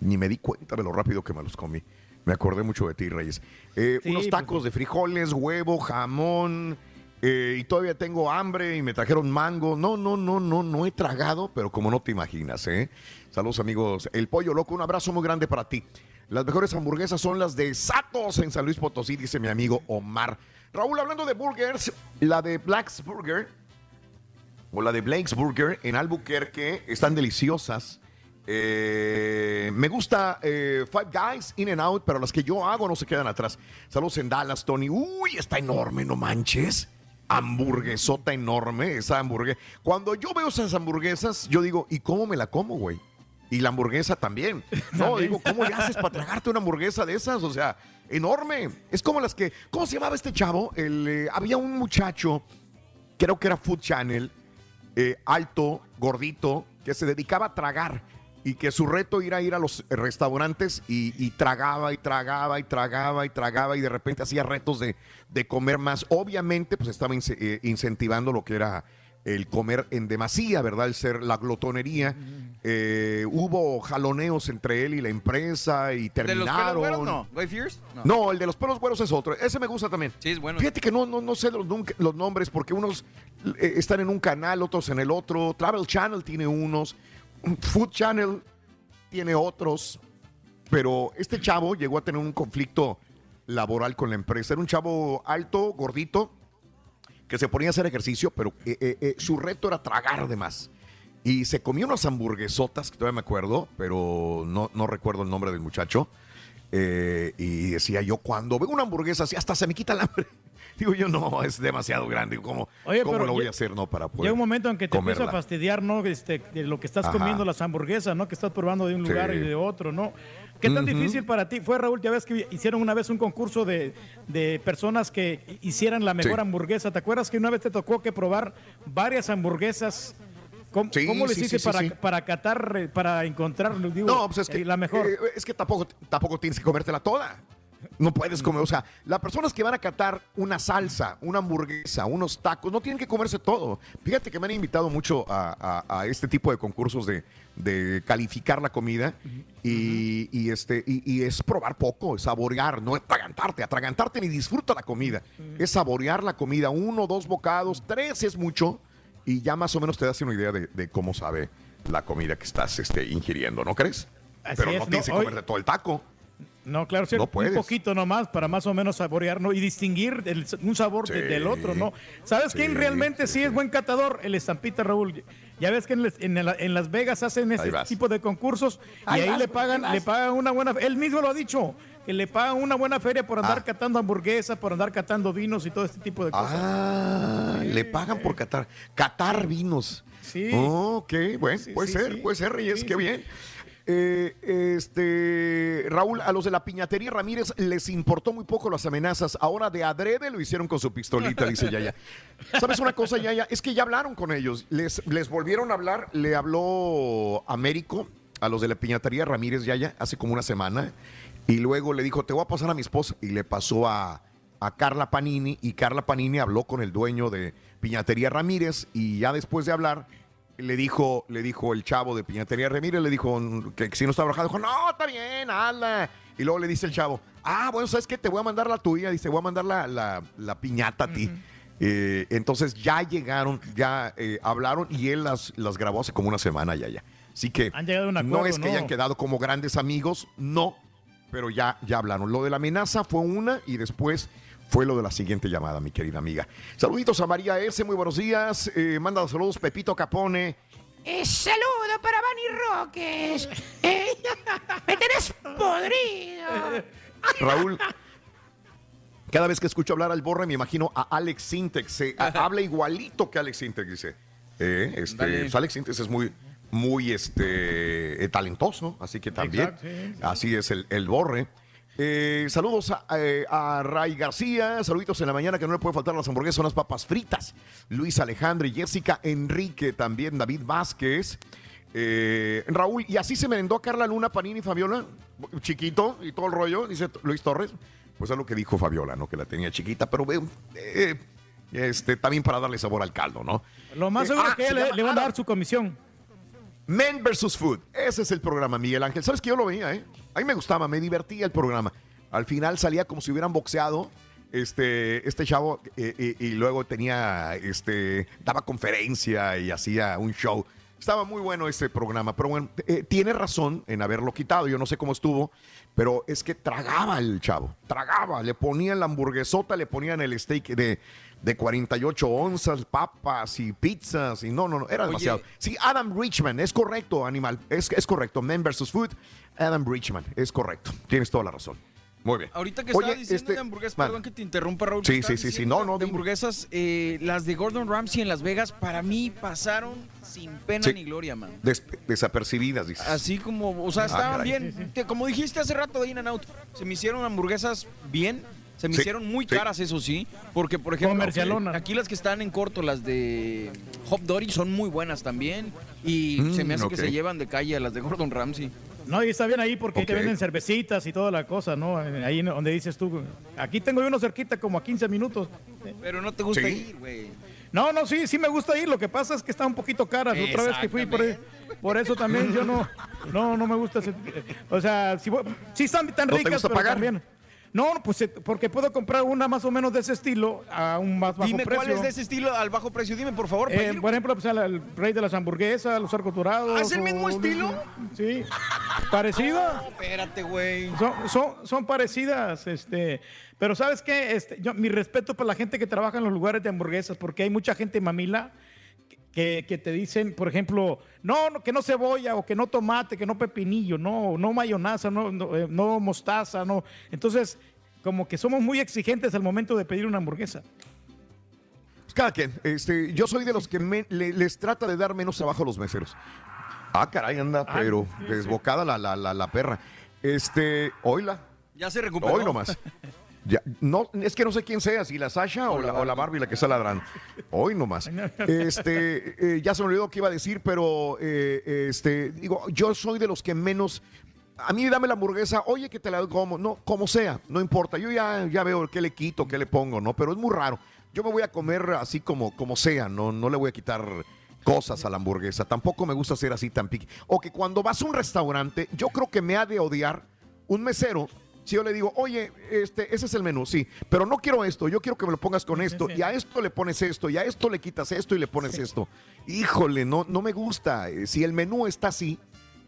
Ni me di cuenta de lo rápido que me los comí. Me acordé mucho de ti, Reyes. Eh, Sí, unos pues, tacos de frijoles, huevo, jamón. Eh, y todavía tengo hambre y me trajeron mango. No, no, no, no, no he tragado, pero como no te imaginas, ¿eh? Saludos, amigos. El pollo loco, un abrazo muy grande para ti. Las mejores hamburguesas son las de Satos en San Luis Potosí, dice mi amigo Omar. Raúl, hablando de burgers, la de Black's Burger o la de Blake's Burger en Albuquerque están deliciosas. Eh, me gusta eh, Five Guys, In and Out, pero las que yo hago no se quedan atrás. Saludos en Dallas, Tony. Uy, está enorme, no manches. Hamburguesota enorme, esa hamburguesa. Cuando yo veo esas hamburguesas, yo digo, ¿y cómo me la como, güey? Y la hamburguesa también. No, digo, ¿cómo le haces para tragarte una hamburguesa de esas? O sea, enorme. Es como las que. ¿Cómo se llamaba este chavo? El, eh, había un muchacho, creo que era Food Channel, eh, alto, gordito, que se dedicaba a tragar y que su reto era ir a los restaurantes y, y tragaba y tragaba y tragaba y tragaba y de repente hacía retos de, de comer más. Obviamente, pues estaba eh, incentivando lo que era el comer en demasía, ¿verdad? El ser la glotonería. Eh, hubo jaloneos entre él y la empresa y ¿De los pelos terminaron. güeros no? ¿Guy Fierce? No, el de los pelos güeros es otro. Ese me gusta también. Sí, es bueno. Fíjate que no, no, no sé los nombres porque unos eh, están en un canal, otros en el otro. Travel Channel tiene unos. Food Channel tiene otros. Pero este chavo llegó a tener un conflicto laboral con la empresa. Era un chavo alto, gordito, que se ponía a hacer ejercicio, pero eh, eh, eh, su reto era tragar de más. Y se comió unas hamburguesotas, que todavía me acuerdo, pero no, no recuerdo el nombre del muchacho. Y decía yo, cuando veo una hamburguesa así, hasta se me quita el hambre. Digo yo, no, es demasiado grande. ¿Cómo, Oye, cómo lo voy ya- a hacer, no, para poder Llega un momento en que te empieza a comerla? fastidiar, ¿no? Este, de lo que estás Ajá. comiendo, las hamburguesas, ¿no? Que estás probando de un Sí. lugar y de otro, ¿no? ¿Qué tan difícil para ti fue, Raúl? Ya ves que hicieron una vez un concurso de, de personas que hicieran la mejor Sí. hamburguesa. ¿Te acuerdas que una vez te tocó que probar varias hamburguesas? ¿Cómo, Sí, cómo sí, hiciste sí, para, para catar, eh, para encontrar, digo, No, pues es que, eh, la mejor? eh, es que tampoco, tampoco tienes que comértela toda. No puedes comer, o sea, las personas que van a catar una salsa, una hamburguesa, unos tacos, no tienen que comerse todo. Fíjate que me han invitado mucho a, a- a este tipo de concursos de, de calificar la comida y, y este, y, y es probar poco, es saborear, no atragantarte, atragantarte ni disfruta la comida, es saborear la comida, uno, dos bocados, tres es mucho y ya más o menos te das una idea de, de cómo sabe la comida que estás este, ingiriendo, ¿no crees? Así Pero es, no tienes no, que hoy- comerte todo el taco. No, claro, cierto. No puedes. Un poquito nomás para más o menos saborear ¿no? y distinguir el- un sabor Sí. del otro, ¿no? ¿Sabes quién Sí, realmente sí, es buen catador? El estampita Raúl. Ya ves que en, la- en Las Vegas hacen ese tipo de concursos y Ahí vas, le pagan, le pagan una buena, él mismo lo ha dicho, que le pagan una buena feria por andar Ah. catando hamburguesas, por andar catando vinos y todo este tipo de cosas. Ah, le pagan por catar. Catar vinos. Sí. Ok, bueno, puede ser, puede ser, Reyes, qué bien. Eh, este Raúl, a los de la piñatería Ramírez les importó muy poco las amenazas. Ahora de adrede lo hicieron con su pistolita, dice Yaya. ¿Sabes una cosa, Yaya? Es que ya hablaron con ellos. Les, les volvieron a hablar. Le habló Américo a los de la piñatería Ramírez Yaya hace como una semana. Y luego le dijo, te voy a pasar a mi esposa. Y le pasó a, a Carla Panini. Y Carla Panini habló con el dueño de Piñatería Ramírez. Y ya después de hablar, le dijo, le dijo el chavo de Piñatería Ramírez, le dijo que, que si no estaba enojado, dijo, no, está bien, hazla. Y luego le dice el chavo, ah, bueno, ¿sabes qué? Te voy a mandar la tuya, dice, voy a mandar la, la- la piñata a ti. Eh, entonces ya llegaron, ya eh, hablaron y él las, las grabó hace como una semana ya, ya. Así que Han llegado a un no acuerdo, es que ¿no? hayan quedado como grandes amigos, no, pero ya, ya hablaron. Lo de la amenaza fue una y después fue lo de la siguiente llamada, mi querida amiga. Saluditos a María S., muy buenos días. Eh, manda saludos Pepito Capone. Eh, saludo para Bunny Roques. Eh, me tenés podrido. Raúl. Cada vez que escucho hablar al borre me imagino a Alex Sintex. Se habla igualito que Alex Sintex, dice. Eh, este, pues Alex Sintex es muy, muy este, eh, talentoso, así que también. Exacto, sí, sí. Así es el, el borre. Eh, saludos a, eh, a Ray García, saluditos en la mañana que no le puede faltar las hamburguesas, unas papas fritas. Luis Alejandro y Jessica Enrique, también David Vázquez. Eh, Raúl, y así se merendó a Carla Luna, Panini y Fabiola, chiquito y todo el rollo, dice Luis Torres. Pues es lo que dijo Fabiola, ¿no? Que la tenía chiquita, pero veo, este, también para darle sabor al caldo, ¿no? Lo más seguro ah, es que se le, le van a dar su comisión. Men vs. Food. Ese es el programa, Miguel Ángel. ¿Sabes que yo lo veía, eh? A mí me gustaba, me divertía el programa. Al final salía como si hubieran boxeado este, este chavo eh, y luego tenía, este, daba conferencia y hacía un show. Estaba muy bueno ese programa, pero bueno, eh, tiene razón en haberlo quitado. Yo no sé cómo estuvo, pero es que tragaba el chavo, tragaba. Le ponían la hamburguesota, le ponían el steak de, de 48 onzas, papas y pizzas y no, no, no, era Oye. demasiado. Sí, Adam Richman, es correcto, animal, es, es correcto. Men vs. Food, Adam Richman, es correcto. Tienes toda la razón. Muy bien. Ahorita que Oye, estaba diciendo este, de hamburguesas, man. perdón que te interrumpa, Raúl. Sí, sí, sí, sí. No, no, De hamburguesas, eh, las de Gordon Ramsay en Las Vegas, para mí pasaron sin pena Sí. ni gloria, man. Des- desapercibidas, dices. Así como, o sea, Ah, estaban bien. Te- como dijiste hace rato de In and Out, se me hicieron hamburguesas bien. Se me Sí, hicieron muy sí. caras, eso sí. Porque, por ejemplo, Comercialona. aquí las que están en corto, las de Hop Dory, son muy buenas también. Y Mm, se me hace ok. que se llevan de calle a las de Gordon Ramsay. No, y está bien ahí porque ahí te venden cervecitas y toda la cosa, ¿no? Ahí donde dices tú, aquí tengo yo uno cerquita como a 15 minutos. Pero no te gusta Sí. ir, güey. No, no, sí, sí me gusta ir. Lo que pasa es que está un poquito caras. Otra vez que fui, por, por eso también yo no, no, no me gusta. ese- o sea, si, voy- sí están tan ¿No te ricas, gusta pero pagar? también. No, pues eh, porque puedo comprar una más o menos de ese estilo a un más bajo Dime precio. cuál es de ese estilo al bajo precio. Dime, por favor. Eh, ir, por ejemplo, pues, el, rey de las hamburguesas, los arcos dorados. ¿Ah, es el o- mismo estilo? Sí. Parecido. No, espérate, güey. Son, son, son parecidas, este, pero ¿sabes qué? Este, yo, mi respeto para la gente que trabaja en los lugares de hamburguesas, porque hay mucha gente mamila que, que te dicen, por ejemplo, no, no, que no cebolla, o que no tomate, que no pepinillo, no, no mayonesa, no, no, eh, no mostaza, no. Entonces, como que somos muy exigentes al momento de pedir una hamburguesa. Pues cada quien. Este, yo soy de los que me- le- les trata de dar menos trabajo a los meseros. Ah, caray, anda, Ay, pero sí, sí. desbocada la, la, la, la perra. Este, oíla. Ya se recuperó. Hoy nomás. Ya, no, es que no sé quién sea, si la Sasha o la, o la Barbie la que está ladrando. Hoy nomás. Este, eh, ya se me olvidó qué iba a decir, pero eh, este, digo, yo soy de los que menos a mí dame la hamburguesa, oye que te la doy como, no, como sea, no importa. Yo ya, ya veo qué le quito, qué le pongo, ¿no? Pero es muy raro. Yo me voy a comer así como, como sea, no, no le voy a quitar cosas a la hamburguesa. Tampoco me gusta ser así tan piqui. O que cuando vas a un restaurante, yo creo que me ha de odiar un mesero. Si yo le digo, oye, este, ese es el menú, sí, pero no quiero esto, yo quiero que me lo pongas con esto, y a esto le pones esto, y a esto le quitas esto y le pones esto. Híjole, no, no me gusta. Eh, Si el menú está así,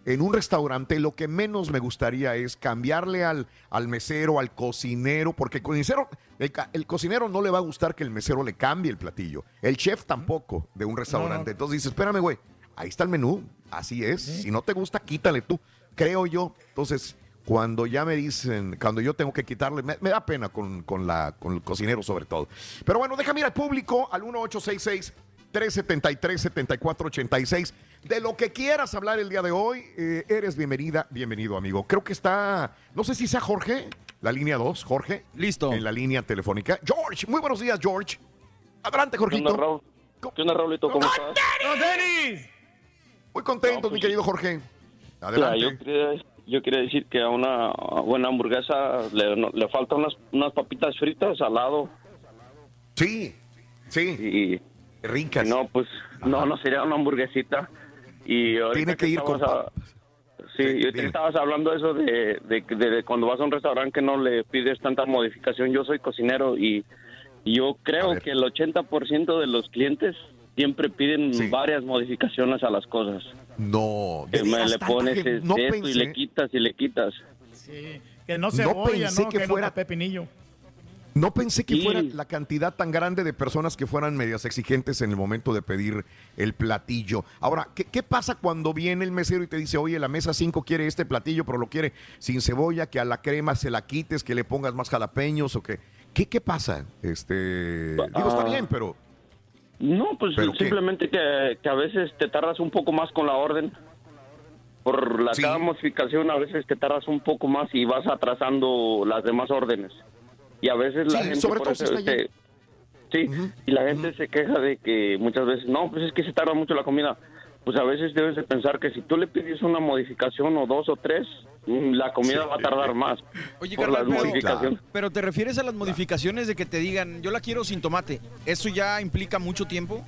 en un restaurante, lo que menos me gustaría es cambiarle al, al mesero, al cocinero, porque el cocinero, el, cocinero no le va a gustar que el mesero le cambie el platillo. El chef tampoco de un restaurante. Entonces dice, espérame, güey, ahí está el menú, así es. Si no te gusta, quítale tú, creo yo. Entonces, cuando ya me dicen, cuando yo tengo que quitarle, me, me da pena con, con la, con el cocinero sobre todo. Pero bueno, déjame ir al público al 1866 373-7486. De lo que quieras hablar el día de hoy, eh, eres bienvenida, bienvenido, amigo. Creo que está, no sé si sea Jorge, la línea 2, Jorge. Listo. En la línea telefónica. George, muy buenos días, George. Adelante, Jorgito. ¿Qué onda, Raúl? ¿Qué onda, Raulito? ¿Cómo estás? Muy contento, mi querido Jorge. Adelante. Mira, yo, quería, yo quería decir que a una buena hamburguesa le, no- le faltan unas, unas papitas fritas al lado. Sí, sí. Y ricas. No, pues no, no sería una hamburguesita. Y Tiene que ir con a- Sí, y ahorita estabas hablando eso de, de, de- de cuando vas a un restaurante que no le pides tanta modificación. Yo soy cocinero y, y yo creo que el 80% de los clientes siempre piden varias modificaciones a las cosas. No, Que de me veras, le tanta pones que es- no esto y pensé. le quitas y le quitas. Sí, que no pensé ¿no? que Que, fuera- no pepinillo. No pensé que Sí. fuera la cantidad tan grande de personas que fueran medias exigentes en el momento de pedir el platillo. Ahora, ¿qué, qué pasa cuando viene el mesero y te dice, oye, la mesa 5 quiere este platillo, pero lo quiere sin cebolla, que a la crema se la quites, que le pongas más jalapeños o que... ¿Qué, qué pasa? Este, digo, está Ah. bien, pero... No, pues simplemente que, que a veces te tardas un poco más con la orden. Por la cada modificación a veces te tardas un poco más y vas atrasando las demás órdenes. Y a veces la Sí, gente sobre todo eso, este, Sí, y la gente se queja de que muchas veces, no, pues es que se tarda mucho la comida. Pues a veces debes de pensar que si tú le pides una modificación o dos o tres, mm, la comida va a tardar más. Oye, por las pero- modificaciones. Pero te refieres a las modificaciones de que te digan, yo la quiero sin tomate. ¿Eso ya implica mucho tiempo?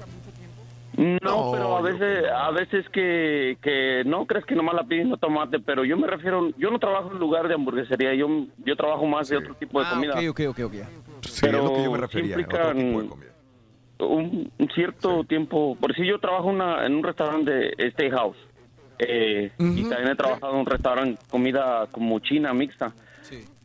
No, pero a veces, a veces que, que no crees que nomás la pides no tomate, pero yo me refiero, yo no trabajo en lugar de hamburguesería, yo, yo trabajo más de otro tipo de Ah, comida. ok, ok, ok, ok. Sí, es lo que yo me refería, otro implican tipo de comida. Un, un cierto tiempo, por si yo trabajo una- en un restaurante de steakhouse eh, y también he trabajado en un restaurante comida como china mixta.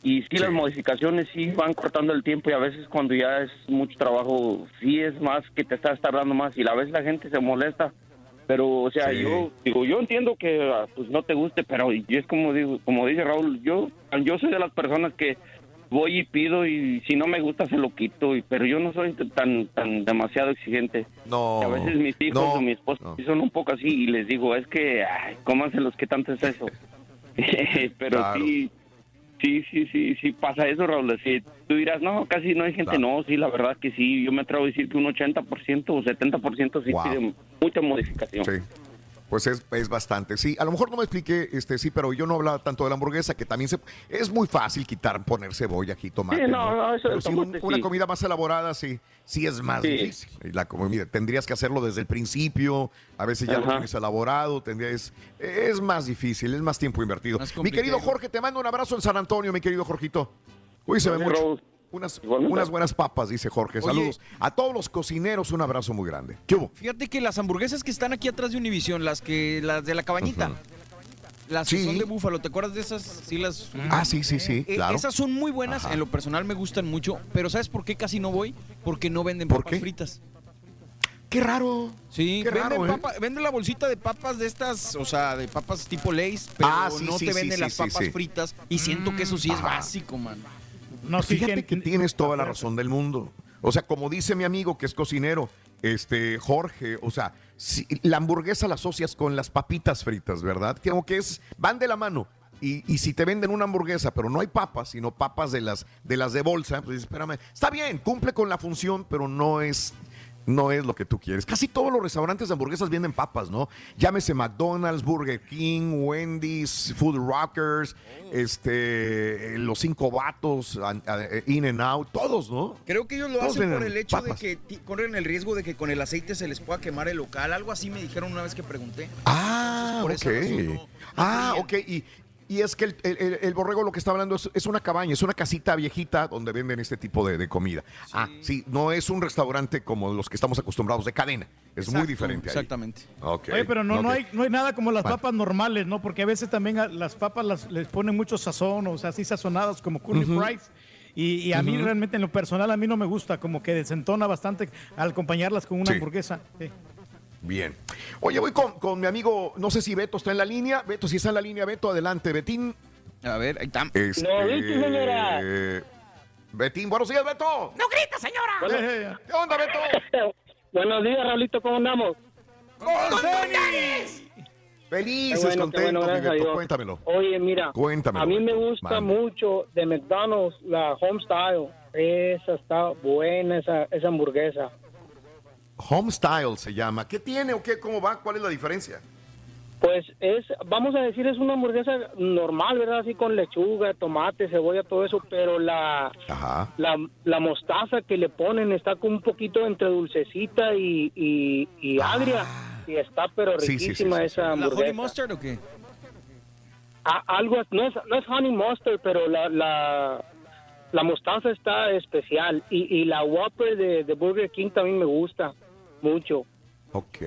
Y sí, las modificaciones sí van cortando el tiempo y a veces cuando ya es mucho trabajo, sí es más que te estás tardando más y a veces la gente se molesta. Pero, o sea, Sí. yo digo, yo entiendo que ah, pues no te guste, pero yo es como digo, como dice Raúl, yo yo soy de las personas que voy y pido y si no me gusta se lo quito, y, pero yo no soy tan tan demasiado exigente. No. A veces mis hijos no, o mi esposa sí son un poco así y les digo, es que, ay, cómanselos, ¿qué tanto es eso? pero Claro. sí, sí, sí, sí, sí pasa eso, Raúl. Si tú dirás, no, casi no hay gente, no, sí, la verdad que sí. Yo me atrevo a decir que un 80% o 70% sí Wow. pide mucha modificación. Sí. Pues es, es bastante, sí. A lo mejor no me expliqué, este, sí, pero yo no hablaba tanto de la hamburguesa, que también se, es muy fácil quitar, poner cebolla, jitomate. Sí, no, no, eso Pero sí, un- tomate, una sí. comida más elaborada, sí, sí es más Sí. difícil. Y la comida, tendrías que hacerlo desde el principio, a veces ya lo tienes elaborado, tendrías, es más difícil, es más tiempo invertido. mi querido Jorge, te mando un abrazo en San Antonio, mi querido Jorgito. Uy, se ve Gracias, mucho. Raúl. Unas, buenas papas, dice Jorge. Oye. Saludos. A todos los cocineros, un abrazo muy grande. ¿Qué hubo? Fíjate que las hamburguesas que están aquí atrás de Univision, las que las de la cabañita, las que son de búfalo, ¿te acuerdas de esas? Sí, las. Ah, sí, sí, sí, Eh, claro. Esas son muy buenas, Ajá. en lo personal me gustan mucho, pero ¿sabes por qué casi no voy? Porque no venden papas fritas. Qué raro. Sí, Qué venden, raro, ¿eh? papa- venden la bolsita de papas de estas, o sea, de papas tipo Lay's, pero Ah, sí, no sí, te venden sí, las sí, papas sí. fritas y siento que eso sí es Ajá. básico, man. No, sí, Fíjate que tienes toda la razón del mundo. O sea, como dice mi amigo que es cocinero, este Jorge, o sea, si- la hamburguesa la asocias con las papitas fritas, ¿verdad? Como que es, van de la mano. Y, y si te venden una hamburguesa, pero no hay papas, sino papas de las de las de bolsa, pues espérame, está bien, cumple con la función, pero no es no es lo que tú quieres. Casi todos los restaurantes de hamburguesas venden papas, ¿no? Llámese McDonald's, Burger King, Wendy's, Food Rockers, este, eh, los cinco vatos, eh, In and Out, todos, ¿no? Creo que ellos lo Todos hacen por el hecho papas. de que corren el riesgo de que con el aceite se les pueda quemar el local. Algo así me dijeron una vez que pregunté. Ah, por ok. no- ah, ok. Y, y es que el, el- el- borrego lo que está hablando es, es una cabaña, es una casita viejita donde venden este tipo de, de comida. Ah, sí, no es un restaurante como los que estamos acostumbrados de cadena. Es muy diferente. ahí. Exactamente. Ok, Oye, pero no, no, hay, no hay nada como las papas normales, ¿no? Porque a veces también a las papas las, les ponen mucho sazón, o sea, así sazonadas como curly Ujú. fries. Y, y a mí Ujú. realmente en lo personal a mí no me gusta, como que desentona bastante al acompañarlas con una Sí. hamburguesa. Sí. Bien. Oye, voy con, con mi amigo, no sé si Beto está en la línea. Beto, si está en la línea, Beto, adelante. Betín. A ver, ahí está. Este, No, Vicky, señora. Betín, buenos días, Beto. ¡No grita, señora! ¿Qué onda, Beto? Buenos días, Raulito, ¿cómo andamos? Felices, Qué bueno, contentos, bueno, mi Beto. Cuéntamelo. Oye, mira, Cuéntamelo, a mí me gusta mucho de McDonald's la Homestyle. Esa está buena, esa, esa hamburguesa. Homestyle se llama. ¿Qué tiene o qué? ¿Cómo va? ¿Cuál es la diferencia? Pues es, vamos a decir, es una hamburguesa normal, ¿verdad? Así con lechuga, tomate, cebolla, todo eso, pero la, Ajá. la, la mostaza que le ponen está con un poquito entre dulcecita y, y, y agria. Y está pero Ah. Sí, sí, sí, riquísima sí, esa ¿La hamburguesa. honey mustard o qué? A- algo, no es, no es honey mustard, pero la, la, la mostaza está especial. Y, y la Whopper de, de Burger King también me gusta mucho. Ok,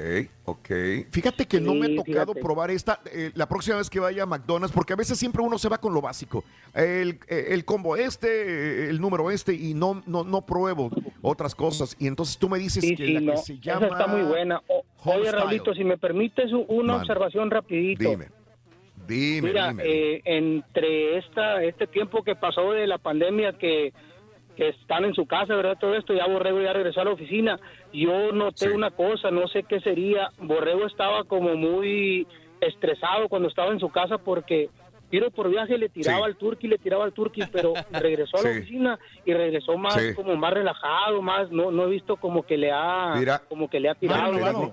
ok. Fíjate que no me ha tocado fíjate. probar esta eh, la próxima vez que vaya a McDonald's, porque a veces siempre uno se va con lo básico. El, eh, el combo este, el número este, y no, no, no pruebo otras cosas. Y entonces tú me dices Sí, que sí, la no. que se llama... Esa está muy buena. O- oye. Raulito, si me permites una observación rapidito. Dime, dime, Mira, dime. eh, entre esta, este tiempo que pasó de la pandemia que, que están en su casa, ¿verdad? Todo esto, ya Borrego ya regresó a la oficina. Yo noté una cosa, no sé qué sería. Borrego estaba como muy estresado cuando estaba en su casa porque tiro por viaje le tiraba Sí. al turqui, le tiraba al turqui, pero regresó a la Sí. oficina y regresó más Sí. como más relajado, más no no he visto como que le ha Mira. como que le ha tirado. Te-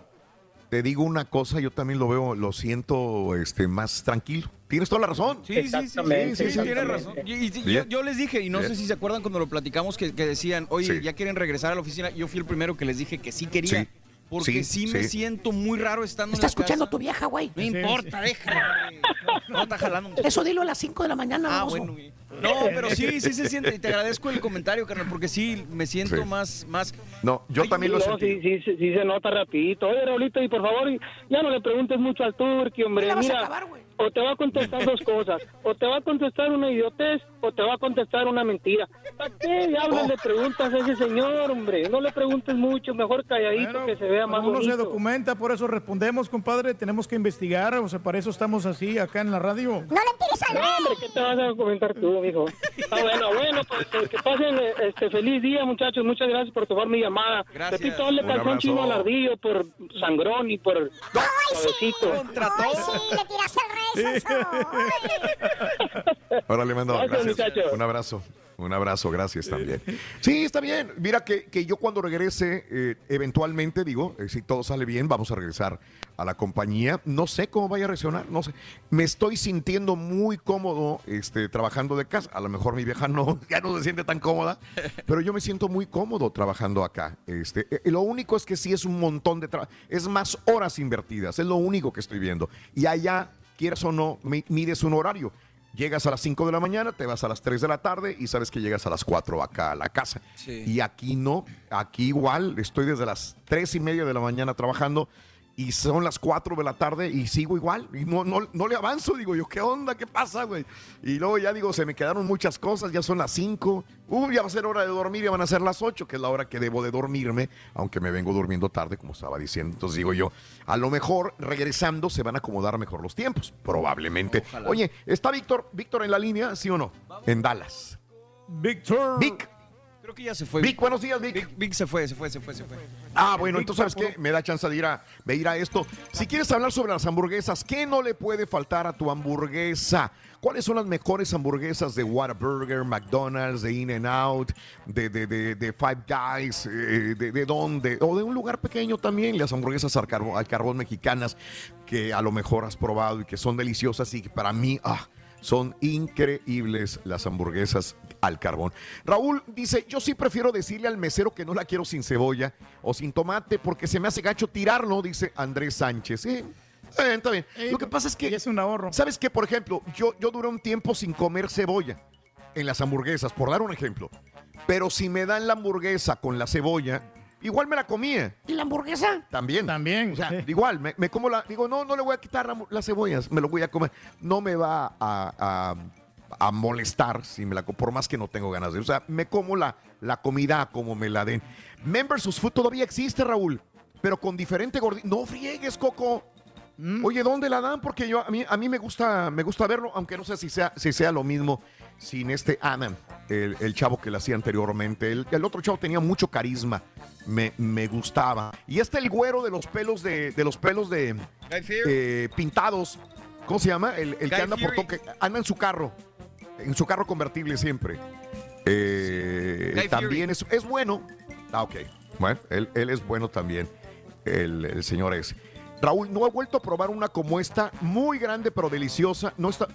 Te digo una cosa, yo también lo veo, lo siento este, más tranquilo. Tienes toda la razón. Sí, sí, sí, sí, Exactamente, sí, sí, tiene exactamente. razón. Y- y- y yo, les dije, y no Bien. sé si se acuerdan cuando lo platicamos, que, que decían, oye, Sí. ya quieren regresar a la oficina. Yo fui el primero que les dije que sí quería. Porque Sí, sí, me sí. siento muy raro estando Está en la escuchando casa. tu vieja, güey. No importa, déjalo. hombre. No, está jalando. Eso dilo a las 5 de la mañana, Ah, bueno. güey. No, pero sí, sí se siente. Y te agradezco el comentario, carnal, porque sí me siento Sí. más, más. No, yo Ay, también lo No, sentí. sí, sí, sí, sí se nota rapidito. Oye, Raulito, y por favor, ya no le preguntes mucho al turqui, hombre. la vas a acabar, güey. O te va a contestar dos cosas. O te va a contestar una idiotez o te va a contestar una mentira. ¿Para qué diablos Oh. le preguntas a ese señor, hombre? No le preguntes mucho, mejor calladito Bueno, que se vea más uno se bonito. documenta, por eso respondemos, compadre. Tenemos que investigar, o sea, para eso estamos así acá en la radio. No le tires al No, hombre, ¿qué te vas a comentar tú, mijo? Ah, bueno, bueno, pues que- que pasen eh, este feliz día, muchachos. Muchas gracias por tomar mi llamada. Gracias. Repito, dale abrazo. chino al ardillo por sangrón y por suavecito. Ay, sí, le tiraste al rey, Sonso. Ay. Ahora le mando Gracias, gracias. Un abrazo. Un abrazo, gracias también. Sí, está bien. Mira que, que yo cuando regrese, eh, eventualmente, digo, eh, si todo sale bien, vamos a regresar a la compañía. No sé cómo vaya a reaccionar, no sé. Me estoy sintiendo muy cómodo este, trabajando de casa. A lo mejor mi vieja no, ya no se siente tan cómoda, pero yo me siento muy cómodo trabajando acá. Este, eh, lo único es que sí es un montón de trabajo, es más horas invertidas, es lo único que estoy viendo. Y allá, quieras o no, mi- mides un horario. Llegas a las 5 de la mañana, te vas a las 3 de la tarde y sabes que llegas a las 4 acá a la casa. Sí. Y aquí no, aquí igual, estoy desde las 3 y media de la mañana trabajando y son las 4 de la tarde y sigo igual. Y no, no, no le avanzo, digo yo, ¿qué onda? ¿Qué pasa, güey? Y luego ya digo, se me quedaron muchas cosas, ya son las 5. Uy, ya va a ser hora de dormir, ya van a ser las 8, que es la hora que debo de dormirme, aunque me vengo durmiendo tarde, como estaba diciendo. Entonces digo yo, a lo mejor regresando se van a acomodar mejor los tiempos, probablemente. Ojalá. Oye, ¿está Víctor, Víctor en la línea, sí o no? En Dallas. Víctor. Vic. Creo que ya se fue. Vic, buenos días, Vic. Vic, Vic se fue, se fue, se fue, se fue. Ah, bueno, entonces, ¿sabes qué? Me da chance de ir, a, de ir a esto. Si quieres hablar sobre las hamburguesas, ¿qué no le puede faltar a tu hamburguesa? ¿Cuáles son las mejores hamburguesas de Whataburger, McDonald's, de In-N-Out, de, de, de, de Five Guys, eh, de, de dónde? O de un lugar pequeño también, las hamburguesas al carbón, al carbón mexicanas que a lo mejor has probado y que son deliciosas y que para mí ah, son increíbles las hamburguesas al carbón. Raúl dice, yo sí prefiero decirle al mesero que no la quiero sin cebolla o sin tomate porque se me hace gacho tirarlo, dice Andrés Sánchez. Sí, está bien, está bien. Lo que pasa es que... Es un ahorro. ¿Sabes qué? Por ejemplo, yo, yo duré un tiempo sin comer cebolla en las hamburguesas, por dar un ejemplo. Pero si me dan la hamburguesa con la cebolla, igual me la comía. ¿Y la hamburguesa? También. También. O sea, igual, me, me como la. Digo, no, no le voy a quitar la- las cebollas, me lo voy a comer. No me va a, a- a molestar si me la por más que no tengo ganas de. O sea, me como la, la comida como me la den. Members Food todavía existe, Raúl, pero con diferente gordito. No friegues, Coco. Oye, ¿dónde la dan? Porque yo a mí, a mí me gusta me gusta verlo, aunque no sé si sea, si sea lo mismo sin este Adam, el, el chavo que la hacía anteriormente. El, el otro chavo tenía mucho carisma, me, me gustaba. Y este el güero de los pelos de, de los pelos de eh, pintados, ¿cómo se llama? El, el que anda por toque, anda en su carro, en su carro convertible siempre. Eh, también es, es bueno. Ah, ok. Bueno, él, él es bueno también, el, el señor es. Raúl, no he vuelto a probar una como esta, muy grande pero deliciosa. No está.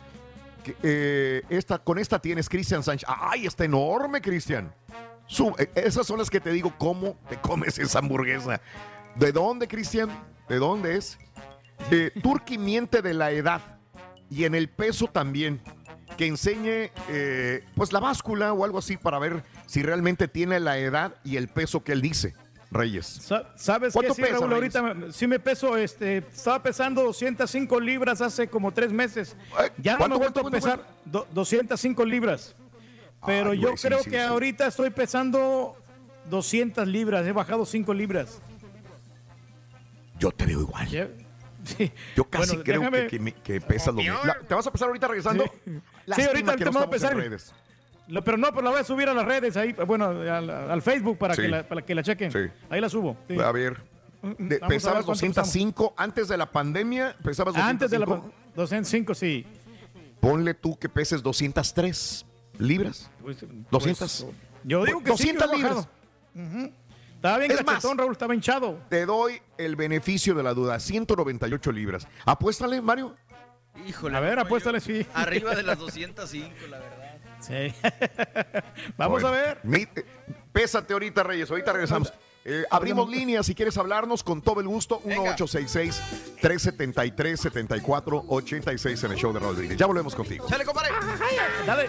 que, eh, esta, con esta tienes Cristian Sánchez. ¡Ay, está enorme, Cristian! Eh, esas son las que te digo, ¿cómo te comes esa hamburguesa? ¿De dónde, Cristian? ¿De dónde es? Eh, Turki miente de la edad y en el peso también. Que enseñe eh, pues la báscula o algo así para ver si realmente tiene la edad y el peso que él dice. Reyes. Sa- ¿Sabes qué? ¿Cuánto Sí, pesa, Raúl, Reyes? ahorita sí me peso, este, estaba pesando 205 libras hace como tres meses. Ya no ¿cuánto, me he vuelto a pesar do- 205 libras. Pero yo güey, creo sí, que sí. ahorita estoy pesando 200 libras, he bajado 5 libras. Yo te veo igual. Sí. Yo casi Bueno, creo déjame- que, que pesas lo mismo. La- ¿Te vas a pesar ahorita regresando? Sí, Lástima ahorita que te voy a pesar. redes. Lo- pero no, pero la voy a subir a las redes ahí, bueno, al, al Facebook para, Sí. que la, para que la chequen. Sí. Ahí la subo. sí. A ver. de- Vamos a ver pesabas cuánto 205 antes de la pandemia, pesabas 205. Antes de la 205, sí. Ponle tú que peses 203 libras. Pues, 200. pues, yo digo que 200 sí, que he libras. Ujú. Estaba bien Es más, cachetón, Raúl, estaba hinchado. Te doy el beneficio de la duda, 198 libras. Apuéstale, Mario. Híjole. A ver, no, apuéstale, yo- sí. Arriba de las 205, la verdad. Sí. Vamos Bueno, a ver. mi- eh, pésate ahorita, Reyes. Ahorita regresamos. Eh, abrimos líneas si quieres hablarnos con todo el gusto. 1866-373-7486 en el show de Brindis. Ya volvemos contigo. Chale, compadre. Dale.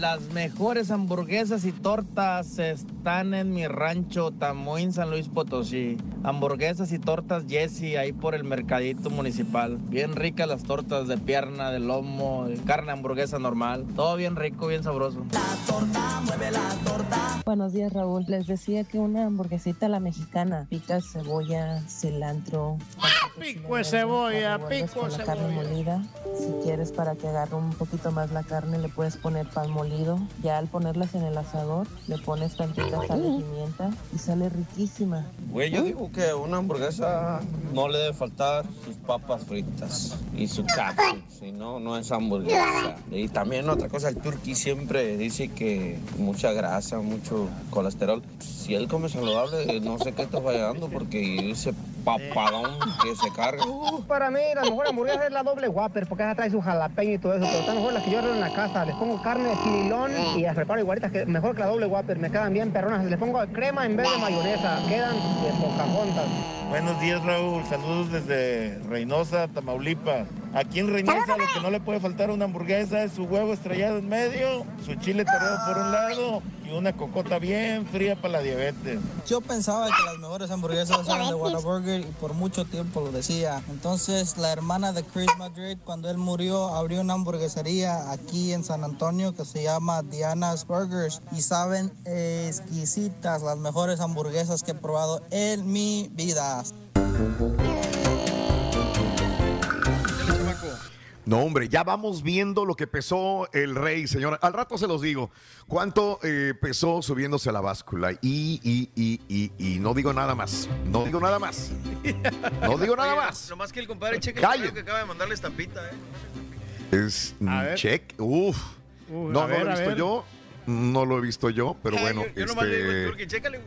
Las mejores hamburguesas y tortas están en mi rancho Tamuín, San Luis Potosí. Hamburguesas y tortas Jesse ahí por el mercadito municipal. Bien ricas las tortas de pierna, de lomo, de carne hamburguesa normal. Todo bien rico, bien sabroso. Buenos días, Raúl. Les decía que una hamburguesita a la mexicana. Pica cebolla, cilantro. Pico de cebolla, pico con de la carne cebolla. molida. Si quieres para que agarre un poquito más la carne, le puedes poner pan molido. Ya al ponerlas en el asador, le pones tantita sal y pimienta y sale riquísima. Güey, yo digo que una hamburguesa no le debe faltar sus papas fritas y su capsu, si no, no es hamburguesa. Y también otra cosa, el turkey siempre dice que mucha grasa, mucho colesterol. Si él come saludable, no sé qué está fallando porque ese papadón que se carga. Para mí, la mejor hamburguesa es la doble Whopper, porque esa trae su jalapeño y todo eso, pero están mejor las que yo arreglo en la casa. Les pongo carne de fililón y las preparo igualitas, que mejor que la doble Whopper, me quedan bien perronas. Les pongo crema en vez de mayonesa, quedan de Pocahontas. Buenos días, Raúl. Saludos desde Reynosa, Tamaulipas. Aquí en Reynosa lo que no le puede faltar a una hamburguesa es su huevo estrellado en medio, su chile torreado por un lado y una cocota bien fría para la diabetes. Yo pensaba que las mejores hamburguesas eran de Whataburger y por mucho tiempo lo decía. Entonces la hermana de Chris Madrid, cuando él murió, abrió una hamburguesería aquí en San Antonio que se llama Diana's Burgers y saben exquisitas las mejores hamburguesas que he probado en mi vida. No, hombre, ya vamos viendo lo que pesó el rey, señora. Al rato se los digo. ¿Cuánto eh, pesó subiéndose a la báscula? Y, y, y, y, y no digo nada más. No digo nada más. No digo nada Oye, más. Nomás que el compadre cheque el que acaba de mandarle estampita, ¿eh? Es check. Uf. Uy, no, no ver, lo he visto yo. No lo he visto yo, pero Ay, bueno. yo, yo nomás le digo, este, Turki, chécale.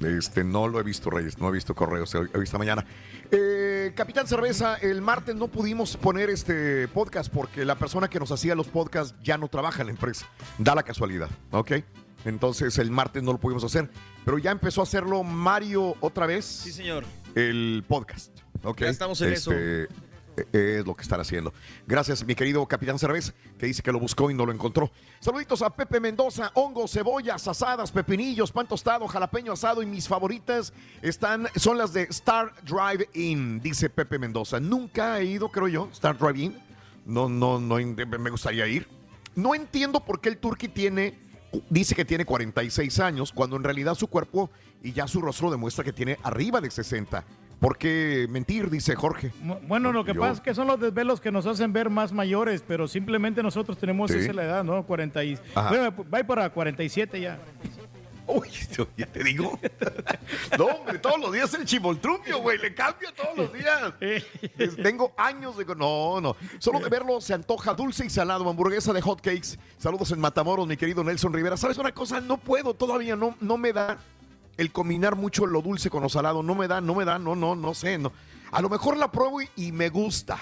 Este, no lo he visto, Reyes, no he visto correos esta mañana. Eh, Capitán Cerveza, el martes no pudimos poner este podcast porque la persona que nos hacía los podcasts ya no trabaja en la empresa. Da la casualidad, ¿ok? Entonces el martes no lo pudimos hacer, pero ya empezó a hacerlo Mario otra vez. Sí, señor. El podcast, ¿ok? Ya estamos en eso. Es lo que están haciendo. Gracias, mi querido Capitán Cerveza, que dice que lo buscó y no lo encontró. Saluditos a Pepe Mendoza, hongos, cebollas, asadas, pepinillos, pan tostado, jalapeño asado y mis favoritas están, son las de Star Drive In, dice Pepe Mendoza. Nunca he ido, creo yo, Star Drive In. No, no, no, me gustaría ir. No entiendo por qué el Turqui tiene, dice que tiene 46 años, cuando en realidad su cuerpo y ya su rostro demuestra que tiene arriba de 60. ¿Por qué mentir? Dice Jorge. Bueno, lo que Yo- pasa es que son los desvelos que nos hacen ver más mayores, pero simplemente nosotros tenemos Sí. esa la edad, ¿no? 40 y... Ajá. Bueno, va para 47 ya. Uy, ya te digo. No, hombre, todos los días el chivoltrupio, güey. Le cambio todos los días. Tengo años de. No, no. Solo de verlo se antoja dulce y salado. Hamburguesa de hot cakes. Saludos en Matamoros, mi querido Nelson Rivera. ¿Sabes una cosa? No puedo todavía. No, no me da el combinar mucho lo dulce con lo salado. No me da, no me da. No, no, no sé. No. A lo mejor la pruebo y, y me gusta.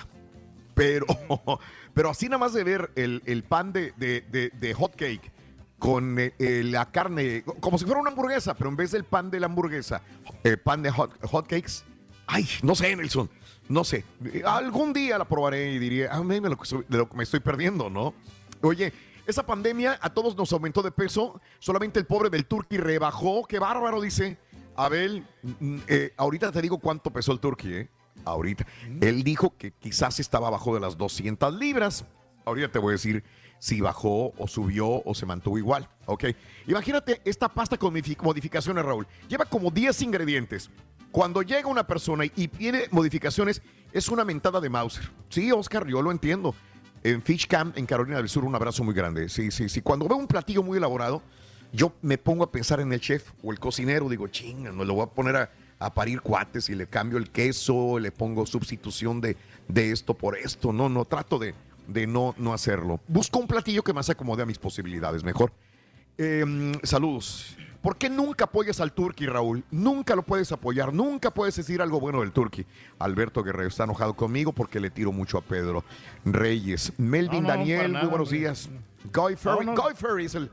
Pero, pero así nada más de ver el, el pan de, de, de- de hot cake con eh, eh, la carne, como si fuera una hamburguesa, pero en vez del pan de la hamburguesa, eh, pan de hot, hot cakes. Ay, no sé, Nelson, no sé. Algún día la probaré y diré, ah, mira lo de lo que me estoy perdiendo, ¿no? Oye, esa pandemia a todos nos aumentó de peso, solamente el pobre del turqui rebajó, qué bárbaro, dice. Abel, mm, eh, ahorita te digo cuánto pesó el turqui, ¿eh? Ahorita. Él dijo que quizás estaba abajo de las 200 libras. Ahorita te voy a decir si bajó o subió o se mantuvo igual, ¿ok? Imagínate esta pasta con modifi- modificaciones, Raúl. Lleva como 10 ingredientes. Cuando llega una persona y tiene modificaciones, es una mentada de Mauser. Sí, Oscar, yo lo entiendo. En Fish Camp, en Carolina del Sur, un abrazo muy grande. Sí, sí, sí. Cuando veo un platillo muy elaborado, yo me pongo a pensar en el chef o el cocinero. Digo, chinga, no lo voy a poner a, a parir cuates y le cambio el queso, le pongo sustitución de, de esto por esto. No, no, trato de, de no, no hacerlo. Busco un platillo que más acomode a mis posibilidades, mejor. Eh, saludos. ¿Por qué nunca apoyas al Turqui, Raúl? Nunca lo puedes apoyar, nunca puedes decir algo bueno del Turqui. Alberto Guerrero está enojado conmigo porque le tiro mucho a Pedro Reyes. Melvin No, no, Daniel, muy buenos días. Guy Ferry, No. Guy Ferry es el...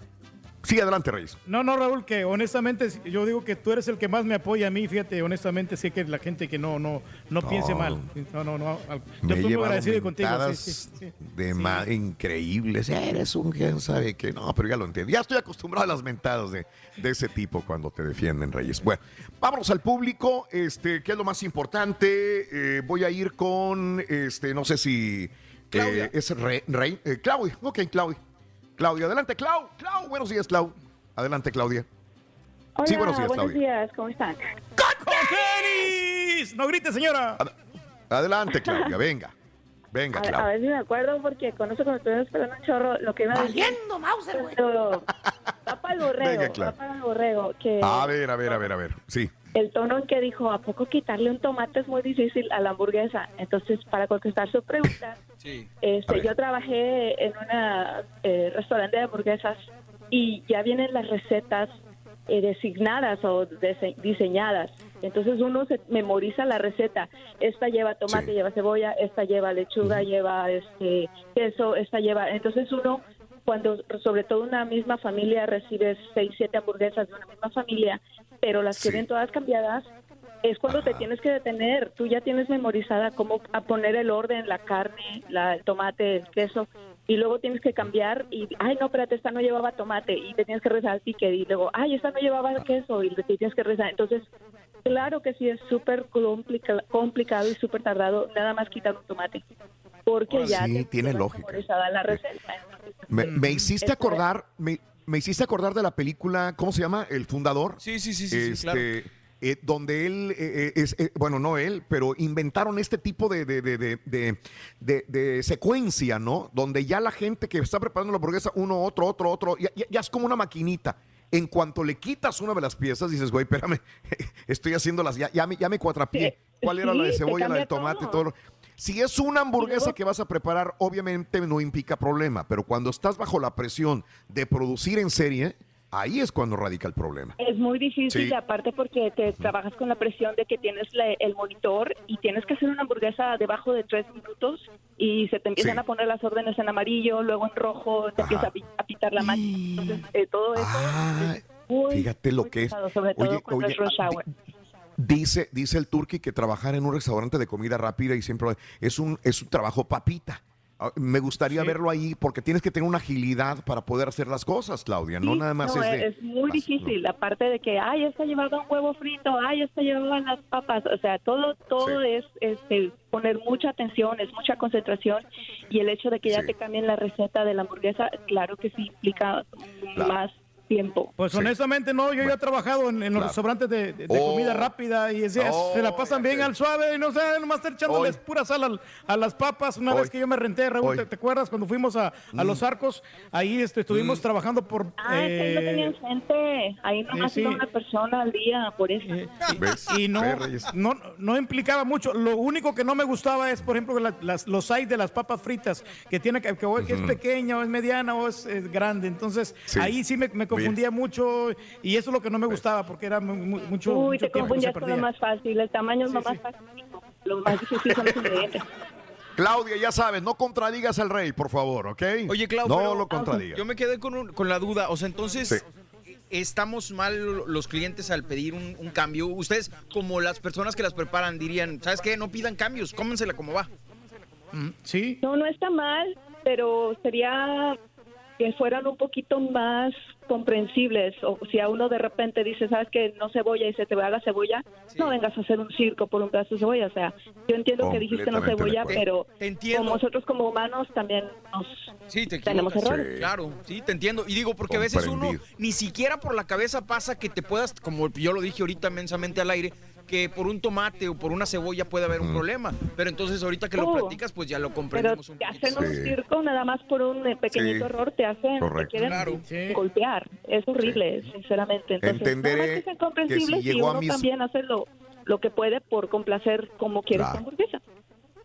Sí, adelante, Reyes. No, no, Raúl, que honestamente yo digo que tú eres el que más me apoya a mí, fíjate, honestamente sé que la gente que no, no, no, piense mal. No, no, no. Yo Me estoy muy agradecido contigo. sí, mentadas sí, sí. de ma- increíbles. Eres un quién sabe que no, pero ya lo entiendo. Ya estoy acostumbrado a las mentadas de, de ese tipo cuando te defienden, Reyes. Bueno, vámonos al público. Este, ¿qué es lo más importante? Eh, voy a ir con, este, no sé si eh, es Rey, Rey eh, Claudia. Ok, Claudia. Claudia, adelante, Clau. Clau, buenos días, Clau. Adelante, Claudia. Hola, sí, buenos días, Claudia. días, ¿cómo están? ¡Con tenis! No grites, señora. Adelante, Claudia, venga. Venga, A, ver- a ver si me acuerdo, porque con eso cuando estuvimos esperando un chorro, lo que iba a decir... Mauser, güey. Va para el borrego, Venga, claro. va para el borrego, que A ver, a ver, a ver, a ver. Sí. El tono en que dijo, ¿a poco quitarle un tomate es muy difícil a la hamburguesa? Entonces, para contestar su pregunta, Sí. este, yo trabajé en un restaurante de hamburguesas y ya vienen las recetas eh, designadas o dise- diseñadas. Entonces uno se memoriza la receta. Esta lleva tomate, lleva cebolla, esta lleva lechuga, lleva este queso, esta lleva. Entonces uno cuando sobre todo una misma familia recibe seis, siete hamburguesas de una misma familia, pero las que vienen todas cambiadas, es cuando te tienes que detener. Tú ya tienes memorizada cómo a poner el orden, la carne, la, el tomate, el queso, y luego tienes que cambiar y, ay, no, espérate, esta no llevaba tomate, y te tienes que rezar al ticket, y luego, ay, esta no llevaba queso, y te tienes que rezar. Entonces, claro que sí, es súper complica- complicado y súper tardado nada más quitar un tomate, porque ya Sí, te tiene lógica. memorizada la receta. Me, me hiciste acordar, me, me hiciste acordar de la película, ¿cómo se llama? El fundador. Sí, sí, sí, sí, sí, claro. Este, eh, donde él, eh, eh, es, eh, bueno, no él, pero inventaron este tipo de, de, de, de, de- de- de secuencia, ¿no? Donde ya la gente que está preparando la hamburguesa, uno, otro, otro, otro, ya, ya- ya es como una maquinita. En cuanto le quitas una de las piezas, dices, güey, espérame, estoy haciéndolas, ya, ya, me, ya me cuatrapié. ¿Cuál era la de cebolla, la de tomate, todo. todo? lo- Si es una hamburguesa que vas a preparar, obviamente no implica problema, pero cuando estás bajo la presión de producir en serie, ahí es cuando radica el problema. Es muy difícil, Sí. aparte porque te trabajas con la presión de que tienes la- el monitor y tienes que hacer una hamburguesa debajo de tres minutos y se te empiezan Sí. a poner las órdenes en amarillo, luego en rojo, te empieza a, pi- a pitar la máquina. Entonces, eh, todo eso es muy, Fíjate lo muy que es. pesado, sobre todo Oye, cuando oye, es rush hour. Dice, dice el turqui que trabajar en un restaurante de comida rápida y siempre es un, es un trabajo papita. Ah, Me gustaría verlo ahí porque tienes que tener una agilidad para poder hacer las cosas, Claudia. no nada más no, es de... es muy difícil, aparte de que, ay, esta llevaba un huevo frito, ay, esta llevaba las papas, o sea, todo todo es este, poner mucha atención, es mucha concentración y el hecho de que ya te cambien la receta de la hamburguesa, claro que sí implica más tiempo. Pues honestamente no, yo ya he trabajado en, en los Claro. restaurantes de, de- de Oh. comida rápida y es- es- Oh, se la pasan bien al suave y no sé, nomás estar echándoles pura sal al- a, las papas. Una vez que yo me renté, Raúl, Hoy. ¿te, te acuerdas cuando fuimos a, a Mm. Los Arcos? Ahí este, estuvimos trabajando por... Ah, es que ahí no eh, tenían gente, ahí nomás sí. iba una persona al día, por eso. Y no, no, no implicaba mucho. Lo único que no me gustaba es, por ejemplo, la- las, los sides de las papas fritas, que tiene que, que, que es pequeña o es mediana o es, eh, grande. Entonces, Sí. ahí sí me, me confundía mucho y eso es lo que no me gustaba porque era mu- mu- mucho, Uy, mucho te confundías con lo más fácil, el tamaño es lo más fácil, lo más difícil son los ingredientes. Claudia, ya sabes, no contradigas al rey, por favor, ¿ok? Oye, Clau, no lo contradigas. Yo me quedé con, un- con la duda. O sea, entonces, Sí. ¿estamos mal los clientes al pedir un, un cambio? Ustedes, como las personas que las preparan, dirían, ¿sabes qué? No pidan cambios, cómensela como va. Sí. No, no está mal, pero sería que fueran un poquito más comprensibles. O si a uno de repente dice, sabes que no cebolla y se te va la cebolla, no vengas a hacer un circo por un pedazo de cebolla. O sea, yo entiendo que dijiste no cebolla, pero Te como nosotros como humanos también nos Sí, te tenemos errores. Claro, sí, te entiendo. Y digo, porque a veces uno ni siquiera por la cabeza pasa que te puedas, como yo lo dije ahorita inmensamente al aire, que por un tomate o por una cebolla puede haber un problema. Pero entonces ahorita que lo Oh, platicas, pues ya lo Pero comprendemos un te poquito. hacen un circo nada más por un eh, pequeñito Sí, error, te hacen, te correcto. quieren Claro. golpear. Es horrible, sinceramente. Entonces, Entenderé nada más que sean comprensibles que si y llegó a uno mis- también hace lo, lo que puede por complacer como quiere Claro. hamburguesa.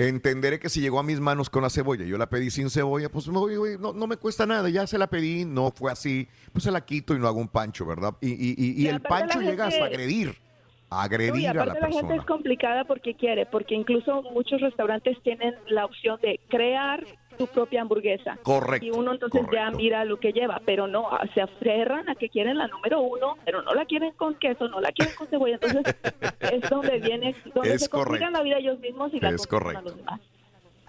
Entenderé que si llegó a mis manos con la cebolla, yo la pedí sin cebolla, pues no, no, no me cuesta nada, ya se la pedí, no fue así, pues se la quito y no hago un pancho, ¿verdad? Y, y- y- el pancho llega hasta gente- agredir, No, y agredir a la aparte la, gente es complicada porque quiere, porque incluso muchos restaurantes tienen la opción de crear su propia hamburguesa. Correcto, Y uno entonces ya correcto. mira lo que lleva, pero no, ah, se aferran a que quieren la número uno, pero no la quieren con queso, no la quieren con cebolla. Entonces es donde viene, donde Es se complican correcto. la vida ellos mismos y la Es complican a correcto. los demás.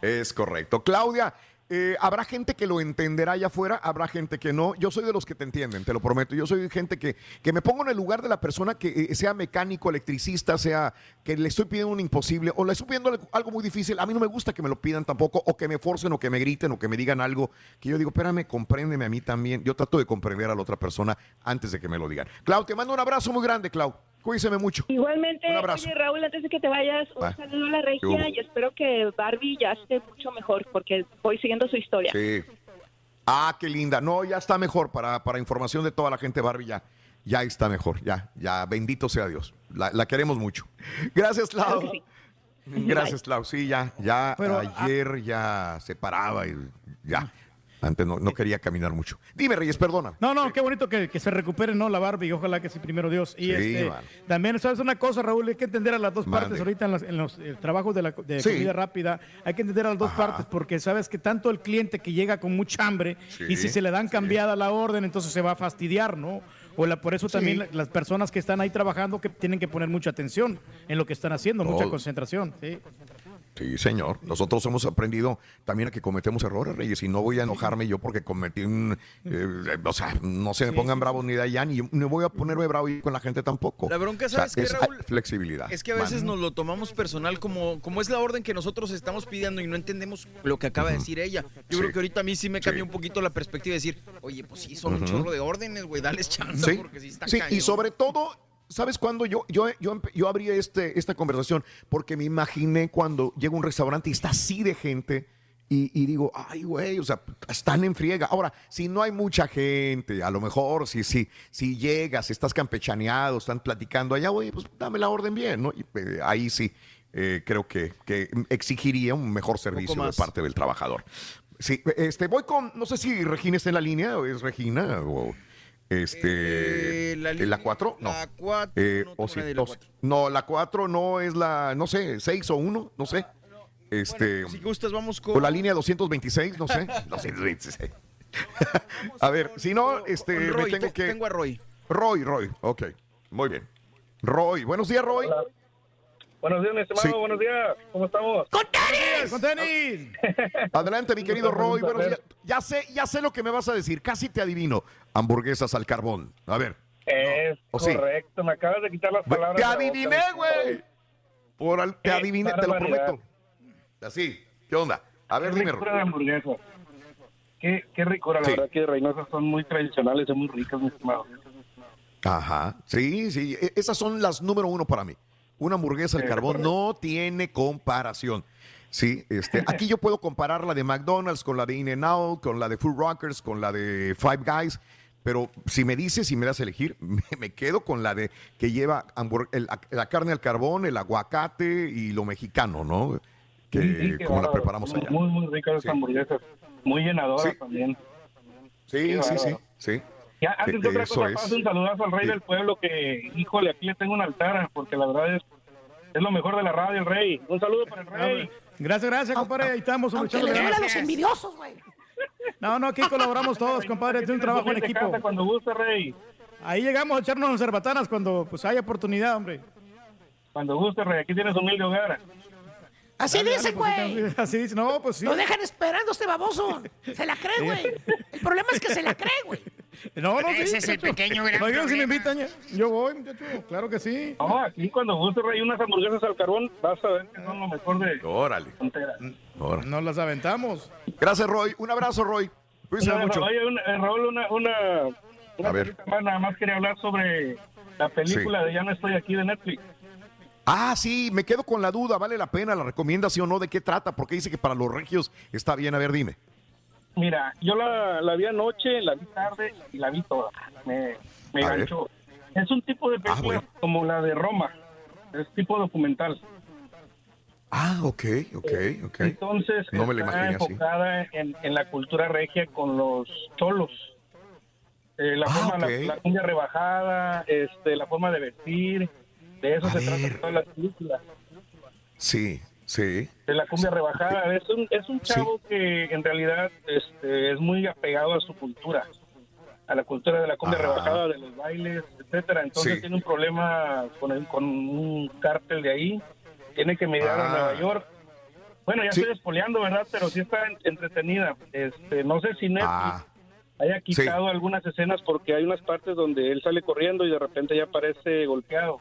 Es correcto. Claudia, eh, habrá gente que lo entenderá allá afuera, habrá gente que no. Yo soy de los que te entienden, te lo prometo. Yo soy gente que, que me pongo en el lugar de la persona que eh, sea mecánico, electricista, sea que le estoy pidiendo un imposible o le estoy pidiendo algo- muy difícil. A mí no me gusta que me lo pidan tampoco o que me forcen o que me griten o que me digan algo que yo digo, espérame, compréndeme a mí también. Yo trato de comprender a la otra persona antes de que me lo digan. Clau, te mando un abrazo muy grande, Clau. Cuídese mucho. Igualmente, Un abrazo. oye Raúl, antes de que te vayas, un Va. saludo a la regia y espero que Barbie ya esté mucho mejor porque voy siguiendo su historia. Sí. Ah, qué linda. No, ya está mejor para, para información de toda la gente, Barbie. Ya, ya está mejor. Ya, ya, bendito sea Dios. La, la queremos mucho. Gracias, Clau. Claro que sí. Gracias, Clau. Sí, ya, ya Pero, ayer ya se paraba y ya. Antes no, no quería caminar mucho. Dime, Reyes, perdona. No, no, qué bonito que, que se recupere, ¿no? La Barbie, ojalá que sí, primero Dios. Y Sí, este, también, ¿sabes una cosa, Raúl? Hay que entender a las dos Mande. partes ahorita en, las- en los eh, trabajos de, la, de Sí. comida rápida. Hay que entender a las dos partes porque sabes que tanto el cliente que llega con mucha hambre Sí, y si se le dan cambiada la orden, entonces se va a fastidiar, ¿no? O la, por eso también la- las personas que están ahí trabajando que tienen que poner mucha atención en lo que están haciendo, mucha concentración. Sí. Sí, señor. Nosotros hemos aprendido también a que cometemos errores, Reyes, y no voy a enojarme yo porque cometí un... eh, o sea, no se me pongan bravos ni de allá, ni no voy a ponerme bravo con la gente tampoco. La bronca, O sea, ¿sabes qué, es Raúl? flexibilidad. Es que a veces Man. nos lo tomamos personal como, como es la orden que nosotros estamos pidiendo y no entendemos lo que acaba de decir ella. Yo creo que ahorita a mí sí me cambia un poquito la perspectiva de decir, oye, pues sí, son un chorro de órdenes, güey, dales chance Sí, porque sí está sí, y sobre todo, ¿sabes cuándo yo, yo, yo, yo abrí este, esta conversación? Porque me imaginé cuando llego a un restaurante y está así de gente y, y digo, ay, güey, o sea, están en friega. Ahora, si no hay mucha gente, a lo mejor si, si, si llegas, estás campechaneado, están platicando allá, oye, pues dame la orden bien, ¿no? Y, eh, ahí sí. eh, creo que, que exigiría un mejor servicio de parte del trabajador. Sí, este, voy con, no sé si Regina está en la línea, o es Regina, o este, Eh, la ¿eh, línea- la 4, no. la cuatro, Eh, no o de la dos. No, la 4 no es la, no sé, 6 o 1, no sé. Este, Si gustas, vamos con... o la línea 226, no sé. 226. a ver, si no, este, con me Roy, tengo te- que. tengo a Roy. Roy, Roy, ok, muy bien. Roy, buenos días, Roy. Buenos días, mi estimado, Sí. buenos días. ¿Cómo estamos? ¡Con tenis! ¡Con tenis! Adelante, mi querido Roy, buenos días. Ya sé, ya sé lo que me vas a decir, casi te adivino. Hamburguesas al carbón. A ver. Es correcto, me acabas de quitar las palabras. Te adiviné, güey. Por al- te adiviné, te lo prometo. Así, ¿qué onda? A ver, Qué dime, ricura de hamburguesa. Qué, qué ricura, la Sí. verdad que Reynosa son muy tradicionales y muy ricas, mi estimado. Ajá, sí, sí, e- esas son las número uno para mí. Una hamburguesa al Sí, carbón no tiene comparación. Sí, este, aquí yo puedo comparar la de McDonald's con la de In-N-Out, con la de Food Rockers, con la de Five Guys, pero si me dices y me das a elegir, me, me quedo con la de que lleva el- la carne al carbón, el aguacate y lo mexicano, ¿no? Que Sí, sí, qué como la preparamos allá. Muy, muy ricas las hamburguesas. Muy llenadoras también. Sí, sí, sí. Ya, antes de otra cosa, es. paso un saludazo al rey Sí. del pueblo que, híjole, aquí le tengo un altar, porque la verdad es, es lo mejor de la radio, el rey. Un saludo para el rey. Gracias, gracias, compadre. Ahí estamos. Aunque le duele a los envidiosos, güey. No, no, aquí colaboramos todos, compadre. Es un trabajo en equipo. Cuando guste, rey. Ahí llegamos a echarnos las cerbatanas cuando pues haya oportunidad, hombre. Cuando guste, rey. Aquí tienes humilde hogar. Así Dale, dale, güey. Así dice, no, pues sí. Lo dejan esperando este baboso. Se la cree, güey. El problema es que se la cree, güey. No, no, sí, Ese es el muchacho. pequeño gran Oigan, si me invitan, yo voy, muchacho. Claro que sí. No, aquí cuando guste, rey, unas hamburguesas al carbón, vas a ver que son lo mejor de Órale. frontera. Ahora. Nos las aventamos. Gracias, Roy. Un abrazo, Roy. Cuídense Oye, mucho. Oye, una- eh, Raúl, una, una, una A ver. más, nada más quería hablar sobre la película de Ya no estoy aquí de Netflix. Ah, sí, me quedo con la duda, ¿vale la pena? ¿La recomienda sí o no? ¿De qué trata? Porque dice que para los regios está bien. A ver, dime. Mira, yo la, la vi anoche, la vi tarde y la vi toda. Me, me A ver. ganchó. Es un tipo de película bueno. como la de Roma. Es tipo documental. Ah, ok, ok, ok. Entonces, no me la está así. enfocada en, en la cultura regia con los cholos. Eh, la, Ah, forma, la- la, cumbia rebajada, este, la forma de vestir. De eso A se trata toda la película. Sí, sí. de la cumbia rebajada. Es un, es un chavo que en realidad este, es muy apegado a su cultura, a la cultura de la cumbia rebajada, de los bailes, etcétera. Entonces Sí. tiene un problema con, el- con un cártel de ahí, tiene que a Ah. Nueva York. Bueno, ya Sí. estoy espoleando, ¿verdad? Pero sí está en- entretenida. Este, no sé si Netflix Ah, haya quitado algunas escenas porque hay unas partes donde él sale corriendo y de repente ya aparece golpeado.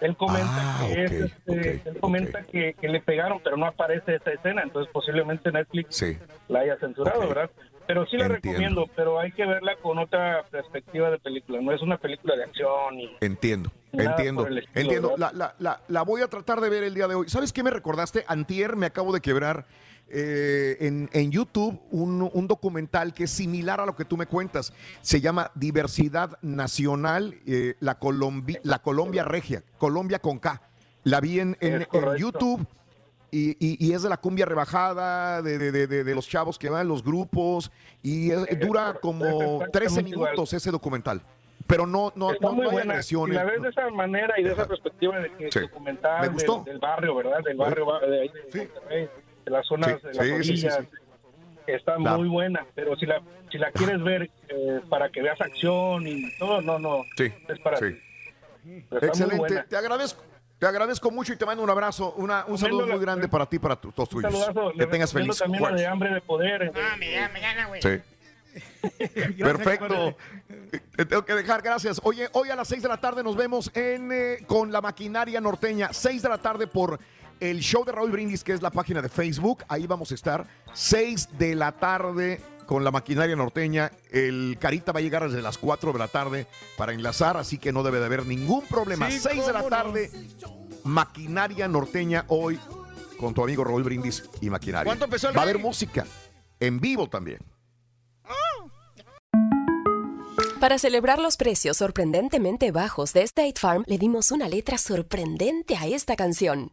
Él comenta Ah, que es, este, él comenta que, que le pegaron, pero no aparece esa escena, entonces posiblemente Netflix sí. la haya censurado. ¿verdad? Pero sí la Entiendo. recomiendo, pero hay que verla con otra perspectiva de película. No es una película de acción y Entiendo, entiendo, estilo, entiendo. La, la, la, la voy a tratar de ver el día de hoy. ¿Sabes qué me recordaste? Antier me acabo de quebrar eh, en, en YouTube un, un documental que es similar a lo que tú me cuentas. Se llama Diversidad Nacional, eh, la, Colombi- la Colombia Regia, Colombia con K. La vi en, en-. YouTube. Y, y- y es de la cumbia rebajada, de, de- de- los chavos que van, los grupos, y es- dura como exactamente 13 igual. minutos ese documental. Pero no, no, Está no, muy no hay agresiones. Si la ves de esa manera y de esa perspectiva de que Sí. documental Me del- gustó. Del, barrio, ¿verdad? Del barrio va- de ahí de, Monterrey, de las zonas, Sí, de las sí, sí, sí, orillas. sí. Está Claro. muy buena, pero si la si la quieres ver eh, para que veas acción y todo, no, no. Sí. Es para sí. ti. Excelente. Te agradezco. Te agradezco mucho y te mando un abrazo, una- un saludo muy grande para ti y para tu- todos Un tuyos. saludazo. Que tengas feliz también de hambre de poder. Ah, me gana, me gana, güey. Sí. Perfecto. Te tengo que dejar, gracias. Oye, hoy a las 6 de la tarde nos vemos en eh, con la maquinaria norteña. 6 de la tarde por el show de Raúl Brindis, que es la página de Facebook. Ahí vamos a estar. 6 de la tarde con la maquinaria norteña. El Carita va a llegar desde las 4 de la tarde para enlazar, así que no debe de haber ningún problema. Sí, 6 de la no. tarde, maquinaria norteña hoy con tu amigo Raúl Brindis y maquinaria. ¿Cuánto empezó el Va a haber música en vivo también. Para celebrar los precios sorprendentemente bajos de State Farm, le dimos una letra sorprendente a esta canción.